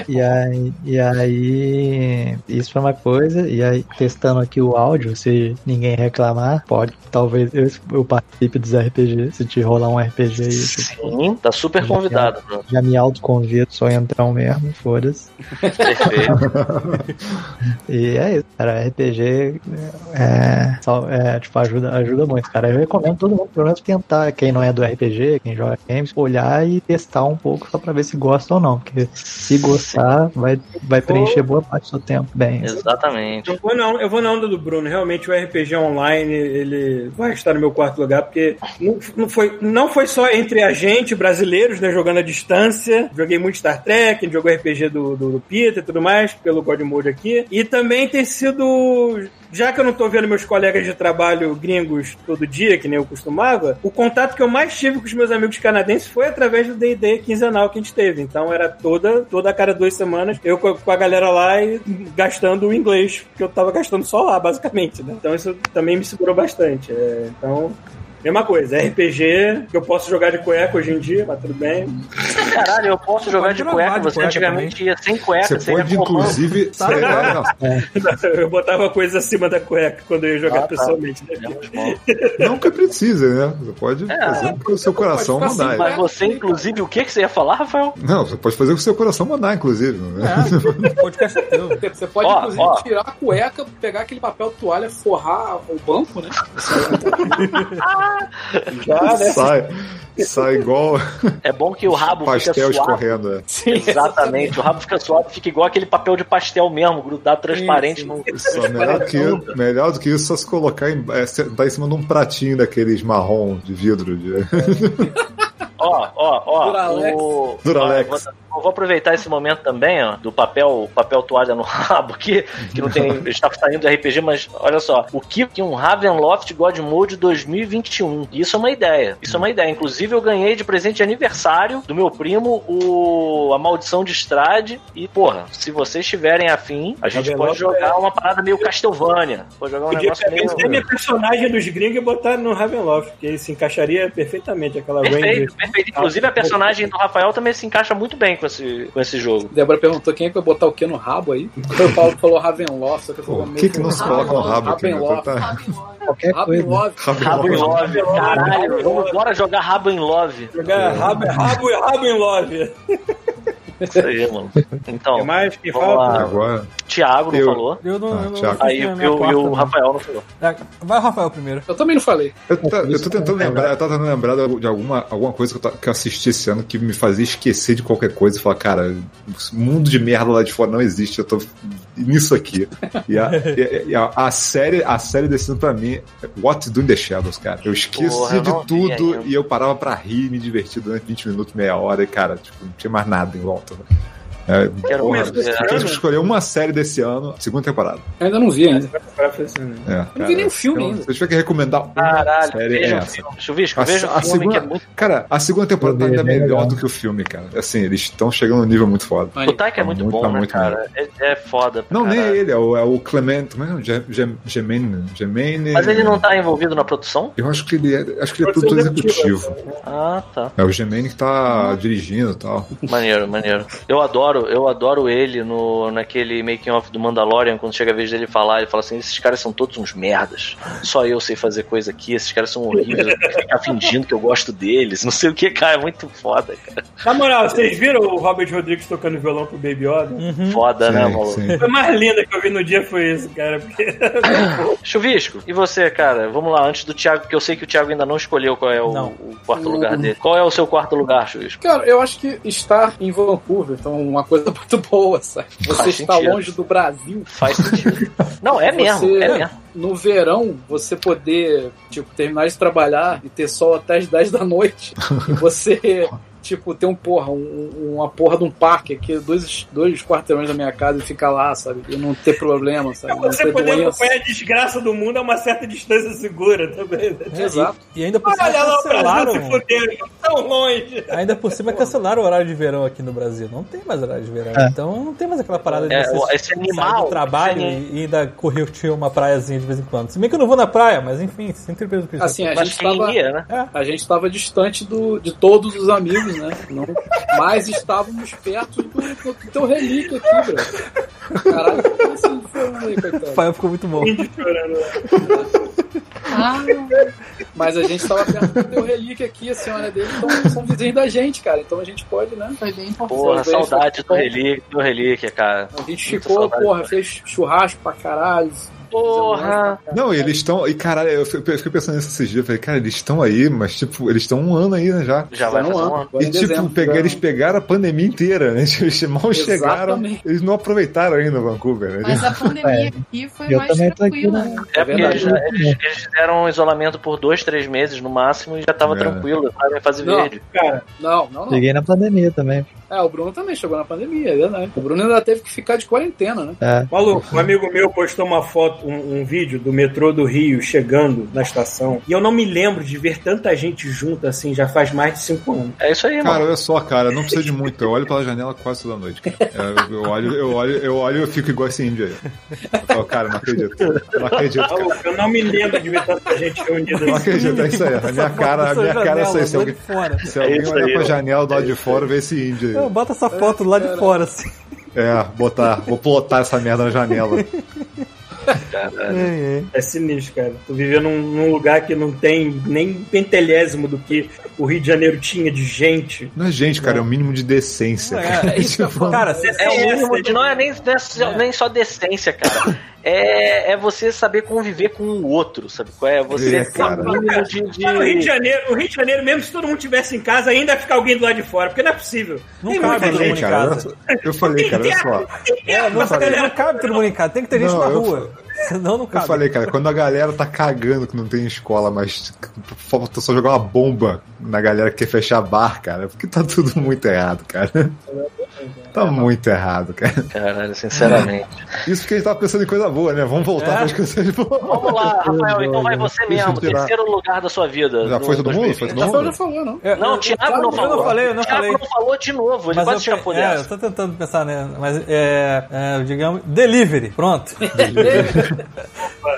E aí, e aí, isso foi uma coisa. E aí, testando aqui o áudio, se ninguém reclamar, pode, talvez eu, eu participe dos RPG. Se te rolar um RPG aí, Sim, tá super convidado, Bruno. já me autoconvido, sou entrão mesmo, foda-se. Perfeito. E é isso, cara. RPG é, é, tipo, ajuda, ajuda muito, cara. Eu recomendo todo mundo, pelo menos, tentar, quem não é do RPG, quem joga games, olhar e testar um pouco só pra ver se gosta ou não. Porque se gostar, vai, vai preencher boa parte do seu tempo bem. Exatamente. Eu vou, não, eu vou na onda do Bruno. Realmente o RPG online ele vai estar no meu quarto lugar, porque Não, não foi, não foi só entre a gente, brasileiros, né, jogando à distância. Joguei muito Star Trek, jogou RPG do, do, do Peter e tudo mais, pelo God Mode aqui. E também tem sido já que eu não tô vendo meus colegas de trabalho gringos todo dia, que nem eu costumava, o contato que eu mais tive com os meus amigos canadenses foi através do D&D quinzenal que a gente teve. Então era toda, toda a cada duas semanas, eu com a galera lá e gastando o inglês, que eu tava gastando só lá, basicamente, né? Então isso também me segurou bastante. É, então, Mesma coisa, RPG, que eu posso jogar de cueca hoje em dia, mas tudo bem. Caralho, eu posso jogar de cueca. de Você antigamente ia sem cueca, Você pode, inclusive. Tá legal. não, Eu botava coisa acima da cueca quando eu ia jogar Ah, tá. pessoalmente. Né? Mal. não que precise, né? Você pode fazer o que o seu coração mandar. assim, Mas você, inclusive, o que, que você ia falar, Rafael? Não, você pode fazer o que o seu coração mandar, inclusive. Né? É, podcast é teu. Você pode, Ó, inclusive, ó. tirar a cueca, pegar aquele papel toalha, forrar o banco, né? Já, né? Sai, sai igual É bom que o rabo pastel fica suave. escorrendo. é. Exatamente, o rabo fica suave, fica igual aquele papel de pastel mesmo, grudado, transparente. no... Só melhor, do que, melhor do que isso, só se colocar em, é, sentar em cima de um pratinho daqueles marrom de vidro. De... Ó, ó, ó. Duralex. O... Duralex. Ó, eu vou, aproveitar esse momento também, ó, do papel, papel toalha no rabo aqui, que não tem. está saindo do RPG, mas olha só. O que que um Ravenloft God Mode 2021? Isso é uma ideia. Isso é uma ideia. Inclusive, eu ganhei de presente de aniversário do meu primo o A Maldição de Strade. E, porra, se vocês tiverem afim, a gente Ravenloft pode jogar uma parada meio Castlevania. Pode jogar um Podia negócio meio. minha personagem dos gringos e botar no Ravenloft, porque ele se encaixaria perfeitamente aquela. Perfeito, perfeito. Inclusive, a personagem do Rafael também se encaixa muito bem com esse, com esse jogo. Débora perguntou quem é que vai botar o que no rabo aí. O Paulo falou Ravenloft, só que eu falei o que, que se coloca no rabo aqui? Ravenloft. Tá- Qualquer coisa. Ravenloft. Rabo em Love, caralho. Vamos bora jogar Rabo em Love. Jogar rabo, rabo, rabo em love. Isso aí, mano. Então, mais quem vamos fala? Agora, Thiago não Eu- falou. Eu não, Ah, eu não Aí eu, minha eu, e o. Rafael não falou. É, Vai o Rafael primeiro. Eu também não falei. eu, tá- eu tô tentando lembrar, eu tava tentando lembrar de alguma, alguma coisa que eu, que eu assisti esse ano que me fazia esquecer de qualquer coisa e falar, cara, mundo de merda lá de fora não existe, eu tô nisso aqui. E a, e- e a, a série, a série desse ano pra mim é What Do in the Shadows, cara. Eu esqueci Porra, de tudo e eu parava pra rir e me divertir durante 20 minutos, meia hora, e cara, tipo, não tinha mais nada em volta. Né? É, Quero porra, tivesse que escolher uma série desse ano, segunda temporada. Eu ainda não vi ainda. É, Eu não vi nenhum filme então, ainda. Se eu tiver que recomendar uma Caralho, série, é essa. Chuvisco, A, veja o a filme segunda, que é muito. Cara, a segunda temporada tá ainda é melhor do que o filme, cara. Assim, eles estão chegando num nível muito foda. O Taika é Tá muito, muito, bom, tá né, muito cara? É, é foda. Não, nem caralho. ele, é o, é o Clement. Como é é? o Gem- Gem- Gemene. Gemene. Mas ele não tá envolvido na produção? Eu acho que ele é, acho que ele é produtor executivo. Ah, tá. É o Gemene que tá dirigindo e tal. Maneiro, maneiro. Eu adoro, eu adoro ele no, naquele making off do Mandalorian, quando chega a vez dele falar, ele fala assim: esses caras são todos uns merdas. Só eu sei fazer coisa aqui, esses caras são horríveis, eu tenho que ficar fingindo que eu gosto deles. Não sei o que, cara, é muito foda, cara. Na moral, vocês viram o Robert Rodrigues tocando violão pro Baby Yoda? Foda, né, Sim, maluco? sim. Foi mais linda que eu vi no dia foi isso, cara. Porque... Chuvisco, e você, cara? Vamos lá, antes do Thiago, porque eu sei que o Thiago ainda não escolheu qual é o, o quarto lugar dele. Qual é o seu quarto lugar, Chuvisco? Cara, eu acho que estar em Vancouver, então uma coisa muito boa, sabe? Você Faz está sentido. longe do Brasil. Faz sentido. Não, é mesmo, Você- é mesmo. No verão, você poder, tipo, terminar de trabalhar e ter sol até as 10 da noite. e você, tipo, ter um porra, um- uma porra de um parque aqui, dois, dois quarteirões da minha casa e ficar lá, sabe? E não ter problema, sabe? Não Você ter poder doença. acompanhar a desgraça do mundo a uma certa distância segura também. né? Exato. E ainda por cima lá cancelaram. se tão longe. Ainda por cima cancelaram o horário de verão aqui no Brasil. Não tem mais horário de verão. É. Então não tem mais aquela parada de É, você esse animal, do trabalho esse e ainda curtir uma praiazinha de vez em quando. Se bem que eu não vou na praia, mas enfim, sempre com isso. Assim, a gente tava. né? A gente estava distante do, de todos os amigos, né? Não, mas estávamos perto do, do teu relíquio aqui, bro. Caralho, que assim foi aí, O coitado. pai ficou muito bom. Chorando lá. Mas a gente estava perto do teu relíquio aqui, a senhora dele, então são vizinhos da gente, cara. Então a gente pode, né? Foi bem importante. Porra, saudade do relíquia, do relíquia, cara. A gente Muita ficou, saudade. porra, fez churrasco pra caralho, Porra! Não, eles estão. E caralho, eu fiquei pensando nisso esses dias. Eu falei, cara, eles estão aí, mas tipo, eles estão um ano aí, né, já. Já vai um um ano. E tipo, dezembro, pegar, eles pegaram a pandemia inteira, né? Eles mal chegaram. Exatamente. Eles não aproveitaram ainda Vancouver, né? Mas a pandemia aqui foi Eu mais aqui, tranquila. né? É porque verdade. eles, eles- eles fizeram um isolamento por dois, três meses no máximo e já tava É. tranquilo, sabe? Fase Não. verde. Cara, Não, não, não. Cheguei na pandemia também. É, o Bruno também chegou na pandemia, é verdade. O Bruno ainda teve que ficar de quarentena, né? É. maluco, um amigo meu postou uma foto, um, um vídeo do metrô do Rio chegando na estação. E eu não me lembro de ver tanta gente junta assim, já faz mais de cinco anos. É isso aí, Cara, mano. olha só, cara, não precisa de muito. Eu olho pela janela quase toda noite. cara. É, eu olho, eu olho, eu olho e eu fico igual esse índio aí. Eu falo, cara, não acredito. Não acredito, cara. Maluco, eu não me lembro de ver tanta gente reunida Não assim. acredito, é isso aí. A minha cara, a minha cara é essa aí. Se Janela, alguém, fora. se alguém É olhar aí, pra janela do lado de fora, vê esse índio Eu aí. boto essa foto do lado de fora, assim. É, botar, vou plotar essa merda na janela. É, é. É sinistro, cara. Tô vivendo num, num lugar que não tem nem pentelésimo do que o Rio de Janeiro tinha de gente. Não é gente, cara, é o mínimo de decência. É, cara. É o mínimo de não é nem, não é nem só decência, cara. É, é você saber conviver com o outro, sabe? É você É, cara. mínimo de, de- Cara, o Rio de Janeiro, o Rio de Janeiro, mesmo se todo mundo tivesse em casa, ainda ia ficar alguém do lado de fora, porque não é possível. Não Tem cabe muita todo mundo gente. em cara, casa. eu- eu falei, cara, olha só. É, não, não cabe todo mundo em casa, tem que ter gente Não, na eu rua. Senão não Eu cabe. falei, cara, quando a galera tá cagando que não tem escola, mas falta só jogar uma bomba na galera que quer fechar bar, cara, porque tá tudo muito errado, cara. Tá muito errado, cara. Caralho, sinceramente. Isso porque a gente tava pensando em coisa boa, né? Vamos voltar É. para as coisas boas. Vamos lá, Rafael, então vai você Deixa eu mesmo. tirar. Terceiro lugar da sua vida. Já foi todo mundo? Foi 2020. todo mundo? já falou, não. Não, o eu- Thiago não eu falou. não falei, eu não o Thiago falei. não falou de novo, ele Mas quase eu, escapou pe- é, eu dessa. tô tentando pensar, né? Mas é, é, digamos, delivery, pronto.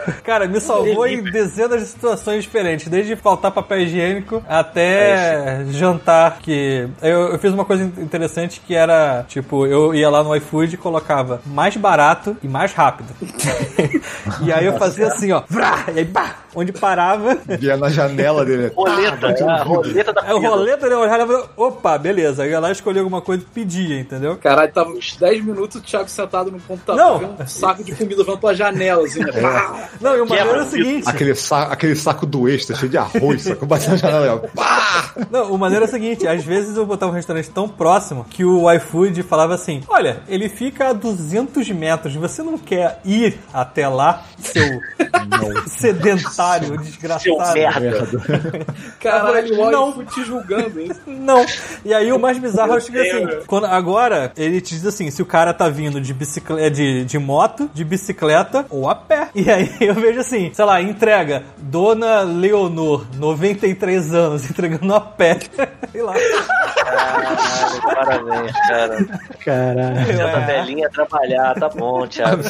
Cara, me salvou em dezenas de situações diferentes, desde faltar papel higiênico até jantar, que eu, eu fiz uma coisa interessante que era, tipo, eu ia lá no iFood e colocava mais barato e mais rápido. e aí eu fazia assim, ó, vrá, e aí, pá, onde parava, Via na janela dele. Roleta, Ah, é a roleta da aí o roleta, né, olhava e falava, opa, beleza, eu ia lá escolher alguma coisa e pedia, entendeu? Caralho, tava uns 10 minutos o Thiago sentado no computador, Não. vendo um saco de comida vendo pela janela, assim, né? Pá! Não, e o maneiro é o seguinte, Aquele, sa aquele saco do extra cheio de arroz, sacou? Batendo na janela pá! Não, o maneiro é o seguinte, às vezes eu botava um restaurante tão próximo que o iFood falava assim, olha, ele fica a 200 metros, você não quer ir até lá, seu sedentário, Seu desgraçado? merda. Caralho, o Não. iFood te julgando, hein? Não. E aí o mais bizarro é o seguinte, assim, quando, agora ele te diz assim, se o cara tá vindo de bicicleta, de, de moto, de bicicleta ou a pé. E aí eu vejo assim, sei lá, entrega Dona Leonor, 93 anos, entregando a pé. Sei lá. Caralho, parabéns, cara. Caralho. Senta a É. velhinha trabalhar, tá bom, Thiago.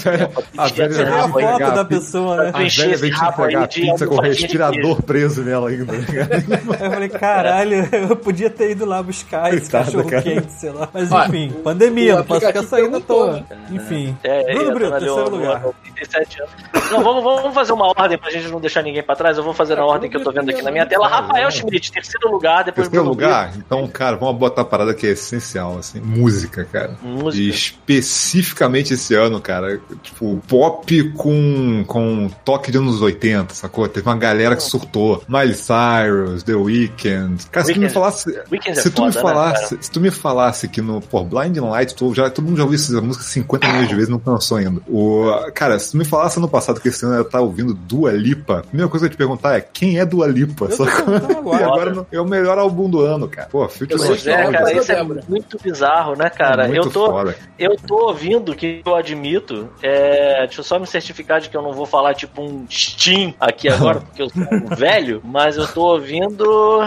A velha- a foto da pizza. pessoa, né? A velha vem te entregar a pizza com respirador preso nela ainda. tá eu falei, caralho, eu podia ter ido lá buscar esse cachorro cara. quente, sei lá. Mas enfim, pandemia, não posso ficar saindo à toa. Enfim. É, Bruno Brito, na terceiro lugar. 87 anos. Não, vamos, vamos fazer uma ordem pra gente não deixar ninguém pra trás. Eu vou fazer na ordem que eu tô vendo aqui na minha tela. Rafael Schmidt, terceiro lugar, depois Terceiro lugar, então, cara, vamos botar a parada que é essencial, assim, música, cara. Música. E especificamente esse ano, cara, tipo, pop com, com toque de anos 80, sacou? Teve uma galera que surtou. Miley Cyrus, The Weeknd. Cara, se tu me falasse. Weeknd é se tu me foda, né, falasse, se tu me falasse que no pô, Blind Light, tu já, todo mundo já ouviu essa música 50 milhões de vezes e não cansou ainda. O, cara, se tu me falasse ano passado que esse ano eu tava ouvindo Dua Lipa, a primeira coisa que eu te perguntar é quem é Dua Lipa? Eu perguntando E agora. agora é o melhor álbum do ano, cara. Pô, Future Eu que é, é, cara, isso é muito bizarro, né, cara? muito eu, tô, foda. eu tô ouvindo que eu admito. É, deixa eu só me certificar de que eu não vou falar tipo um Steam aqui agora, porque eu sou um velho, mas eu tô ouvindo.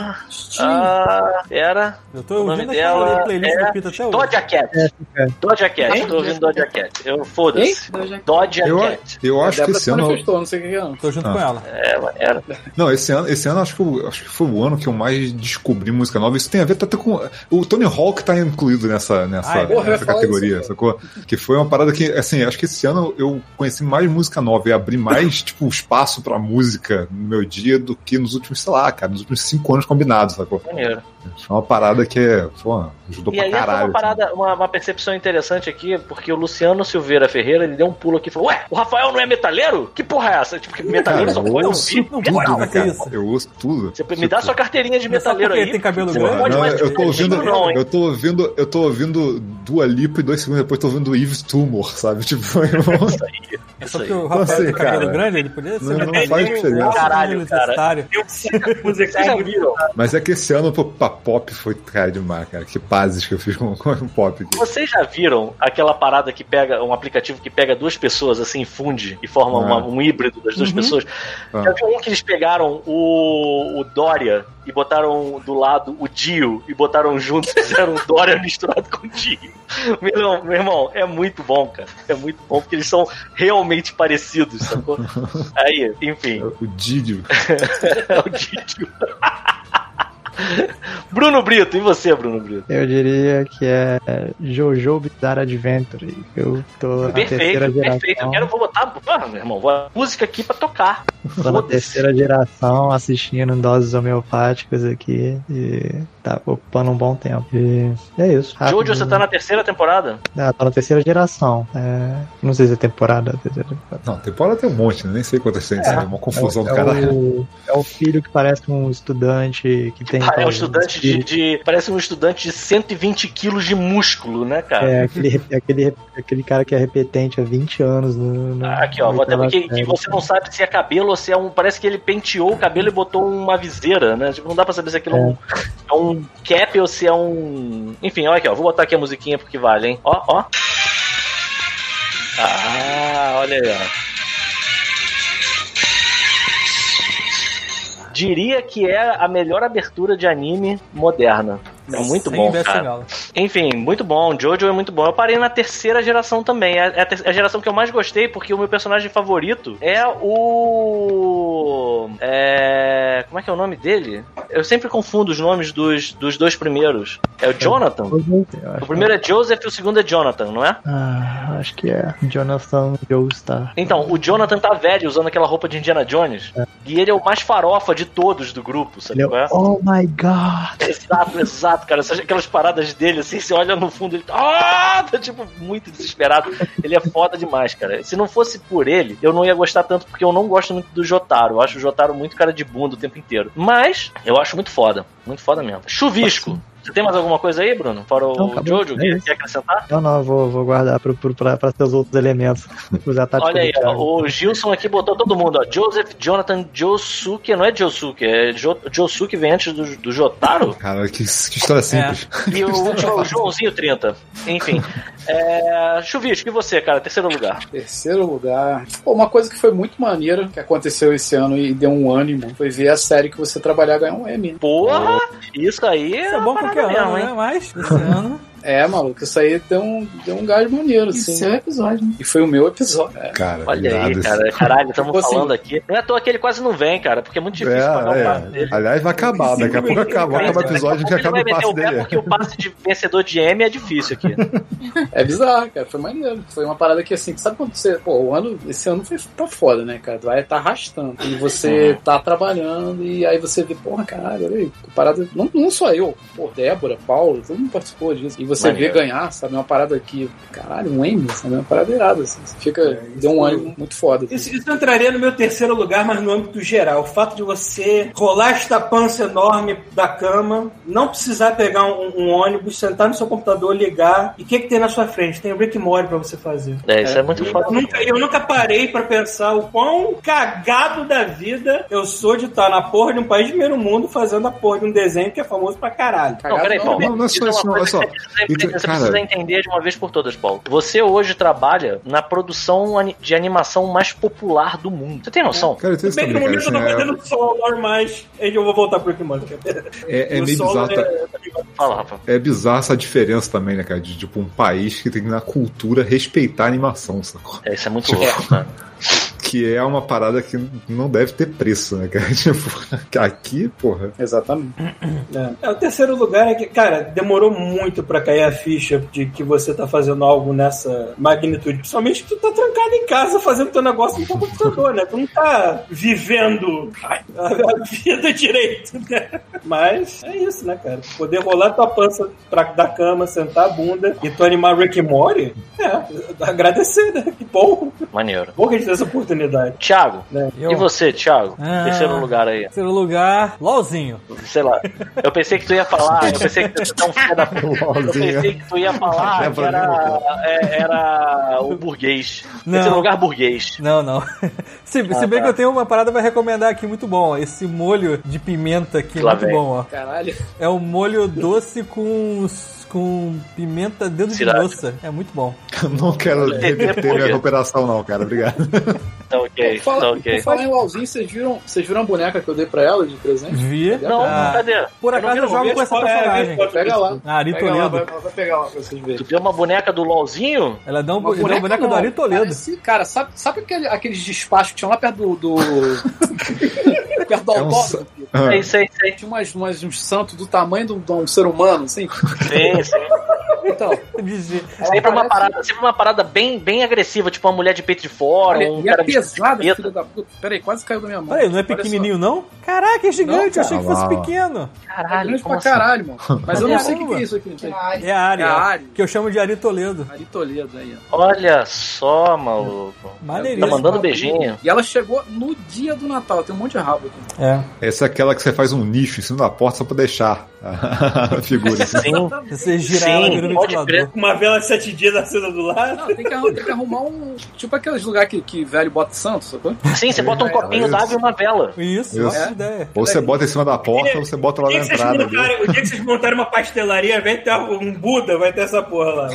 Ah, era. Eu tô O nome dela playlist é Pita até hoje. Doja Cat. Doja Cat, Hein? tô ouvindo Doja Cat. Eu foda-se. Doja Eu, Cat. eu acho que Débora esse ano. Tô, não sei o que é não. Tô junto Ah. com ela. É, maneiro. Não, esse ano, esse ano acho, que eu- acho que foi o ano que eu mais descobri música nova. Isso tem a ver até com. O Tony Hawk tá incluído nessa, nessa, é? Porra, nessa categoria, isso, sacou? Que foi uma parada que, assim, acho que esse ano eu conheci mais música nova e abri mais, tipo, espaço pra música no meu dia do que nos últimos, sei lá, cara, nos últimos cinco anos combinados, sacou? Maneiro. Foi uma parada que, pô, ajudou E pra aí foi caralho. uma parada, uma, uma percepção interessante aqui, porque o Luciano Silveira Ferreira, ele deu um pulo aqui e falou, ué, o Rafael não é metaleiro? Que porra é essa? Tipo, que metaleiro Cara, só pode eu ouvir Tudo, pode né, cara? isso. Eu ouço tudo. Você me dá sua carteirinha de só metaleiro porque aí. tem cabelo Você grande? não pode Não, mais eu tô ouvindo, não, hein? eu tô ouvindo, eu tô ouvindo Dua Lipa e dois segundos depois tô ouvindo Yves Tumor, sabe? Tipo, irmão, É Isso só aí. porque o Rafael Assim, tem cabelo cara, grande, ele podia ser não- não faz diferença. Caralho, universitário. Eu sei que Vocês já viram? Mas é que esse ano pô, pra pop foi cara demais, cara. Que pazes que eu fiz com, com o pop aqui. Vocês já viram aquela parada que pega, um aplicativo que pega duas pessoas assim, funde e forma Ah. uma- um híbrido das duas Uhum. pessoas? Ah. Um que eles pegaram o, o Dória e botaram do lado o Dio e botaram junto e fizeram o Dória misturado com o Dio? Meu irmão, meu irmão, é muito bom, cara. É muito bom porque eles são realmente parecidos, sacou? Aí, enfim, O Didio. é o Dio. Bruno Brito, e você, Bruno Brito? Eu diria que é Jojo Bizarre Adventure. Eu tô na terceira Perfeito, geração. perfeito. Eu quero, vou botar, ah, meu irmão, vou a música aqui pra tocar. Tô na terceira geração assistindo doses homeopáticas aqui e tá ocupando um bom tempo. E é isso. Jojo, Rápido. você tá na terceira temporada? Ah, tô na terceira geração. É, Não sei se é temporada. terceira temporada. Não, temporada tem um monte, né? Nem sei quantas tem. É uma confusão do é, caralho. o, é o filho que parece um estudante que tem. Ah, é um estudante de, de- Parece um estudante de 120 quilos de músculo, né, cara? É, aquele, aquele, aquele cara que é repetente há 20 anos. No, no- Ah, Aqui, ó, até porque que você não sabe se é cabelo ou se é um. Parece que ele penteou o cabelo e botou uma viseira, né? Tipo, não dá pra saber se aquilo é um, é um cap ou se é um. Enfim, olha aqui, ó. Vou botar aqui a musiquinha porque vale, hein? Ó, ó. Ah, olha aí, ó. Diria que é a melhor abertura de anime moderna. É muito bom, Best cara. Enfim, muito bom. Jojo é muito bom. Eu parei na terceira geração também. É a, ter- a geração que eu mais gostei, porque o meu personagem favorito é o. É. Como é que é o nome dele? Eu sempre confundo os nomes dos, dos dois primeiros. É o Jonathan? O primeiro é Joseph e o segundo é Jonathan, não é? Ah, acho que é. Jonathan Joestar. Então, o Jonathan tá velho usando aquela roupa de Indiana Jones. E ele é o mais farofa de todos do grupo, sabe Ele qual é, é? oh my god! Exato, exato, cara. Essas- Aquelas paradas dele, assim, você olha no fundo, ele tá, ah! tá tipo muito desesperado. Ele é foda demais, cara. Se não fosse por ele, eu não ia gostar tanto, porque eu não gosto muito do Jotaro. Eu acho o Jotaro muito cara de bunda o tempo inteiro. Mas, eu acho muito foda. Muito foda mesmo. Chuvisco. Você tem mais alguma coisa aí, Bruno? Fora o Não. Jojo? É Quer, acrescentar? Não, não, vou, vou guardar pro, pro, pra, pra seus outros elementos. Tática Olha aí, do ó, o Gilson aqui botou todo mundo, ó. Joseph Jonathan Josuke, não é Josuke, é jo, Josuke vem antes do, do Jotaro? Cara, que, que história simples. E o último é o Joãozinho 30. Enfim. É... Chuvisco, e você, cara? Terceiro lugar. Terceiro lugar. Pô, uma coisa que foi muito maneira que aconteceu esse ano e deu um ânimo foi ver a série que você trabalhar ganhar um M. né? Porra! Isso aí é, Isso é bom ano, mesmo, né? hein? Mas esse ano. É, maluco, isso aí deu um, deu um gás maneiro, assim. Isso é um episódio, né? E foi o meu episódio. É. Cara, Olha aí, cara. Caralho, estamos Tipo assim- falando aqui. Não é à toa que ele quase não vem, cara, porque é muito difícil pagar o passe É, dele. é. Aliás, vai acabar. Daqui a pouco acaba. Vai acabar o episódio, pouco acaba o ele vai meter passe o dele. porque o passe de vencedor de M é difícil aqui. É bizarro, cara. Foi maneiro. Foi uma parada que, assim, sabe quando você. Pô, o ano, esse ano foi, tá foda, né, cara? Vai tá arrastando. E você tá trabalhando e aí você vê, porra, caralho, olha aí. que Parada. Não, não só eu, pô, Débora, Paulo, todo mundo participou disso. E você Maneiro. vê ganhar, sabe? Uma parada que, caralho, um M, sabe? Uma parada irada, assim. Você fica. deu um ânimo muito foda. assim. Isso, isso entraria no meu terceiro lugar, mas no âmbito geral. O fato de você rolar esta pança enorme da cama, não precisar pegar um, um ônibus, sentar no seu computador, ligar. E o que, que tem na sua frente? Tem o Rick Morty pra você fazer. É, isso é, muito foda. Eu nunca, eu nunca parei pra pensar o quão cagado da vida eu sou de estar na porra de um país de primeiro mundo fazendo a porra de um desenho que é famoso pra caralho. Não, peraí, Paulo. Não, não é só é isso, não, olha só. Você, precisa, Então, você cara- precisa entender de uma vez por todas, Paulo. Você hoje trabalha na produção de animação mais popular do mundo. Você tem noção? Cara, Bem que no também, cara. momento eu tô fazendo solo, mas aí eu vou voltar pro and Morty. é, é No meio solo bizarro. tá- Fala, Rafa. É bizarro essa diferença também, né, cara? De tipo um país que tem na cultura respeitar a animação, sacou? É, isso é muito Tipo, louco, cara. Que é uma parada que não deve ter preço, né, cara? Tipo, aqui, porra. Exatamente. É, o terceiro lugar é que, cara, demorou muito pra cair a ficha de que você tá fazendo algo nessa magnitude. Principalmente que tu tá trancado em casa fazendo teu negócio no teu computador, né? Tu não tá vivendo a, a vida direito, né? Mas é isso, né, cara? Poder rolar tua pança pra, da cama, sentar a bunda e tu animar Rick e Morty, é, agradecer, né? Que bom. Maneiro. Bom que a gente tem essa oportunidade. Thiago, Né? Eu- e você, Thiago? Ah. Terceiro lugar aí. Terceiro lugar, LOLzinho. Sei lá. Eu pensei que tu ia falar, eu pensei que tu ia dar um da. Eu pensei que tu ia falar É que era, é, era o burguês. Não. Terceiro lugar, burguês. Não, não. Se, Ah, se bem tá. que eu tenho uma parada pra recomendar aqui muito bom. ó. Esse molho de pimenta aqui, Lá muito vem. bom, ó. Caralho. É um molho doce com, com pimenta dedo de moça. É muito bom. Eu não quero por quê? minha recuperação, não, cara. Obrigado. Tá ok, Fala, tá ok. falar em LOLzinho, vocês viram, vocês viram a boneca que eu dei pra ela de presente? Vi. Não, Ah, cadê? Por Eu acaso eu não jogo com essa é, personagem. fotos. Pega lá. Ah, Ari Pega lá, Toledo. vai, vai pegar lá pra vocês verem. Tu viu uma boneca do LOLzinho? Ela dá um, Uma uma boneca do não, Ari Toledo. cara, sabe, sabe aquele- aqueles despachos que tinham lá perto do. do... perto do É um autódromo? Ah, Sei, sei, sei. Tinha umas, umas, uns santos do tamanho de um, de um ser humano, assim. Sim, sim. Então, ela Sempre uma, parada, sempre uma parada bem, bem agressiva, tipo uma mulher de peito de fora, Olha, um e é cara de pesada, filha da puta. Peraí, quase caiu da minha mão. Peraí, não é pequenininho não? Caraca, é gigante. Não, eu achei que fosse pequeno. É Caralho, grande como pra assim? caralho, mano. Mas eu não sei o que, é isso aqui. É a Ari, É a Ari. que eu chamo de Ari Toledo. Ari Toledo aí, ó. Olha só, maluco. Tá mandando beijinho. E ela chegou no dia do Natal. Tem um monte de rabo aqui. É. Essa é aquela que você faz um nicho em cima da porta só pra deixar a figura. Assim. Sim. Você girar Sim, ela pode. Uma vela de sete dias acesa do lado. Não, tem que, arrum- tem que arrumar um. Tipo aqueles lugares que, que velho bota santo, sacou? Sim, você bota um É, copinho d'água e uma vela. Isso, Isso. ótima ideia. Ou você bota em cima da porta, ou você bota lá na entrada. montarem, o dia que vocês montarem uma pastelaria, vai ter um Buda, vai ter essa porra lá.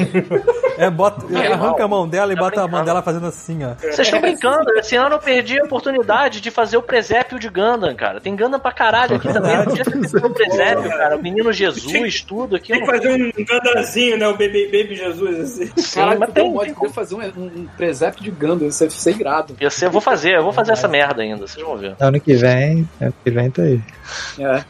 É, bota, arranca a mão dela e Tá bota a mão brincando. dela fazendo assim, ó. Vocês estão brincando, esse ano eu perdi a oportunidade de fazer o presépio de Gundam, cara. Tem Gundam pra caralho aqui também. Eu ter feito o presépio, cara. Menino Jesus, tudo aqui. Tem que fazer um gandazinho, né? O baby, baby Jesus, assim. Sim, Caralho, mas deu tem, um mod tem poder fazer um, um, presépio de Gundam. Isso ia ser irado. Eu, sei, eu vou fazer, eu vou fazer essa merda ainda, vocês vão ver. Ano que vem, ano que vem tá aí. É.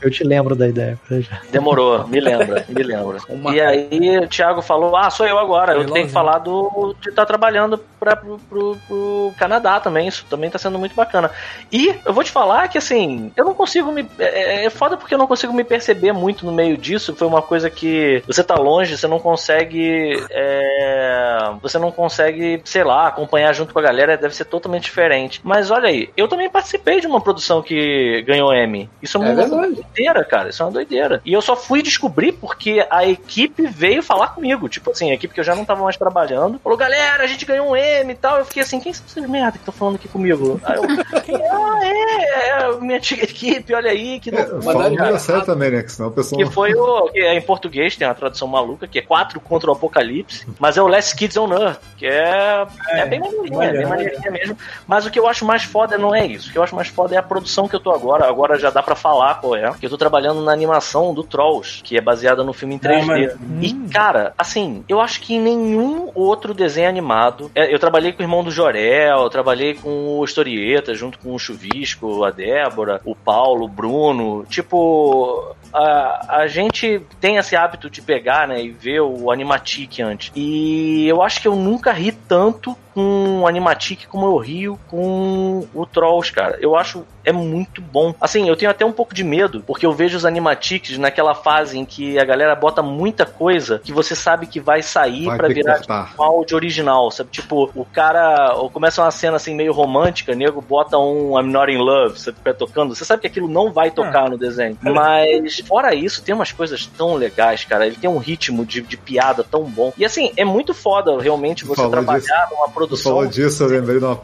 Eu te lembro da ideia pra já. Demorou, me lembra, me lembra. Uma- E aí o Thiago falou: Ah, sou eu agora. Eu tenho que falar do, de estar trabalhando pra, pro, pro, pro Canadá também. Isso também tá sendo muito bacana. E eu vou te falar que assim, eu não consigo me. É, é foda porque eu não consigo me perceber muito no meio disso. Foi uma coisa que você tá longe, você não consegue. é, você não consegue, sei lá, acompanhar junto com a galera, deve ser totalmente diferente. Mas olha aí, eu também participei de uma produção que ganhou Emmy. Isso é É verdade. Doideira, cara. Isso é uma doideira. E eu só fui descobrir porque a equipe veio falar comigo. Tipo assim, a equipe que eu já não tava mais trabalhando. Falou, galera, a gente ganhou um M e tal. Eu fiquei assim, quem são essas merda que estão falando aqui comigo? Aí eu, quem? Ah, é, é a minha antiga equipe, olha aí, que É. Fala também, né? Que senão o pessoal. Que foi o. Que é em português, tem uma tradução maluca, que é 4 contra o Apocalipse, mas é o Last Kids on Earth, que é, é, bem maneirinha, olha, bem maneirinha mesmo. Mas o que eu acho mais foda não é isso. O que eu acho mais foda é a produção que eu tô agora. Agora já dá pra falar qual é. Que eu tô trabalhando na animação do Trolls, que é baseada no filme em 3D. maneiro. e, cara, assim, eu acho que em nenhum outro desenho animado. é, Eu trabalhei com o irmão do Jorel, eu trabalhei com o Historieta, junto com o Chuvisco, a Débora, o Paulo, o Bruno. Tipo, a, a gente tem esse hábito de pegar, né, e ver o Animatic antes. E eu acho que eu nunca ri tanto com o Animatic como eu rio com o Trolls, cara. Eu acho é muito bom. Assim, eu tenho até um pouco de medo, porque eu vejo os Animatics naquela fase em que a galera bota muita coisa que você sabe que vai sair que virar cortar. um áudio original, sabe? Tipo, o cara ou começa uma cena assim meio romântica, nego bota um I'm Not in Love, sabe? Fica tocando. Você sabe que aquilo não vai tocar no desenho. Mas, fora isso, tem umas coisas tão legais, cara. Ele tem um ritmo de, de piada tão bom. E assim, é muito foda realmente você Falou trabalhar disso. numa Tu produção. falou disso, eu lembrei de uma.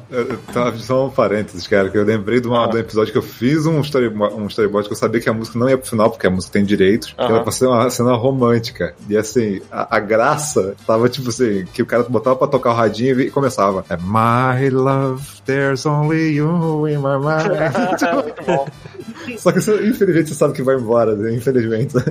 só um parênteses, cara, que eu lembrei de, uma, Ah. de um episódio que eu fiz um, story, um storyboard que eu sabia que a música não ia pro final, porque a música tem direitos, que era pra ser uma cena romântica. E assim, a, a graça tava tipo assim, que o cara botava pra tocar o radinho e começava. É My love, there's only you in my mind. muito bom. Só que infelizmente você sabe que vai embora, né? infelizmente.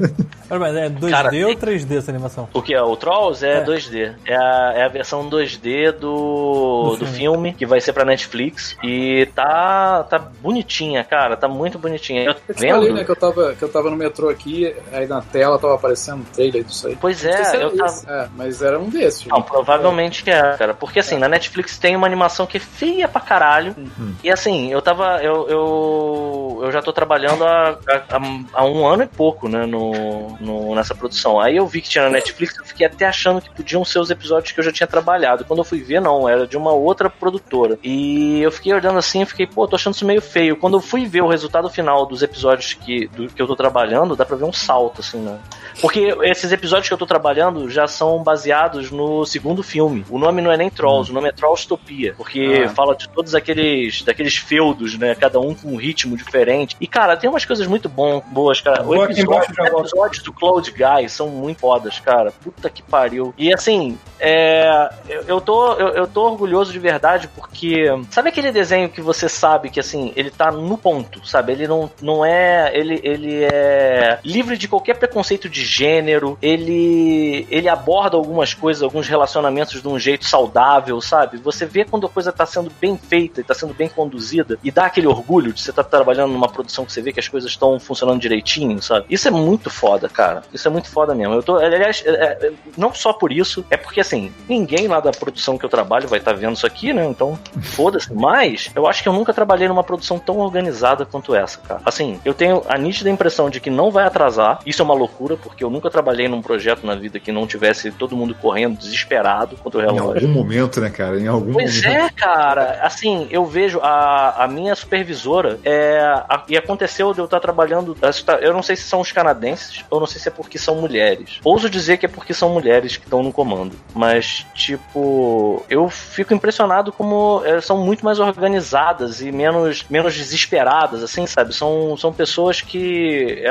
Mas é 2D Cara, ou 3D essa animação? O que é? O Trolls é, É. 2D. É a, é a versão 2D do do, do, filme. que vai ser pra Netflix. E tá, tá bonitinha, cara. Tá muito bonitinha. Eu, eu te falei, né, que eu, tava, que eu tava no metrô aqui, aí na tela tava aparecendo um trailer disso aí. Pois é, se eu tava. É, mas era um desses. Não, provavelmente que é, cara. Porque assim, na Netflix tem uma animação que é feia pra caralho. E assim, eu tava. Eu, eu, eu já tô trabalhando há, há, há um ano e pouco, né, no, no, nessa produção. Aí eu vi que tinha na Netflix, eu fiquei até achando que podiam ser os episódios que eu já tinha trabalhado. Quando eu fui ver, não, era de uma outra produtora. E eu fiquei olhando assim e fiquei, pô, tô achando isso meio feio. Quando eu fui ver o resultado final dos episódios que, do, que eu tô trabalhando, dá pra ver um salto, assim, né? Porque esses episódios que eu tô trabalhando já são baseados no segundo filme. O nome não é nem Trolls, o nome é Trollstopia. Porque Ah. fala de todos aqueles daqueles feudos, né? Cada um com um ritmo diferente. E, cara, tem umas coisas muito bom, boas, cara. O Vou aqui episódio, do Cloud Guy são muito fodas, cara. Puta que pariu. E assim, é, eu, eu tô, eu, eu tô orgulhoso de verdade porque. Sabe aquele desenho que você sabe que assim, ele tá no ponto, sabe? Ele não, não é. Ele, ele é livre de qualquer preconceito de gênero. Ele, ele aborda algumas coisas, alguns relacionamentos de um jeito saudável, sabe? Você vê quando a coisa tá sendo bem feita e tá sendo bem conduzida e dá aquele orgulho de você estar tá trabalhando numa produção que você vê que as coisas estão funcionando direitinho, sabe? Isso é muito foda, cara. Isso é muito foda mesmo. Eu tô, aliás, é- é- não só por isso, é porque assim, ninguém lá da produção que eu trabalho vai estar vendo isso aqui, né? Então, foda-se. Mas eu acho que eu nunca trabalhei numa produção tão organizada quanto essa, cara. Assim, eu tenho a nítida impressão de que não vai atrasar. Isso é uma loucura, porque eu nunca trabalhei num projeto na vida que não tivesse todo mundo correndo desesperado contra o Em relógio. algum momento, né, cara? Em algum Pois momento. é, cara. Assim, eu vejo a, a minha supervisora é, a- e aconteceu de eu estar trabalhando. Eu não sei se são os canadenses ou não sei se é porque são mulheres. Ouso dizer que é porque são mulheres que estão no comando. Mas, tipo, eu fico impressionado como é, são muito mais organizadas e menos, menos desesperadas, assim, sabe? São, são pessoas que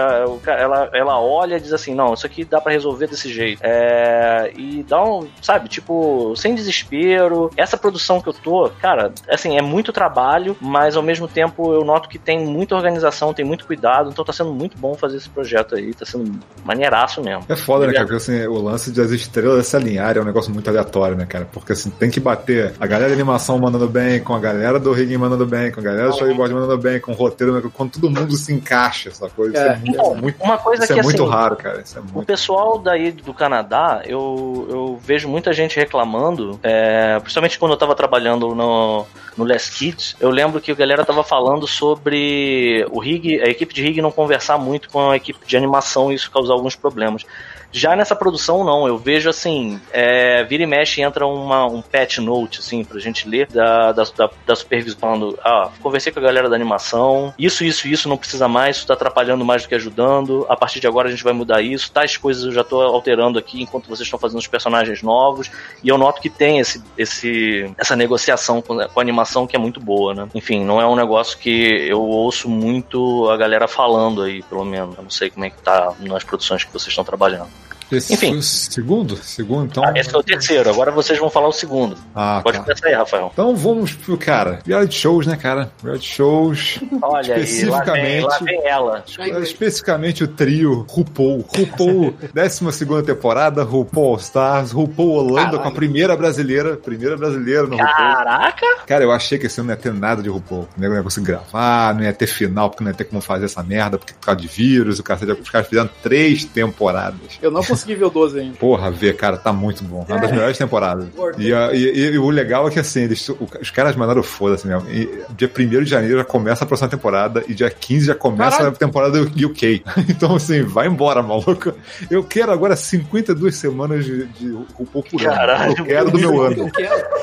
ca- ela, ela olha e diz assim: não, isso aqui dá pra resolver desse jeito. É, e dá um, sabe, tipo, sem desespero. Essa produção que eu tô, cara, assim, é muito trabalho, mas ao mesmo tempo eu noto que tem muita organização, tem muito cuidado, então tá sendo muito bom fazer esse projeto aí, tá sendo maneiraço mesmo. É foda, né, cara? Porque assim, o lance das estrelas se alinharem é um negócio muito aleatório, né, cara? Porque assim, tem que bater a galera de animação mandando bem, com a galera do rigging mandando bem, com a galera do storyboard mandando bem, com o roteiro, quando todo mundo se encaixa, essa coisa. Isso é, É, muito, Bom, muito, uma coisa isso que é muito assim, raro, cara. Isso é O muito. pessoal daí do Canadá, eu, eu vejo muita gente reclamando, é, principalmente quando eu tava trabalhando no, no Last Kids, eu lembro que a galera tava falando sobre o rig, a equipe de rig não conversar muito com a equipe de animação e isso causar alguns problemas. Já nessa produção, não. Eu vejo assim, é, vira e mexe entra uma, um patch note, assim, pra gente ler da, da, da, da supervisão falando, ah, conversei com a galera da animação, isso, isso, isso não precisa mais, isso tá atrapalhando mais do que ajudando, a partir de agora a gente vai mudar isso, tais coisas eu já tô alterando aqui enquanto vocês estão fazendo os personagens novos, e eu noto que tem esse, esse, essa negociação com, com a animação que é muito boa, né? Enfim, não é um negócio que eu ouço muito a galera falando aí, pelo menos. Eu não sei como é que tá nas produções que vocês estão trabalhando. Esse enfim. foi o segundo? Segundo, então. Ah, esse é o terceiro, agora vocês vão falar o segundo. Ah, Pode tá. começar aí, Rafael. Então vamos pro, cara, reality shows, né, cara? Reality shows. Olha aí, lá vem, Especificamente- lá vem ela. Especificamente o trio RuPaul. RuPaul, 12 temporada, RuPaul All Stars, RuPaul Holanda com a primeira brasileira, primeira brasileira no RuPaul. Caraca! Cara, eu achei que esse ano não ia ter nada de RuPaul. Não ia conseguir gravar, não ia ter final, porque não ia ter como fazer essa merda, porque por causa de vírus, o cacete, os caras fizeram três temporadas. Eu não consegui ver o 12 ainda. Porra, ver, cara, tá muito bom. É uma das melhores temporadas. E, e- e- e o legal é que, assim, eles, os caras mandaram foda-se mesmo. E dia 1 de janeiro já começa a próxima temporada e dia 15 já começa Caralho. a temporada do UK. Então, assim, vai embora, maluco. Eu quero agora 52 semanas de, de RuPaul por ano. Caralho, eu quero do meu ano.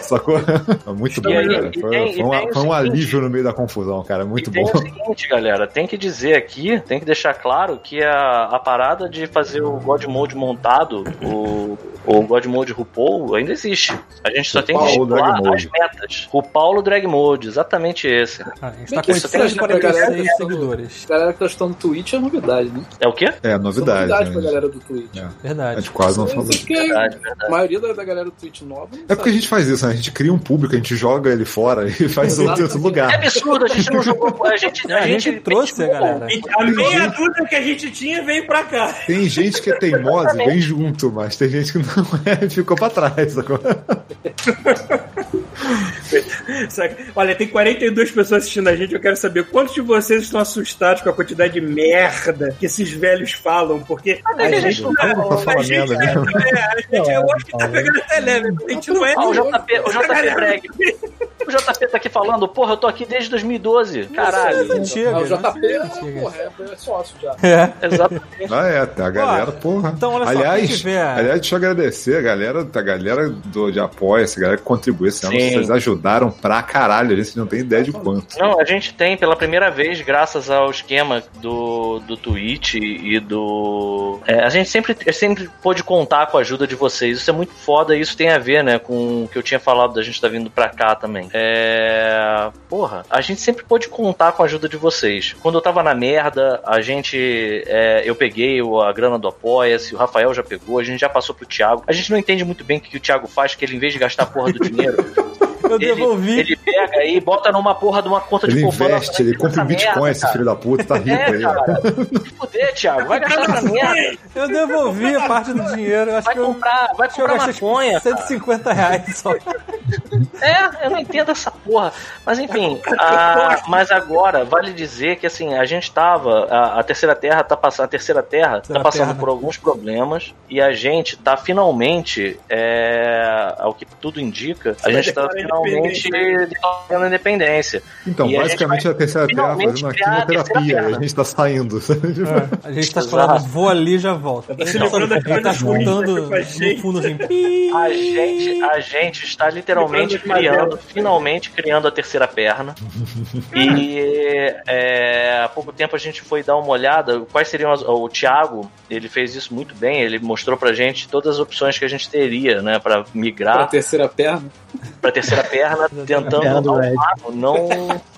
Sacou? É muito bom, cara. Foi, tem- foi e um, o foi um seguinte- alívio no meio da confusão, cara. Muito e tem bom. o seguinte, galera, tem que dizer aqui, tem que deixar claro que a, a parada de fazer o God Mode montado, o, o God Mode RuPaul, ainda existe. A gente só tem que estipular as metas. O Paulo Drag Mode, exatamente esse. Ah, a gente tá que com isso traz pra 846 galera? seguidores. A galera que tá estudando Twitch é novidade, né? É o quê? É, Isso é novidade. novidade pra né? galera do Twitch. É. A Verdade. gente quase não falou. Porque Verdade, a verdade. maioria da, galera do Twitch nova não É porque a gente faz isso, né? A gente cria um público, a gente joga ele fora e faz outro em outro É lugar. absurdo, a gente não jogou. A gente, A gente trouxe a galera. A meia dúzia que a gente tinha veio pra cá. Tem gente que é teimosa Exatamente. vem junto, mas tem gente que não é, ficou pra trás agora. Olha, tem 42 pessoas assistindo a gente. Eu quero saber quantos de vocês estão assustados com a quantidade de merda que esses velhos falam, porque a, que a gente, gente não não é, fala a gente, merda é, mesmo. é, a gente, eu acho que tá pegando até leve. A gente não é. Ah, o. JP, o JP Breg. O JP tá aqui falando, porra, eu tô aqui desde 2012. Caralho. Antiga, Ah, o né? JP, Antiga. porra, é, é sócio já. É. Exatamente. Ah, é, tá, a galera, porra. então, olha só, aliás, tiver- aliás, deixa eu agradecer a galera, a galera do, de apoia, essa galera que contribui esse ano. Sim. Vocês ajudaram pra caralho, a gente não tem ideia de quanto. Não, a gente tem pela primeira vez, graças ao esquema do, do Twitch e do. É, a gente sempre, sempre pôde contar com a ajuda de vocês. Isso é muito foda e isso tem a ver, né, com o que eu tinha falado da gente estar vindo pra cá também. É. Porra, a gente sempre pôde contar com a ajuda de vocês. Quando eu tava na merda, a gente. é, eu peguei o- a grana do Apoia-se, o Rafael já pegou, a gente já passou pro Thiago. A gente não entende muito bem o que, o Thiago faz, que ele, em vez de gastar a porra do dinheiro, Eu ele, devolvi. ele pega e bota numa porra de uma conta de Ele poupança. investe, ele compra Essa Bitcoin, merda, esse filho da puta, tá rico É, aí. cara. Fuder, Thiago. Vai gastar essa merda. Eu devolvi a parte do dinheiro. Eu acho Vai que eu, comprar, vai comprar maconha. cara. 150 reais só. É, eu não entendo essa porra. Mas enfim, a- mas agora vale dizer que assim, a gente tava. A, a terceira terra tá passando. A terceira terra tá passando Terra. por alguns problemas. E a gente tá finalmente, é, ao que tudo indica, a gente tá finalmente declarando a independência. Então, E a basicamente vai a terceira terra fazendo uma a quimioterapia e perna. a gente tá saindo. A gente tá Exato. falando, vou ali e já volto. Tá se ele tá escutando no fundo assim. A gente, a gente está literalmente De criando, finalmente criando a terceira perna. e é, há pouco tempo a gente foi dar uma olhada. Quais seriam as, o Thiago? Ele fez isso muito bem. Ele mostrou pra gente todas as opções que a gente teria, né, para Pra migrar terceira perna. para terceira perna, tentando perna máximo não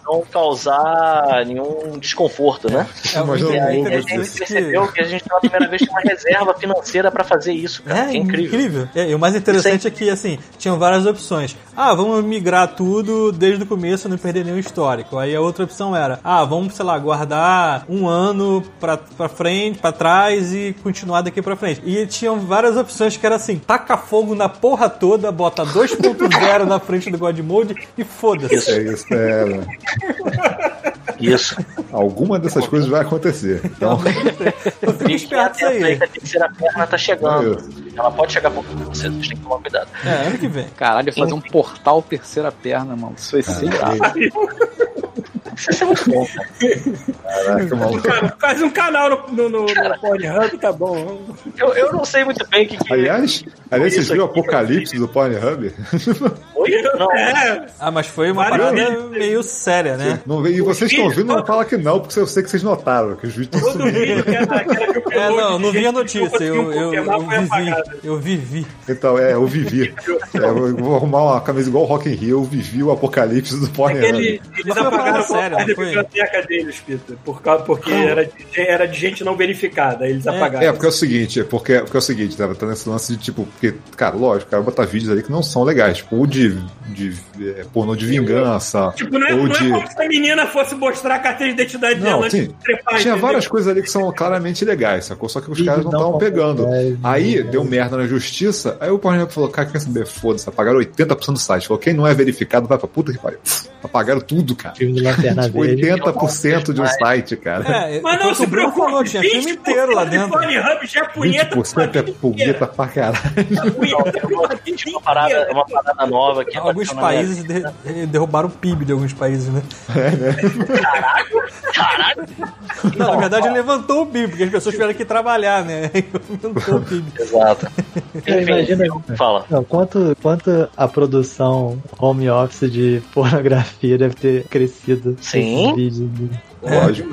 não causar nenhum desconforto, né? É, E aí a gente percebeu que a gente pela primeira vez tinha uma reserva financeira pra fazer isso, cara. É que incrível. É, e o mais interessante é que, assim, tinham várias opções. Ah, vamos migrar tudo desde o começo, não perder nenhum histórico. Aí a outra opção era, ah, vamos, sei lá, guardar um ano pra, pra frente, pra trás e continuar daqui pra frente. E tinham várias opções que era assim, taca fogo na porra toda, bota 2.0 na frente do God Mode e foda-se. É isso, é, né? Isso. Alguma dessas coisas vai acontecer. Então, Fiquem esperto aí aí. que a terceira perna tá chegando. É Ela pode chegar por vocês, vocês têm que tomar cuidado. É, ano que vem. Caralho, fazer um portal terceira perna, mano. Isso vai ser. Isso é muito bom, cara. caraca, maluco. Cara, faz um canal no, no, no, no Pornhub, tá bom. Eu, eu não sei muito bem o que, que Aliás, aliás vocês viram o apocalipse do Pornhub? foi. Não, É, Ah, mas foi uma Vários parada meio séria, né? Não, e vocês estão ouvindo, não fala que não, porque eu sei que vocês notaram que os vídeos estão eu É, não, não vi a notícia, eu, eu, eu foi vivi. Eu vivi. Então, é, eu vivi. É, eu vou arrumar uma camisa igual o Rock in Rio, eu vivi o apocalipse do Pornhub. Ele, eles apagaram a parte não foi? biblioteca deles, Peter, por causa, porque era de, era de gente não verificada, aí eles apagaram. É, porque é o seguinte, é porque, porque é o seguinte, tava tá nesse lance de tipo, porque, cara, lógico, o cara botar vídeos ali que não são legais, tipo, ou de, de é, pornô de vingança, Tipo, não é, ou não de. é como se a menina fosse mostrar a carteira de identidade Não, dela antes sim. de trepar, Tinha entendeu? várias coisas ali que são claramente legais, sacou? Só que os Vídeo caras não estavam pegando. completo, é, Aí deu merda na justiça, aí o Pornhub falou, cara, quer saber? Foda-se, apagaram 80% do site. Falou, quem não é verificado vai pra puta que pariu. Apagaram tudo, cara. Filme do Lanterna Verde. 80% de um site, cara. É, Mas não se preocupe, falou, tinha filme 20% inteiro lá de dentro. Pornhub já é punheta 20% é punheta pra caralho. punheta Tinha uma parada, uma parada nova que Alguns minha países de- derrubaram o PIB de alguns países, né? Caralho! Não, na verdade levantou o PIB, porque as pessoas tiveram que trabalhar, né? Aí Aumentou o PIB. Exato. Eu imagino- fala. Não, quanto, quanto a produção home office de pornografia deve ter crescido Sim. vídeos. né? Lógico.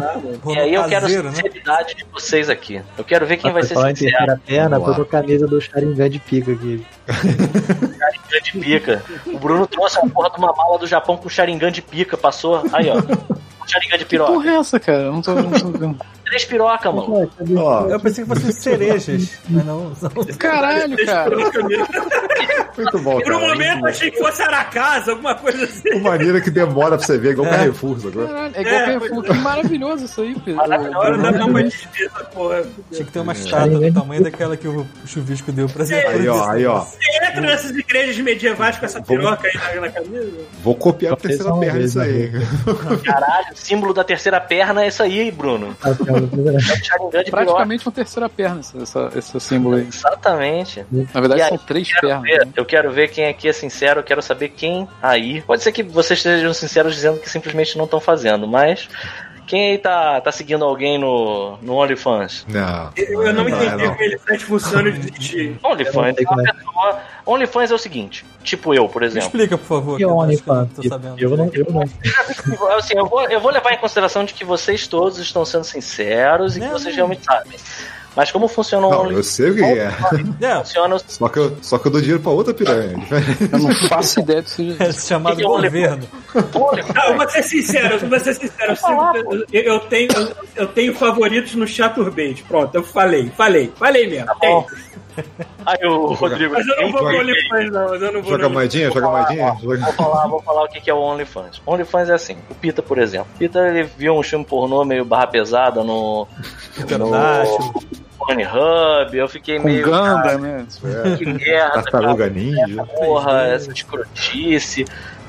E aí eu quero Caseiro, a né? sinceridade de vocês aqui. Eu quero ver quem vai ser sincero. terceira perna, botou a camisa do Sharingan de pica aqui. Sharingan de pica. O Bruno trouxe a porra de uma mala do Japão com Sharingan de pica, passou. Aí, ó. Sharingan de piroca. Porra, é essa, cara? Eu não tô, não tô vendo. Três piroca, mano. Ó, Eu pensei que fossem cerejas, mas não. Caralho, cara. Muito bom, Por um cara. momento eu achei que fosse Aracasa, alguma coisa assim. Uma maneira que demora pra você ver, igual Carrefour, sacou? Caralho, é igual É, Carrefour. Que maravilhoso isso aí, Pedro. Agora dá pra desver essa porra. Tinha que ter uma estátua do tamanho daquela que o chuvisco deu pra ser. Aí, ó, aí, ó. Você entra nessas igrejas medievais com essa piroca aí na, camisa? Vou copiar a terceira uma perna isso aí. Caralho, o símbolo da terceira perna é isso aí, Bruno. É o Sharingan de piroca. Praticamente uma terceira perna, esse, essa- esse símbolo aí. Exatamente. Na verdade, aí, são três Quero pernas. ver- né? eu quero ver quem aqui é sincero, eu quero saber quem aí. Pode ser que vocês estejam sinceros dizendo que simplesmente não estão fazendo, mas quem aí tá, tá seguindo alguém no, no OnlyFans? Não. Eu, eu não vai, entendi não. como ele sete funcionando de. OnlyFans é uma é. pessoa. OnlyFans é o seguinte, tipo eu, por Me exemplo. explica, por favor. E que OnlyFans? não tô sabendo. Eu não, eu não. Assim, eu, vou, eu vou levar em consideração de que vocês todos estão sendo sinceros e que Não, vocês não. realmente sabem. Mas como funciona o Não, eu OnlyFans? sei o que é. É, Funciona o Só que eu, só que eu dou dinheiro pra outra piranha. Eu não faço ideia do que é chamado Que que é governo. Não, eu vou ser sincero, eu vou ser sincero. Eu, sempre- eu- eu tenho, eu tenho favoritos no Chaturbate. Pronto, eu falei, falei, falei mesmo. bom. Tem. Aí o Rodrigo. Mas eu não vou no OnlyFans, não. Mas eu não vou Joga no moedinha, joga moedinha. Vou Joga... falar, vou falar o que é o OnlyFans. OnlyFans é assim. O Pita, por exemplo. O Pita ele viu um filme pornô meio barra pesada no. Pterodáctilo. Pornhub. Eu fiquei com meio. Ganda, né? cara, que merda, cara, Tartaruga ninja. porra, essa escrotice.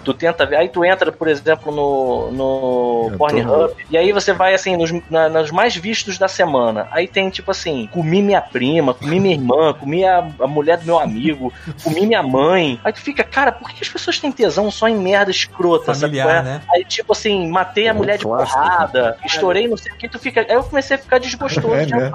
Tu tenta ver, aí tu entra, por exemplo, no, no Eu tô- Pornhub, e aí você vai assim, nos, na- nos mais vistos da semana. Aí tem tipo assim: comi minha prima, comi minha irmã, comi a, a mulher do meu amigo, comi minha mãe. Aí tu fica, cara, por que as pessoas têm tesão só em merda escrota? Familiar, é? né? Aí, tipo assim, matei a mulher de clássico. porrada, estourei não sei o que, tu fica. Aí eu comecei a ficar desgostoso É, de né? né?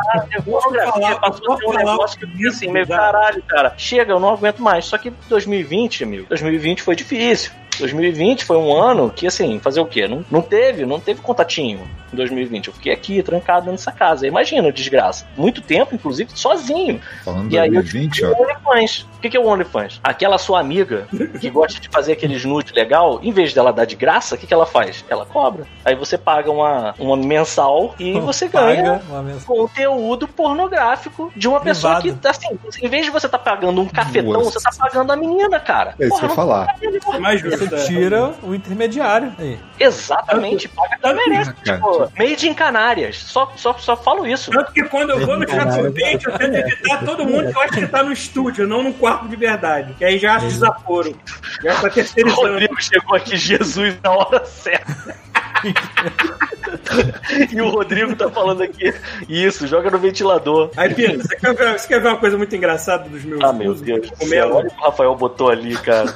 Falar- passou a um negócio que eu fiquei assim, meio Já. caralho, cara. Chega, eu não aguento mais. Só que 2020, amigo, 2020 foi difícil. 2020 foi um ano que, assim, fazer o quê? Não, não teve, não teve contatinho em 2020. Eu fiquei aqui, trancado dentro dessa casa. Imagina, desgraça. Muito tempo, inclusive, sozinho. Falando de E aí eu 2020, O ó. OnlyFans. O que é o OnlyFans? Aquela sua amiga que gosta de fazer aqueles nude legal, em vez dela dar de graça, o que, que ela faz? Ela cobra. Aí você paga uma, uma mensal e você ganha conteúdo pornográfico de uma pessoa Privado. que, assim, em vez de você tá pagando um cafetão, Nossa. você tá pagando a menina, cara. É isso que eu falar. É mais justo. Você tira o intermediário. Aí. Exatamente, paga quem merece. Tipo, made in Canárias. Só, só, só falo isso. Tanto que quando eu vou no. Chaturbate, eu tento evitar todo mundo que eu acho que tá no estúdio, não no quarto de verdade. Que aí já acho desaforo. Já tá O terceirizando. Rodrigo chegou aqui, Jesus, na hora certa. e o Rodrigo tá falando aqui, isso, joga no ventilador. Aí, Pino, você quer, ver, você quer ver uma coisa muito engraçada dos meus Ah, meu Deus. céu, cogumelo? Olha o que o Rafael botou ali, cara.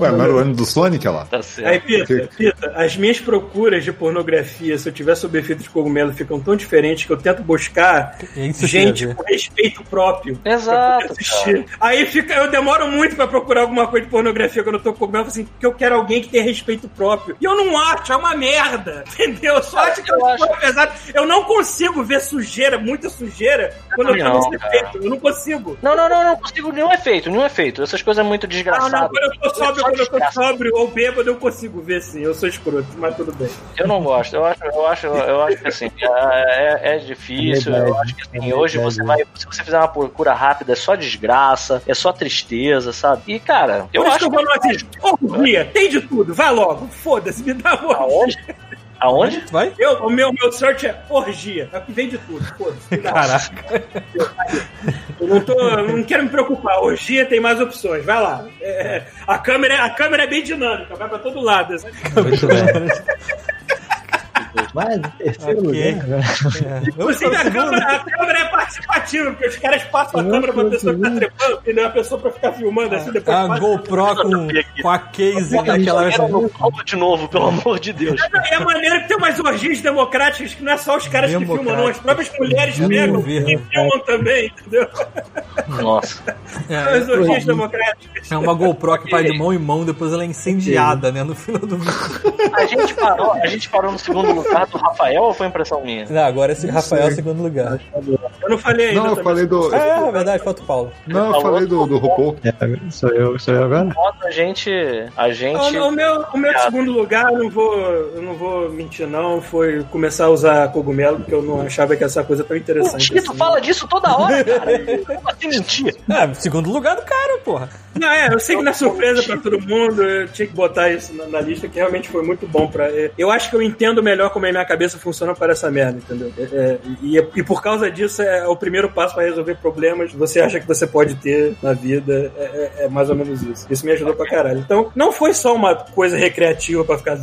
Ué, não era o ano do Sonic, olha lá. Tá Aí, certo. Pita, Pita, as minhas procuras de pornografia, se eu tiver sob efeito de cogumelo, ficam tão diferentes que eu tento buscar É isso gente com respeito próprio. Exato. Aí fica, eu demoro muito pra procurar alguma coisa de pornografia quando eu tô com cogumelo, assim, porque eu quero alguém que tenha respeito próprio. E eu não acho, é uma merda. Entendeu? Eu só eu acho- apesar, eu não consigo ver sujeira, muita sujeira, quando eu tô não, nesse efeito. Eu não consigo. Não, não, não, não consigo nenhum efeito, nenhum efeito. Essas coisas é muito desgraçadas. não, quando eu tô sóbrio, Só quando eu tô sóbrio ou bêbado, eu consigo ver sim. Eu sou escroto, mas tudo bem. Eu não gosto, eu acho, eu acho, eu acho que assim, é, é difícil. Eu acho que assim, hoje você vai, se você fizer uma procura rápida, é só desgraça, é só tristeza, sabe? E cara, eu Por isso acho que eu vou assim, orgia, tem de tudo, vai logo, foda-se, me dá uma orgia. Aonde? Vai? Eu, o meu, meu search é orgia, é o que vem de tudo. Caraca. Eu não, tô, eu não quero me preocupar, orgia tem mais opções, vai lá. É, a, câmera, a câmera é bem dinâmica, vai pra todo lado. Muito bem. Mas, em terceiro Ok. lugar, né? É. Inclusive, a câmera, a câmera é participativa, porque os caras passam a câmera pra pessoa que tá trepando, e não é a pessoa pra ficar filmando assim, depois A passa. GoPro com, com a case daquela no palco de novo, pelo amor de Deus. E a maneira que tem umas orgias democráticas que não é só os caras que filmam, não. As próprias mulheres É pegam e filmam também, entendeu? Nossa. As É, orgias democráticas. é uma GoPro que vai de mão em mão, depois ela é incendiada, né? No final do vídeo. A gente parou, a gente parou no segundo lugar do Rafael ou foi impressão minha? Não, agora esse Rafael é o segundo lugar. Eu não falei ainda. Não, eu também. falei do. É, é verdade, falta o Paulo. Não, eu falei do, do RuPaul. É, sou eu, sou eu agora? A gente. A gente. O, o meu, o meu Ah. segundo lugar, eu não vou, eu não vou mentir não, foi começar a usar cogumelo, porque eu não achava que essa coisa tão O interessante. Tito assim. fala disso toda hora, cara. Como assim mentir? É, segundo lugar do cara, porra. Não, é, eu sei que na surpresa pra todo mundo, eu tinha que botar isso na, na lista, que realmente foi muito bom pra. é, Eu acho que eu entendo melhor como a minha cabeça funciona para essa merda, entendeu? É, é, e, e por causa disso é o primeiro passo pra resolver problemas que você acha que você pode ter na vida. É, é- é mais ou menos isso. Isso me ajudou pra caralho. Então, não foi só uma coisa recreativa pra ficar.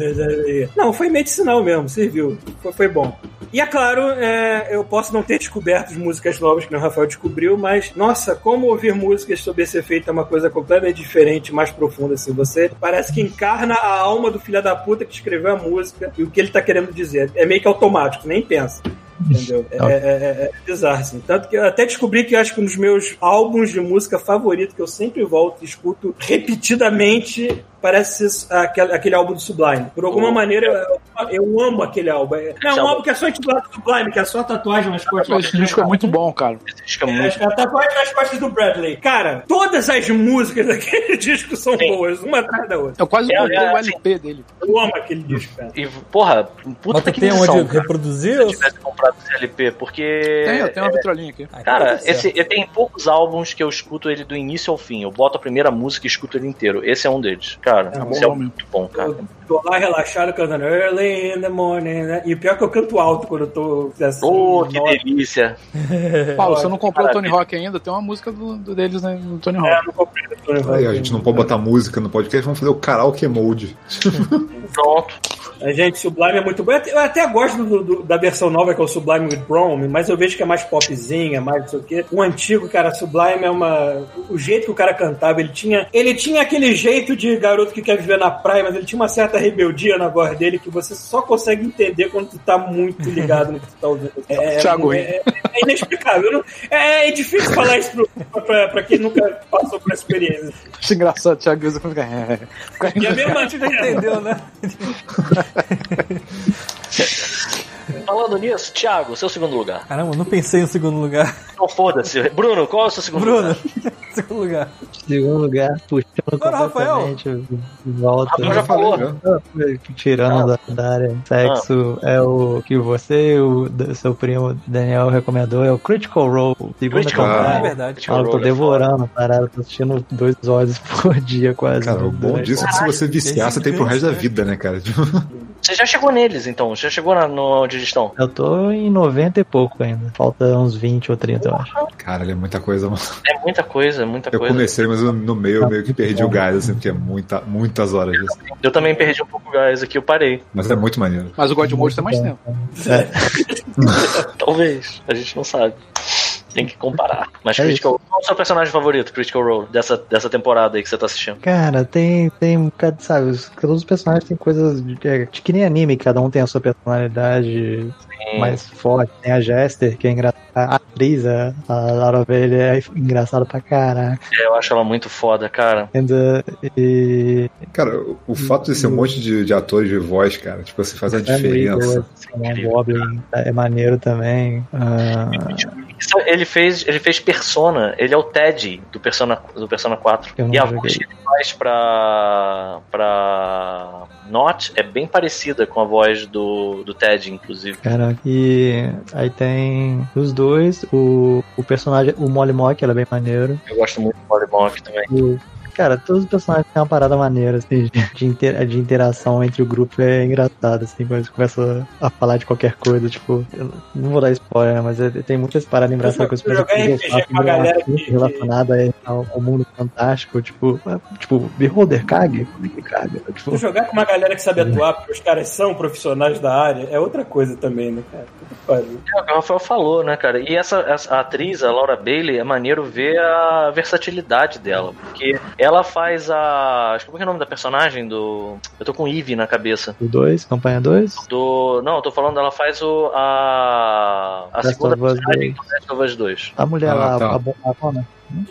Não, foi medicinal mesmo, serviu. Foi, foi bom. E é claro, é, eu posso não ter descoberto as músicas novas que o Rafael descobriu, mas, nossa, como ouvir músicas sobre esse efeito é uma coisa completamente diferente, mais profunda, assim. Você parece que encarna a alma do filho da puta que escreveu a música e o que ele tá querendo dizer. É meio que automático, nem pensa. Entendeu? É, é, é- é bizarro, assim. Tanto que eu até descobri que acho que um dos meus álbuns de música favorito, que eu sempre volto e escuto repetidamente, parece ser aquele, aquele álbum do Sublime. Por alguma maneira, eu, eu amo aquele álbum. É é um álbum que é só intitulado Sublime, que é só tatuagem nas costas. Esse disco é muito bom, cara. Esse disco é É, muito. a tatuagem nas costas do Bradley. Cara, todas as músicas daquele disco são Sim. boas, uma atrás da outra. Eu quase É, comprei é, o LP dele. Eu amo aquele disco, cara. E, porra, puta Mas que tem missão, onde cara. reproduzir? Se eu tivesse comprado esse LP, porque. Tem, eu tenho uma vitrolinha aqui. Ah, Cara, tá certo. esse, eu tenho poucos álbuns que eu escuto ele do início ao fim. Eu boto a primeira música e escuto ele inteiro. Esse é um deles. Cara, É bom esse é muito bom, cara. Eu tô lá relaxado cantando early in the morning, né? E o pior é que eu canto alto quando eu tô assim, Ô, que nossa, delícia. Paulo, você não comprou o Tony. Rock ainda? Tem uma música do, do deles né, no Tony é, Rock. não comprei o Tony Hawk. Aí, a gente não pode botar música no podcast, vamos fazer o karaoke mode. Pronto. A gente, Sublime é muito bom. Eu até- Eu até gosto do- do- da versão nova, que é o Sublime with Brome, mas eu vejo que é mais popzinha, mais não sei o quê. O antigo, cara, Sublime é uma. O jeito que o cara cantava, ele tinha. Ele tinha aquele jeito de garoto que quer viver na praia, mas ele tinha uma certa rebeldia na voz dele que você só consegue entender quando tu tá muito ligado no que tu tá ouvindo. É, Thiago é, é, é inexplicável. Não- é, é difícil falar isso pro, pra, pra quem nunca passou por essa experiência. Acho engraçado, Thiago Guisa fica. é, fica E a mesma A gente já entendeu, né? Falando nisso, Thiago, seu segundo lugar. Caramba, não pensei no segundo lugar. Não foda-se. Bruno, qual é o seu segundo Bruno, lugar? segundo lugar. Segundo lugar, puxando Agora, Rafael. completamente de volta. Rafael já falou. já. Tirando da, da área sexo, é o que você e o seu primo Daniel recomendou, é o Critical Role, segunda Critical É temporada. verdade. Critical Ah, eu tô Role é devorando a parada, tô assistindo dois episódios por dia quase. Cara, o bom disso é que se você viciar, você tem pro resto da vida, né, cara? Você já chegou neles, então? Já chegou na, no onde eles estão? Eu tô em 90 e pouco ainda. Falta uns 20 ou 30, eu acho. Cara, é muita coisa, mano. É muita coisa, muita Eu coisa. comecei, mas eu- no meio eu meio que perdi o gás, assim, porque é muita, muitas horas disso. Eu também perdi um pouco o gás aqui, eu parei. Mas é muito maneiro. Mas o God Mode tem mais tempo. Talvez, a gente não sabe. Tem que comparar. Mas É Critical Qual é o seu personagem favorito, Critical Role, dessa, dessa temporada aí que você tá assistindo? Cara, tem, tem um bocado, sabe? os- Todos os personagens têm coisas de, é, de que nem anime, cada um tem a sua personalidade mais forte. Tem a Jester, que é engraçada. A atriz, a, Laura Velha, é engraçada pra caraca. É, eu acho ela muito foda, cara. Ainda, e. Cara, o, o fato de ser um monte de, de atores de voz, cara, tipo, você faz a diferença. O Goblin é maneiro também. Ah, Isso, Ele fez, ele fez Persona, ele é o Ted do Persona, do Persona 4. Eu não E a joguei. voz que ele faz pra, pra Not é bem parecida com a voz do, do Ted, inclusive. Cara, e aí tem os dois, o, o personagem, o Molly Mock, ela é bem maneiro. Eu gosto muito do Molly Monk também. O- Cara, todos os personagens têm uma parada maneira, assim, de, inter- de interação entre o grupo é engraçado, assim, quando eles começam a falar de qualquer coisa, tipo, eu não vou dar spoiler, né, mas é- tem muitas paradas engraçadas com os personagens relacionada ao, ao mundo fantástico, tipo, é, tipo, Beholder caga? Como é que caga? Tipo, Tu jogar com uma galera que sabe atuar, porque os caras são profissionais da área, é outra coisa também, né, cara? É o que o Rafael falou, né, cara? E essa, essa atriz, a Laura Bailey, é maneiro ver a versatilidade dela. Porque ela faz a. Acho que como é é o nome da personagem do. Eu tô com Eve na cabeça. o 2, campanha 2, Do. Não, eu tô falando, ela faz o. A. A Last segunda personagem 2. do Last of Us 2. a mulher Ah, lá, tá. a, bo- a Bona,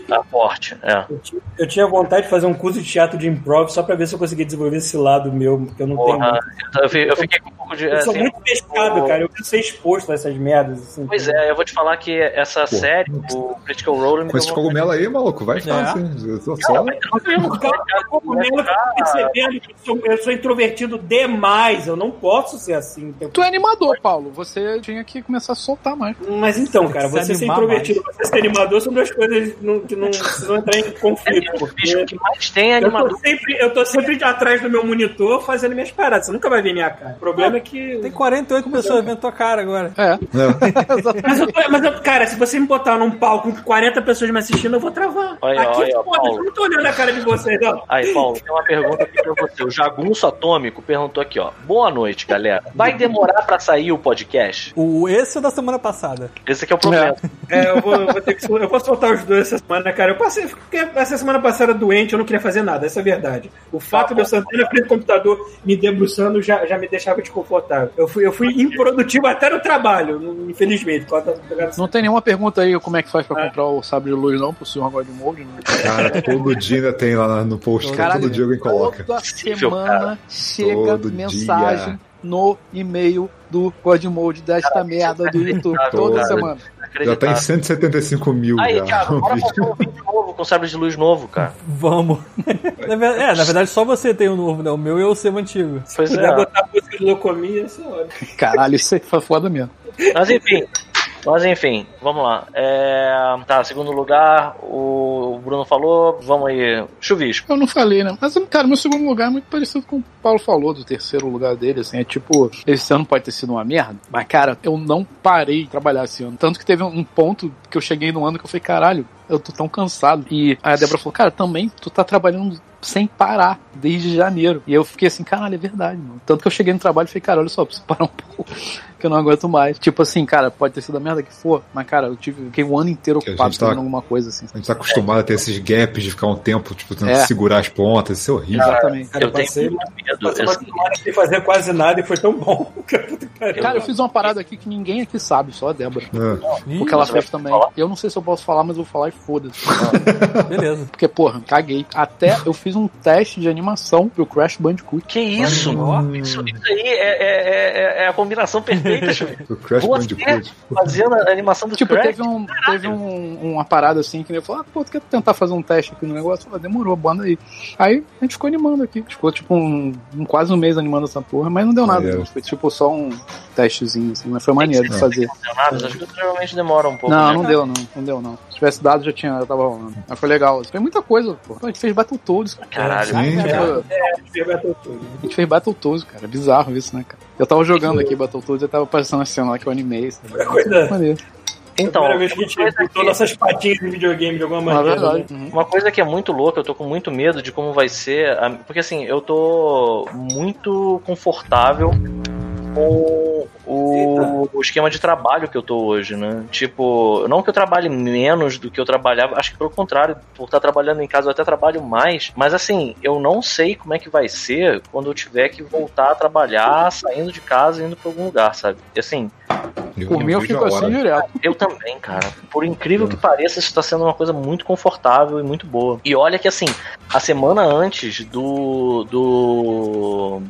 Tá forte, é. Eu tinha, eu tinha vontade de fazer um curso de teatro de improv só pra ver se eu conseguia desenvolver esse lado meu, que eu não Porra, tenho. eu, eu fiquei com um pouco de. Eu sou assim, muito pescado, o- cara. Eu quero ser exposto a essas merdas. Assim. Pois é, eu vou te falar que essa série, o Critical Role, Com esse cogumelo aí, maluco, vai fácil, hein? Eu tô só... Cogumelo, eu tô percebendo que eu sou, sou introvertido demais. Eu não posso ser assim. Tu é animador, Paulo. Você tinha que começar a soltar mais. Mas então, cara, você ser introvertido e você ser animador são duas coisas não- que não precisam entrar em conflito. O bicho Porque que mais tem é eu animador. tô, sempre, eu tô sempre atrás do meu monitor fazendo minhas paradas. Você nunca vai ver minha cara. O problema é que. Tem 48 pessoas vendo tua cara agora. É. Mas, eu, tô- mas eu- cara, se você me botar num palco com 40 pessoas me assistindo, eu vou travar. Olha, Aqui, olha, foda, Paulo. eu não tô olhando a cara de vocês, não. Aí, Paulo, tem uma pergunta aqui pra você. O Jagunço Atômico perguntou aqui, ó. Boa noite, galera. Vai demorar pra sair o podcast? O, esse é da semana passada. Esse aqui é o problema. É, eu vou, eu vou ter que eu vou soltar os dois essa semana, cara. Eu passei, porque essa semana passada doente, eu não queria fazer nada, essa é a verdade. O fato de eu sentar na frente do computador me debruçando já, já me deixava desconfortável. Eu fui, eu fui improdutivo até no trabalho, infelizmente. Não tem nenhuma pergunta aí como é que faz pra comprar o sabre de luz, não, pro senhor God Mode. Não. Cara, todo dia ainda tem lá no post, cara, todo dia alguém coloca. toda semana chega Todo mensagem dia. no e-mail do God Mode desta merda do YouTube. Toda Cara. semana. Já tá em 175 mil Aí, já. cara, bora fazer um vídeo novo com sabre de luz novo, cara. Vamos. É, na verdade só você tem o novo, né? O meu é o seu antigo. Pois Se puder é. botar música de locomia, é ótimo. Caralho, isso aí foi foda mesmo. Mas enfim. Mas enfim, vamos lá. É, tá, segundo lugar, o Bruno falou, vamos aí, chuvisco. Eu não falei, né? Mas, cara, meu segundo lugar é muito parecido com o Paulo falou do terceiro lugar dele, assim. É tipo, esse ano pode ter sido uma merda, mas, cara, eu não parei de trabalhar esse ano. Tanto que teve um ponto que eu cheguei no ano que eu falei, caralho, eu tô tão cansado. E a Débora falou, cara, também tu tá trabalhando sem parar desde janeiro. E eu fiquei assim, caralho, é verdade, mano. Tanto que eu cheguei no trabalho e falei, cara, olha só, preciso parar um pouco, que eu não aguento mais. Tipo assim, cara, pode ter sido a merda que for, mas, cara, eu tive, fiquei um ano inteiro ocupado tá- fazendo alguma coisa assim. A gente tá acostumado a ter esses gaps de ficar um tempo, tipo, tentando É. segurar as pontas, isso é horrível. Exatamente. Cara, eu eu passei, tenho muito medo. passei uma semana sem fazer quase nada e foi tão bom. Cara, eu fiz uma parada aqui que ninguém aqui sabe, só a Débora. É. Ih, Porque ela fez também. Eu não sei se eu posso falar, mas eu vou falar e foda-se. beleza. Porque, porra, caguei. Até eu fiz um teste de animação pro Crash Bandicoot. Que isso? Isso, isso aí é, é- é- é a combinação perfeita. O Crash Você Bandicoot. fazendo a animação do Tipo, Crash. teve, um, teve um, uma parada assim que ele falou: ah, pô, tu quer tentar fazer um teste aqui no negócio? Eu falei, demorou, bota aí. Aí a gente ficou animando aqui. Ficou tipo um, um- quase um mês animando essa porra, mas não deu nada. É. não. Foi tipo só um testezinho, assim, mas foi maneiro de fazer. As coisas geralmente demoram um pouco. Não, né? não deu, não. Não deu, não. Se tivesse dado, já tinha, já tava rolando. Mas foi legal. Foi muita coisa, pô. A gente fez Battletoads, cara. Caralho. Sim, Tipo, cara. A gente fez Battletoads, cara. Bizarro isso, né, cara? Eu tava jogando aqui Battletoads e tava aparecendo a cena lá que eu animei. Sabe? Coisa. Maneiro. Então, Primeira vez que a gente coisa botou que- nossas patinhas em videogame de alguma Na maneira. verdade. né? Uhum. Uma coisa que é muito louca, eu tô com muito medo de como vai ser. a- Porque assim, eu tô muito confortável com o, o esquema de trabalho que eu tô hoje, né? Tipo, não que eu trabalhe menos do que eu trabalhava, acho que pelo contrário, por estar trabalhando em casa eu até trabalho mais, mas assim, eu não sei como é que vai ser quando eu tiver que voltar a trabalhar saindo de casa e indo pra algum lugar, sabe? E assim, Por mim eu fico assim direto. eu também, cara. Por incrível que pareça, isso tá sendo uma coisa muito confortável e muito boa. E olha que assim, a semana antes do. do.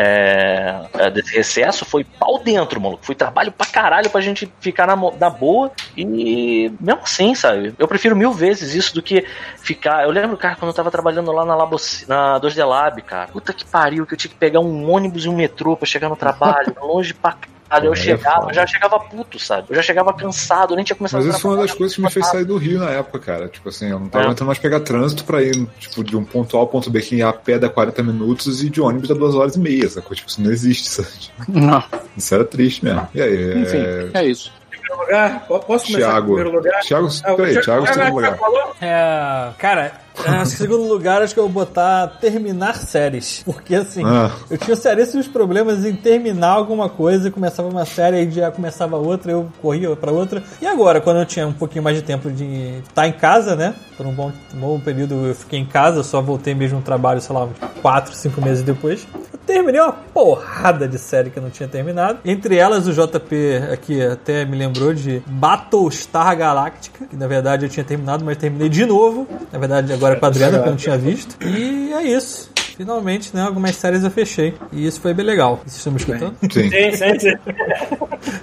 É, é, desse recesso foi pau dentro, maluco. Foi trabalho pra caralho pra gente ficar na, na boa. E mesmo assim, sabe? Eu prefiro mil vezes isso do que ficar. Eu lembro, cara, quando eu tava trabalhando lá na, Laboci, na 2D Lab, cara. Puta que pariu, que eu tinha que pegar um ônibus e um metrô pra chegar no trabalho, longe pra caralho. Eu É, chegava, eu já chegava puto, sabe? Eu já chegava cansado, eu nem tinha começado Mas a isso foi uma das coisas que me fez sair do Rio na época, cara. Tipo assim, eu não tava É. aguentando mais pegar trânsito pra ir, tipo, de um ponto A ao ponto B, que ia a pé dá 40 minutos e de ônibus dá 2 horas e meia, sacou? Tipo, isso não existe, sabe? Não. Isso era triste mesmo. E aí, Enfim, é... é isso. Primeiro lugar, po- posso começar Thiago. primeiro lugar? Thiago, Ah, o peraí, Thiago- Thiago, Ah, segundo já lugar. falou? É, cara, acho que em segundo lugar acho que eu vou botar terminar séries. Porque assim, Ah. eu tinha seríssimos problemas em terminar alguma coisa, começava uma série, aí já começava outra, eu corria pra outra. E agora, quando eu tinha um pouquinho mais de tempo de estar em casa, né? Por um bom, um bom período eu fiquei em casa, eu só voltei mesmo no trabalho, sei lá, uns 4, 5 meses depois. terminei uma porrada de série que eu não tinha terminado. Entre elas, o JP aqui até me lembrou de Battlestar Galactica, que na verdade eu tinha terminado, mas terminei de novo. Na verdade, agora com a Adriana, que eu não tinha visto. E é isso. Finalmente, né? Algumas séries eu fechei. E isso foi bem legal. Vocês estão me escutando? Sim. Sim, sim, sim.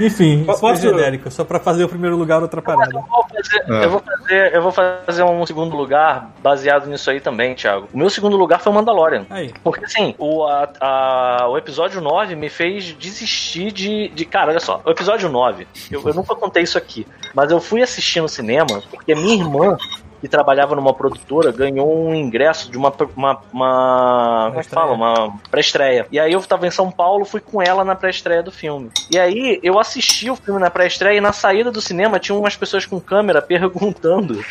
Enfim, isso foi genérico, só pra fazer o primeiro lugar outra parada. Eu vou, fazer, É. eu, vou fazer, eu vou fazer um segundo lugar baseado nisso aí também, Thiago. O meu segundo lugar foi o Mandalorian. Aí. Porque assim, o, a- a- o episódio 9 me fez desistir de. de cara, olha só, o episódio 9, eu, eu nunca contei isso aqui, mas eu fui assistir no cinema porque minha irmã, que trabalhava numa produtora, ganhou um ingresso de uma. uma, uma como é que fala? Uma pré-estreia. E aí eu tava em São Paulo, fui com ela na pré-estreia do filme. E aí eu assisti o filme na pré-estreia e na saída do cinema tinha umas pessoas com câmera perguntando.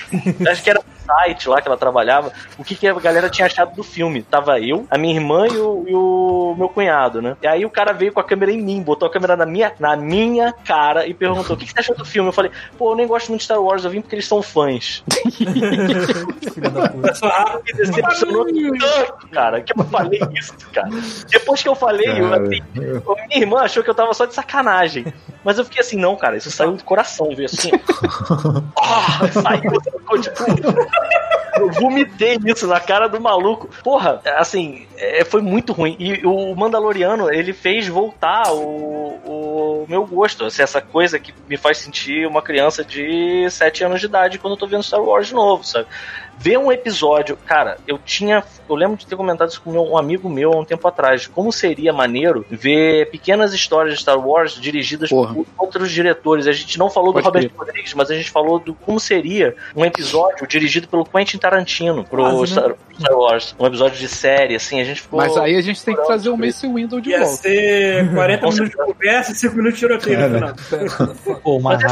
acho que era um site lá que ela trabalhava, o que, que a galera tinha achado do filme. Tava eu, a minha irmã e o, e o meu cunhado, né? E aí o cara veio com a câmera em mim, botou a câmera na minha, na minha cara e perguntou: o que, que você achou do filme? Eu falei, pô, eu nem gosto muito de Star Wars, eu vim porque eles são fãs. Filha da puta. Rápido. Me decepcionou tanto, cara, que eu falei isso, cara. Depois que eu falei, eu, assim, minha irmã achou que eu tava só de sacanagem. Mas eu fiquei assim, não, cara, isso saiu do coração, veio assim. Ah, saiu, ficou tipo. Eu vomitei isso na cara do maluco. Porra, assim, é, foi muito ruim. E o Mandaloriano, ele fez voltar o, o meu gosto. Assim, essa coisa que me faz sentir uma criança de 7 anos de idade quando eu tô vendo Star Wars de novo, sabe? Ver um episódio, cara, eu tinha. Eu lembro de ter comentado isso com meu- um amigo meu há um tempo atrás. Como seria maneiro ver pequenas histórias de Star Wars dirigidas Porra. por outros diretores. A gente não falou Pode do Robert. Rodrigues, mas a gente falou do como seria um episódio dirigido pelo Quentin Tarantino pro Quase, né? Star, Star Wars. Um episódio de série, assim, a gente ficou. Mas aí a gente tem que trazer o Mace Window de Ia volta. ser 40 Com minutos de conversa e 5 minutos de tiroteio no final. Pô, uma de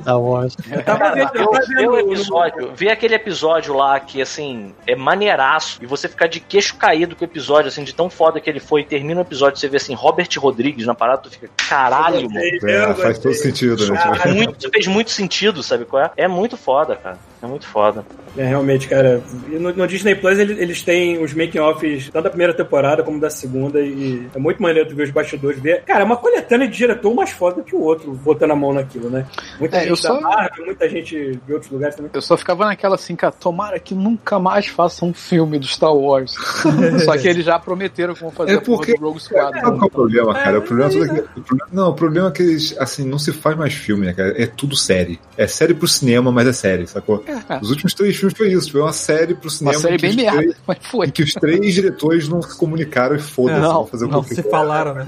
Star Wars. Eu tava Cara, vendo, eu eu tava ver o vendo. episódio, ver aquele episódio lá que, assim, é maneiraço, e você ficar de queixo caído com o episódio, assim, de tão foda que ele foi, e termina o episódio, você vê, assim, Robert Rodrigues na parada, tu fica, caralho, mano. É, faz todo sentido, né? É muito, fez muito sentido, sabe qual é? É muito foda, cara. É muito foda. É, realmente, cara. E no, no Disney Plus ele- eles têm os making-offs tanto da primeira temporada como da segunda. E é muito maneiro tu ver os bastidores. Ver. Cara, é uma coletânea de diretor mais foda que o outro, botando a mão naquilo, né? Muita É, gente eu da só- Marvel, muita gente de outros lugares também. Eu só ficava naquela assim, cara, tomara que nunca mais façam um filme do Star Wars. só que eles já prometeram que vão fazer É a porra porque- do Rogue Squadron. Sabe qual é o problema, cara? É, o problema é que- o problema- não, o problema é que eles, assim, não se faz mais filme, né, cara? É tudo série. É série pro cinema, mas é série, sacou? É, Os últimos três filmes foi isso, foi uma série pro uma cinema. série em que bem os merda, três- mas foi. em que os três diretores não se comunicaram e foda-se, Não, vão fazer o Não se falaram, né?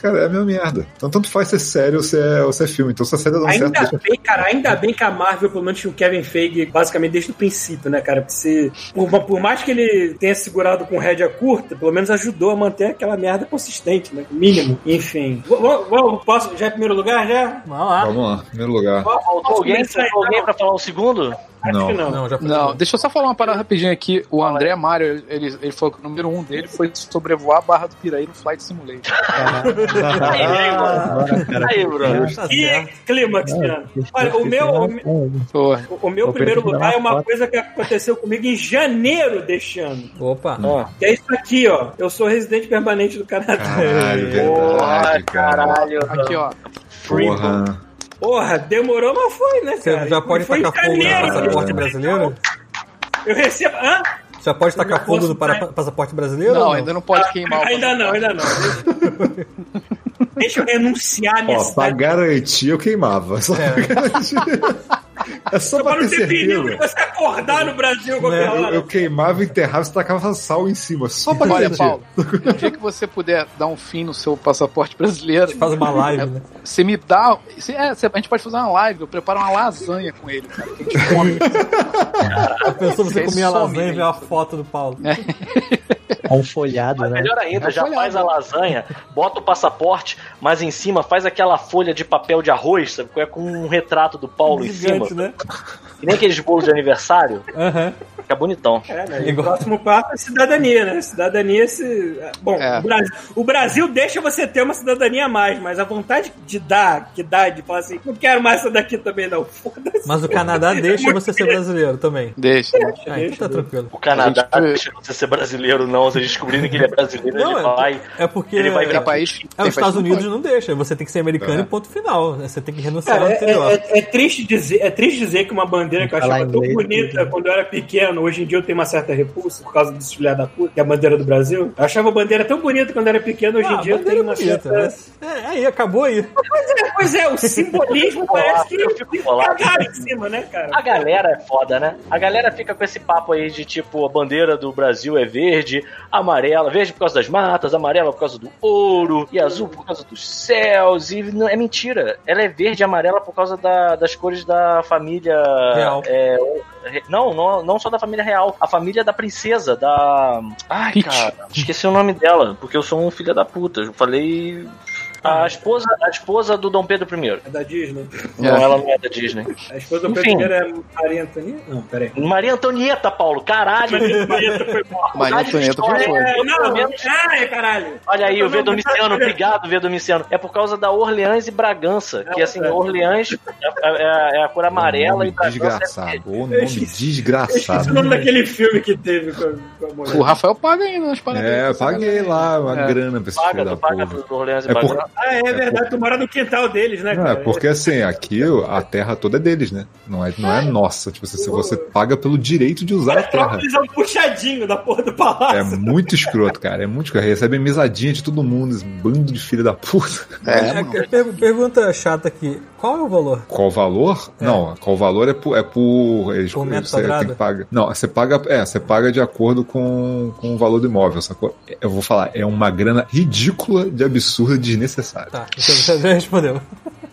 cara, é a mesma merda. Então, tanto faz ser série ou se é, ou se é filme. Então, se a série dá certo, Ainda bem, cara, ainda bem que a Marvel, pelo menos, tinha o Kevin Feige basicamente desde o princípio, né, cara? Porque se, por, por mais que ele tenha segurado com rédea curta, pelo menos ajudou a manter aquela merda consistente, né? Mínimo. Enfim. V- v- Vamos, posso? Já em primeiro lugar, já? Vamos lá. Vamos lá, primeiro lugar. Alguém, alguém então? pra falar o segundo? Acho Não. que não. Não. Não, deixa eu só falar uma parada rapidinho aqui. O André Mário, ele, ele falou que o número um dele foi sobrevoar a Barra do Piraí no Flight Simulator. Aí, Bruno. Aí, Bruno. Tá Que clímax, Tiano. Olha, o meu, o o meu Eu primeiro lugar é uma coisa que aconteceu comigo em janeiro deste ano. Opa. Que é isso aqui, ó. Eu sou residente permanente do Canadá. Caralho, Porra, verdade, cara. caralho. Aqui, ó. Porra. Porra, demorou, mas foi, né, Você cara? já pode foi tacar fogo no passaporte brasileiro? Eu recebo. Hã? Já pode tacar fogo no para- passaporte brasileiro? Não, ainda não pode queimar o Ainda não, ainda não. Deixa- eu renunciar a minha Ó, pra cidade. garantir, eu queimava. Só pra garantir. É só Só pra pra não ter perigo de você acordar no Brasil qualquer Né, Eu, hora. eu queimava, enterrava e tacava sal em cima. Só pra Olha. Paulo, no dia que você puder dar um fim no seu passaporte brasileiro, Faz uma live, né? você me dá. você- é, você- a gente pode fazer uma live, eu preparo uma lasanha com ele, cara. Que a gente come. A pessoa você Você comia lasanha e vê uma foto do Paulo. Com um folhado, né? Melhor ainda, já folhado. faz a lasanha, bota o passaporte, mas em cima faz aquela folha de papel de arroz, sabe? É com um retrato do Paulo em cima. Né? Que nem aqueles bolos de aniversário. Aham. ficar bonitão. É, né? E o próximo passo é cidadania, né? Cidadania se. Bom, É. o, Brasil, o Brasil deixa você ter uma cidadania a mais, mas a vontade de dar, que dá, de falar assim, não quero mais essa daqui também, não. Foda-se. Mas o Canadá deixa você ser brasileiro também. Deixa. Ah, então tá tranquilo. O Canadá A gente- deixa você ser brasileiro, não. Se descobrirem que ele é brasileiro, Não, ele é- vai. É porque. Ele vai virar país. É, os Estados Unidos não deixa, você tem que ser americano É. e ponto final. Você tem que renunciar Cara, ao é, anterior. é- é triste dizer, é triste dizer que uma bandeira que eu achava tão inglês, bonita quando eu era pequeno, hoje em dia eu tenho uma certa repulsa por causa desse filha da puta, que é a bandeira do Brasil. Eu achava a bandeira tão bonita quando eu era pequeno, hoje Ah, em dia eu tenho uma bonita, certa. mas- É, aí, acabou aí. Pois é, o simbolismo parece que Eu fico cagaram em cima, né, cara? A galera é foda, né? A galera fica com esse papo aí de tipo, a bandeira do Brasil é verde, amarela, verde por causa das matas, amarela por causa do ouro, e azul por causa dos céus, e não, é mentira. Ela é verde e amarela por causa da- das cores da família. Real. é, não, não, não só da família real, a família da princesa, da. Ai, Peach. cara, esqueci o nome dela, porque eu sou um filho da puta. Eu falei. A esposa, a esposa do Dom Pedro I. É da Disney. Não, É. ela não é da Disney. A esposa do Enfim. Pedro é Maria Antonieta? Não, peraí. Maria Antonieta, Paulo, caralho. Maria foi morta. Maria Antonieta foi foi. é, Não, ai, caralho. Olha aí, o V Não, Domiciano, não, obrigado, V Domiciano. É por causa da Orleans e Bragança. Que assim, é. Orleans é, é- é a cor amarela e Bragança é desgraçado. O nome desgraçado. o nome daquele filme que teve com a, com a mulher. O Rafael paga ainda nas paradas. É, eu paguei lá uma É. grana pra esse filho paga, da tu paga porra. pro Orleans e É por- Bragança. Ah, é verdade, tu mora no quintal deles, né, Não, cara? é porque assim, aqui a terra toda é deles, né? Não é, não é nossa. Tipo, se você paga pelo direito de usar a terra. É um puxadinho da porra do palácio. É muito escroto, cara. É muito escroto. Recebe misadinha de todo mundo, esse bando de filho da puta. É, É, per- pergunta chata aqui: qual é o valor? Qual o valor? Não, qual o valor é por. É por, eles- Por metro você tem que pagar. Não, você paga. É, você paga de acordo com, com o valor do imóvel, sacou? Eu vou falar, é uma grana ridícula de absurda e desnecessária. Tá, você você já respondeu.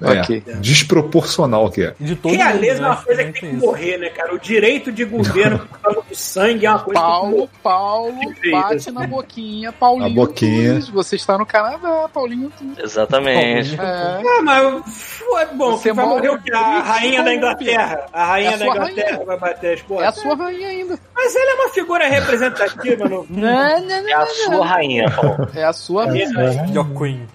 É, Ok. desproporcional que é. De todo Realeza é uma né? coisa que tem que morrer, né, cara? O direito de governo por causa do sangue é uma coisa Paulo, Paulo, Perfeito. bate na boquinha, Paulinho. Na boquinha. Tunes, você está no Canadá, Paulinho. Tunes. Exatamente. É, que... Ah, mas é bom, Você que vai morrer o no quê? A rainha da. Inglaterra. A rainha É a da sua Inglaterra rainha. vai bater as é porras. a sua rainha ainda. Mas ele é uma figura representativa, não. Não, não, É a sua rainha, Paulo. É a sua rainha. Your Queen.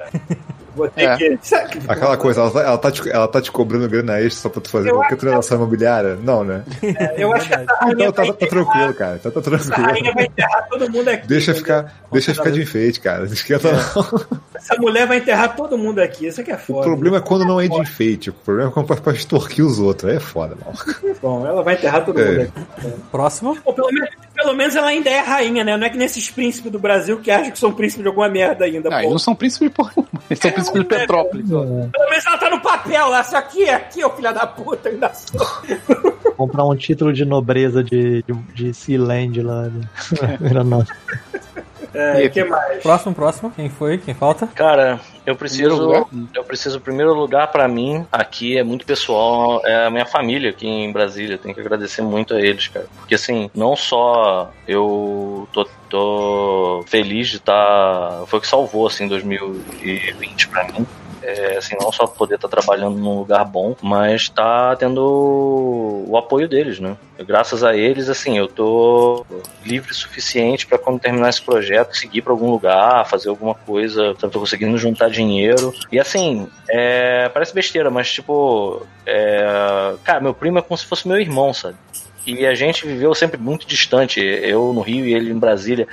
Vou ter É. que. Aquela coisa, ela tá, ela tá te, ela tá te cobrando grana extra só pra tu fazer Eu qualquer transação imobiliária? Não, né? Eu acho que essa rainha, Então tá, tá, tranquilo, cara. Tá, tá essa tranquilo. rainha vai enterrar todo mundo aqui. Deixa entendeu? ficar, deixa ficar de enfeite, cara. Não esquenta não. Essa mulher vai enterrar todo mundo aqui. Isso aqui é O foda. problema é quando não é de enfeite. O problema é quando pra, pra extorquir os outros. Aí é foda, não. Bom, ela vai enterrar todo É. mundo aqui. Próximo. Pô, pelo, menos, pelo menos ela ainda é rainha, né? Não é que nesses príncipes do Brasil que acham que são príncipes de alguma merda ainda. Não, eles não são príncipes de porra. nenhuma. Eles são príncipes de Petrópolis. Pelo menos ela tá no papel lá. Isso aqui, aqui, ô filha da puta, ainda sou. Comprar um título de nobreza de, de, de Sealand lá. né? Era nosso. É, que mais? Próximo, próximo. Quem foi? Quem falta? Cara, eu preciso. Eu preciso, primeiro lugar, pra mim, aqui é muito pessoal, é a minha família aqui em Brasília. Tenho que agradecer muito a eles, cara. Porque assim, não só eu tô, tô feliz de estar. Foi o que salvou, assim, 2020 pra mim. É, assim, não só poder estar trabalhando num lugar bom, mas tá tendo o apoio deles, né? Graças a eles, assim, eu tô livre o suficiente para quando terminar esse projeto seguir para algum lugar, fazer alguma coisa, sabe? Tô conseguindo juntar dinheiro. E assim, é, parece besteira, mas tipo, é, cara, meu primo é como se fosse meu irmão, sabe? E a gente viveu sempre muito distante, eu no Rio e ele em Brasília.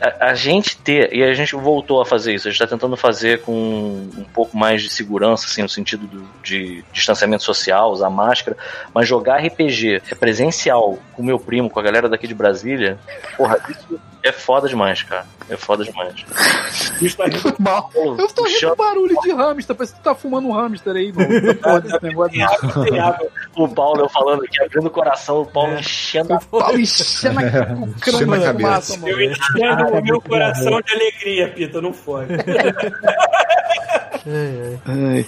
A, a gente ter, e a gente voltou a fazer isso, a gente está tentando fazer com um pouco mais de segurança, assim, no sentido do- de distanciamento social, usar máscara, mas jogar RPG é presencial com meu primo, com a galera daqui de Brasília, porra, isso é foda demais, cara. É foda demais. Isso tá rindo. Mal. Eu tô rindo do barulho de hamster, parece que tu tá fumando um hamster aí, mano. Foda esse negócio. Tem água, tem água. o Paulo, eu falando aqui, abrindo o coração, o Paulo enchendo a Paulo enchendo a- o Enchendo crânio de cabeça. fumaça, mano. Eu enchendo o meu coração de alegria, Pita, não foi. É, é. Ai.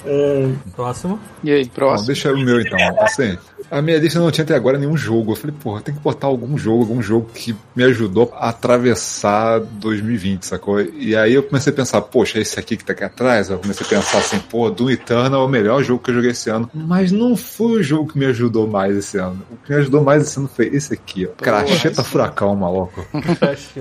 Próximo. E aí, Bom, próximo. deixa o meu então. Assim, a minha lista não tinha até agora nenhum jogo. Eu falei, porra, tem que botar algum jogo, algum jogo que me ajudou a atravessar 2020, sacou? E aí eu comecei a pensar, poxa, esse aqui que tá aqui atrás. Eu comecei a pensar assim, pô, Doom Eternal é o melhor jogo que eu joguei esse ano. Mas não foi o jogo que me ajudou mais esse ano. O que me ajudou mais esse ano foi esse aqui, ó. Cracheta Furacão, maluco.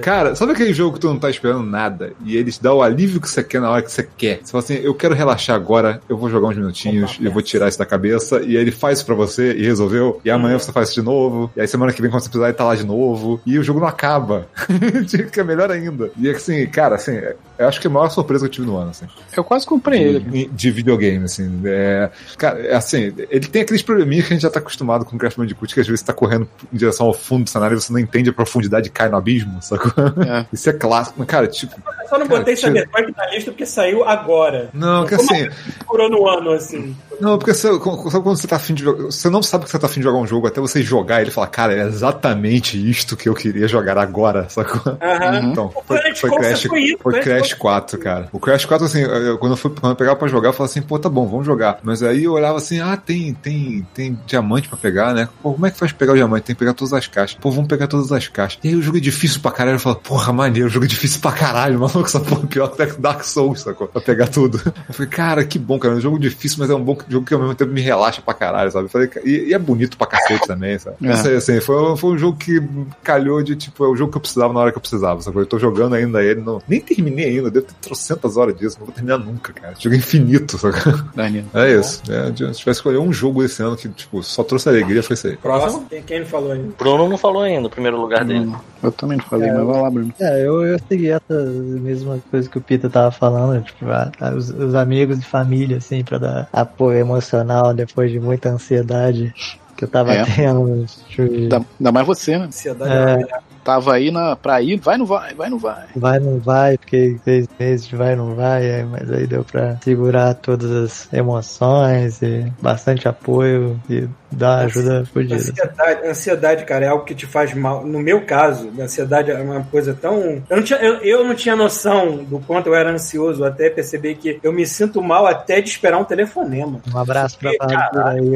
Cara, sabe aquele jogo que tu não tá esperando nada e eles dão o alívio que você quer na hora que você quer? Você fala assim, eu quero relaxar agora, eu vou jogar uns minutinhos e eu vou tirar isso da cabeça. E aí ele faz isso pra você e resolveu. E amanhã você faz isso de novo. E aí semana que vem, quando você precisar, ele tá lá de novo. E o jogo não acaba. que é melhor ainda. E assim, cara, assim, eu acho que é a maior surpresa que eu tive no ano, assim. Eu quase comprei ele. De, de videogame, assim. É, cara, é assim, ele tem aqueles probleminhas que a gente já tá acostumado com o Crash Bandicoot, que às vezes você tá correndo em direção ao fundo do cenário e você não entende a profundidade e cai no abismo, sacou? É. Isso é clássico. Cara, tipo. Eu só não Cara, botei tira- Cyberpunk na lista porque saiu agora. Não, que assim. Curou no ano, assim. Não, porque você, quando sabe quando você tá afim de jogar. Você não sabe que você tá afim de jogar um jogo até você jogar e ele falar, cara, é exatamente isto que eu queria jogar agora, sacou? Aham. Então, foi, foi Crash, foi Crash Coaster. 4, cara. O Crash 4, assim, eu- quando eu, fui, quando eu pegava pra jogar, eu falava assim, pô, tá bom, vamos jogar. Mas aí eu olhava assim, ah, tem, tem, tem diamante pra pegar, né? Pô, como é que faz pra pegar o diamante? Tem que pegar todas as caixas. Pô, vamos pegar todas as caixas. E aí o jogo é difícil pra caralho. Eu falo, porra, maneiro, o jogo é difícil pra caralho, maluco. Essa porra é pior que Dark Souls, sacou? Pra pegar tudo. Eu falei, cara, que bom, cara. É um jogo difícil, mas é um bom jogo que ao mesmo tempo me relaxa pra caralho, sabe? Falei, e, e é bonito pra cacete também, sabe? É. Sei, assim, foi, foi um jogo que calhou de, tipo, é o jogo que eu precisava na hora que eu precisava, sabe? Eu tô jogando ainda ele, não, nem terminei ainda, devo ter trocentas horas disso, não vou terminar nunca, cara. Jogo é infinito, sabe? Daniel. É isso. É, se tivesse escolher um jogo esse ano que, tipo, só trouxe alegria, foi isso aí. Próximo. Quem, quem não falou ainda? Bruno não falou ainda o primeiro lugar dele. Hum, Eu também não falei, mas vai lá, Bruno. É, eu, eu segui essa mesma coisa que o Peter tava falando, tipo, a- a- os, os amigos de família, assim, pra dar apoio emocional depois de muita ansiedade que eu tava É. tendo. Tipo, Ainda, ainda mais você, né? Ansiedade. É. Tava aí na, pra ir, vai, não vai, vai, não vai. vai, não vai, fiquei seis meses de vai, não vai, aí- mas aí deu pra segurar todas as emoções e bastante apoio e dar uma ajuda fodida. Ansiedade, ansiedade, cara, é algo que te faz mal. No meu caso, a ansiedade é uma coisa tão. Eu não, tinha, eu, eu não tinha noção do quanto eu era ansioso até perceber que eu me sinto mal até de esperar um telefonema. Um abraço pra Bárbara aí,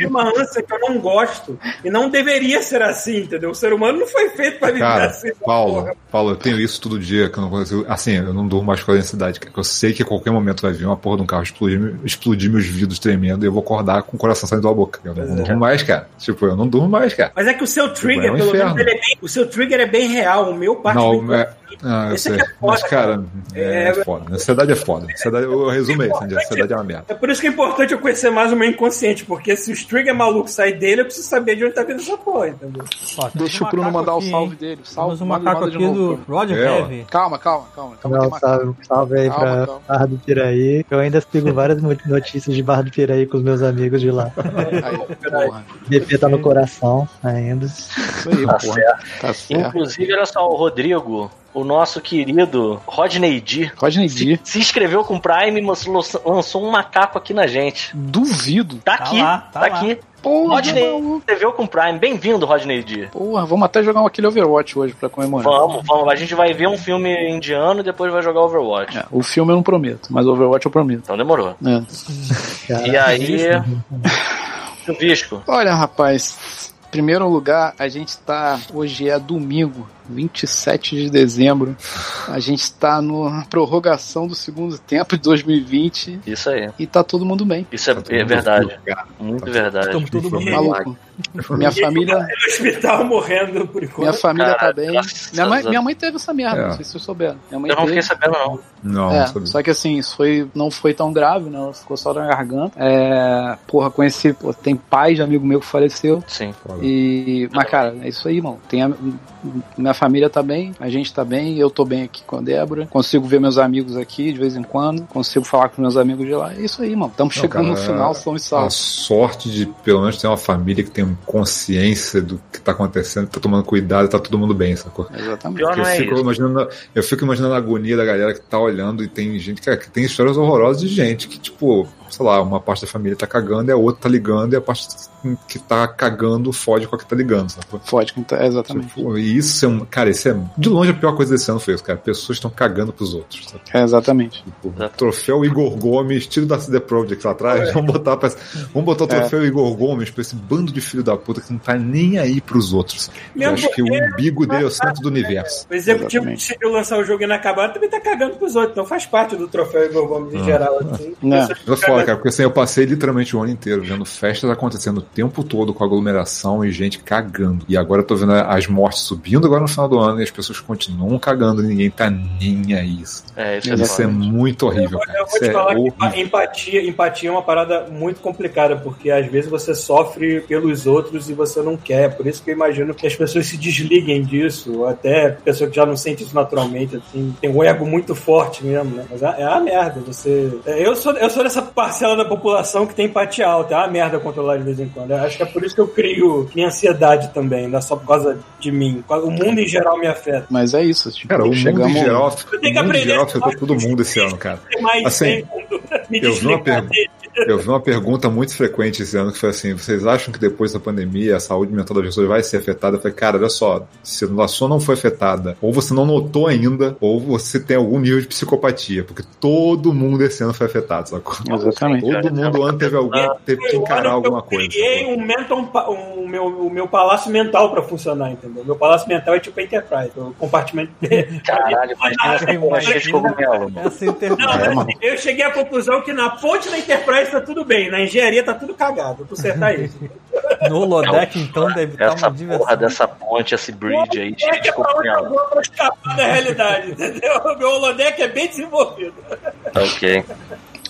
É uma ânsia que eu não gosto. E não deveria ser assim, entendeu? O ser humano não foi feito pra viver Cara, assim. Paulo, porra. Paulo, eu tenho isso todo dia, que eu não consigo, assim, eu não durmo mais com a ansiedade, eu sei que a qualquer momento vai vir uma porra de um carro explodir, explodir meus vidros tremendo e eu vou acordar com o coração saindo da boca. Eu não durmo mais, cara. Tipo, eu não durmo mais, cara. Mas é que o seu trigger, É um pelo menos, ele é bem, o seu trigger é bem real. O meu parte Não, bem- é, ah, eu sei. é foda, Mas, cara, é, É- foda. Ansiedade é foda. Ansiedade, o resumo é esse, né? Ansiedade é uma merda. É por isso que é importante eu conhecer mais o meu inconsciente, porque se os trigger malucos sair dele, eu preciso saber de onde tá vindo essa porra, entendeu? Ó, Deixa um o Bruno mandar o aqui, salve hein? dele. Salve, Temos um macaco aqui de novo, do. Roger É. Calma, calma, calma. calma Não, salve, salve aí Calma, pra calma. Barra do Piraí. Eu ainda sigo várias notícias de Barra do Piraí com os meus amigos de lá. Aí, porra. BP tá no coração ainda. Isso aí, Tá porra. Tá certo. Inclusive, olha só, o Rodrigo, o nosso querido Rodney D, Rodney D. se inscreveu com o Prime e lançou- um macaco aqui na gente. Duvido. Tá Tá aqui, lá, tá, tá lá. aqui. Porra, Rodney se inscreveu com o Prime. Bem-vindo, Rodney D. Porra, vamos até jogar aquele Overwatch hoje pra comemorar. Vamos, vamos. A gente vai ver um filme indiano e depois vai jogar Overwatch. É, o filme eu não prometo, mas o Overwatch eu prometo. Então demorou. É. E aí. O Visco. Olha, rapaz, primeiro lugar, a gente tá. Hoje é domingo, 27 de dezembro. A gente tá na prorrogação do segundo tempo de 2020 Isso aí. e tá todo mundo bem. Isso é, é verdade. Muito verdade. Estamos todo mundo Maluco. Minha família, No hospital morrendo por enquanto. minha família Cara, tá bem. Minha mãe, minha mãe teve essa merda, É. não sei se vocês souberam. Minha mãe Eu não fiquei sabendo, não. Não, É, não só que assim, isso foi, não foi tão grave, né? Ela ficou só na garganta. É, porra, conheci, pô, tem pai de amigo meu que faleceu. Sim. E, mas, cara, é isso aí, mano. Tem a- minha família tá bem, a gente tá bem, eu tô bem aqui com a Débora. Consigo ver meus amigos aqui de vez em quando, consigo falar com meus amigos de lá. É isso aí, mano. Estamos chegando no cara, final, são e A salvos. sorte de, pelo menos, ter uma família que tem consciência do que tá acontecendo, tá tomando cuidado, tá todo mundo bem, sacou? Exatamente. Eu, é fico imaginando, eu fico imaginando a agonia da galera que tá olhando e tem gente, cara, que tem histórias horrorosas de gente que, tipo, sei lá, uma parte da família tá cagando e a outra tá ligando e a parte que tá cagando fode com a que tá ligando, sabe? Fode, é, exatamente. Tipo, e isso é um. Cara, isso é. De longe a pior coisa desse ano foi isso, cara. Pessoas estão cagando pros outros, sabe? É, exatamente. Tipo, troféu Igor Gomes, tiro da CD Projekt lá atrás. Vamos botar, pra, vamos botar o troféu Igor Gomes pra esse bando de filho da puta que não tá nem aí pros outros. Eu Mesmo acho que o umbigo dele é o centro do universo. O executivo Exatamente. decidiu lançar o jogo inacabado também tá cagando pros outros, então faz parte do troféu Igor Gomes em geral. Assim. Não. É foda, cara, porque assim, eu passei literalmente o ano inteiro vendo festas acontecendo o tempo todo com aglomeração e gente cagando. E agora eu tô vendo as mortes subindo agora no final do ano e as pessoas continuam cagando e ninguém tá nem aí. Isso, É, isso é isso é foda. muito horrível, cara. Eu vou Isso te é falar que empatia, empatia é uma parada muito complicada, porque às vezes você sofre pelos outros e você não quer. Por isso que eu imagino que as pessoas se desliguem disso, até pessoa que já não sente isso naturalmente, assim, tem um ego muito forte mesmo, né? Mas é, é a merda, você. é, Eu sou, eu sou dessa parcela da população que tem empatia alta, é uma merda controlar de vez em quando. Eu acho que é por isso que eu crio minha ansiedade também, não é só por causa de mim. O mundo em geral me afeta. Mas é isso. Tipo, Cara, o mundo chegamos... em geral, Eu tenho que mundo em aprender geral afetou todo mundo esse ano, cara. Mais Assim, tempo, me eu vi uma dele. Eu vi uma pergunta muito frequente esse ano que foi assim: vocês acham que depois da pandemia a saúde mental das pessoas vai ser afetada? Eu falei, cara, olha só, se a sua não foi afetada, ou você não notou ainda, ou você tem algum nível de psicopatia, porque todo mundo esse ano foi afetado, sacou? Exatamente. Todo mundo ano teve alguém teve que encarar alguma eu coisa. criei sacou? um mental, um, meu, o meu palácio mental pra funcionar, entendeu? Meu palácio mental é tipo Enterprise, o compartimento. Caralho, imagina É, mas mano. eu cheguei à conclusão que na ponte da Enterprise tá tudo bem, na engenharia tá tudo cagado. Vou consertar isso. No holodeck, então, deve estar Essa uma diversão. porra dessa ponte, esse bridge aí, de é pra escapar da realidade, entendeu? Meu holodeck é bem desenvolvido. Ok.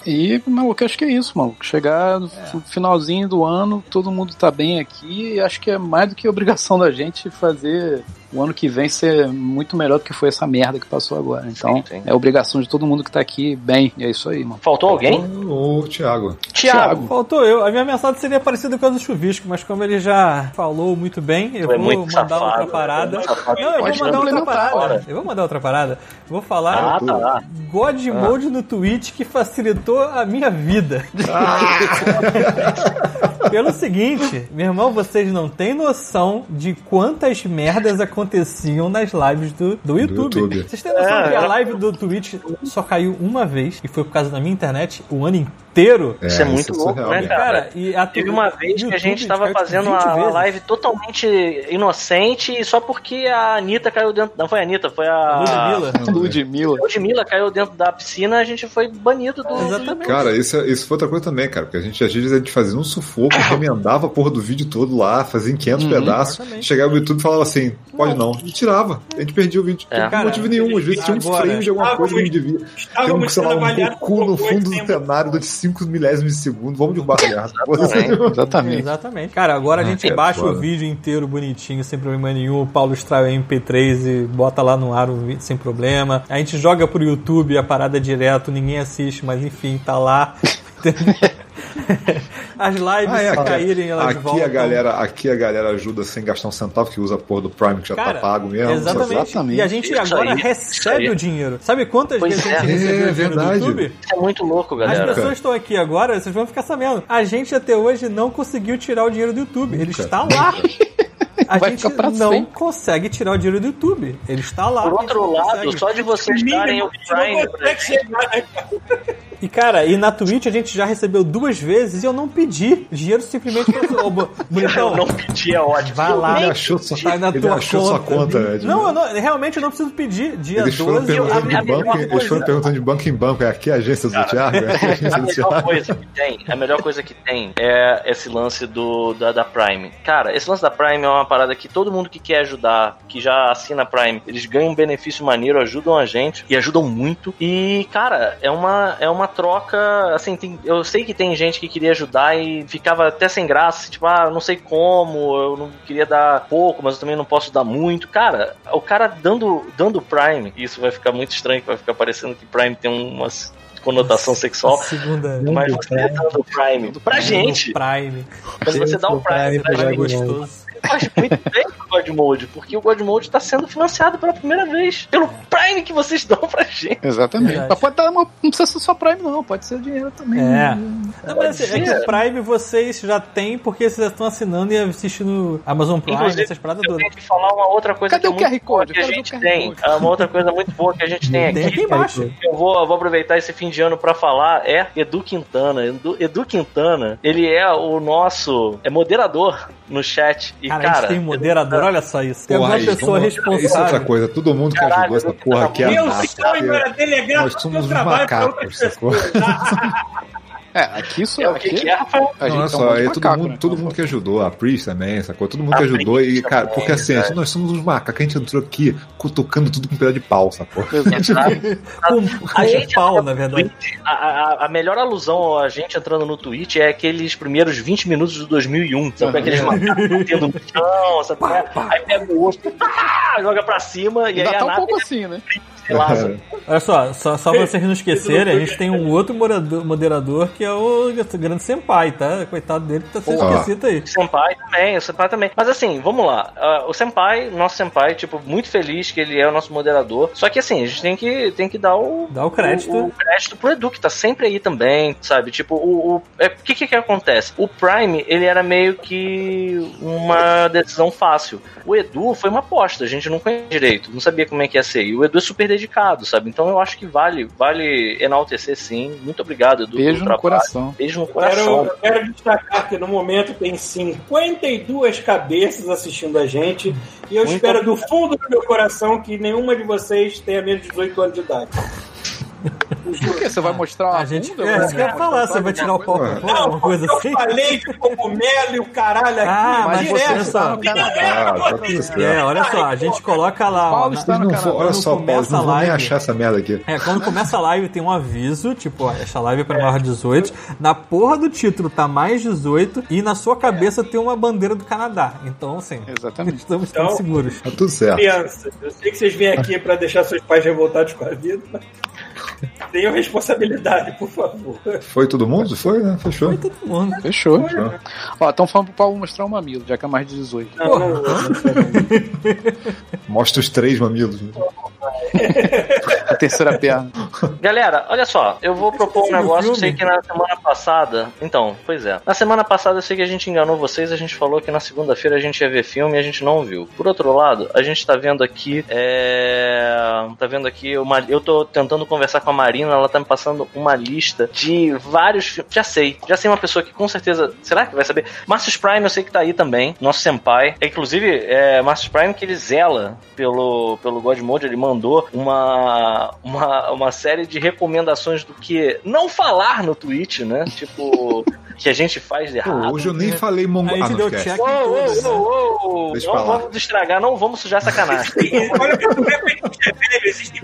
E, maluco, acho que é isso, maluco. Chegar no f- finalzinho do ano, todo mundo tá bem aqui, e acho que é mais do que obrigação da gente fazer o ano que vem ser muito melhor do que foi essa merda que passou agora. Então, Sim, sim. é obrigação de todo mundo que tá aqui bem. E é isso aí, mano. Faltou alguém? Ô, Thiago. Thiago. Faltou eu. A minha mensagem seria parecida com a do Chuvisco, mas como ele já falou muito bem, eu Tu vou muito mandar safado, outra é parada. safado. Não, eu vou mandar outra parada. Eu vou mandar outra parada. Eu vou falar Ah, tá. God Mode no Twitch que facilitou a minha vida. Pelo seguinte, meu irmão, vocês não têm noção de quantas merdas aconteciam nas lives do, do YouTube. YouTube. Vocês têm noção É, que a é. live do Twitch só caiu uma vez e foi por causa da minha internet o ano inteiro? Isso é muito louco, surreal, né, cara? cara, e a Teve uma vez que a gente YouTube tava caiu, tipo, fazendo 20 uma vezes. live totalmente inocente e só porque a Anitta caiu dentro. Não foi a Anitta, foi a. Ludmilla. Ludmilla. A Ludmilla caiu dentro da piscina, a gente foi banido do. Exatamente. Cara, isso, é- isso foi outra coisa também, cara. Porque a gente, às vezes, a gente fazia um sufoco, remendava a porra do vídeo todo lá, fazia em 500 pedaços, exatamente. chegava no YouTube e falava assim, pode não. E tirava. A gente perdia o vídeo. É. Não motivo nenhum. Às vezes tinha um Agora, frame de alguma coisa que não devia. Tem um, sei lá, um Goku no fundo do cenário de 5 milésimos de segundo. Vamos derrubar a merda. Exatamente. Exatamente. Cara, agora a gente é baixa o vídeo inteiro bonitinho, sem problema nenhum. O Paulo extrai o MP3 e bota lá no ar o vídeo sem problema. A gente joga pro YouTube a parada é direto, ninguém assiste, mas enfim, tá lá. As lives Ah, é, se caírem, elas aqui voltam. a galera, aqui a galera ajuda sem gastar um centavo, que usa a porra do Prime, que já Cara, tá pago mesmo. Exatamente. Exatamente. E a gente Isso agora aí, recebe o dinheiro. Sabe quantas Pois vezes a é. gente recebeu É, o dinheiro do verdade. YouTube? Isso é muito louco, As galera. pessoas estão aqui agora, vocês vão ficar sabendo. A gente até hoje não conseguiu tirar o dinheiro do YouTube. Ele Nunca, está lá. A Vai gente não sempre. consegue tirar o dinheiro do YouTube. Ele está lá. Por a gente outro lado, consegue. só de vocês darem o a gente Prime cara? E cara, e na Twitch a gente já recebeu duas vezes e eu não pedi. Dinheiro simplesmente pra. Ô, bo- bonitão, Eu não pedi, é ótimo. vai lá. Ele achou sua, Vai na ele tua achou sua conta, Ed. Não, eu não, realmente eu não preciso pedir. Dia Eles foram 12 eu abri de a banco, eles foram perguntando de banco em banco. É aqui a agência do Thiago? É aqui a A agência do melhor Thiago? coisa que tem, a melhor coisa que tem é esse lance do da, da Prime. Cara, esse lance da Prime é uma parada que todo mundo que quer ajudar, que já assina a Prime, eles ganham um benefício maneiro, ajudam a gente e ajudam muito. E, cara, é uma, é uma troca, assim, tem, eu sei que tem gente que queria ajudar e ficava até sem graça, tipo, ah, eu não sei como, eu não queria dar pouco, mas eu também não posso dar muito. Cara, o cara dando, dando Prime, isso vai ficar muito estranho, vai ficar parecendo que Prime tem umas conotação sexual. Segunda. Mas você dando Prime pra gente, Prime. quando você dá um Prime pra gente, gostoso. Faz muito bem o God Mode, porque o God Mode tá sendo financiado pela primeira vez pelo Prime que vocês dão pra gente. Exatamente. Verdade. Mas pode dar uma, não precisa ser só Prime, não. Pode ser dinheiro também. É. Não, mas assim, é que o Prime vocês já têm porque vocês já estão assinando e assistindo Amazon Prime, Inclusive, essas paradas Eu todas. tenho que falar uma outra coisa Cadê que é o QR muito boa Code? que a Eu gente QR tem. Code. Ah, Uma outra coisa muito boa que a gente tem Tem aqui. aqui embaixo. Eu vou, eu vou aproveitar esse fim de ano pra falar é Edu Quintana. Edu, Edu Quintana, ele é o nosso é moderador no chat. E, Cara, cara, a gente tem um moderador, olha só isso. Tem aí, pessoa vamos- Isso é outra responsável. coisa. Todo mundo que Caralho, ajudou essa porra aqui é Meu massa, sonho era delegar Nós todo somos meu pra macacos, outras sacou? É, aqui isso É, o que, é, Rafael? A Não, gente olha é um só, de aí todo, macaco, mundo, né? todo mundo que ajudou, a Priest também, sacou? Todo mundo A que ajudou Priest e, cara, também, porque assim, verdade. nós somos uns macacos, a gente entrou aqui cutucando tudo com pedaço de pau, sacou? Com, com A gente pau, na verdade. A, a, a melhor alusão a gente entrando no Twitch é aqueles primeiros 20 minutos de 2001. Sabe? Aqueles macacos batendo no chão, sabe? Aí pega o osso, pá, joga pra cima e Ainda aí a tá um pouco assim, né? Olha só, só, só pra vocês não esquecerem, a gente tem um outro moderador, moderador que é o grande Senpai, tá? Coitado dele que tá sendo esquecido aí. O Senpai também, o Senpai também. Mas assim, vamos lá. Ah, o Senpai, nosso Senpai, tipo, muito feliz que ele é o nosso moderador. Só que assim, a gente tem que, tem que dar o. Dá o crédito. O, o crédito pro Edu, que tá sempre aí também, sabe? Tipo, o. o é, o que, que que acontece? O Prime, ele era meio que uma decisão fácil. O Edu foi uma aposta, a gente não conhecia direito, não sabia como é que ia ser. E o Edu é super dedicado, sabe? Então eu acho que vale, vale enaltecer sim. Muito obrigado, Edu. Beijo no coração. Beijo no Quero, coração. eu quero destacar que no momento tem 52 cabeças assistindo a gente. E eu Muito espero do fundo do meu coração que nenhuma de vocês tenha menos de 18 anos de idade. Por que? Você vai mostrar uma A gente bunda? é, Vai isso que eu ia mostrar falar, só você vai tirar o pau coisa? pra fora, alguma coisa eu assim? falei de cogumelo e o caralho aqui. Ah, mas direto. você- só. Ah, tá tudo certo. É, olha só, a gente coloca lá, ó, Paulo na- está Vocês no Canadá. olha Quando só, Paulo, começa não a vou nem live- achar essa merda aqui. É, quando começa a live tem um aviso, tipo, ó, essa live é pra maior de 18. Na porra do título tá mais 18 e na sua cabeça tem uma bandeira do Canadá. Então, assim, Exatamente. estamos Então- seguros. Tá tudo certo. Crianças, eu sei que vocês vêm aqui pra deixar seus pais revoltados com a vida, mas tenham responsabilidade, por favor. Foi todo mundo? Foi, né? Fechou. Foi todo mundo. Fechou. Ó, estão falando pro Paulo mostrar o mamilo, já que é mais de 18. Não, não, não, Mostra os três mamilos. né? A terceira perna. Galera, olha só, eu vou propor um negócio. Sei que na semana passada. Então, pois é. Na semana passada eu sei que a gente enganou vocês. A gente falou que na segunda-feira a gente ia ver filme e a gente não viu. Por outro lado, a gente tá vendo aqui. É. Tá vendo aqui. Uma... Eu tô tentando conversar com a Marina. Ela tá me passando uma lista de vários filmes. Já sei. Já sei uma pessoa que com certeza. Será que vai saber? Marcius Prime eu sei que tá aí também. Nosso senpai. É, inclusive, é Marcius Prime que ele zela pelo, pelo God Mode. Ele mandou uma, uma, uma série de recomendações do que não falar no Twitch, né? Tipo, que a gente faz de Pô, errado. hoje eu nem falei mongol. A gente Ah, não deu check né? Deixa uou, eu Não falar. vamos estragar, não vamos sujar sacanagem. Olha que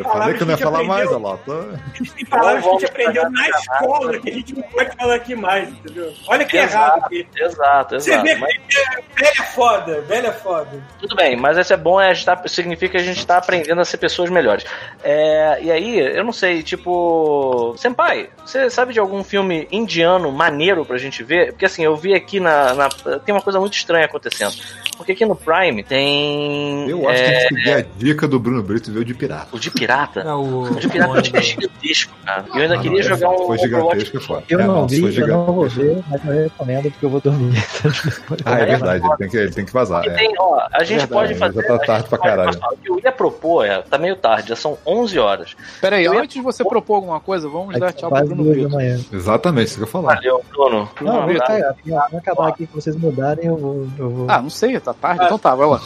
eu falei que eu não ia falar mais, aprendeu- Tá... Existem palavras que a gente Não aprendeu na escola que a gente não pode falar aqui mais, entendeu? Olha que Exato. errado aqui. Exato, Você exato. vê Mas- que velho é foda, velho é foda. Tudo bem, mas isso é bom, é, tá- significa que a gente tá aprendendo a ser pessoas melhores. É, e aí, eu não sei, tipo. Senpai, você sabe de algum filme indiano maneiro pra gente ver? Porque assim, eu vi aqui na. na- tem uma coisa muito estranha acontecendo. Porque aqui no Prime tem. Eu acho que a é, gente seguir a dica do Bruno Brito ver o de pirata. O de pirata. É o. O de pirata é gigantesco, cara. E eu ainda Ah, queria não, jogar um Foi gigantesco, é foda. Eu É, não foi vi, eu não vou ver, mas eu recomendo porque eu vou dormir. Ah, é verdade, ele tem que, ele tem que vazar. É. tem, ó, a gente Verdade, pode já fazer. tá a gente tarde pra caralho. passar. O que eu ia propor é. Tá meio tarde, já são 11 horas. Pera aí, Eu ia- antes de você propor alguma coisa, vamos dar tchau pro Bruno duas da Brito. manhã. Exatamente, isso que eu ia falar. Valeu, Bruno. Não, Um vou, abraço. tá, vai acabar aqui, se vocês mudarem, eu vou. Eu vou. Ah, não sei, tá tarde, então tá, vai lá.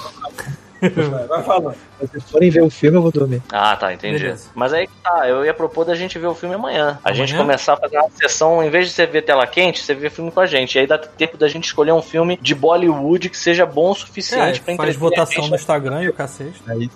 Vai, falando. Se vocês forem ver o filme, eu vou dormir. Ah, tá, entendi. Beleza. Mas aí que tá, eu ia propor da gente ver o filme amanhã. A gente Amanhã? começar a fazer uma sessão, em vez de você ver tela quente, você vê filme com a gente. E aí dá tempo da gente escolher um filme de Bollywood que seja bom o É, suficiente pra faz a votação gente. no Instagram e o cacete. Aí,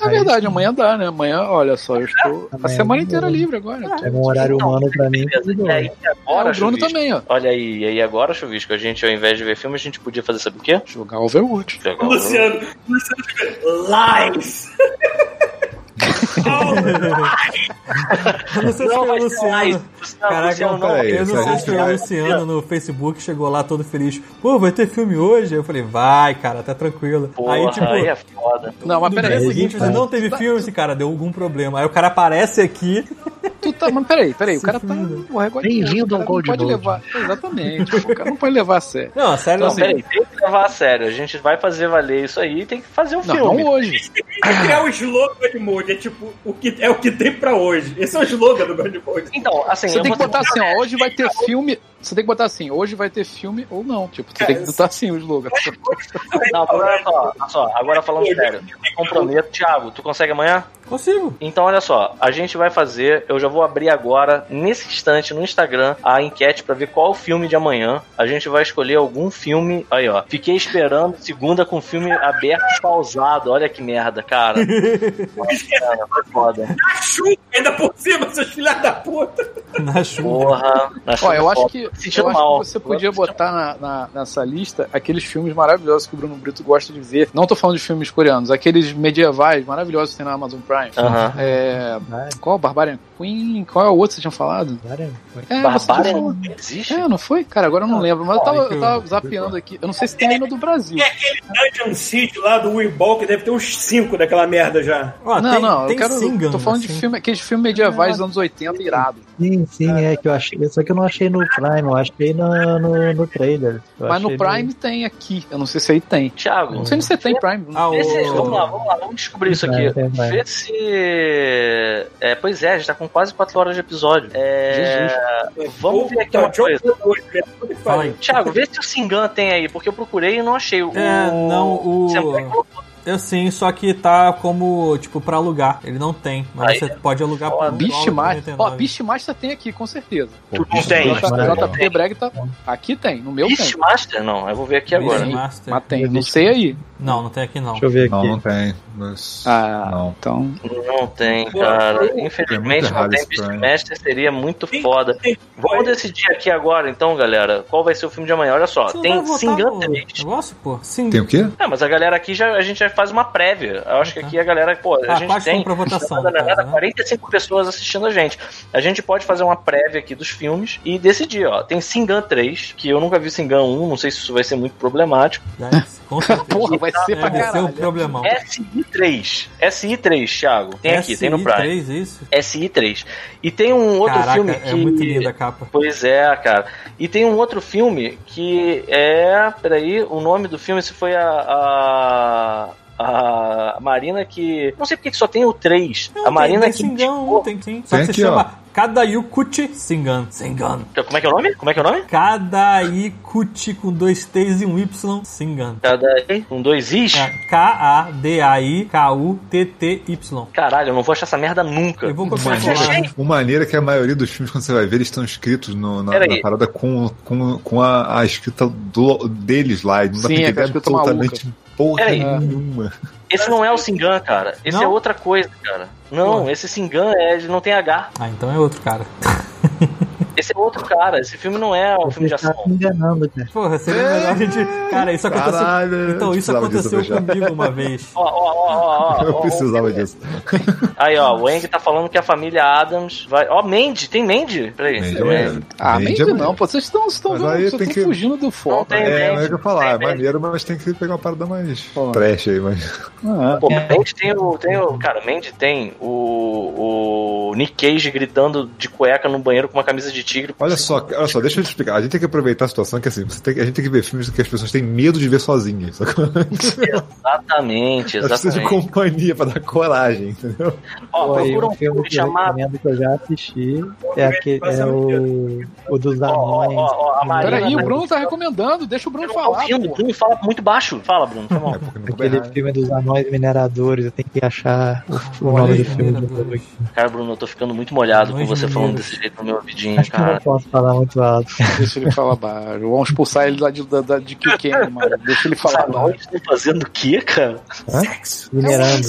É verdade, amanhã dá, né? Amanhã, olha só, eu estou a Amanhã semana não. inteira livre agora. é um horário humano pra mim. E aí bom. É, agora, o Bruno também, ó. Olha aí, e aí agora, Chuvisco, a gente, ao invés de ver filme, a gente podia fazer, sabe o quê? Jogar Overwatch. Jogar um- Luciano, Luciano, lies! Eu não sei se foi o Luciano. Caraca, eu não a sei se foi o Luciano no Facebook, chegou lá todo feliz. Pô, vai ter filme hoje? Eu falei, vai, cara, tá tranquilo. Porra, aí, tipo, aí é foda. Não, mas peraí. dia seguinte você não teve filme, esse cara deu algum problema. Aí o cara aparece aqui. Tu tá, mas peraí, peraí, o cara tá. é igual Bem-vindo o cara ao Gold não pode levar. Exatamente, o cara não pode levar a sério. Não, sério, Não, não. peraí, tem que levar a sério. A gente vai fazer valer isso aí e tem que fazer um filme. não hoje. Tem que criar o slogan do Godmode. É tipo, o que, é o que tem pra hoje. Esse é o slogan do Godmode. Então, assim, Você tem que botar assim, ó, hoje vai ter filme. Você tem que botar assim, hoje vai ter filme ou não. Tipo, você É, tem que botar assim o slogan. Não, olha só, olha só, agora falando sério. Me comprometo, Thiago, tu consegue amanhã? Consigo. Então, olha só, a gente vai fazer, eu já vou abrir agora, nesse instante, no Instagram, a enquete pra ver qual o filme de amanhã. A gente vai escolher algum filme. Aí, ó. Fiquei esperando segunda com o filme aberto e pausado. Olha que merda, cara. Nossa, cara, foi foda. Na chuva, ainda por cima, seus filhos da puta. Na chuva. Porra. na Ó, eu chuva acho que, eu acho mal. que você podia botar na, na- nessa lista aqueles filmes maravilhosos que o Bruno Brito gosta de ver. Não tô falando de filmes coreanos, aqueles medievais maravilhosos que tem na Amazon Prime. Aham. É, qual? Barbarian Queen? Qual é o outro que vocês tinham falado? É, falou. não existe? É, não foi? Cara, agora eu não lembro, mas eu tava, eu tava eu- zapeando aqui. Eu não sei se tem ainda do Brasil. É aquele Dungeon City lá do Weeball, que deve ter uns 5 daquela merda já. Ó, não, tem, não, tem eu quero. Tô falando de assim. filme, aqueles filmes medievais dos anos 80 irado. Sim, sim, é que eu achei. Só que eu não achei no Prime, eu achei no, no, no trailer. Eu Mas no Prime tem aqui. Eu não sei se aí tem. Thiago, Não sei se você tem Prime. Ah, se- o- vamos lá, vamos lá, vamos descobrir isso aqui. Vai. Vê se. É, pois é, a gente tá com quase 4 horas de episódio. É, Vamos ver aqui uma coisa. Né? Thiago, vê se o Singan tem aí, porque eu procurei e não achei. O... É, não, o- Você colocou. Eu sim, só que tá como, tipo, pra alugar. Ele não tem, mas Aí, você pode alugar ó, por Beastmaster. Ó, R$1,99. Beastmaster tem aqui, com certeza. Tu não tem. JP Breg tá. Aqui tem, no meu tem. Beastmaster? Não, eu vou ver aqui agora. Beastmaster. Mas tem, não sei aí. Não, não tem aqui não. Deixa eu ver Não, aqui. não tem. Mas... Ah, Não. então. Não tem, cara. Infelizmente É muito não tem. Beastmaster, seria muito Tem- foda. tem- Vamos decidir aqui agora, então, galera, qual vai ser o filme de amanhã. Olha só, Você não tem Singan no 3. negócio, pô? Sim. Tem o quê? É, mas a galera aqui já a gente já faz uma prévia. Eu acho que aqui a galera, pô, a Ah, gente quais tem pra votação, na no caso, né? 45 pessoas assistindo a gente. A gente pode fazer uma prévia aqui dos filmes e decidir, ó. Tem Singan 3, que eu nunca vi Singan 1, não sei se isso vai ser muito problemático. Com certeza. Porra, vai ser É, pra um caralho. problemão. SI3. SI3, Thiago. Tem aqui, tem no Prime. SI3, isso? SI3. E tem um outro Caraca, filme é que. muito linda a capa. Pois é, cara. E tem um outro filme que é. Peraí, o nome do filme, se foi a. a... A Marina que. Não sei porque que só tem o 3. Não, a Marina tem, que. tem Singan, indicou- tem sim. Só Tem que se chama Kadayukuchi Singan. Singan. Como é que é o nome? Como é que é o nome? Kadaikuchi com dois T's e um Y. Singan. Cada um, dois Is? É, K-A-D-A-I-K-U-T-T-Y. Caralho, eu não vou achar essa merda nunca. Eu vou copiar lá. o maneiro é que a maioria dos filmes, quando você vai ver, eles estão escritos no- na, na parada com, com, com a, a escrita do- deles lá. E não dá Sim, pra é entender escrita absolutamente porra Peraí. nenhuma. Esse não é o Singan, cara. Esse Não? é outra coisa, cara. Não, Pô. esse Singan é, ele não tem H. Ah, então é outro cara. Esse é outro cara. Esse filme não é um filme de tá ação. me enganando, cara. Porra, seria melhor a gente. Cara, isso aconteceu. Caralho, então, isso aconteceu comigo uma vez. Ó, ó, ó, ó, ó, Eu ó, precisava disso. Aí, ó, o Eng tá falando que a família Adams vai. Ó, Mandy, tem Mandy? Peraí. Mandy é Mandy. Ah, Mandy Mandy é não, pô. Vocês estão estão vendo, aí vocês tem estão que- fugindo do foco. tem- É, Mandy, mas é o que eu falar, é maneiro, mas tem que pegar uma parada mais Pô. trash aí, mas. Ah, Pô, Mandy tem o. Tem o cara, Mandy tem o, o Nick Cage gritando de cueca no banheiro com uma camisa de tigre. Olha só, olha só, deixa eu te explicar. A gente tem que aproveitar a situação que assim, você tem a gente tem que ver filmes que as pessoas têm medo de ver sozinhas. Sacou? Exatamente, Elas precisam de exatamente. companhia pra dar coragem, entendeu? Ó, Pô, procura um filme que eu chamado. recomendo que eu já assisti é, aquele, é o, o dos ó, anões. ó, ó. Peraí, o tá- Bruno tá recomendando, deixa o Eu Bruno falar. pô. Bruno fala muito baixo. Fala, Bruno, foi mal. É Aquele errado. filme dos anões mineradores, eu tenho que achar o, o nome aí, do filme. Cara, Bruno, eu tô ficando muito molhado com você falando desse jeito no meu ouvidinho, que eu não posso falar muito alto. Deixa ele falar baixo. Vamos expulsar ele lá de, da, da, de Kilkenny, mano. Deixa ele falar baixo. anões estão fazendo o quê, cara? Minerando.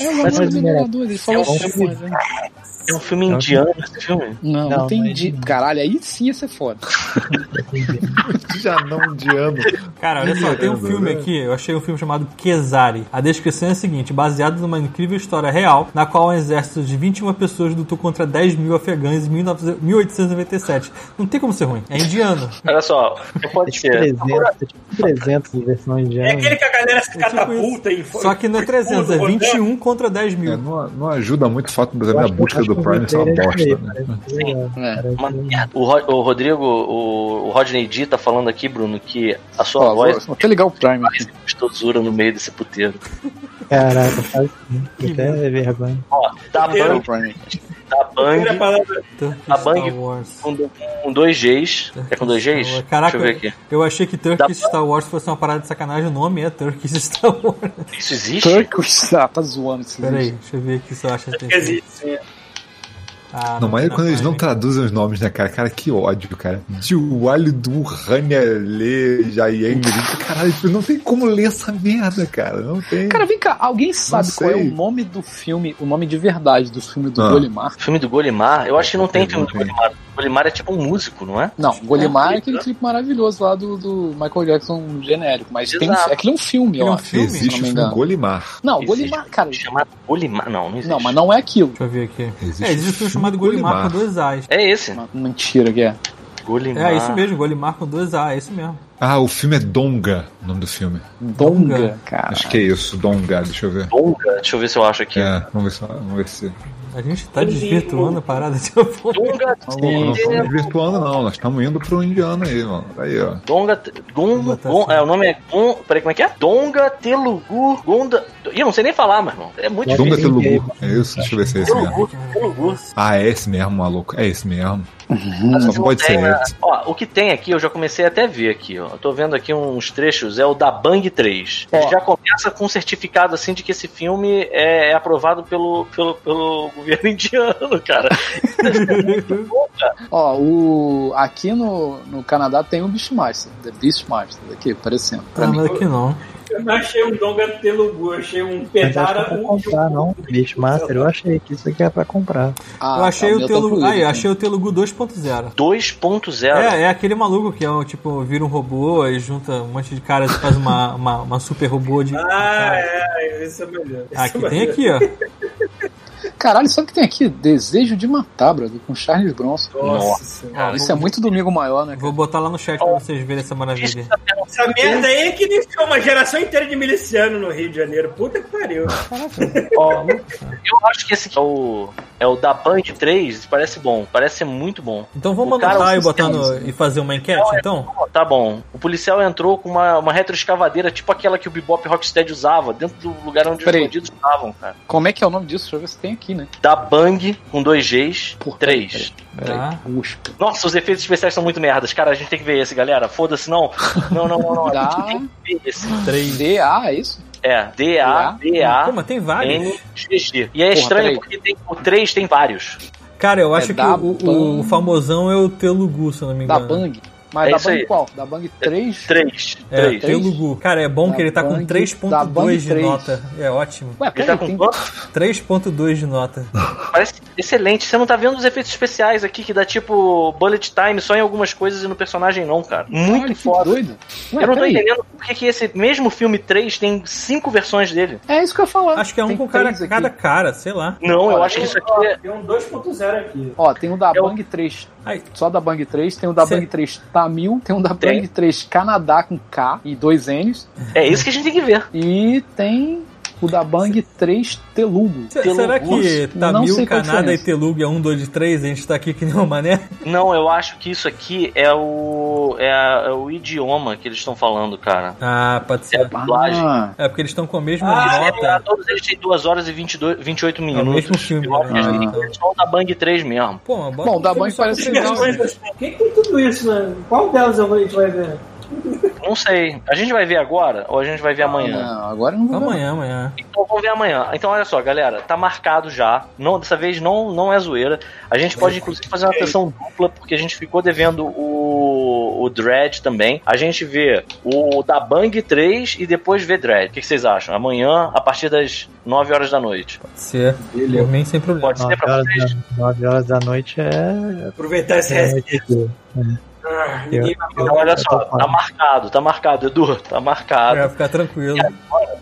É o Mas anões minerador. mineradores, ele falou É É um filme indiano esse filme? Não, Não, não tem não é de. não. Caralho, aí sim ia ser foda. Já não de ano. Cara, olha só, tem um filme né? aqui, eu achei um filme chamado Kesari. A descrição é a seguinte: baseado numa incrível história real, na qual um exército de 21 pessoas lutou contra 10 mil afegãs em 1900 1897. Não tem como ser ruim, é indiano. Olha só, pode Tipo ser. 300, é tipo 300 em versão É indiana. aquele que a galera se É tipo catapulta e Só que não é 300, é 21 contra 10 É, mil. não, não ajuda muito o fato da minha busca do Prime ser uma é bosta. Né? parece legal. É. Parece. O, Ro- o Rodrigo, o, o Rodney D tá falando aqui, Bruno, que a sua vou, voz vou até ligar o Prime aqui. gostosura no meio desse puteiro. Caraca, faz sim. Até é vergonha. Ó, da Bang, Prime. da Bang a palavra Turkish A Bang- Star Wars. com, com dois Gs. É com dois Gs? Caraca, Deixa eu ver aqui. eu achei que Turkish Star Wars fosse uma parada de sacanagem. O nome é Turkish Star Wars. Isso existe? Turkish. Ah, tá zoando esse Pera aí, vídeo. deixa eu ver aqui se eu acho que existe, sim. Ah, Não, mas é na quando eles não traduzem os nomes, né, cara? Cara, que ódio, cara. Diwali do Raniale Jayeng. Caralho, não tem como ler essa merda, cara. Não tem. Cara, vem cá, alguém sabe Não qual é o nome do filme, o nome de verdade do filme do Ah. Golimar? Filme do Golimar? Eu acho que não tem Não filme do. Golimar. Golimar é tipo um músico, não é? Não, Golimar é, É, aquele né? clipe maravilhoso lá do, do Michael Jackson genérico, mas tem um, aquilo é um filme, Ele é um filme? se Existe não engano. Golimar. Não, Existe Golimar, cara. um chamado Golimar. Não, não existe. Não, mas não é aquilo. Deixa eu ver aqui. Existe é, existe um filme chamado Golimar, Golimar. com dois A's. É esse. Uma mentira que é. Golimar. É, isso mesmo, Golimar com dois A, é isso mesmo. Ah, o filme é Donga, o nome do filme. Donga, Donga. cara. Acho que é isso, Donga, deixa eu ver. Donga. Deixa eu ver se eu acho aqui. É, vamos ver se. Vamos ver se... A gente tá desvirtuando a parada de uma forma. Donga. Não, não estamos virtuando, não. Nós estamos indo pro indiano aí, mano. Aí, ó. Donga. Gon, botar Gon, assim. é, o nome é Gon. Peraí, como é que é? Donga Telugu. Gonda. Ih, eu não sei nem falar, meu irmão. É muito Donga. Telugu. É isso? Deixa eu ver se é esse mesmo. Telugu. Telugu. Ah, é esse mesmo, maluco. É esse mesmo. Às Só pode ser né? esse. Ó, o que tem aqui, eu já comecei até a ver aqui, ó. Eu tô vendo aqui uns trechos, é o da Bang 3. Ele já começa com um certificado assim de que esse filme é, é aprovado pelo, pelo, pelo governo indiano, cara. Ó, o, aqui no, no Canadá tem o Beastmaster, The Beastmaster, aqui aparecendo pra Ah, mim. mas aqui não. Eu não achei um Donga Telugu, eu achei um é Pedara. pra um- comprar, não. Beastmaster, eu achei que isso aqui é pra comprar. Ah, eu achei tá, o tá Telugu. fluido, Aí, então. achei o Telugu 2.0. 2.0. É, é aquele maluco que é um, tipo, vira um robô e junta um monte de caras e faz uma, uma, uma super robô de. Ah, é, esse é melhor. Esse Aqui é tem melhor. aqui, ó. Caralho, sabe o que tem aqui? Desejo de Macabra, do- com Charles Bronson. Nossa senhora. Ó, Isso vou, é muito domingo maior, né? vou botar lá no chat pra vocês verem essa maravilha. Essa merda aí é que iniciou uma geração inteira de miliciano no Rio de Janeiro. Puta que pariu. Ó, eu acho que esse aqui é o, é o da Band 3, parece bom, parece muito bom. Então vamos O cara anotar é um e botar no, e fazer uma enquete, então? Ó, Tá bom. O policial entrou com uma, uma retroescavadeira, tipo aquela que o Bebop Rocksteady usava, dentro do lugar onde Peraí. os bandidos estavam, cara. Como é que é o nome disso? Deixa eu ver se tem aqui, né? Da Bang, com dois Gs, 3. Tá. Busca. Nossa, os efeitos especiais são muito merdas. Cara, a gente tem que ver esse, galera. Foda-se, não. Não, não, não, não. A gente tem que ver esse. 3. DA, é isso? É, D-A-D-A. mas tem vários. N-G-G. E é Porra, estranho peraí. porque tem, o 3 tem vários. Cara, eu É acho que da o, o, famosão é o Telugu, se eu não me Da engano. Bang. Mas É da Bang aí. qual? Da Bang 3? 3. É, 3. Telugu. Cara, é bom Da que ele tá com Bang- da Bang 3.2 de 3. nota. É ótimo. Ué, Ele tá com tem... quanto? 3.2 de nota. Parece excelente. Você não tá vendo os efeitos especiais aqui que dá tipo bullet time só em algumas coisas e no personagem não, cara. Muito que foda. doido. Ué, Eu não tô peraí. entendendo por que, esse mesmo filme 3 tem cinco versões dele. É isso que eu ia falar. Acho que é um Tem com cara, cada cara, sei lá. Não, eu Olha, acho que isso aqui é. Tem um 2.0 aqui. Ó, tem o da Eu- Bang 3. Aí, Só da Bang 3, tem o da Cê- Bang 3 Tamil, tem o da Tem. Bang 3 Canadá com K e dois N's, É isso que a gente tem que ver. e tem o da Bang 3 Telugu. se- será que Não Tamil, Canadá e. Telugu é 1, 2, 3 a gente tá aqui que nem uma mané? Não, eu acho que isso aqui é o. É, a- é o idioma que eles estão falando, cara. Ah, pode É a ser. dublagem. Ah, É porque eles estão com a mesma Ah, é, nota. todos eles têm 2 horas e 22, 28 É o minutos. mesmo filme. Né? eles eles são da Bang 3 mesmo. Pô, Bom, um da Bang só parece legal, três né? O que que tem tudo isso, né? Qual delas a gente vai ver? Não sei. A gente vai ver agora ou a gente vai ver amanhã? Não, agora não vou ver. Amanhã, amanhã. Então vamos ver amanhã. Então olha só, galera, tá marcado já. Não, dessa vez não, não é zoeira. A gente pode inclusive fazer uma sessão dupla, porque a gente ficou devendo o, o Dread também. A gente vê o da Bang 3 e depois vê Dread. O que, que vocês acham? Amanhã, a partir das 9 horas da noite. Pode ser. Por mim, sem problema. Pode ser 9 pra horas, vocês? da, 9 horas da noite é. Aproveitar esse é tipo, Ah, eu- ninguém vai Então olha só, tá marcado, tá marcado, Edu, tá marcado. É, ficar tranquilo.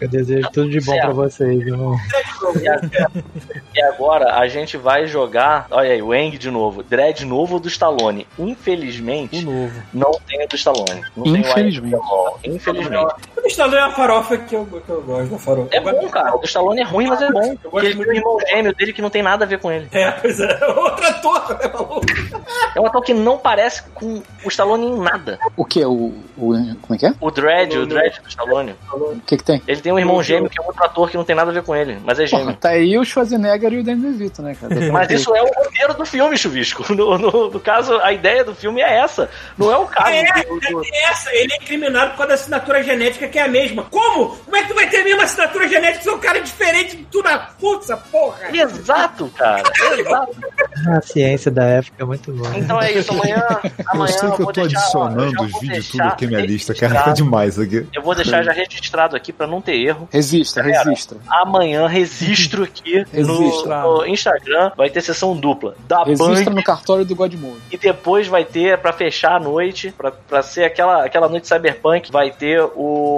eu desejo tudo de bom Certo. pra vocês, irmão. E agora a gente vai jogar. Olha aí, o Eng de novo. Dread novo do Stallone. Infelizmente, O novo. não tem o do Stallone. Não tem o Infelizmente. O Stallone é uma farofa que eu, que eu gosto da farofa. É bom, cara. O Stallone é ruim, mas é bom. Eu Porque gosto ele muito tem um irmão gêmeo dele que não tem nada a ver com ele. É, pois é. Outro ator, né, maluco? É um ator que não parece com o Stallone em nada. O que? O, o. Como é que é? O Dread, o Dread do Stallone. O que que tem? Ele tem um irmão gêmeo que é outro ator que não tem nada a ver com ele, mas é Porra, gêmeo. tá aí o Schwarzenegger e o Danny DeVito, né, cara? Mas isso é o roteiro do filme, Chuvisco. No, no- no caso, a ideia do filme é essa. Não é o caso. É, do- do- é essa, ele é incriminado por causa da assinatura genética que é a mesma. Como? Como é que tu vai ter a mesma assinatura genética se é um cara diferente de tu na putz, porra? Exato, cara. Exato. A ciência da época é muito boa. Então é isso. Amanhã. amanhã Eu sei que eu vou tô deixar, ó, adicionando os vídeos tudo aqui na minha lista, cara. Tá demais aqui. Eu vou deixar já registrado aqui pra não ter erro. Resista, Galera, resista. Amanhã registro aqui no, Registra. no Instagram. Vai ter sessão dupla da Resista Band no cartório do Godmode. e depois vai ter pra fechar a noite, pra, pra ser aquela, aquela noite cyberpunk, vai ter o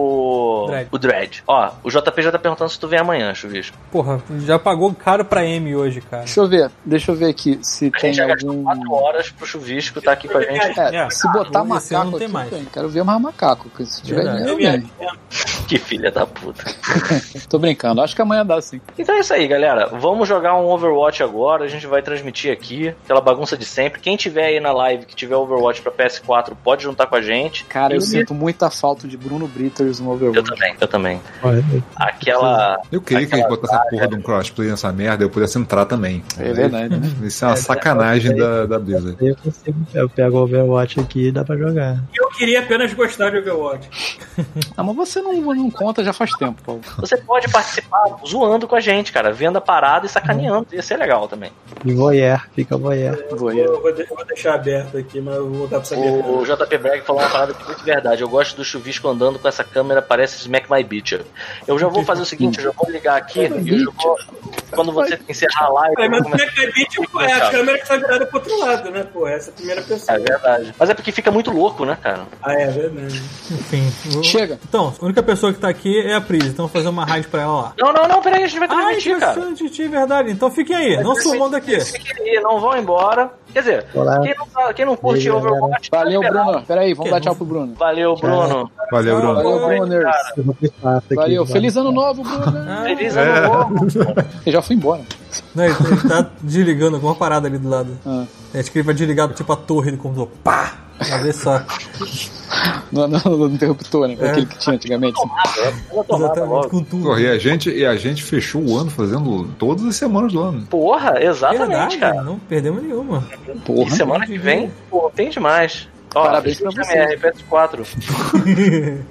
Dread. o Dread. Ó, o JP já tá perguntando se tu vem amanhã, Chuvisco. Porra, já pagou caro pra M hoje, cara. Deixa eu ver, deixa eu ver aqui se A tem gente já algum. 4 horas pro Chuvisco tá aqui com a gente. É, É, se botar macaco não tem aqui, mais. tem. quero ver mais macaco, se tiver Verdade. dinheiro, vem. Que filha da puta. Tô brincando, acho que amanhã dá sim. Então é isso aí, galera. Vamos jogar um Overwatch agora. A gente vai transmitir aqui, aquela bagunça de sempre. Quem tiver aí na live que tiver Overwatch pra PS4, pode juntar com a gente. Cara, eu E- sinto muita falta de Bruno No Eu Overwatch. também, eu também. Olha, Aquela. Eu queria que a gente botasse a porra de um crossplay nessa merda e eu pudesse entrar também. É verdade, né? Isso é uma sacanagem da, da Blizzard. Eu consigo, eu pego o Overwatch aqui e dá pra jogar. Eu queria apenas gostar de Overwatch. Ah, mas você não, não conta já faz tempo, Paulo. Você pode participar zoando com a gente, cara. Vendo a parada e sacaneando. Ia ser legal também. E voyeur, fica voyeur. Eu vou, eu vou deixar aberto aqui, mas eu vou voltar pra saber. O JP Bragg falou uma parada que é muito verdade. Eu gosto do chuvisco andando com essa câmera, parece Smack My Bitch. Eu já vou fazer o seguinte, eu já vou ligar aqui e eu já vou. Quando você encerrar a live. Peraí, eu mas começar- Black Beat é a câmera que tá virada pro outro lado, né, pô? Essa é a primeira pessoa. É verdade. Mas é porque fica muito louco, né, cara? Ah, é verdade. Enfim. vou- Chega. Então, a única pessoa que tá aqui é a Pris, então vou fazer uma raid pra ela lá. Não, não, não, peraí, a gente vai Ah, transmitir, cara. interessante, de verdade. Então fiquem aí, não sumam daqui. Fiquem aí, não vão embora. Quer dizer, Olá. quem não, tá- quem não curte Overwatch, tá Valeu. Bruno. Pera aí, vamos dar tchau pro Bruno. Valeu, Bruno. Valeu, Bruno. Valeu, Bruners. Valeu, tá? feliz ano novo, Bruno. Ah, Feliz ano novo. Eu já fui embora. Não, ele, ele tá desligando alguma parada ali do lado. Ah. Acho que ele vai desligar tipo a torre do computador. Pá! Pra ver só. No, no, no interruptor, né? É. Aquele que tinha antigamente. Exatamente, com tudo. Porra, e a gente, e a gente fechou o ano fazendo todas as semanas do ano. Porra, exatamente, Verdade, cara. não perdemos nenhuma. E Porra. semana que vem, pô, tem demais. Ó, Parabéns pra você. MR, PS4.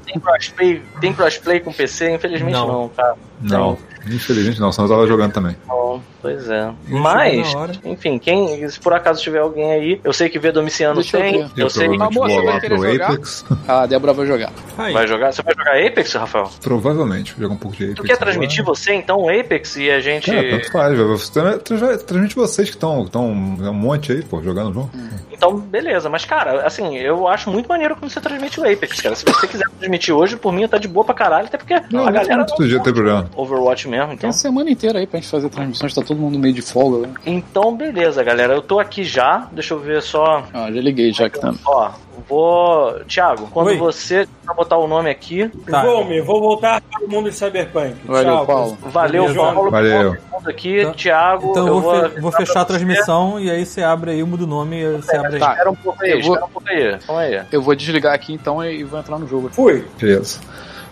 tem, crossplay, tem crossplay com PC? Infelizmente Não. não, cara. Não, infelizmente não, senão eu tava jogando também. Não, pois é. chegou Mas, enfim, quem, se por acaso tiver alguém aí, eu sei que vê Domiciano Deixa tem, eu, Eu sei. provavelmente Amor, vou você vai lá pro? Apex. A Débora vai jogar. Aí. Vai jogar? Você vai jogar Apex, Rafael? Provavelmente, vou jogar um pouco de Apex. Tu quer transmitir agora. você, então, o Apex e a gente. Cara, tanto faz, velho. Transmite vocês que estão um monte aí, pô, jogando junto. Então, beleza. Mas, cara, assim, eu acho muito maneiro quando você transmite o Apex, cara. Se você quiser transmitir hoje, por mim, tá de boa pra caralho, até porque Não, a não galera. todo dia tem problema. Overwatch mesmo, Tem então. a semana inteira aí pra gente fazer transmissões, tá todo mundo meio de folga, né? Então, beleza, galera. Eu tô aqui já. Deixa eu ver só. Ah, já liguei já que tá. Ó, vou. Thiago, quando Oi. você vai botar o nome aqui. Tá. Vou, me, vou voltar para o mundo de Cyberpunk. Valeu, Tchau, Paulo. Valeu, Beleza. Paulo. Valeu. aqui, Então- Thiago. Então eu vou, fe- vou fechar a você. transmissão e aí você abre aí, muda o nome e você abre aí. Tá. Espera um pouco aí, Eu vou- espera um pouco aí. Calma aí. Eu vou desligar aqui então e vou entrar no jogo. Fui. Beleza.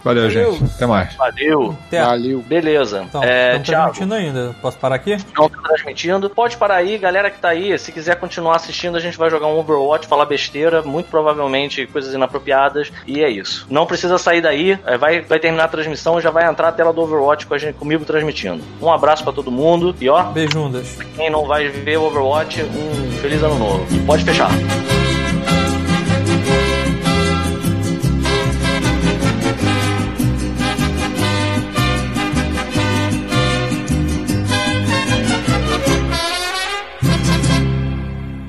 Valeu, Valeu. gente. Até mais. Valeu. Até. Valeu. Beleza. Então, é, transmitindo ainda. Posso parar aqui? não tá transmitindo. Pode parar aí, galera que tá aí. Se quiser continuar assistindo, a gente vai jogar um Overwatch, falar besteira, muito provavelmente coisas inapropriadas. E é isso. Não precisa sair daí. é, Vai, vai terminar a transmissão, já vai entrar a tela do Overwatch com a gente, comigo transmitindo. Um abraço pra todo mundo. E ó, Beijundas. quem não vai ver o Overwatch, um feliz ano novo. Pode fechar.